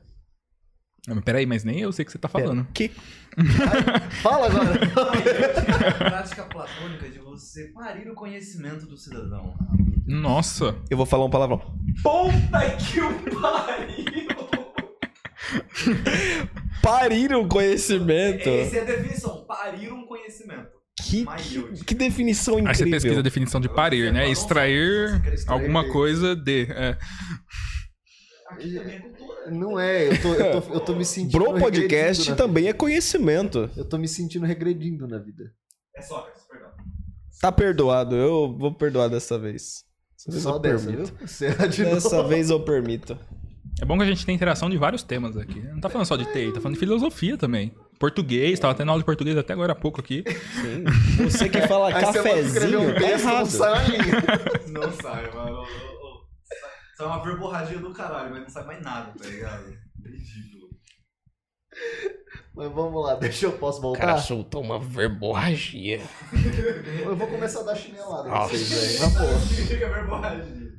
Ah, mas peraí, mas nem eu sei o que você tá falando. Que? [LAUGHS] Fala agora. A [LAUGHS] prática platônica de você parir o conhecimento do cidadão. Nossa. Eu vou falar um palavrão. Puta que o pariu! [LAUGHS] Parir o conhecimento. Essa é a definição, parir um conhecimento. Que, que, que definição Aí você incrível. pesquisa a definição de parir, né? Extrair alguma coisa de. é. Aqui também é cultura. Não é, eu tô, eu tô, eu tô me sentindo. Bro Podcast também vida. é conhecimento. Eu tô me sentindo regredindo na vida. É Sócrates, perdão. Tá perdoado, eu vou perdoar dessa vez. Dessa vez Só eu dessa, permito. viu? Será de Dessa novo. vez eu permito. É bom que a gente tem interação de vários temas aqui. né? Não tá falando só de TI, tá falando de filosofia também. Português, tava tendo aula de português até agora há pouco aqui. Sim. Você que fala Aí você cafezinho, um tá texto, não sai. Não sai, mano. Sai uma verborragia do caralho, mas não sai mais nada, tá ligado? Ridículo. Mas vamos lá, deixa eu posso O voltar? cara soltou uma verborragia. [LAUGHS] Eu vou começar a dar chinelada Nossa. vocês aí, na boa. [LAUGHS] Significa verborragia.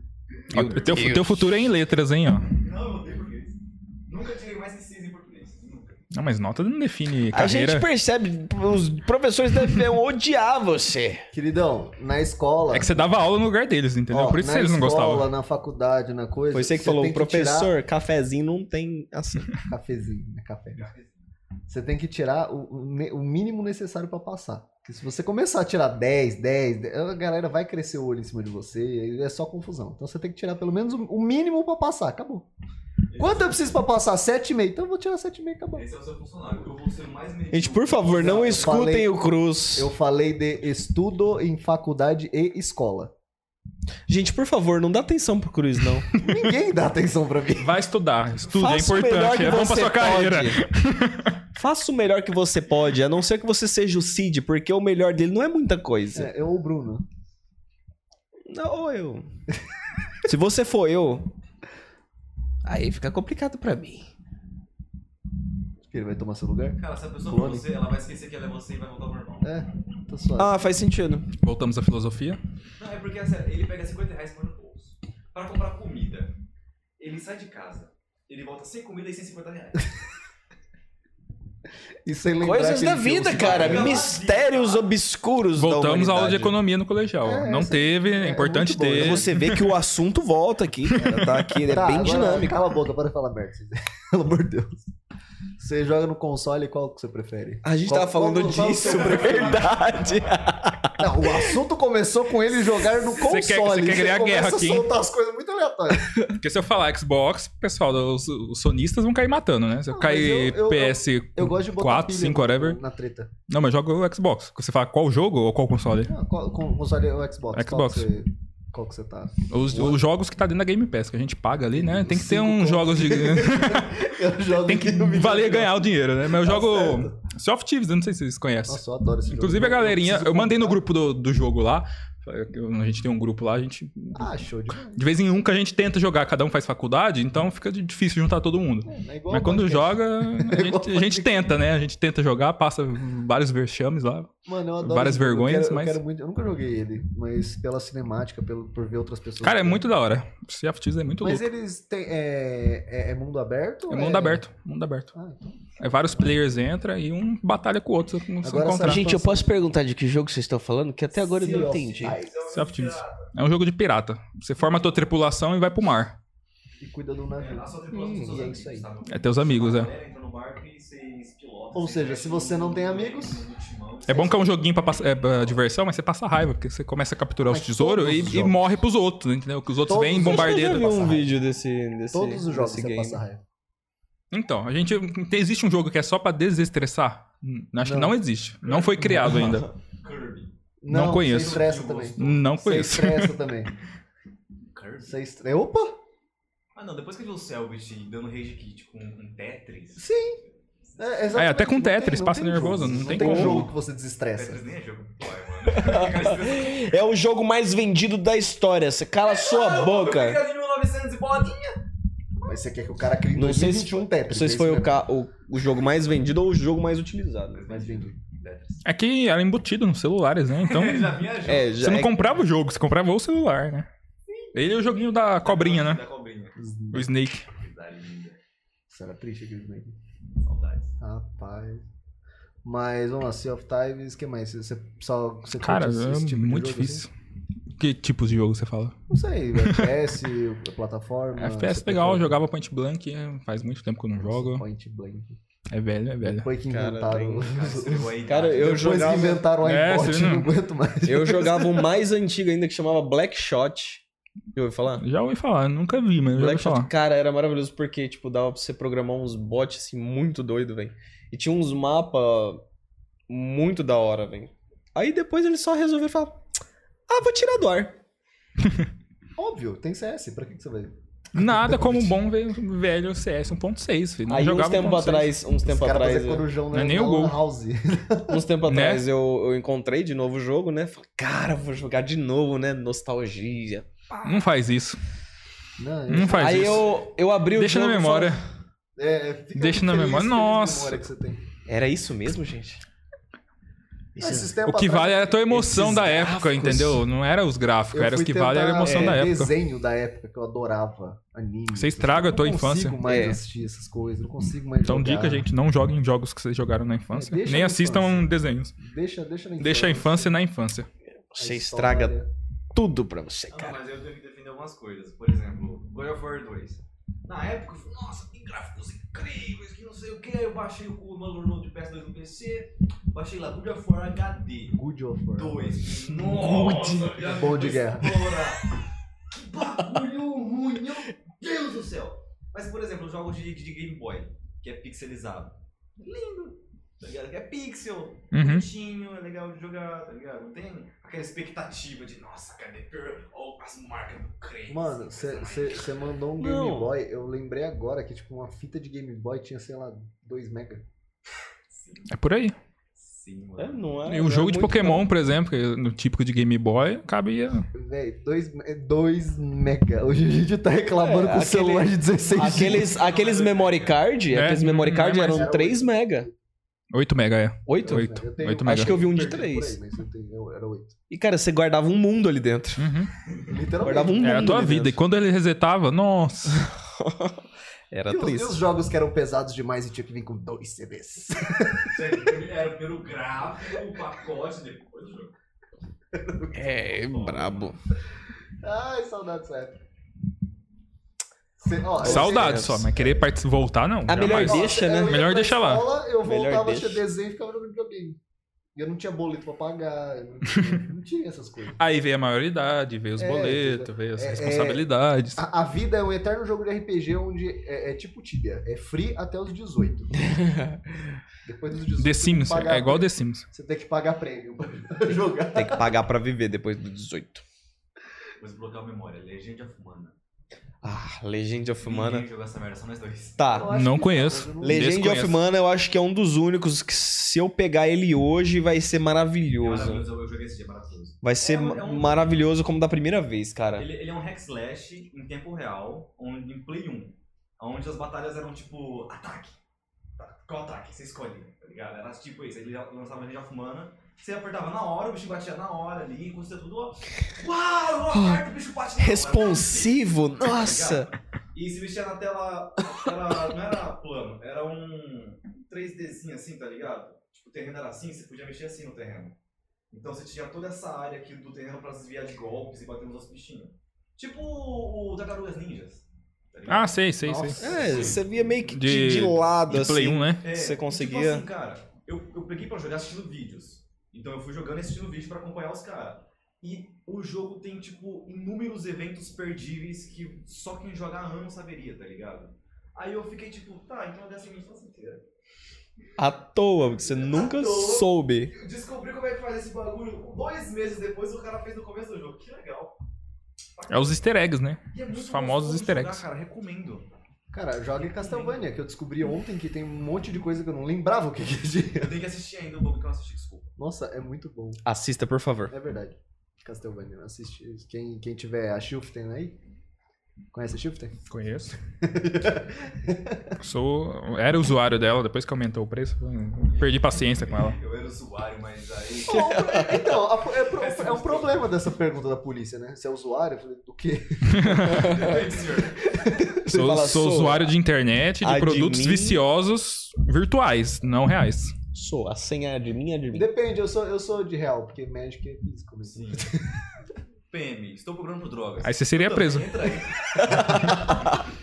Meu teu, teu futuro é em letras, hein, ó. Não, não tem português. Nunca tirei mais que 6 em português. Nunca. Não, mas nota não define A gente carreira. percebe, os professores devem odiar você. Queridão, na escola. É que você dava aula no lugar deles, entendeu? ó, Por isso na eles não escola, gostavam. na faculdade, na coisa. Foi você que você falou, tem que professor, cafezinho não tem assim. tirar- [LAUGHS] Cafezinho, né? Café. Você tem que tirar o, o mínimo necessário pra passar. Porque se você começar a tirar 10, 10, 10, a galera vai crescer o olho em cima de você e é só confusão. Então você tem que tirar pelo menos o, o mínimo pra passar. Acabou. Quanto eu preciso pra passar? 7,5. Então eu vou tirar 7,5, acabou. Esse é o seu funcionário. Eu vou ser o mais. Gente, por favor, não Eu escutem falei- o Cruz. Eu falei de estudo em faculdade e escola. Gente, por favor, não dá atenção pro Cruz, não. [LAUGHS] Ninguém dá atenção pra mim. Vai estudar. Estude, é Faça o melhor importante. que É bom pra você sua carreira. pode. [LAUGHS] Faça o melhor que você pode, a não ser que você seja o Cid, porque o melhor dele não é muita coisa. É, eu ou o Bruno. Não, ou eu. Se você for eu, aí fica complicado pra mim. Que ele vai tomar seu lugar? Cara, se a pessoa for Clone. você, ela vai esquecer que ela é você e vai voltar ao normal. É, tá suave. Ah, faz sentido. Voltamos à filosofia. Não, é porque assim, ele pega 50 reais e põe no bolso. Pra comprar comida. Ele sai de casa. Ele volta sem comida e sem 50 reais. [LAUGHS] E sem lembrar Coisas da vida, cara. Mistérios obscuros Voltamos à aula de economia no colegial. É, não essa- teve, é, é importante bom. ter. Você vê que o assunto volta aqui, cara. Tá aqui, ele é Tá, bem agora dinâmico. Cala a boca, para falar merda. [LAUGHS] Pelo amor de Deus. Você joga no console, qual que você prefere? A gente Qual- tava falando qual- qual o disso, é [LAUGHS] verdade. [LAUGHS] Não, o assunto começou com ele jogar no Você console. quer- você quer criar começa guerra aqui, soltar as coisas muito aleatórias. Porque se eu falar Xbox, pessoal, os, os sonistas vão cair matando, né? Se eu Não, cair mas eu- eu- PS Eu gosto de botar 4, pilha 5, no- whatever. na treta. Não, mas joga o Xbox. Você fala qual jogo ou qual console? Ah, qual, console é o Xbox. Qual Xbox. Que, qual que você tá? Os, os jogos que tá dentro da Game Pass, que a gente paga ali, né? Tem que ter uns conto. jogos de. [LAUGHS] Eu jogo Tem que vídeo valer ganhar o dinheiro, né? Mas eu Tá jogo certo. Of Thieves, eu não sei se vocês conhecem. Nossa, eu adoro esse jogo. Inclusive a galerinha, preciso eu mandei no grupo do, do jogo lá. Eu- A gente tem um grupo lá, a gente. Ah, show de De vez em nunca a gente tenta jogar, cada um faz faculdade, então fica difícil juntar todo mundo. É igual Mas quando joga, [LAUGHS] a igual gente, a gente tenta, né? A gente tenta jogar, passa vários vexames lá. Mano, eu adoro várias jogo. Eu vergonhas, quero- eu mas- quero muito- eu nunca joguei ele, mas pela cinemática, pelo, por ver outras pessoas. Cara, é muito da hora. Sea of Thieves é muito Mas louco. eles têm. É, é, é mundo aberto? É mundo aberto, mundo aberto. Ah, então. É vários players entram e um batalha com o outro não Agora Gente, eu posso perguntar de que jogo vocês estão falando? Que até agora eu Sea não of entendi. Sea. É um jogo de pirata. Você forma a tua tripulação e vai pro mar. E cuida do navio. Tripulação Hum, é isso aí. tá? É teus amigos, é. Ou seja, se você não tem amigos- É bom que é um joguinho pra, passar, é, pra diversão, mas você passa raiva, porque você começa a capturar os tesouros e, os e morre pros outros, entendeu? Que os outros Todos vêm e bombardeiam. Eu já vi um vídeo desse, desse Todos os jogos desse você game. passa raiva. Então, a gente. tem- Existe um jogo que é só pra desestressar? Hum, Acho que Não. não existe. Não foi criado ainda. Kirby. Não conheço. Você estressa também. Não Você conheço. estressa também. Kirby? Você estressa. [LAUGHS] Opa! Ah, não, depois que eu vi o Selbit dando rage kit com, com Tetris. Sim! É, exatamente. É, até com Não tem- Tetris, não passa tem nervoso, jogo. não tem tem como. jogo que você desestressa. Tetris nem é jogo. [LAUGHS] É o jogo mais vendido da história. Você cala sua boca. Criado em 1900 e bolinha. Mas você quer que o cara crie em Não sei se- 2021 Tetris. Não sei se é foi o, ca- o, o jogo mais vendido ou o jogo mais utilizado. mesmo. Mais vendido. É que era embutido nos celulares, né? Então. [LAUGHS] Já vinha. É, já Você não é- comprava o jogo, você comprava o celular, né? Ele é o joguinho da cobrinha, né? Da cobrinha. O Snake. Isso era triste aquele jogo. Saudades. Rapaz. Mas vamos lá, Sea of Thieves, o que mais? Você só. Você Cara, é tipo muito jogo, difícil. Que tipos de jogo você fala? Não sei, FPS, [LAUGHS] plataforma. FPS você legal, jogava Point Blank, é, faz muito tempo que eu não jogo. Point Blank. É velho, é velho. Depois que inventaram. Cara, Cara, eu Depois jogava- que inventaram o É, iPod, você eu não não- aguento mais. Eu [LAUGHS] jogava o mais antigo ainda que chamava Black Shot. Já ouviu falar? Já ouvi falar, nunca vi, mas já ouvi Black Shot, falar. cara, era maravilhoso porque, tipo, dava pra você programar uns bots assim muito doido, velho. E tinha uns mapas muito da hora, velho. Aí depois eles só resolveram falar: Ah, vou tirar do ar. [LAUGHS] Óbvio, tem CS, pra que, que você vai. Nada como um bom ve- velho CS 1.6, filho. Não Aí uns jogava tempos 1.6. atrás, uns Os tempos atrás, fazer eu- corujão não é na, nem na o gol. House. [LAUGHS] uns tempos Né? atrás eu, eu encontrei de novo o jogo, né? Falei, cara, vou jogar de novo, né? Nostalgia. Não faz isso. Não, Não faz Aí isso. eu, eu abri o Deixa jogo na e memória. falei, É, fica Deixa na feliz, memória. Nossa. memória que você tem. Era isso mesmo, gente? Esses O que atrás, vale era a tua emoção da época, gráficos. entendeu? Não era os gráficos, eu era os fui que vale era a emoção é, da época. desenho da época que eu adorava. Anime. Você estraga a tua Eu não infância. consigo mais É. assistir essas coisas, não consigo mais Então, jogar. dica, gente, não joguem jogos que vocês jogaram na infância. É, Nem na assistam infância. desenhos. Deixa, deixa na Deixa a infância na infância. Você estraga tudo pra você, Não, cara. mas eu tenho que defender algumas coisas. Por exemplo, God of War 2. Na época, eu falei, nossa, gráficos incríveis, que não sei o que. Aí eu baixei o Manor de PS2 no PC, baixei lá God of War HD Good of War. 2. Nossa, viado, Bom de guerra. Que bagulho ruim, meu Deus do céu. Mas, por exemplo, os jogos de, de Game Boy, que é pixelizado. Lindo. Tá ligado? Que é pixel, Uhum. bonitinho, é legal de jogar, tá ligado? Não tem aquela expectativa de, nossa, cadê. Ou as marcas do creme. Mano, você mandou um Game Não. Boy, eu lembrei agora que tipo uma fita de Game Boy tinha, sei lá, 2 mega. É por aí. Sim, É, mano. não é, E um não jogo é de Pokémon, por exemplo, que no típico de Game Boy, cabia. Véi, 2 mega. Hoje a gente tá reclamando É, com o celular de 16 GB. Aqueles, aqueles memory card, É, aqueles memory card é mais- eram 3 mega. 8 mega, é. 8? 8. Eu tenho- 8 Acho mega. que eu vi um de Perdi por 3. aí, mas eu tenho- era 8. E, cara, você guardava um mundo ali dentro. Uhum. Literalmente. Guardava um mundo Era a tua ali vida. E dentro. quando ele resetava, nossa. [LAUGHS] Era E os, e triste. os jogos que eram pesados demais e tinha que vir com dois CDs. [LAUGHS] Era pelo gráfico, o pacote, depois o jogo. É, brabo. Ai, saudade dessa época. Cê- ó, Saudade só, mas querer voltar, não. A melhor deixa, eu né? ia Melhor pra deixa lá. Eu voltava, assistia desenho e ficava jogando videogame. E eu não tinha boleto pra pagar, eu não tinha, [LAUGHS] não tinha essas coisas. Aí veio a maioridade, veio os É, boletos, veio as é- é- responsabilidades. A, a vida é um eterno jogo de RPG onde é, é tipo Tibia. É free até os 18. [LAUGHS] Depois dos 18. The Sims, é igual. The Sims. Você tem que pagar prêmio pra [LAUGHS] jogar. Tem que pagar pra viver depois do 18. Depois bloquear a memória. Legend of Mana. Ah, Legend of Mana. Ninguém jogou essa merda, só nós dois. Eu Tá. Não conheço. Legend of Desconheço. Mana eu acho que é um dos únicos que se eu pegar ele hoje vai ser É maravilhoso. maravilhoso, eu joguei esse dia, maravilhoso. Vai ser É é um- maravilhoso como da primeira vez, cara. Ele, ele é um hack slash em tempo real, onde, em Play 1. Onde as batalhas eram tipo, ataque. Tá, Qual ataque? Você escolhe, tá ligado? Era tipo isso. Ele já lançava Legend of Mana, você apertava na hora, o bicho batia na hora ali, quando você tudo, ó. Uau, eu aperto, o bicho bate na hora. Responsivo, Tá nossa! E se mexia na tela, era, não era plano, era um 3Dzinho assim, tá ligado? Tipo, o terreno era assim, você podia mexer assim no terreno. Então você tinha toda essa área aqui do terreno pra desviar de golpes e bater nos outros bichinhos. Tipo o, Tartarugas Ninjas. Tá ligado? Ah, sei, sei, Nossa. sei. É, você via meio que de, De- de lado, De Play assim. 1, né? É, você e conseguia- Tipo assim, cara, eu, eu peguei pra jogar assistindo vídeos. Então eu fui jogando e assistindo vídeo pra acompanhar os caras. E o jogo tem, tipo, inúmeros eventos perdíveis que só quem joga há anos saberia, tá ligado? Aí eu fiquei tipo, tá, então dessa minha infância inteira. À toa, porque você nunca toa. soube. Eu descobri como é que faz esse bagulho. Dois meses depois o cara fez no começo do jogo. Que legal. É os easter eggs, né? É os famosos easter jogar, eggs. cara, recomendo. Cara, joga em Castlevania, que eu descobri ontem que tem um monte de coisa que eu não lembrava o que que tinha. Eu tenho que assistir ainda o bagulho que eu não assisti, desculpa. Nossa, é muito bom. Assista, por favor. É verdade. Castlevania, assiste. Quem, quem tiver a Shiften aí. Conhece a Shiften? Conheço. [LAUGHS] Sou... Era usuário dela, depois que aumentou o preço, perdi paciência com ela. Eu era usuário, mas aí. Então, a- é, pro- é um problema dessa pergunta da polícia, né? Se é usuário, eu falei, do quê? Depende, senhor. Você Sou, fala, sou "Sou usuário de internet, de admin". produtos viciosos virtuais, não reais. Sou, a senha é de mim é de mim. Depende, eu sou, eu sou de real, porque Magic é físico. Mas... Sim. [LAUGHS] PM, estou procurando por drogas. Aí você seria Também, preso. Entra aí. [LAUGHS]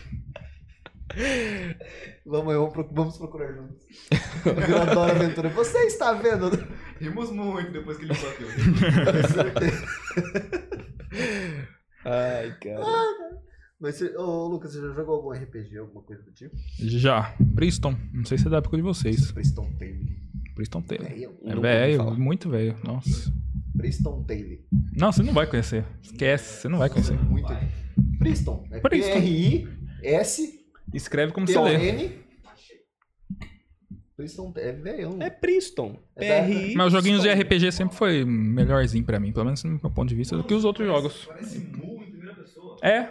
Vamos, vamos, pro- vamos procurar juntos. Eu adoro aventura. Você está vendo? Rimos muito depois que ele bateu. Ai, cara. Mas, você, ô, Lucas, você já jogou algum RPG, alguma coisa do tipo? Já. Priston. Não sei se é da época de vocês. Preston Tale. Priston Tale. Velho. É velho, muito velho. Nossa. Preston Tale. Não, você não vai conhecer. Esquece, você não vai conhecer. Muito. Preston. É Preston. P-R-I-S-T-O-N. Escreve como você lê. Preston é velhão. É Priston. É PRI. Mas os joguinhos de RPG sempre foi melhorzinho pra mim, pelo menos no meu ponto de vista, do que os outros jogos. Parece mu em primeira pessoa. É.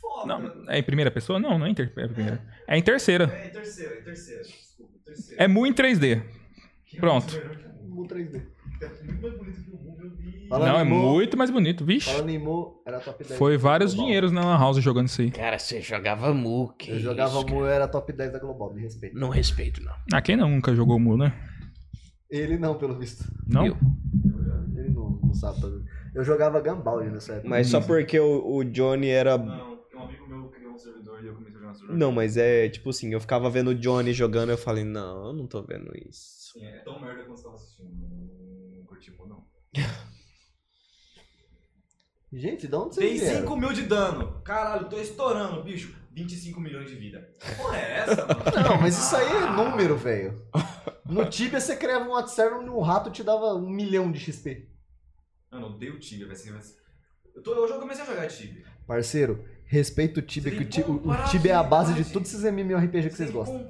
Foda. Não, é em primeira pessoa? Não, não é em, ter, é primeira. É em terceira. É em terceira, é em terceira. Desculpa, terceira. É mu em 3D. Pronto. Mu 3D. É muito mais bonito que o Mu, meu Deus. Falando Não, é Mu- muito mais bonito. Vixe. Falando em Mu, era top 10. Foi vários Global. dinheiros na Lan House jogando isso aí. Cara, você jogava Mu. que Eu jogava isso, Mu, eu era top 10 da Global, me respeita. Não respeito, não. Ah, quem nunca jogou Mu, né? Ele não, pelo visto. Não? Eu. Ele não, não sabe fazer. Eu jogava Gambaldi nessa época. Mas só porque o, o Johnny era. Não, um amigo meu criou um servidor e eu comecei a jogar no servidor. Não, mas é tipo assim, eu ficava vendo o Johnny jogando eu falei, não, eu não tô vendo isso. Sim, é tão merda quando você tava assistindo. Não curti Mu, não. [LAUGHS] Gente, de onde Dei vocês vieram? 5 mil de dano. Caralho, tô estourando, bicho. 25 milhões de vida. Que porra é essa, mano? [LAUGHS] Não, mas isso aí é número, velho. No Tibia você criava um adserver no rato te dava um milhão de XP. Mano, eu odeio Tibia, vai ser. Eu tô, hoje eu comecei a jogar Tibia. Parceiro, respeita o Tibia, Você que o, Ti- o- Tibia é a base de todos esses MMORPG que vocês gostam.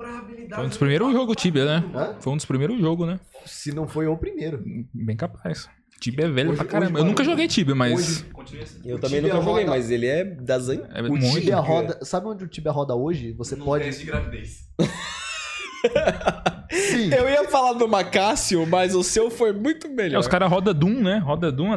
Foi um dos primeiros jogos Tibia, né? Hã? Foi um dos primeiros jogos, né? Se não foi o primeiro. Bem capaz. Tibia é velho Hoje- pra caramba. hoje, eu nunca mano, joguei Tibia, mas. hoje- assim. Eu O também nunca joguei, roda- mas ele é das. É O muito. Tibia roda. Sabe onde o Tibia roda hoje? Você Num pode. teste de gravidez. Sim. Eu ia falar do Macácio, mas o seu foi muito É, melhor. os caras rodam Doom, né? Roda Doom.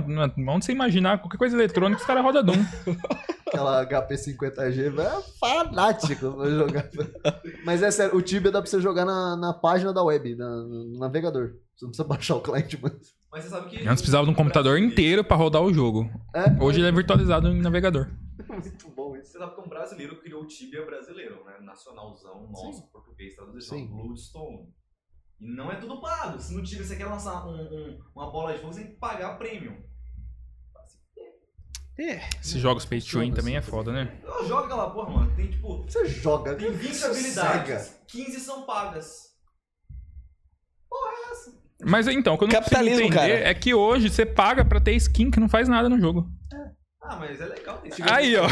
Onde você imaginar qualquer coisa eletrônica, os caras rodam Doom. [LAUGHS] Aquela HP50G, velho, é fanático pra jogar. [LAUGHS] Mas é sério, o Tibia dá pra você jogar na, na página da web, na- no navegador. Você não precisa baixar o cliente, mas. Mas você sabe que. Antes precisava de um computador inteiro pra rodar o jogo. É, Hoje ele é virtualizado em navegador. [LAUGHS] muito bom isso. Você sabe que um brasileiro criou o Tibia brasileiro, né? Nacionalzão, nosso, português, traduzido. Sim. Bloodstone. E não é tudo pago. Se no Tibia você quer lançar um- um- uma bola de fogo, você tem que pagar premium. Esses jogos pay to win também é foda, né? Eu jogo aquela porra, mano. Tem tipo. Você joga. Tem 20 sossega. habilidades. 15 são pagas. Mas então, o que eu não consigo Capitalismo, entender cara. é que hoje você paga pra ter skin que não faz nada no jogo. Ah, mas é legal ter Aí, ó.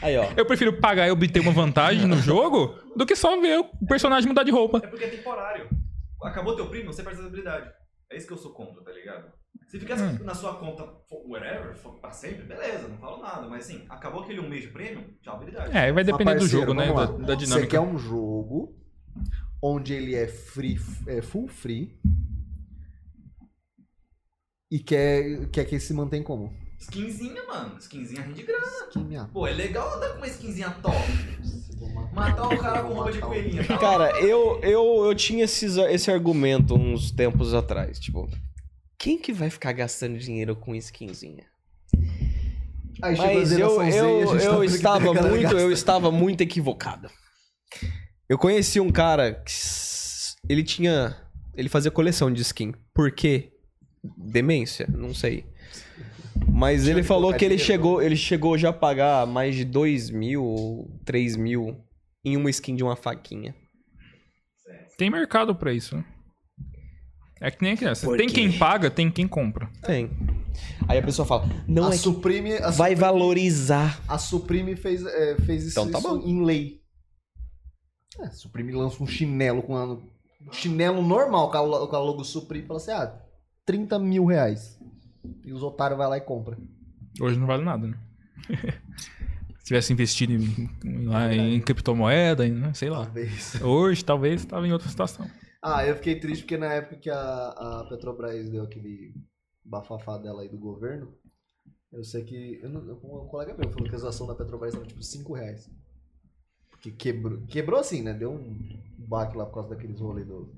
Aí, ó. Eu prefiro pagar e obter uma vantagem no jogo do que só ver o personagem mudar de roupa. É porque é temporário. Acabou teu prêmio, você perde essa habilidade. É isso que eu sou contra, tá ligado? Se ficasse Hum. na sua conta for- for pra sempre, beleza, não falo nada. Mas assim, acabou aquele um mês de prêmio, tchau, habilidade. É, vai depender do parceiro, jogo, né? vamos Da, lá. da Você dinâmica. quer um jogo onde ele é free, é full free e quer, quer que se mantém como? Skinzinha, mano. Skinzinha rende grana. Pô, é legal andar com uma skinzinha top. Matar um cara com roupa de coelhinha. tá? Cara, eu, eu, eu tinha esses, esse argumento uns tempos atrás. Tipo, quem que vai ficar gastando dinheiro com skinzinha? Aí Mas eu, eu, gente tá eu que estava muito, gasta. eu estava muito equivocado. Eu conheci um cara que ele tinha, ele fazia coleção de skin. Por quê? Demência, não sei. Mas ele falou que ele chegou, ele chegou já a pagar mais de 2 mil, 3 mil em uma skin de uma faquinha. Tem mercado pra isso. né? É que nem criança. Por Tem quê? quem paga, tem quem compra. Tem. Aí a pessoa fala, não a é que Supreme, a vai Supreme- valorizar. A Supreme fez, é, fez isso, Então tá isso bom. em lei. É, a Supreme lança um chinelo com a, um chinelo normal com a, lo- com a logo Supreme e fala assim: ah, 30 mil reais. E os otários vai lá e compra. Hoje não vale nada, né? [LAUGHS] Se tivesse investido em, em- lá em criptomoeda, em, né? sei lá. Talvez. Hoje, talvez, estava em outra situação. Ah, eu fiquei triste porque na época que a, a Petrobras deu aquele bafafá dela aí do governo, eu sei que. Eu não, um colega meu falou que a ação da Petrobras estava tipo 5 reais. Porque quebrou. Quebrou assim, né? Deu um baque lá por causa daqueles rolês do.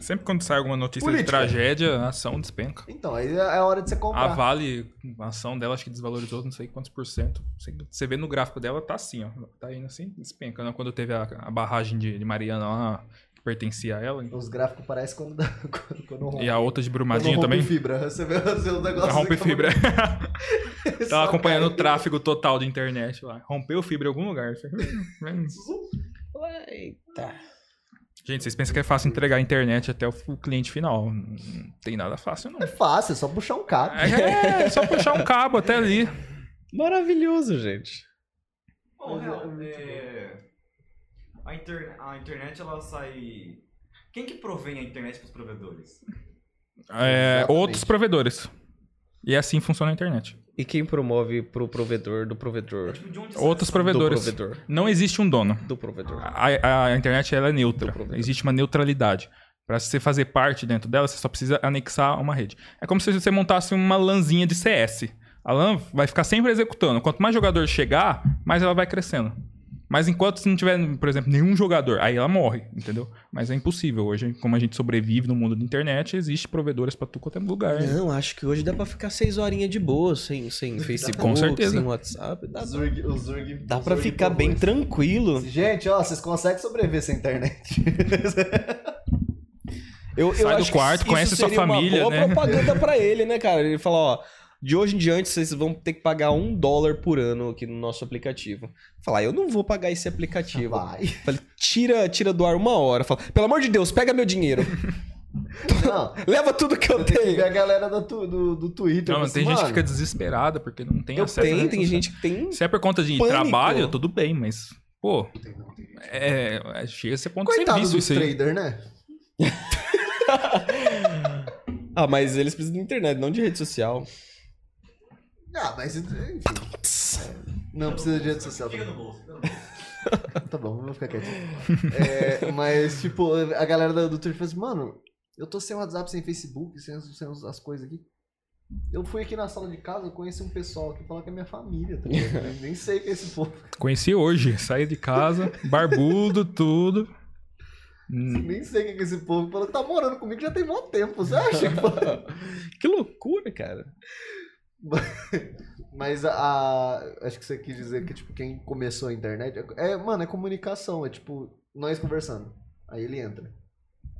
Sempre quando sai alguma notícia Política. de tragédia, a ação despenca. Então, aí é a hora de você A comprar. Vale, a ação dela acho que desvalorizou não sei quantos por cento. Você- Você vê no gráfico dela, tá assim, ó. Tá indo assim, despenca. né? Quando teve a, a barragem de, de Mariana lá, que pertencia a ela. Os gráficos parecem quando dá. [LAUGHS] Quando, quando rompe. E a outra de Brumadinho rompe também. fibra. Você vê o [LAUGHS] seu negócio. Rompe fica- fibra. [LAUGHS] Tava acompanhando o tráfego total de internet lá. Rompeu fibra em algum lugar. Eita. Gente, vocês pensam que é fácil entregar a internet até o cliente final. Não tem nada fácil, não. É fácil, é só puxar um cabo. É, é só puxar um cabo até ali. Maravilhoso, gente. Bom, é real, muito é... A, inter... a internet, ela sai... Quem que provém a internet pros provedores? É, outros provedores. E assim funciona a internet. E quem promove pro provedor do É provedor? tipo, de onde sai Outros provedores. Do provedor. Não existe um dono. Do provedor. A, a internet ela é neutra. Existe uma neutralidade. Para você fazer parte dentro dela, você só precisa anexar uma rede. É como se você montasse uma LANzinha de CS. A LAN vai ficar sempre executando. Quanto mais jogador chegar, mais ela vai crescendo. Mas enquanto não tiver, por exemplo, nenhum jogador, aí ela morre, entendeu? Mas é impossível. Hoje, como a gente sobrevive no mundo da internet, existe provedores para tudo quanto é lugar. Não, acho que hoje dá pra ficar seis horinhas de boa, sem, sem [LAUGHS] Facebook, Com certeza. sem WhatsApp. Dá, Zurg, o Zurg, dá Zurg ficar bem provou tranquilo. isso. Gente, ó, vocês conseguem sobreviver sem internet. [LAUGHS] Eu, Sai do quarto, isso conhece sua família, uma boa né? propaganda pra ele, né, cara? Ele fala, ó, de hoje em diante vocês vão ter que pagar um dólar por ano aqui no nosso aplicativo. Falar, eu não vou pagar esse aplicativo. Vai. Falei, tira, tira do ar uma hora. Fala, pelo amor de Deus, pega meu dinheiro. [LAUGHS] Não, Leva tudo que eu que ver tenho. a galera do, do, do Twitter. Não, assim, tem gente que fica desesperada porque não tem Eu acesso. tenho, tem gente que tem. Se é por conta de Pânico. trabalho, tudo bem, mas, pô, é, é- chega a ser ponto de Coitado serviço dos isso aí. traders, né? [LAUGHS] Ah, mas eles precisam de internet, não de rede social. Ah, mas enfim. Não precisa de rede social. Fica também. no bolso. fica no bolso. [LAUGHS] Tá bom, vamos ficar quietinho. É, mas, tipo, a galera do, do Twitter fala assim, mano, eu tô sem WhatsApp, sem Facebook, sem, as- sem as- as coisas aqui. Eu fui aqui na sala de casa, eu conheci um pessoal que fala que é minha família, tá ligado? [LAUGHS] Nem sei quem é esse povo. Conheci hoje, saí de casa, barbudo, tudo. Hum, Nem sei quem é esse povo. Falou que tá morando comigo já tem muito tempo, você acha? [LAUGHS] Que loucura, cara. [LAUGHS] Mas a, a- Acho que você quis dizer que, tipo, quem começou a internet. É, mano, é comunicação. É tipo, nós conversando. Aí ele entra.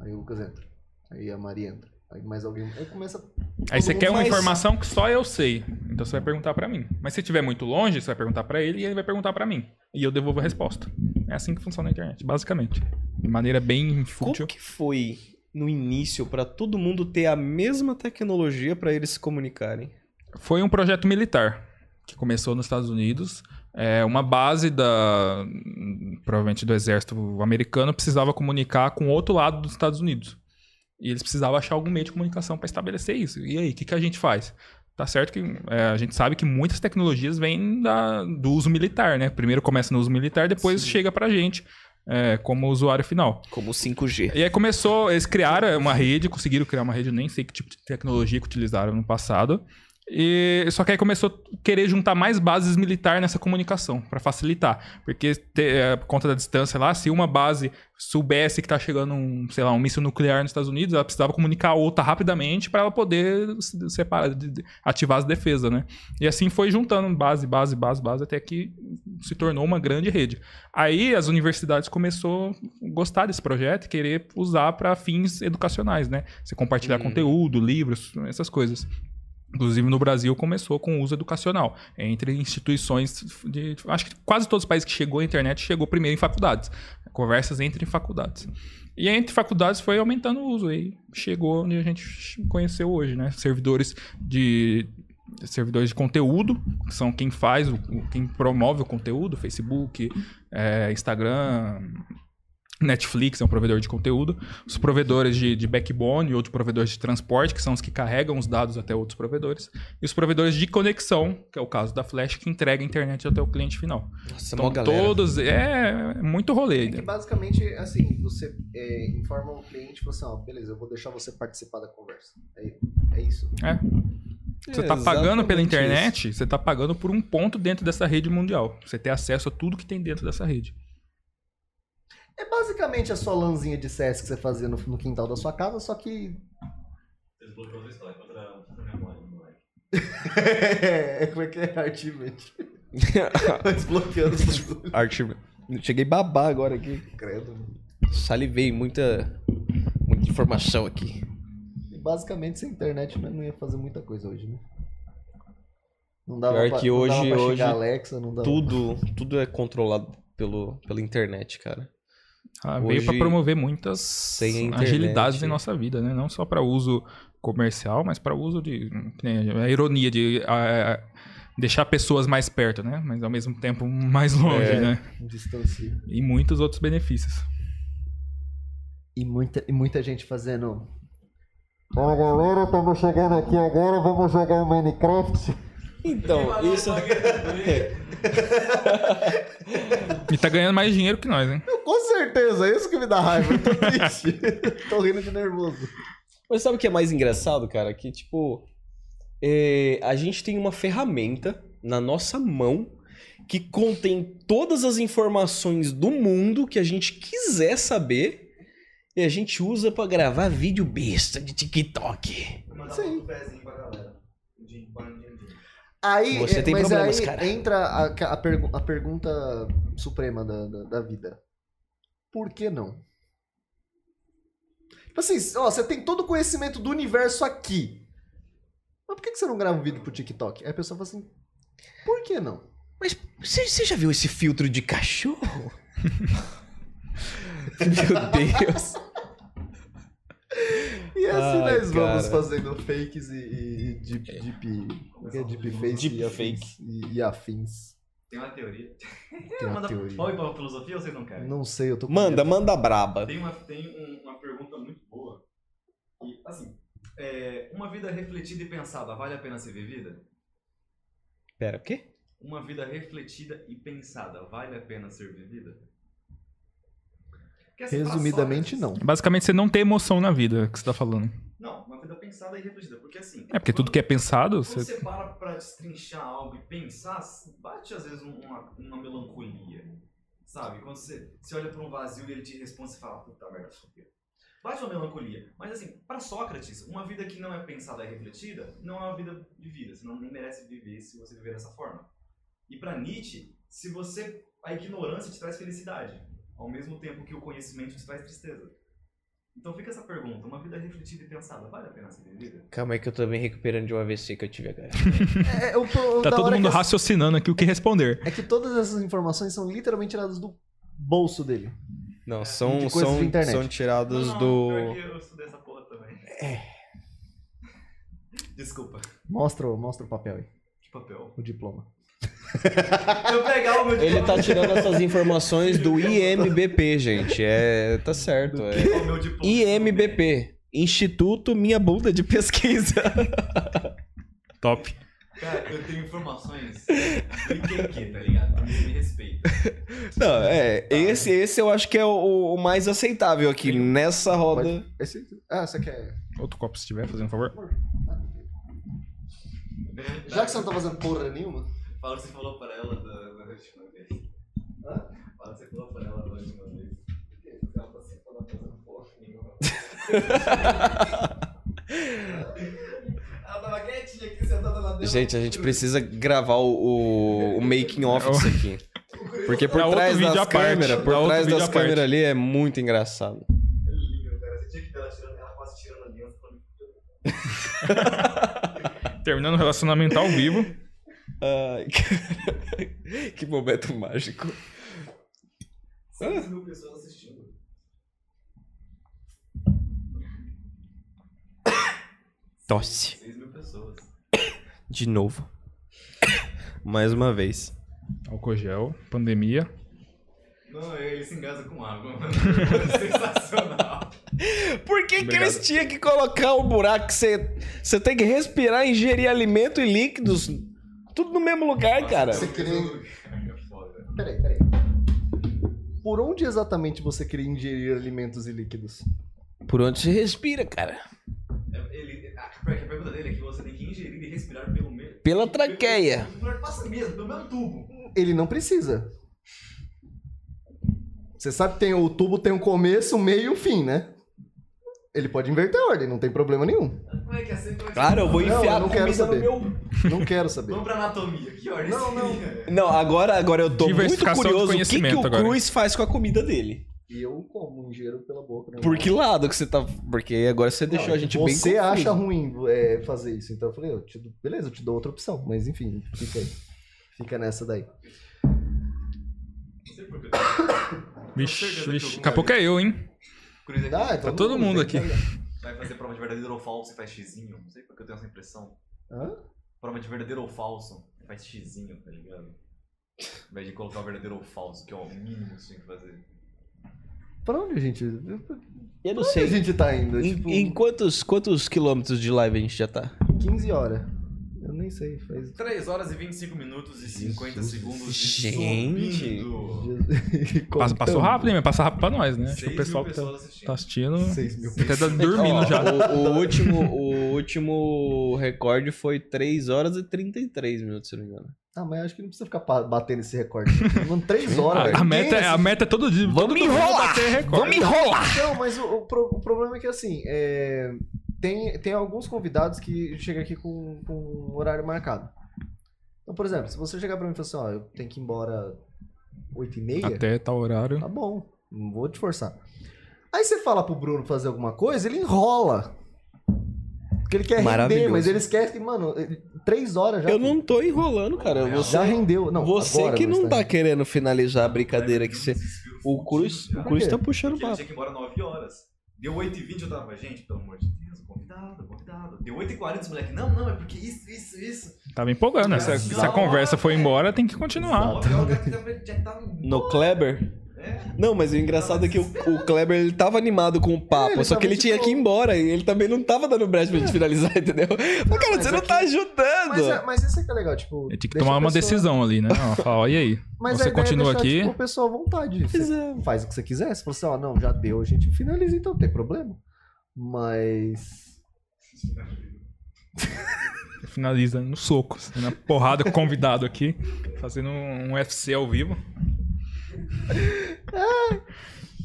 Aí o Lucas entra. Aí a Maria entra. Aí mais alguém. Aí começa. Aí você quer uma informação que só eu sei. Então você vai perguntar pra mim. Mas se estiver muito longe, você vai perguntar pra ele e ele vai perguntar pra mim. E eu devolvo a resposta. É assim que funciona a internet, basicamente. De maneira bem fútil. Como que foi no início pra todo mundo ter a mesma tecnologia pra eles se comunicarem? Foi um projeto militar que começou nos Estados Unidos. É, uma base da provavelmente do exército americano precisava comunicar com o outro lado dos Estados Unidos. E eles precisavam achar algum meio de comunicação para estabelecer isso. E aí, o que, que a gente faz? Tá certo que é, a gente sabe que muitas tecnologias vêm da- do uso militar, né? Primeiro começa no uso militar, depois chega pra gente é, como usuário final. Como 5G. E aí começou, eles criaram uma rede, conseguiram criar uma rede, nem sei que tipo de tecnologia que utilizaram no passado. E só que aí começou a querer juntar mais bases militares nessa comunicação, para facilitar. Porque te- é, por conta da distância lá, se uma base soubesse que tá chegando um, sei lá, um míssil nuclear nos Estados Unidos, ela precisava comunicar a outra rapidamente para ela poder se separar, ativar as defesas, né? E assim foi juntando base, base, base, base, até que se tornou uma grande rede. Aí as universidades começou a gostar desse projeto e querer usar para fins educacionais, né? Você compartilhar conteúdo, livros, essas coisas. Inclusive no Brasil começou com uso educacional entre instituições de, acho que quase todos os países que chegou a internet chegou primeiro em faculdades, conversas entre faculdades. E entre faculdades foi aumentando o uso aí chegou onde a gente conheceu hoje, né? Servidores de servidores de conteúdo, que são quem faz, quem promove o conteúdo, Facebook, é, Instagram, Netflix é um provedor de conteúdo, os provedores de, de backbone e outros provedores de transporte, que são os que carregam os dados até outros provedores, e os provedores de conexão, que é o caso da Flash, que entrega a internet até o cliente final. Nossa, Então, todos. É, é muito rolê. É que basicamente, assim, você é, informa o cliente e fala assim, ó, beleza, eu vou deixar você participar da conversa. É, é isso. É. Você tá É pagando pela internet, você tá pagando por um ponto dentro dessa rede mundial. Você ter acesso a tudo que tem dentro dessa rede. É basicamente a sua lãzinha de CS que você fazia no, no quintal da sua casa, só que. A história contra contra a memória, moleque. é, como é que é? Achievement. [LAUGHS] Desbloqueando os bagulhos. Artigo. Cheguei babar agora aqui. Credo. Salivei muita, muita informação aqui. E basicamente, sem internet né, não ia fazer muita coisa hoje, né? Não dava Pior pra, que não dava hoje- pra hoje Alexa, não dava Tudo, tudo é controlado pelo, pela internet, cara. Ah, veio para promover muitas a agilidades em nossa vida, né? Não só para uso comercial, mas para uso de nem a ironia de ah, deixar pessoas mais perto, né? Mas ao mesmo tempo [LAUGHS] mais longe, É. né? distancia. E muitos outros benefícios. E muita, e muita gente fazendo. Fala galera, estamos chegando aqui agora, vamos jogar Minecraft. Então, isso. E tá ganhando mais dinheiro que nós, hein? Com certeza, é isso que me dá raiva. Eu tô triste. [LAUGHS] tô rindo de nervoso. Mas sabe o que é mais engraçado, cara? Que, tipo, é, a gente tem uma ferramenta na nossa mão que contém todas as informações do mundo que a gente quiser saber e a gente usa pra gravar vídeo besta de TikTok. Sim. um pezinho pra galera. De banho de dia. Aí, Você é, tem mas problemas, aí cara. entra a, a, pergu- a pergunta suprema da, da, da vida. Por que não? Tipo assim, ó, você tem todo o conhecimento do universo aqui. Mas por que que você não grava um vídeo pro TikTok? Aí a pessoa fala assim, por que não? Mas você, você já viu esse filtro de cachorro? [LAUGHS] Meu Deus. E assim Ai, nós vamos cara. fazendo fakes e, e, e deep, deep, como é que é? deep face e, afins, e, e afins. Tem uma teoria. Tem uma Manda- teoria. Pode ir pra filosofia ou vocês não querem? Não sei, eu tô com Manda, medo. manda braba. Tem uma, tem um- uma pergunta muito boa. E, assim, é, uma vida refletida e pensada vale a pena ser vivida? Pera, o quê? Uma vida refletida e pensada vale a pena ser vivida? Assim, Resumidamente, não. Basicamente, você não tem emoção na vida, que você tá falando. Não, uma vida pensada e refletida. Porque assim. É, porque tudo que é pensado, Quando você... você para pra destrinchar algo e pensar, bate às vezes um, uma, uma melancolia. Sabe? Quando você, você olha pra um vazio e ele te responde, você fala, puta merda, fudeu. Bate uma melancolia. Mas assim, pra Sócrates, uma vida que não é pensada e refletida não é uma vida vivida. Você não nem merece viver se você viver dessa forma. E pra Nietzsche, se você. A ignorância te traz felicidade. Ao mesmo tempo que o conhecimento te traz tristeza. Então fica essa pergunta: uma vida refletida e pensada vale a pena ser vivida? Calma aí que eu tô me recuperando de um AVC que eu tive agora. É, o pro- Tá da todo hora mundo é que, raciocinando aqui o que responder. é que todas essas informações são literalmente tiradas do bolso dele. Não, são, De coisas são, internet. são tirados Não, do. pior que eu estudei essa porra também. É. Desculpa, Mostra, o- mostra o papel aí, que papel. o diploma. [LAUGHS] Eu pegar o meu Ele diploma. tá tirando essas informações do IMBP, gente. É, tá certo. É diploma. IMBP, Instituto Minha Bunda de Pesquisa. Top. Cara, eu tenho informações do IQQ, tá ligado? Então me respeita. Não, é, esse, esse eu acho que é o, o mais aceitável aqui nessa roda. Pode- Esse, ah, você quer... Outro copo se tiver, fazendo um favor. Já que você não tá fazendo porra nenhuma, Fala o que você falou pra ela da, da última vez. Hã? Fala o que você falou pra ela da última vez. Ela tá sempre falando fazendo porra nenhuma. Ela tava quietinha aqui, sentada lá dentro. Gente, a gente precisa gravar o, o, o making off disso [LAUGHS] aqui. Porque por Dá trás das câmeras, por trás das câmeras ali é muito engraçado. É lindo, cara. Você tinha que ver ela tirando, ela quase tirando a aliança. [LAUGHS] Terminando o relacionamento ao vivo. Ai, cara. [LAUGHS] que momento mágico. 6 mil pessoas assistindo. Tosse. 6 mil pessoas. De novo. Mais uma vez. Álcool gel, pandemia. Não, ele se engasa com água, mano. [LAUGHS] Sensacional. Por que, que eles tinham que colocar um buraco que você, você tem que respirar, ingerir alimento e líquidos? Tudo no mesmo lugar, cara. Você queria... É foda. Peraí, peraí. Por onde exatamente você queria ingerir alimentos e líquidos? Por onde você respira, cara? É, Ele, a, a pergunta dele é que você tem que ingerir e respirar pelo meio. Pela traqueia. Passa mesmo, pelo mesmo tubo. Ele não precisa. Você sabe que tem, o tubo tem um começo, um meio e um fim, né? Ele pode inverter a ordem, não tem problema nenhum. Como é que é que Claro, eu vou Não, enfiar eu a não quero comida no saber. meu... Não quero saber. Vamos pra anatomia. Que ordem Não, não. Não, agora, agora eu tô muito curioso o que, que conhecimento o agora. Cruz faz com a comida dele. E eu como, ingiro pela boca. Né? Por que lado que você tá... Porque agora você deixou a gente bem Você acha ruim é, fazer isso, então eu falei, eu te dou- beleza, eu te dou outra opção, mas enfim, fica aí. Fica nessa daí. Não. Vixe, vixe. Daqui a pouco é eu, hein? Cruz aqui. Ah, Tá todo mundo tem aqui. que- Vai fazer prova de verdadeiro ou falso e faz xizinho. Não sei porque eu tenho essa impressão. Hã? Prova de verdadeiro ou falso e faz xizinho, tá ligado? Ao invés de colocar o verdadeiro ou falso, que é o mínimo que você tem que fazer. Pra onde a gente. Eu não Pra onde a sei. gente tá indo? Em, tipo, em quantos, quantos quilômetros de live a gente já tá? 15 horas. Eu nem sei, faz. 3 horas e 25 minutos e 50 Jesus. segundos. de Gente. [LAUGHS] Passa, passou rápido, hein? Mas passa rápido pra nós, né? Acho que o pessoal que tá, pessoas assistindo. tá assistindo 6 mil até tá dormindo já. O, o último, o último recorde foi 3 horas e 33 minutos, se não me engano. Ah, mas acho que não precisa ficar batendo esse recorde. Mano, 3 horas, velho. A, a Ninguém meta, é- a meta é todo dia. todo Vamos domingo enrolar! bater recorde. Vamos enrolar! Não, mas o, o o problema é que assim, é, tem, tem alguns convidados que chegam aqui com, com um horário marcado. Então, por exemplo, se você chegar pra mim e falar assim, ó, eu tenho que ir embora 8 e meia, Até tal horário. tá bom, não vou te forçar. Aí você fala pro Bruno fazer alguma coisa, ele enrola. Porque ele quer render, Maravilhoso. mas ele esquece que, mano, ele- três horas já. Eu não tô enrolando, cara. Você, Já rendeu. Não, você agora, que não tá querendo finalizar a brincadeira que você. O Cruz, o Cruz tá puxando o papo. tinha que ir embora 9 horas. Deu 8h20, eu tava, gente, pelo amor de Deus, convidado, convidado. Deu 8h40, os moleques, não, não, é porque isso, isso, isso. Tava empolgando, né? Se, a- se a conversa foi embora, tem que continuar. 9 horas, o cara já tava No Kleber? É. Não, mas o engraçado é que o, o Kleber ele tava animado com o papo, É, só que ele tinha que ir embora e ele também não tava dando brecha pra gente finalizar, [LAUGHS] entendeu? Mas, cara, mas você não aqui- tá ajudando. Mas, é- mas isso é que é legal, tipo. Ele tinha que tomar uma pessoa- decisão ali, né? Ó, Falar, ó, e aí? Mas a Você é continua deixar, aqui? Tipo, a pessoa à vontade. É. faz o que você quiser. Se você, ó, não, já deu, a gente finaliza, então não tem problema. Mas. [LAUGHS] Finaliza no soco, na porrada com o convidado aqui, fazendo um UFC ao vivo.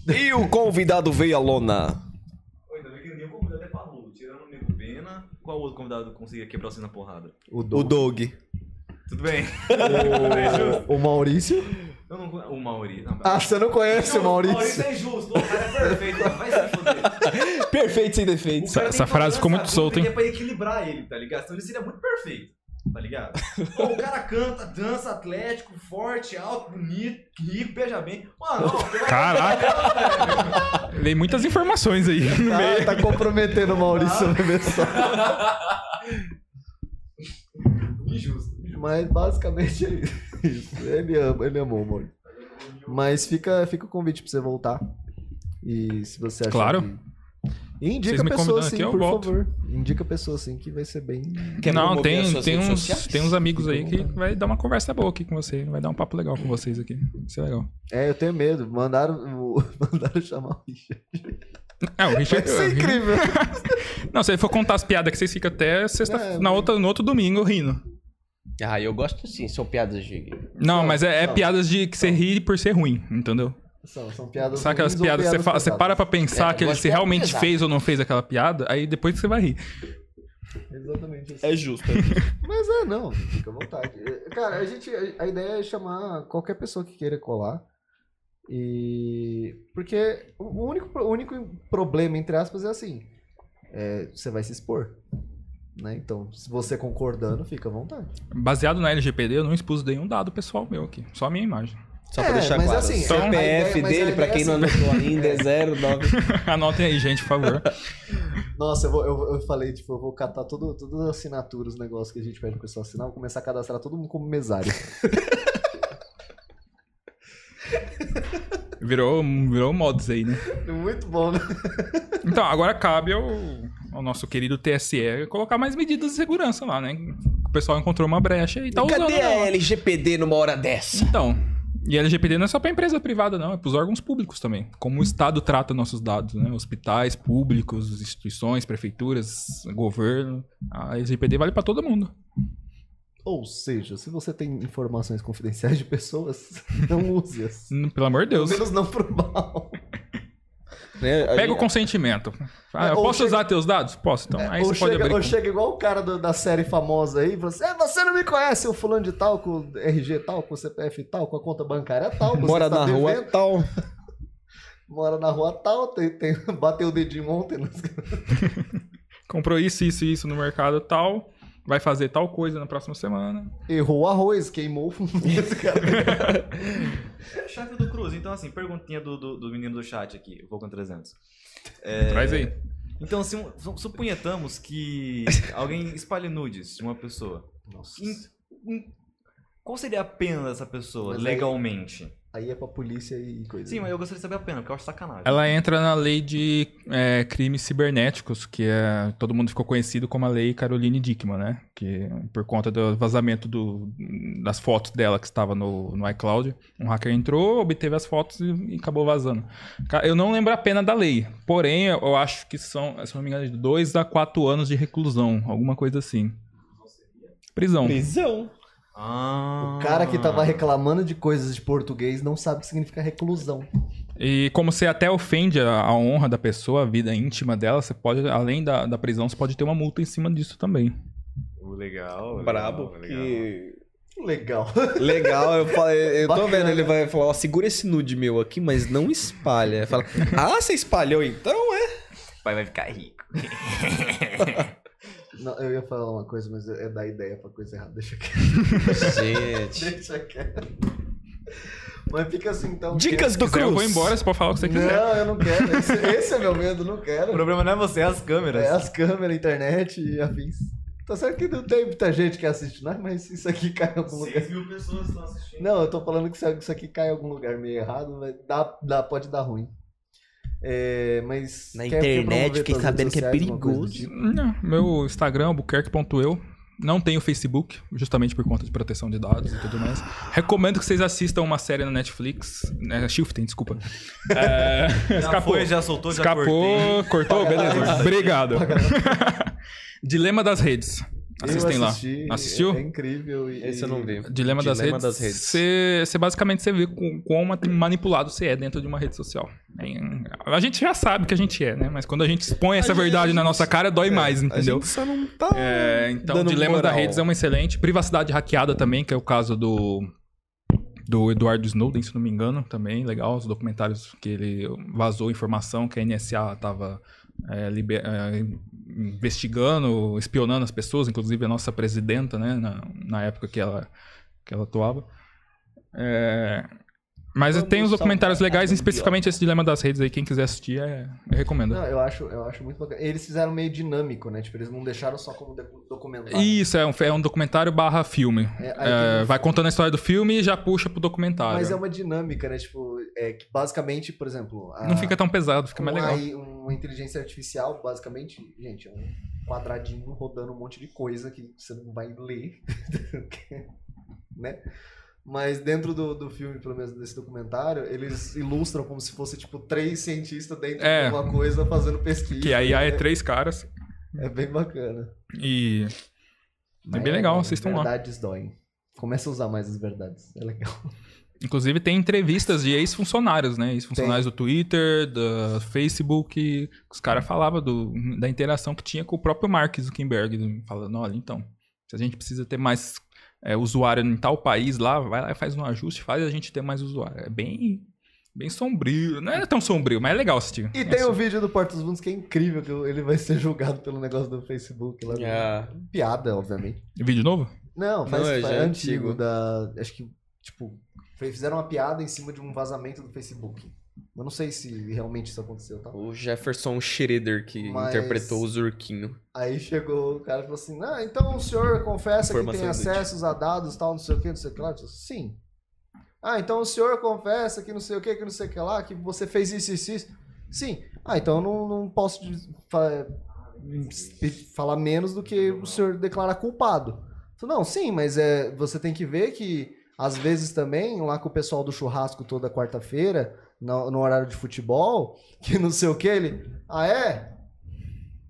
E o convidado veio à lona. Oi, ainda bem que nenhum convidado é parrudo. Tirando o Nego Pena, qual outro convidado conseguia quebrar você na porrada? O, O Doug, Doug. Tudo bem. [LAUGHS] o, o Maurício. Eu não conheço. O Mauri. Não, Ah, você não conhece o Maurício? Maurício é injusto, o cara é perfeito, vai se foder. [LAUGHS] Perfeito sem defeitos. O Essa tem frase ficou muito solta, hein? É pra equilibrar ele, tá ligado? Então ele seria muito perfeito, tá ligado? Pô, o cara canta, dança, atlético, forte, alto, bonito, rico, beija bem. Mano, Caraca! Dei muitas informações aí no meio. Ah, tá comprometendo o Maurício na versão. Injusto. Mas basicamente é isso. Ele ama, ele amou o Maurício. Mas fica, fica o convite pra você voltar. E se você achar Claro. que... E indica Vocês me a pessoa convidando assim, aqui, eu por volto. favor. Indica a pessoa assim que vai ser bem. Quer Não, tem, tem, uns, sociais? tem uns amigos aí que vai dar uma conversa boa aqui com você. Vai dar um papo legal com vocês aqui. Isso é legal. É, eu tenho medo. Mandaram. [LAUGHS] Mandaram chamar o Richard. É, o Richard. Isso é incrível. Não, se ele for contar as piadas que vocês ficam até sexta, É, na outra, no outro domingo rindo. Ah, eu gosto sim, são piadas de. Não, mas é, é não. piadas de que você ri por ser ruim, entendeu? São, são piadas. Sabe aquelas ou piadas que você, fala, você para pra pensar É, que ele se realmente pesada. fez ou não fez aquela piada, aí depois você vai rir. Exatamente assim. É justo. [LAUGHS] Mas é, não, fica à vontade. É, Cara, a gente. A ideia é chamar qualquer pessoa que queira colar. E. Porque o único, o único problema, entre aspas, é assim. é, você vai se expor. Né? Então, se você concordando, fica à vontade. Baseado na LGPD, eu não expus nenhum dado pessoal meu aqui. Só a minha imagem. Só É, pra deixar mas claro. assim, o CPF ideia- dele, pra ideia quem é não assim. anotou ainda, é 09. [LAUGHS] Anotem aí, gente, por favor. Nossa, eu, vou, eu, eu falei, tipo, eu vou catar todo, todas as assinaturas, os negócios que a gente pede pro pessoal assinar, vou começar a cadastrar todo mundo como mesário. Virou, virou mods aí, né? Muito bom, né? Então, agora cabe ao, ao nosso querido TSE colocar mais medidas de segurança lá, né? O pessoal encontrou uma brecha e tá usando. Cadê a. LGPD numa hora dessa? Então, e a LGPD não é só para empresa privada, não, é para os órgãos públicos também. Como o Estado trata nossos dados, né? Hospitais públicos, instituições, prefeituras, governo. A LGPD vale para todo mundo. Ou seja, se você tem informações confidenciais de pessoas, [LAUGHS] não use-as. Hum, Pelo amor de Pelo Deus. menos não pro mal. [LAUGHS] Né, Pega o consentimento. Ah, É, eu posso chega- usar teus dados? Posso, então. Aí ou, você pode chega, abrir. ou com- chega igual o cara do- da série famosa aí, você, "É, você não me conhece, o fulano de tal, com o RG tal, com o CPF tal, com a conta bancária tal. você Mora na rua devendo, tal. [LAUGHS] Mora na rua tal, tem, tem, [LAUGHS] bateu o dedinho ontem. né? [LAUGHS] Comprou isso, isso e isso no mercado tal. Vai fazer tal coisa na próxima semana. Errou o arroz, queimou o [LAUGHS] fundo. Chefe do Cruz, então assim, perguntinha do, do, do menino do chat aqui, Vulcan 300. Traz aí. Então, assim, su- suponhamos que alguém espalhe nudes de uma pessoa. Em- em- qual seria a pena dessa pessoa, Mas legalmente? Aí é pra polícia e coisa. Sim, mas eu gostaria de saber a pena, porque eu acho sacanagem. Ela entra na lei de é, crimes cibernéticos, que é, todo mundo ficou conhecido como a lei Caroline Dickman, né? Que por conta do vazamento do- das fotos dela que estava no, no iCloud, um hacker entrou, obteve as fotos e, e acabou vazando. Eu não lembro a pena da lei, porém eu acho que são, se não me engano, de 2 a 4 anos de reclusão, alguma coisa assim. Prisão. Prisão. Ah. O cara que tava reclamando de coisas de português não sabe o que significa reclusão. E como você até ofende a, a honra da pessoa, a vida íntima dela, você pode, além da, da prisão, você pode ter uma multa em cima disso também. Legal, legal. Brabo. legal. Que... Legal. Legal, eu falei, eu tô Bacana. vendo, ele vai falar, ó, segura esse nude meu aqui, mas não espalha. Fala, ah, você espalhou então, é? Pai vai ficar rico. [LAUGHS] Não, eu ia falar uma coisa, mas é dar ideia pra coisa errada. Deixa quieto. Gente. [LAUGHS] Deixa quieto. Mas fica assim, então. Dicas do quiser, Cruz. eu vou embora, você pode falar o que você Não, quiser. eu não quero. [LAUGHS] Esse, esse é meu medo, não O quero. problema não é você, é as câmeras. É as câmeras, a internet e afins. Tá certo que não tem muita gente que assiste, né? Mas isso aqui cai em algum lugar. 6 mil pessoas estão assistindo. Não, eu tô falando que se isso aqui cai em algum lugar meio errado, vai- dá, dá, pode dar ruim. É, mas. Na internet, fiquei sabendo que é perigoso. tipo? Não, meu Instagram é buquerque.eu. Não tenho Facebook, justamente por conta de proteção de dados e tudo mais. Recomendo que vocês assistam uma série na Netflix. É, Shifting, desculpa. [LAUGHS] É, [LAUGHS] Já escapou. foi, já soltou, já cortei. Escapou, cortou, beleza. Obrigado. [LAUGHS] Dilema das redes. Assistem lá. assisti, Assistiu? É, é incrível. E, Esse eu não vi. Dilema, das Dilema redes. das redes. Você, você basicamente você vê com, quão manipulado você é dentro de uma rede social. É, a gente já sabe que a gente é, né? Mas quando a gente expõe essa gente- verdade na nossa cara, dói mais, A entendeu? gente só não tá. É, então, dando Dilema da moral. Redes é uma excelente. Privacidade hackeada também, que é o caso do, do Eduardo Snowden, se não me engano, também. Legal, os documentários que ele vazou informação que a NSA estava investigando, espionando as pessoas, inclusive a nossa presidenta, né, na, na época que ela, que ela atuava. É, mas tem uns documentários legais, especificamente esse Dilema das Redes aí, quem quiser assistir, é, eu recomendo. Não, eu acho, eu acho muito bacana. Eles fizeram meio dinâmico, né? Tipo, eles não deixaram só como documentário. Isso, é um, é um documentário barra filme. É, aí É, um- vai contando a história do filme e já puxa pro documentário. Mas é uma dinâmica, né? Tipo, é que basicamente, por exemplo. a- Não fica tão pesado, fica mais uma, legal. AI uma inteligência artificial, basicamente, gente, é um quadradinho rodando um monte de coisa que você não vai ler. [LAUGHS] né? Mas dentro do, do filme, pelo menos desse documentário, eles ilustram como se fosse, tipo, três cientistas dentro É. de uma coisa fazendo pesquisa. Que a IA é é, três [LAUGHS] caras. é bem bacana. E. É Mas bem legal, é, assistam lá. Verdades doem. Começa a usar mais as verdades. É legal. Inclusive tem entrevistas de ex-funcionários, né? Ex-funcionários do Twitter, do Facebook. Os caras falavam do, da interação que tinha com o próprio Mark Zuckerberg. Falando, olha, então, se a gente precisa ter mais é, usuário em tal país lá, vai lá e faz um ajuste, faz a gente ter mais usuário. É bem, bem sombrio. Não é tão sombrio, mas é legal assistir. E É tem assim. o vídeo do Porta dos Fundos que é incrível, que ele vai ser julgado pelo negócio do Facebook. Lá Ah. Piada, obviamente. Vídeo novo? Não, faz, Não, é é é antigo. antigo. Da, acho que, tipo, fizeram uma piada em cima de um vazamento do Facebook. Eu não sei se realmente isso aconteceu, tá? O Jefferson Schroeder que Mas- interpretou o Zurquinho. Aí chegou o cara e falou assim: Ah, então o senhor confessa que tem acessos a dados, tal, não sei o que, não sei o que lá. Eu disse, Sim. Ah, então o senhor confessa que não sei o que, que não sei o que lá, que você fez isso, isso, isso. Sim. Ah, então eu não, não posso fa- falar menos do que o senhor declarar culpado. Não, sim, mas é, você tem que ver que às vezes também, lá com o pessoal do churrasco toda quarta-feira, no, no horário de futebol, que não sei o que, ele. Ah, é?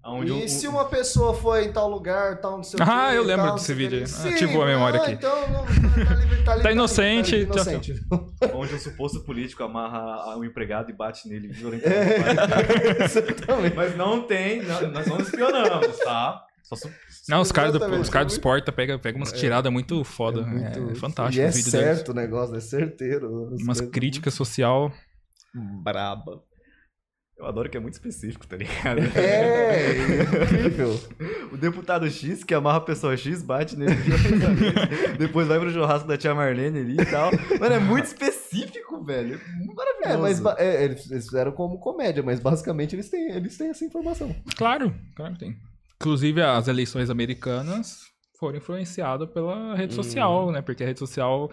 Onde e o- se uma pessoa foi em tal lugar, tal, não sei o Ah, quê, eu lembro tal, desse vídeo aí. ele, Ah, "Sim, ativou a memória ah, aqui." Então, não, tá, livre, tá, livre, Tá inocente, Tá, livre, inocente. Onde um suposto político amarra um empregado e bate nele [LAUGHS] É, violentamente. exatamente. Mas não tem, não- nós não espionamos, tá? Só su- Não, os caras do, os caras do é Sporta pegam pega umas tiradas muito foda. É, muito- fantástico E é o vídeo deles. certo o negócio, é certeiro. As Umas coisas- críticas social. Braba. Eu adoro que é muito específico, tá ligado? É, incrível. [LAUGHS] O deputado X que amarra a pessoa X, bate nele depois vai pro churrasco da tia Marlene ali e tal. Mano, é muito específico, velho. Maravilhoso. É, mas é, eles, eles fizeram como comédia, mas basicamente eles têm, eles têm essa informação. Claro, claro que tem. Inclusive, as eleições americanas foram influenciadas pela rede social, né? Porque a rede social,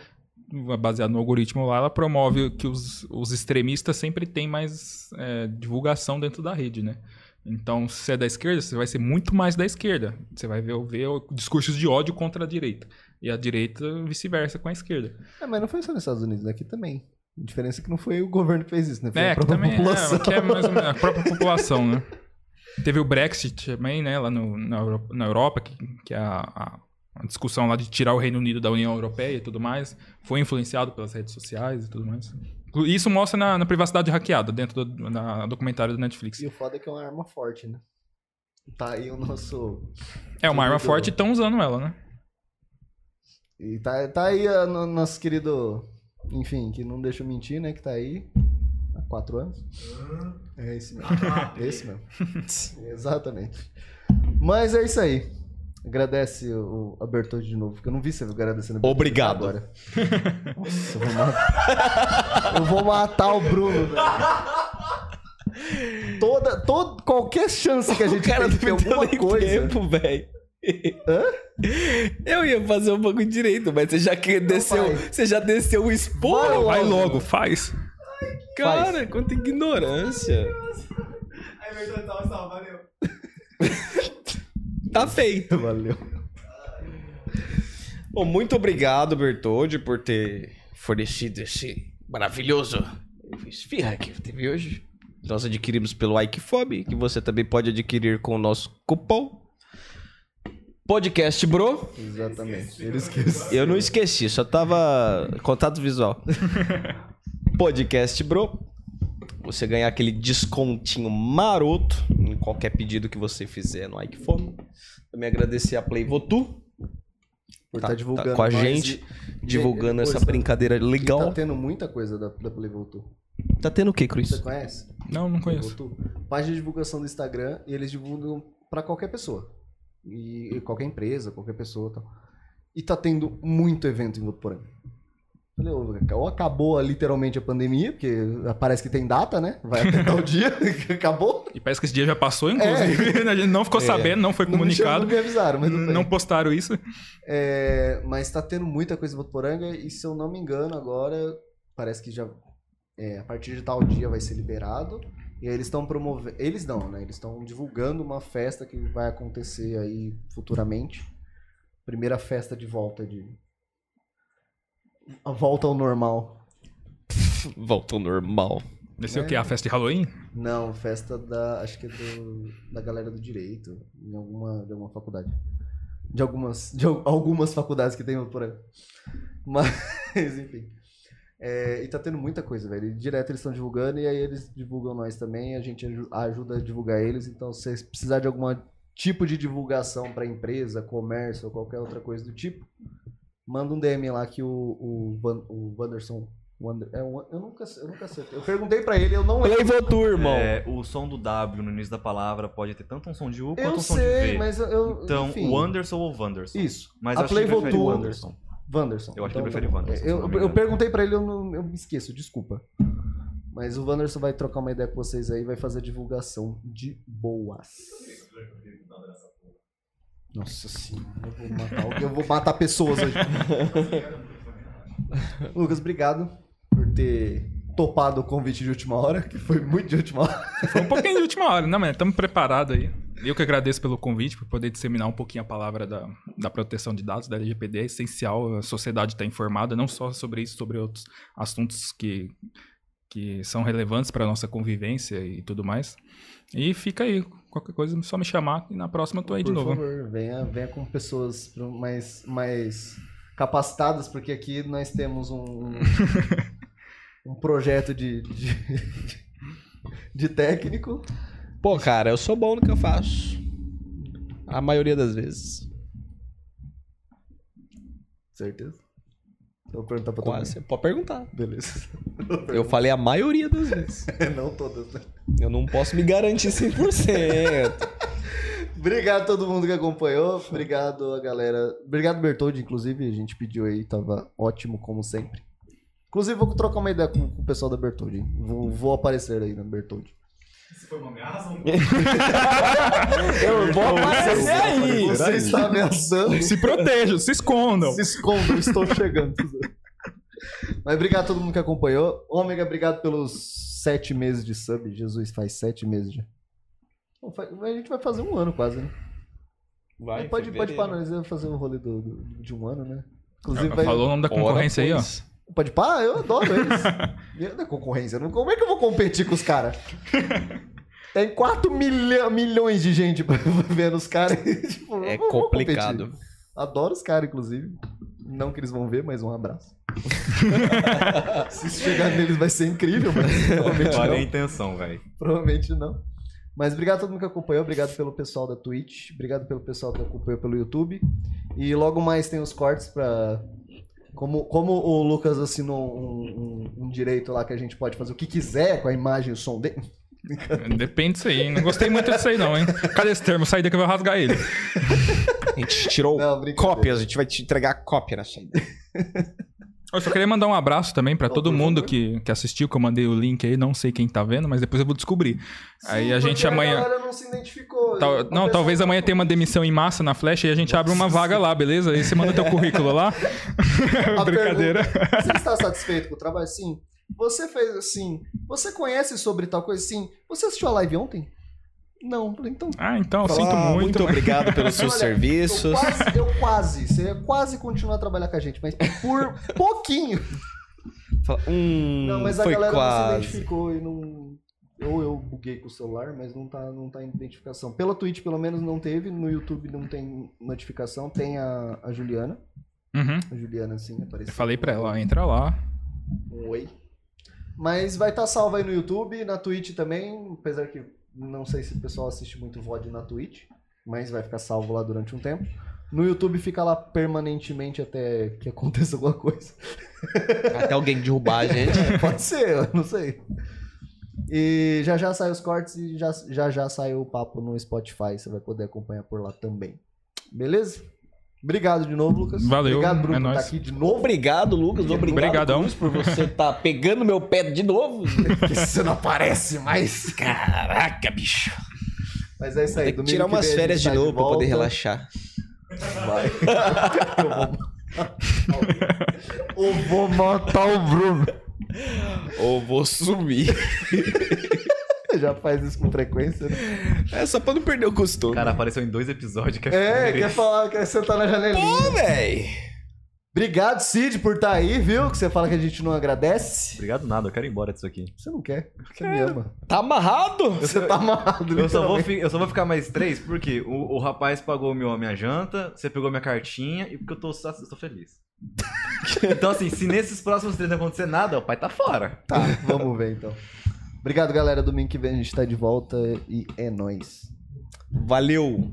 baseada no algoritmo lá, ela promove que os, os extremistas sempre têm mais é, divulgação dentro da rede, né? Então, se você é da esquerda, você vai ser muito mais da esquerda. Você vai ver, ver discursos de ódio contra a direita. E a direita, vice-versa, com a esquerda. É, mas não foi só nos Estados Unidos, aqui também. A diferença é que não foi o governo que fez isso, né? Foi É, a própria também população. é, que é mais menos a própria população, né? Teve o Brexit também, né, lá no, na, Euro- na Europa, que, que é a, a, a discussão lá de tirar o Reino Unido da União Europeia e tudo mais, foi influenciado pelas redes sociais e tudo mais. Isso mostra na, na privacidade hackeada, dentro do na documentário do Netflix. E o foda é que é uma arma forte, né? Tá aí o nosso. É uma arma forte e estão usando ela, né? E tá, tá aí o no- nosso querido. Enfim, que não deixa eu mentir, né? Que tá aí há quatro anos. É esse mesmo. esse mesmo. [LAUGHS] Exatamente. Mas é isso aí. Agradece o, a Bertoldi de novo, porque eu não vi você agradecendo Bertoldi Obrigado. agora. Nossa, eu vou matar. eu vou matar o Bruno, velho. Toda, todo, qualquer chance que a gente cara tem de deu alguma nem coisa. tempo, velho. Eu ia fazer um pouco direito, mas você já que desceu, vai. você já desceu o esporro. Vai logo, faz. Cara, quanta ignorância. Aí, Bertão, tchau, tchau, valeu. Tá feito. [LAUGHS] Valeu. Bom, muito obrigado, Bertoldi, por ter fornecido esse maravilhoso esfirra que teve hoje. Nós adquirimos pelo Ikefob, que você também pode adquirir com o nosso cupom. Podcast Bro. Exatamente. Ele esqueceu. Eu não esqueci, só tava contato visual. [LAUGHS] Podcast Bro. Você ganhar aquele descontinho maroto em qualquer pedido que você fizer no Ikefob. Também agradecer a Play Votu Por Tá- estar divulgando tá com a gente, e- divulgando e- essa brincadeira Tá legal. tendo muita coisa da, da Play. Tá tendo o que, Você Cruz? conhece? Não, não conheço. Página de divulgação do Instagram e eles divulgam pra qualquer pessoa. E, e qualquer empresa, qualquer pessoa e tal. E tá tendo muito evento em Votuporanga. Falei, ou acabou literalmente a pandemia, porque parece que tem data, né? Vai até tal [LAUGHS] dia, que [LAUGHS] acabou. E parece que esse dia já passou, inclusive. [LAUGHS] A gente não ficou sabendo, não foi Não me, comunicado. não me avisaram, mas bem. Não postaram isso. É, mas tá tendo muita coisa em Votuporanga e se eu não me engano agora, parece que já é, a partir de tal dia vai ser liberado. E aí eles estão promovendo, eles não, né? Eles estão divulgando uma festa que vai acontecer aí futuramente. Primeira festa de volta de a volta ao normal. Volta ao normal. Esse é o quê? A festa de Halloween? Não, festa da, acho que é do, da galera do direito, em alguma, de alguma faculdade. De algumas, de al- algumas faculdades que tem por aí. Mas, [LAUGHS] enfim. É, e tá tendo muita coisa, velho. Direto eles estão divulgando e aí eles divulgam nós também. A gente aju- ajuda a divulgar eles. Então, se vocês precisar de algum tipo de divulgação pra empresa, comércio ou qualquer outra coisa do tipo, manda um DM lá que o, o, Van- o Wanderson. Wander, é, eu nunca, eu nunca acertei. Eu perguntei pra ele, eu não lembro. Play Votu, irmão. É, o som do W no início da palavra pode ter tanto um som de U quanto Eu um som de sei, V. mas eu. eu Então, enfim, o Anderson ou o Wanderson. Isso. Mas a eu Play que o Wanderson. Wanderson. Eu acho que ele Então, prefere tá. Wanderson, Eu, eu engano. perguntei pra ele, eu, não, eu me esqueço, desculpa. Mas o Wanderson vai trocar uma ideia com vocês aí, vai fazer a divulgação de boas. Nossa senhora, eu vou matar, eu vou matar pessoas hoje. [LAUGHS] Lucas, obrigado por ter topado o convite de última hora, que foi muito de última hora. [LAUGHS] Foi um pouquinho de última hora, não, mas estamos preparados aí. Eu que agradeço pelo convite, por poder disseminar um pouquinho a palavra da, da proteção de dados da LGPD. É essencial a sociedade estar informada, não só sobre isso, sobre outros assuntos que, que são relevantes para a nossa convivência e tudo mais. E fica aí, qualquer coisa é só me chamar e na próxima eu tô aí de Por novo. favor, venha, venha com pessoas mais, mais capacitadas, porque aqui nós temos um, um, [LAUGHS] um projeto de, de, de técnico. Pô, cara, eu sou bom no que eu faço. A maioria das vezes. Certeza? Eu vou perguntar pra Quase. todo Pode perguntar. Beleza. [LAUGHS] Eu falei a maioria das vezes. [LAUGHS] Não todas, né? Eu não posso me garantir 100%. [LAUGHS] Obrigado a todo mundo que acompanhou. Obrigado a galera. Obrigado, Bertoldi, inclusive. A gente pediu aí, tava ótimo, como sempre. Inclusive, vou trocar uma ideia com, com o pessoal da Bertoldi. hein? Vou, vou aparecer aí na Bertoldi. Se foi uma ameaça, um [LAUGHS] Eu vou aparecer aí. Você está ameaçando. Se protejam, se escondam. Se escondam, estou chegando. Mas obrigado a todo mundo que acompanhou. Ômega, obrigado pelos sete meses de sub. Jesus, faz sete meses já. Bom, A gente vai fazer um ano quase, né? Vai, pode, pode ir pra nós eu fazer o rolê do, do- de um ano, né? Inclusive, vai... Falou o nome da concorrência aí, ó. Pode pá, eu adoro eles. [LAUGHS] Não é concorrência, não- como é que eu vou competir com os caras? Tem 4 milha- milhões de gente [LAUGHS] vendo os caras. Tipo, É complicado. Adoro os caras, inclusive. Não que eles vão ver, mas um abraço. [LAUGHS] Se chegar neles vai ser incrível, mas provavelmente Olha a não. intenção, velho. Provavelmente não. Mas obrigado a todo mundo que acompanhou, obrigado pelo pessoal da Twitch, obrigado pelo pessoal que acompanhou pelo YouTube. E logo mais tem os cortes pra. Como, como o Lucas assinou um, um- um direito lá que a gente pode fazer o que quiser com a imagem e o som dele. [LAUGHS] Depende disso aí, hein? Não gostei muito disso aí, não, hein? Cadê esse termo? Saí daqui eu vou rasgar ele. gente tirou Não, cópias, a gente vai te entregar cópia na [LAUGHS] saída. Eu só queria mandar um abraço também pra Oh, todo mundo que, que assistiu, que eu mandei o link aí, não sei quem tá vendo, mas depois eu vou descobrir. aí Sim, a gente amanhã. A galera não se identificou. Tal- não, talvez não- amanhã tenha uma demissão em massa na Flash e a gente abre uma vaga lá, beleza? Aí você manda teu currículo lá. [LAUGHS] Brincadeira. pergunta, você está satisfeito com o trabalho? Sim. Você fez assim. Você conhece sobre tal coisa? Sim. Você assistiu a live ontem? Não. Então. Ah, então, Falar, sinto muito. Muito mas- obrigado pelos [LAUGHS] seus Olha, serviços. Eu quase, eu quase, você ia quase continuar a trabalhar com a gente, mas por [LAUGHS] pouquinho. Fala, hum, Não, mas a foi galera não se quase. identificou e não. Ou eu buguei com o celular, mas não tá, não tá em identificação. Pela Twitch, pelo menos, não teve. No YouTube não tem notificação. Tem a, a Juliana. Uhum. A Juliana, sim, apareceu. Eu falei pra ela, entra lá. Um oi. Mas vai estar salvo aí no YouTube, na Twitch também, apesar que não sei se o pessoal assiste muito VOD na Twitch, mas vai ficar salvo lá durante um tempo. No YouTube fica lá permanentemente até que [LAUGHS] aconteça alguma coisa. Até alguém derrubar a gente. [LAUGHS] Pode ser, eu não sei. E já já sai os cortes e já já, já sai o papo no Spotify, você vai poder acompanhar por lá também. Beleza? Obrigado de novo, Lucas. Valeu, Obrigado, Bruno, é por nóis. estar aqui de novo. Obrigado, Lucas. Obrigado, Obrigadão. Cruz, por você estar pegando meu pé de novo. [LAUGHS] Que você não aparece mais. Caraca, bicho. Mas é isso aí. Tem que domingo tirar umas férias gente de tá novo pra poder relaxar. Vai. [LAUGHS] Eu vou matar o Bruno. Ou vou sumir. [LAUGHS] Já faz isso com frequência, né? É só pra não perder o costume. Cara apareceu em dois episódios que É, foda. quer falar, quer sentar na janelinha. Pô, véi. Obrigado, Cid, por estar aí, viu? Que você fala que a gente não agradece. Obrigado nada, eu quero ir embora disso aqui. Você não quer, você me ama. Tá amarrado? [LAUGHS] Você tá amarrado, Eu só, vou, eu só vou ficar mais três porque o, o rapaz pagou meu, a minha janta, você pegou minha cartinha e porque eu tô, eu tô feliz. [LAUGHS] então, assim, se nesses próximos três não acontecer nada, o pai tá fora. Tá, vamos ver então. Obrigado, galera. Domingo que vem a gente tá de volta e é nóis. Valeu.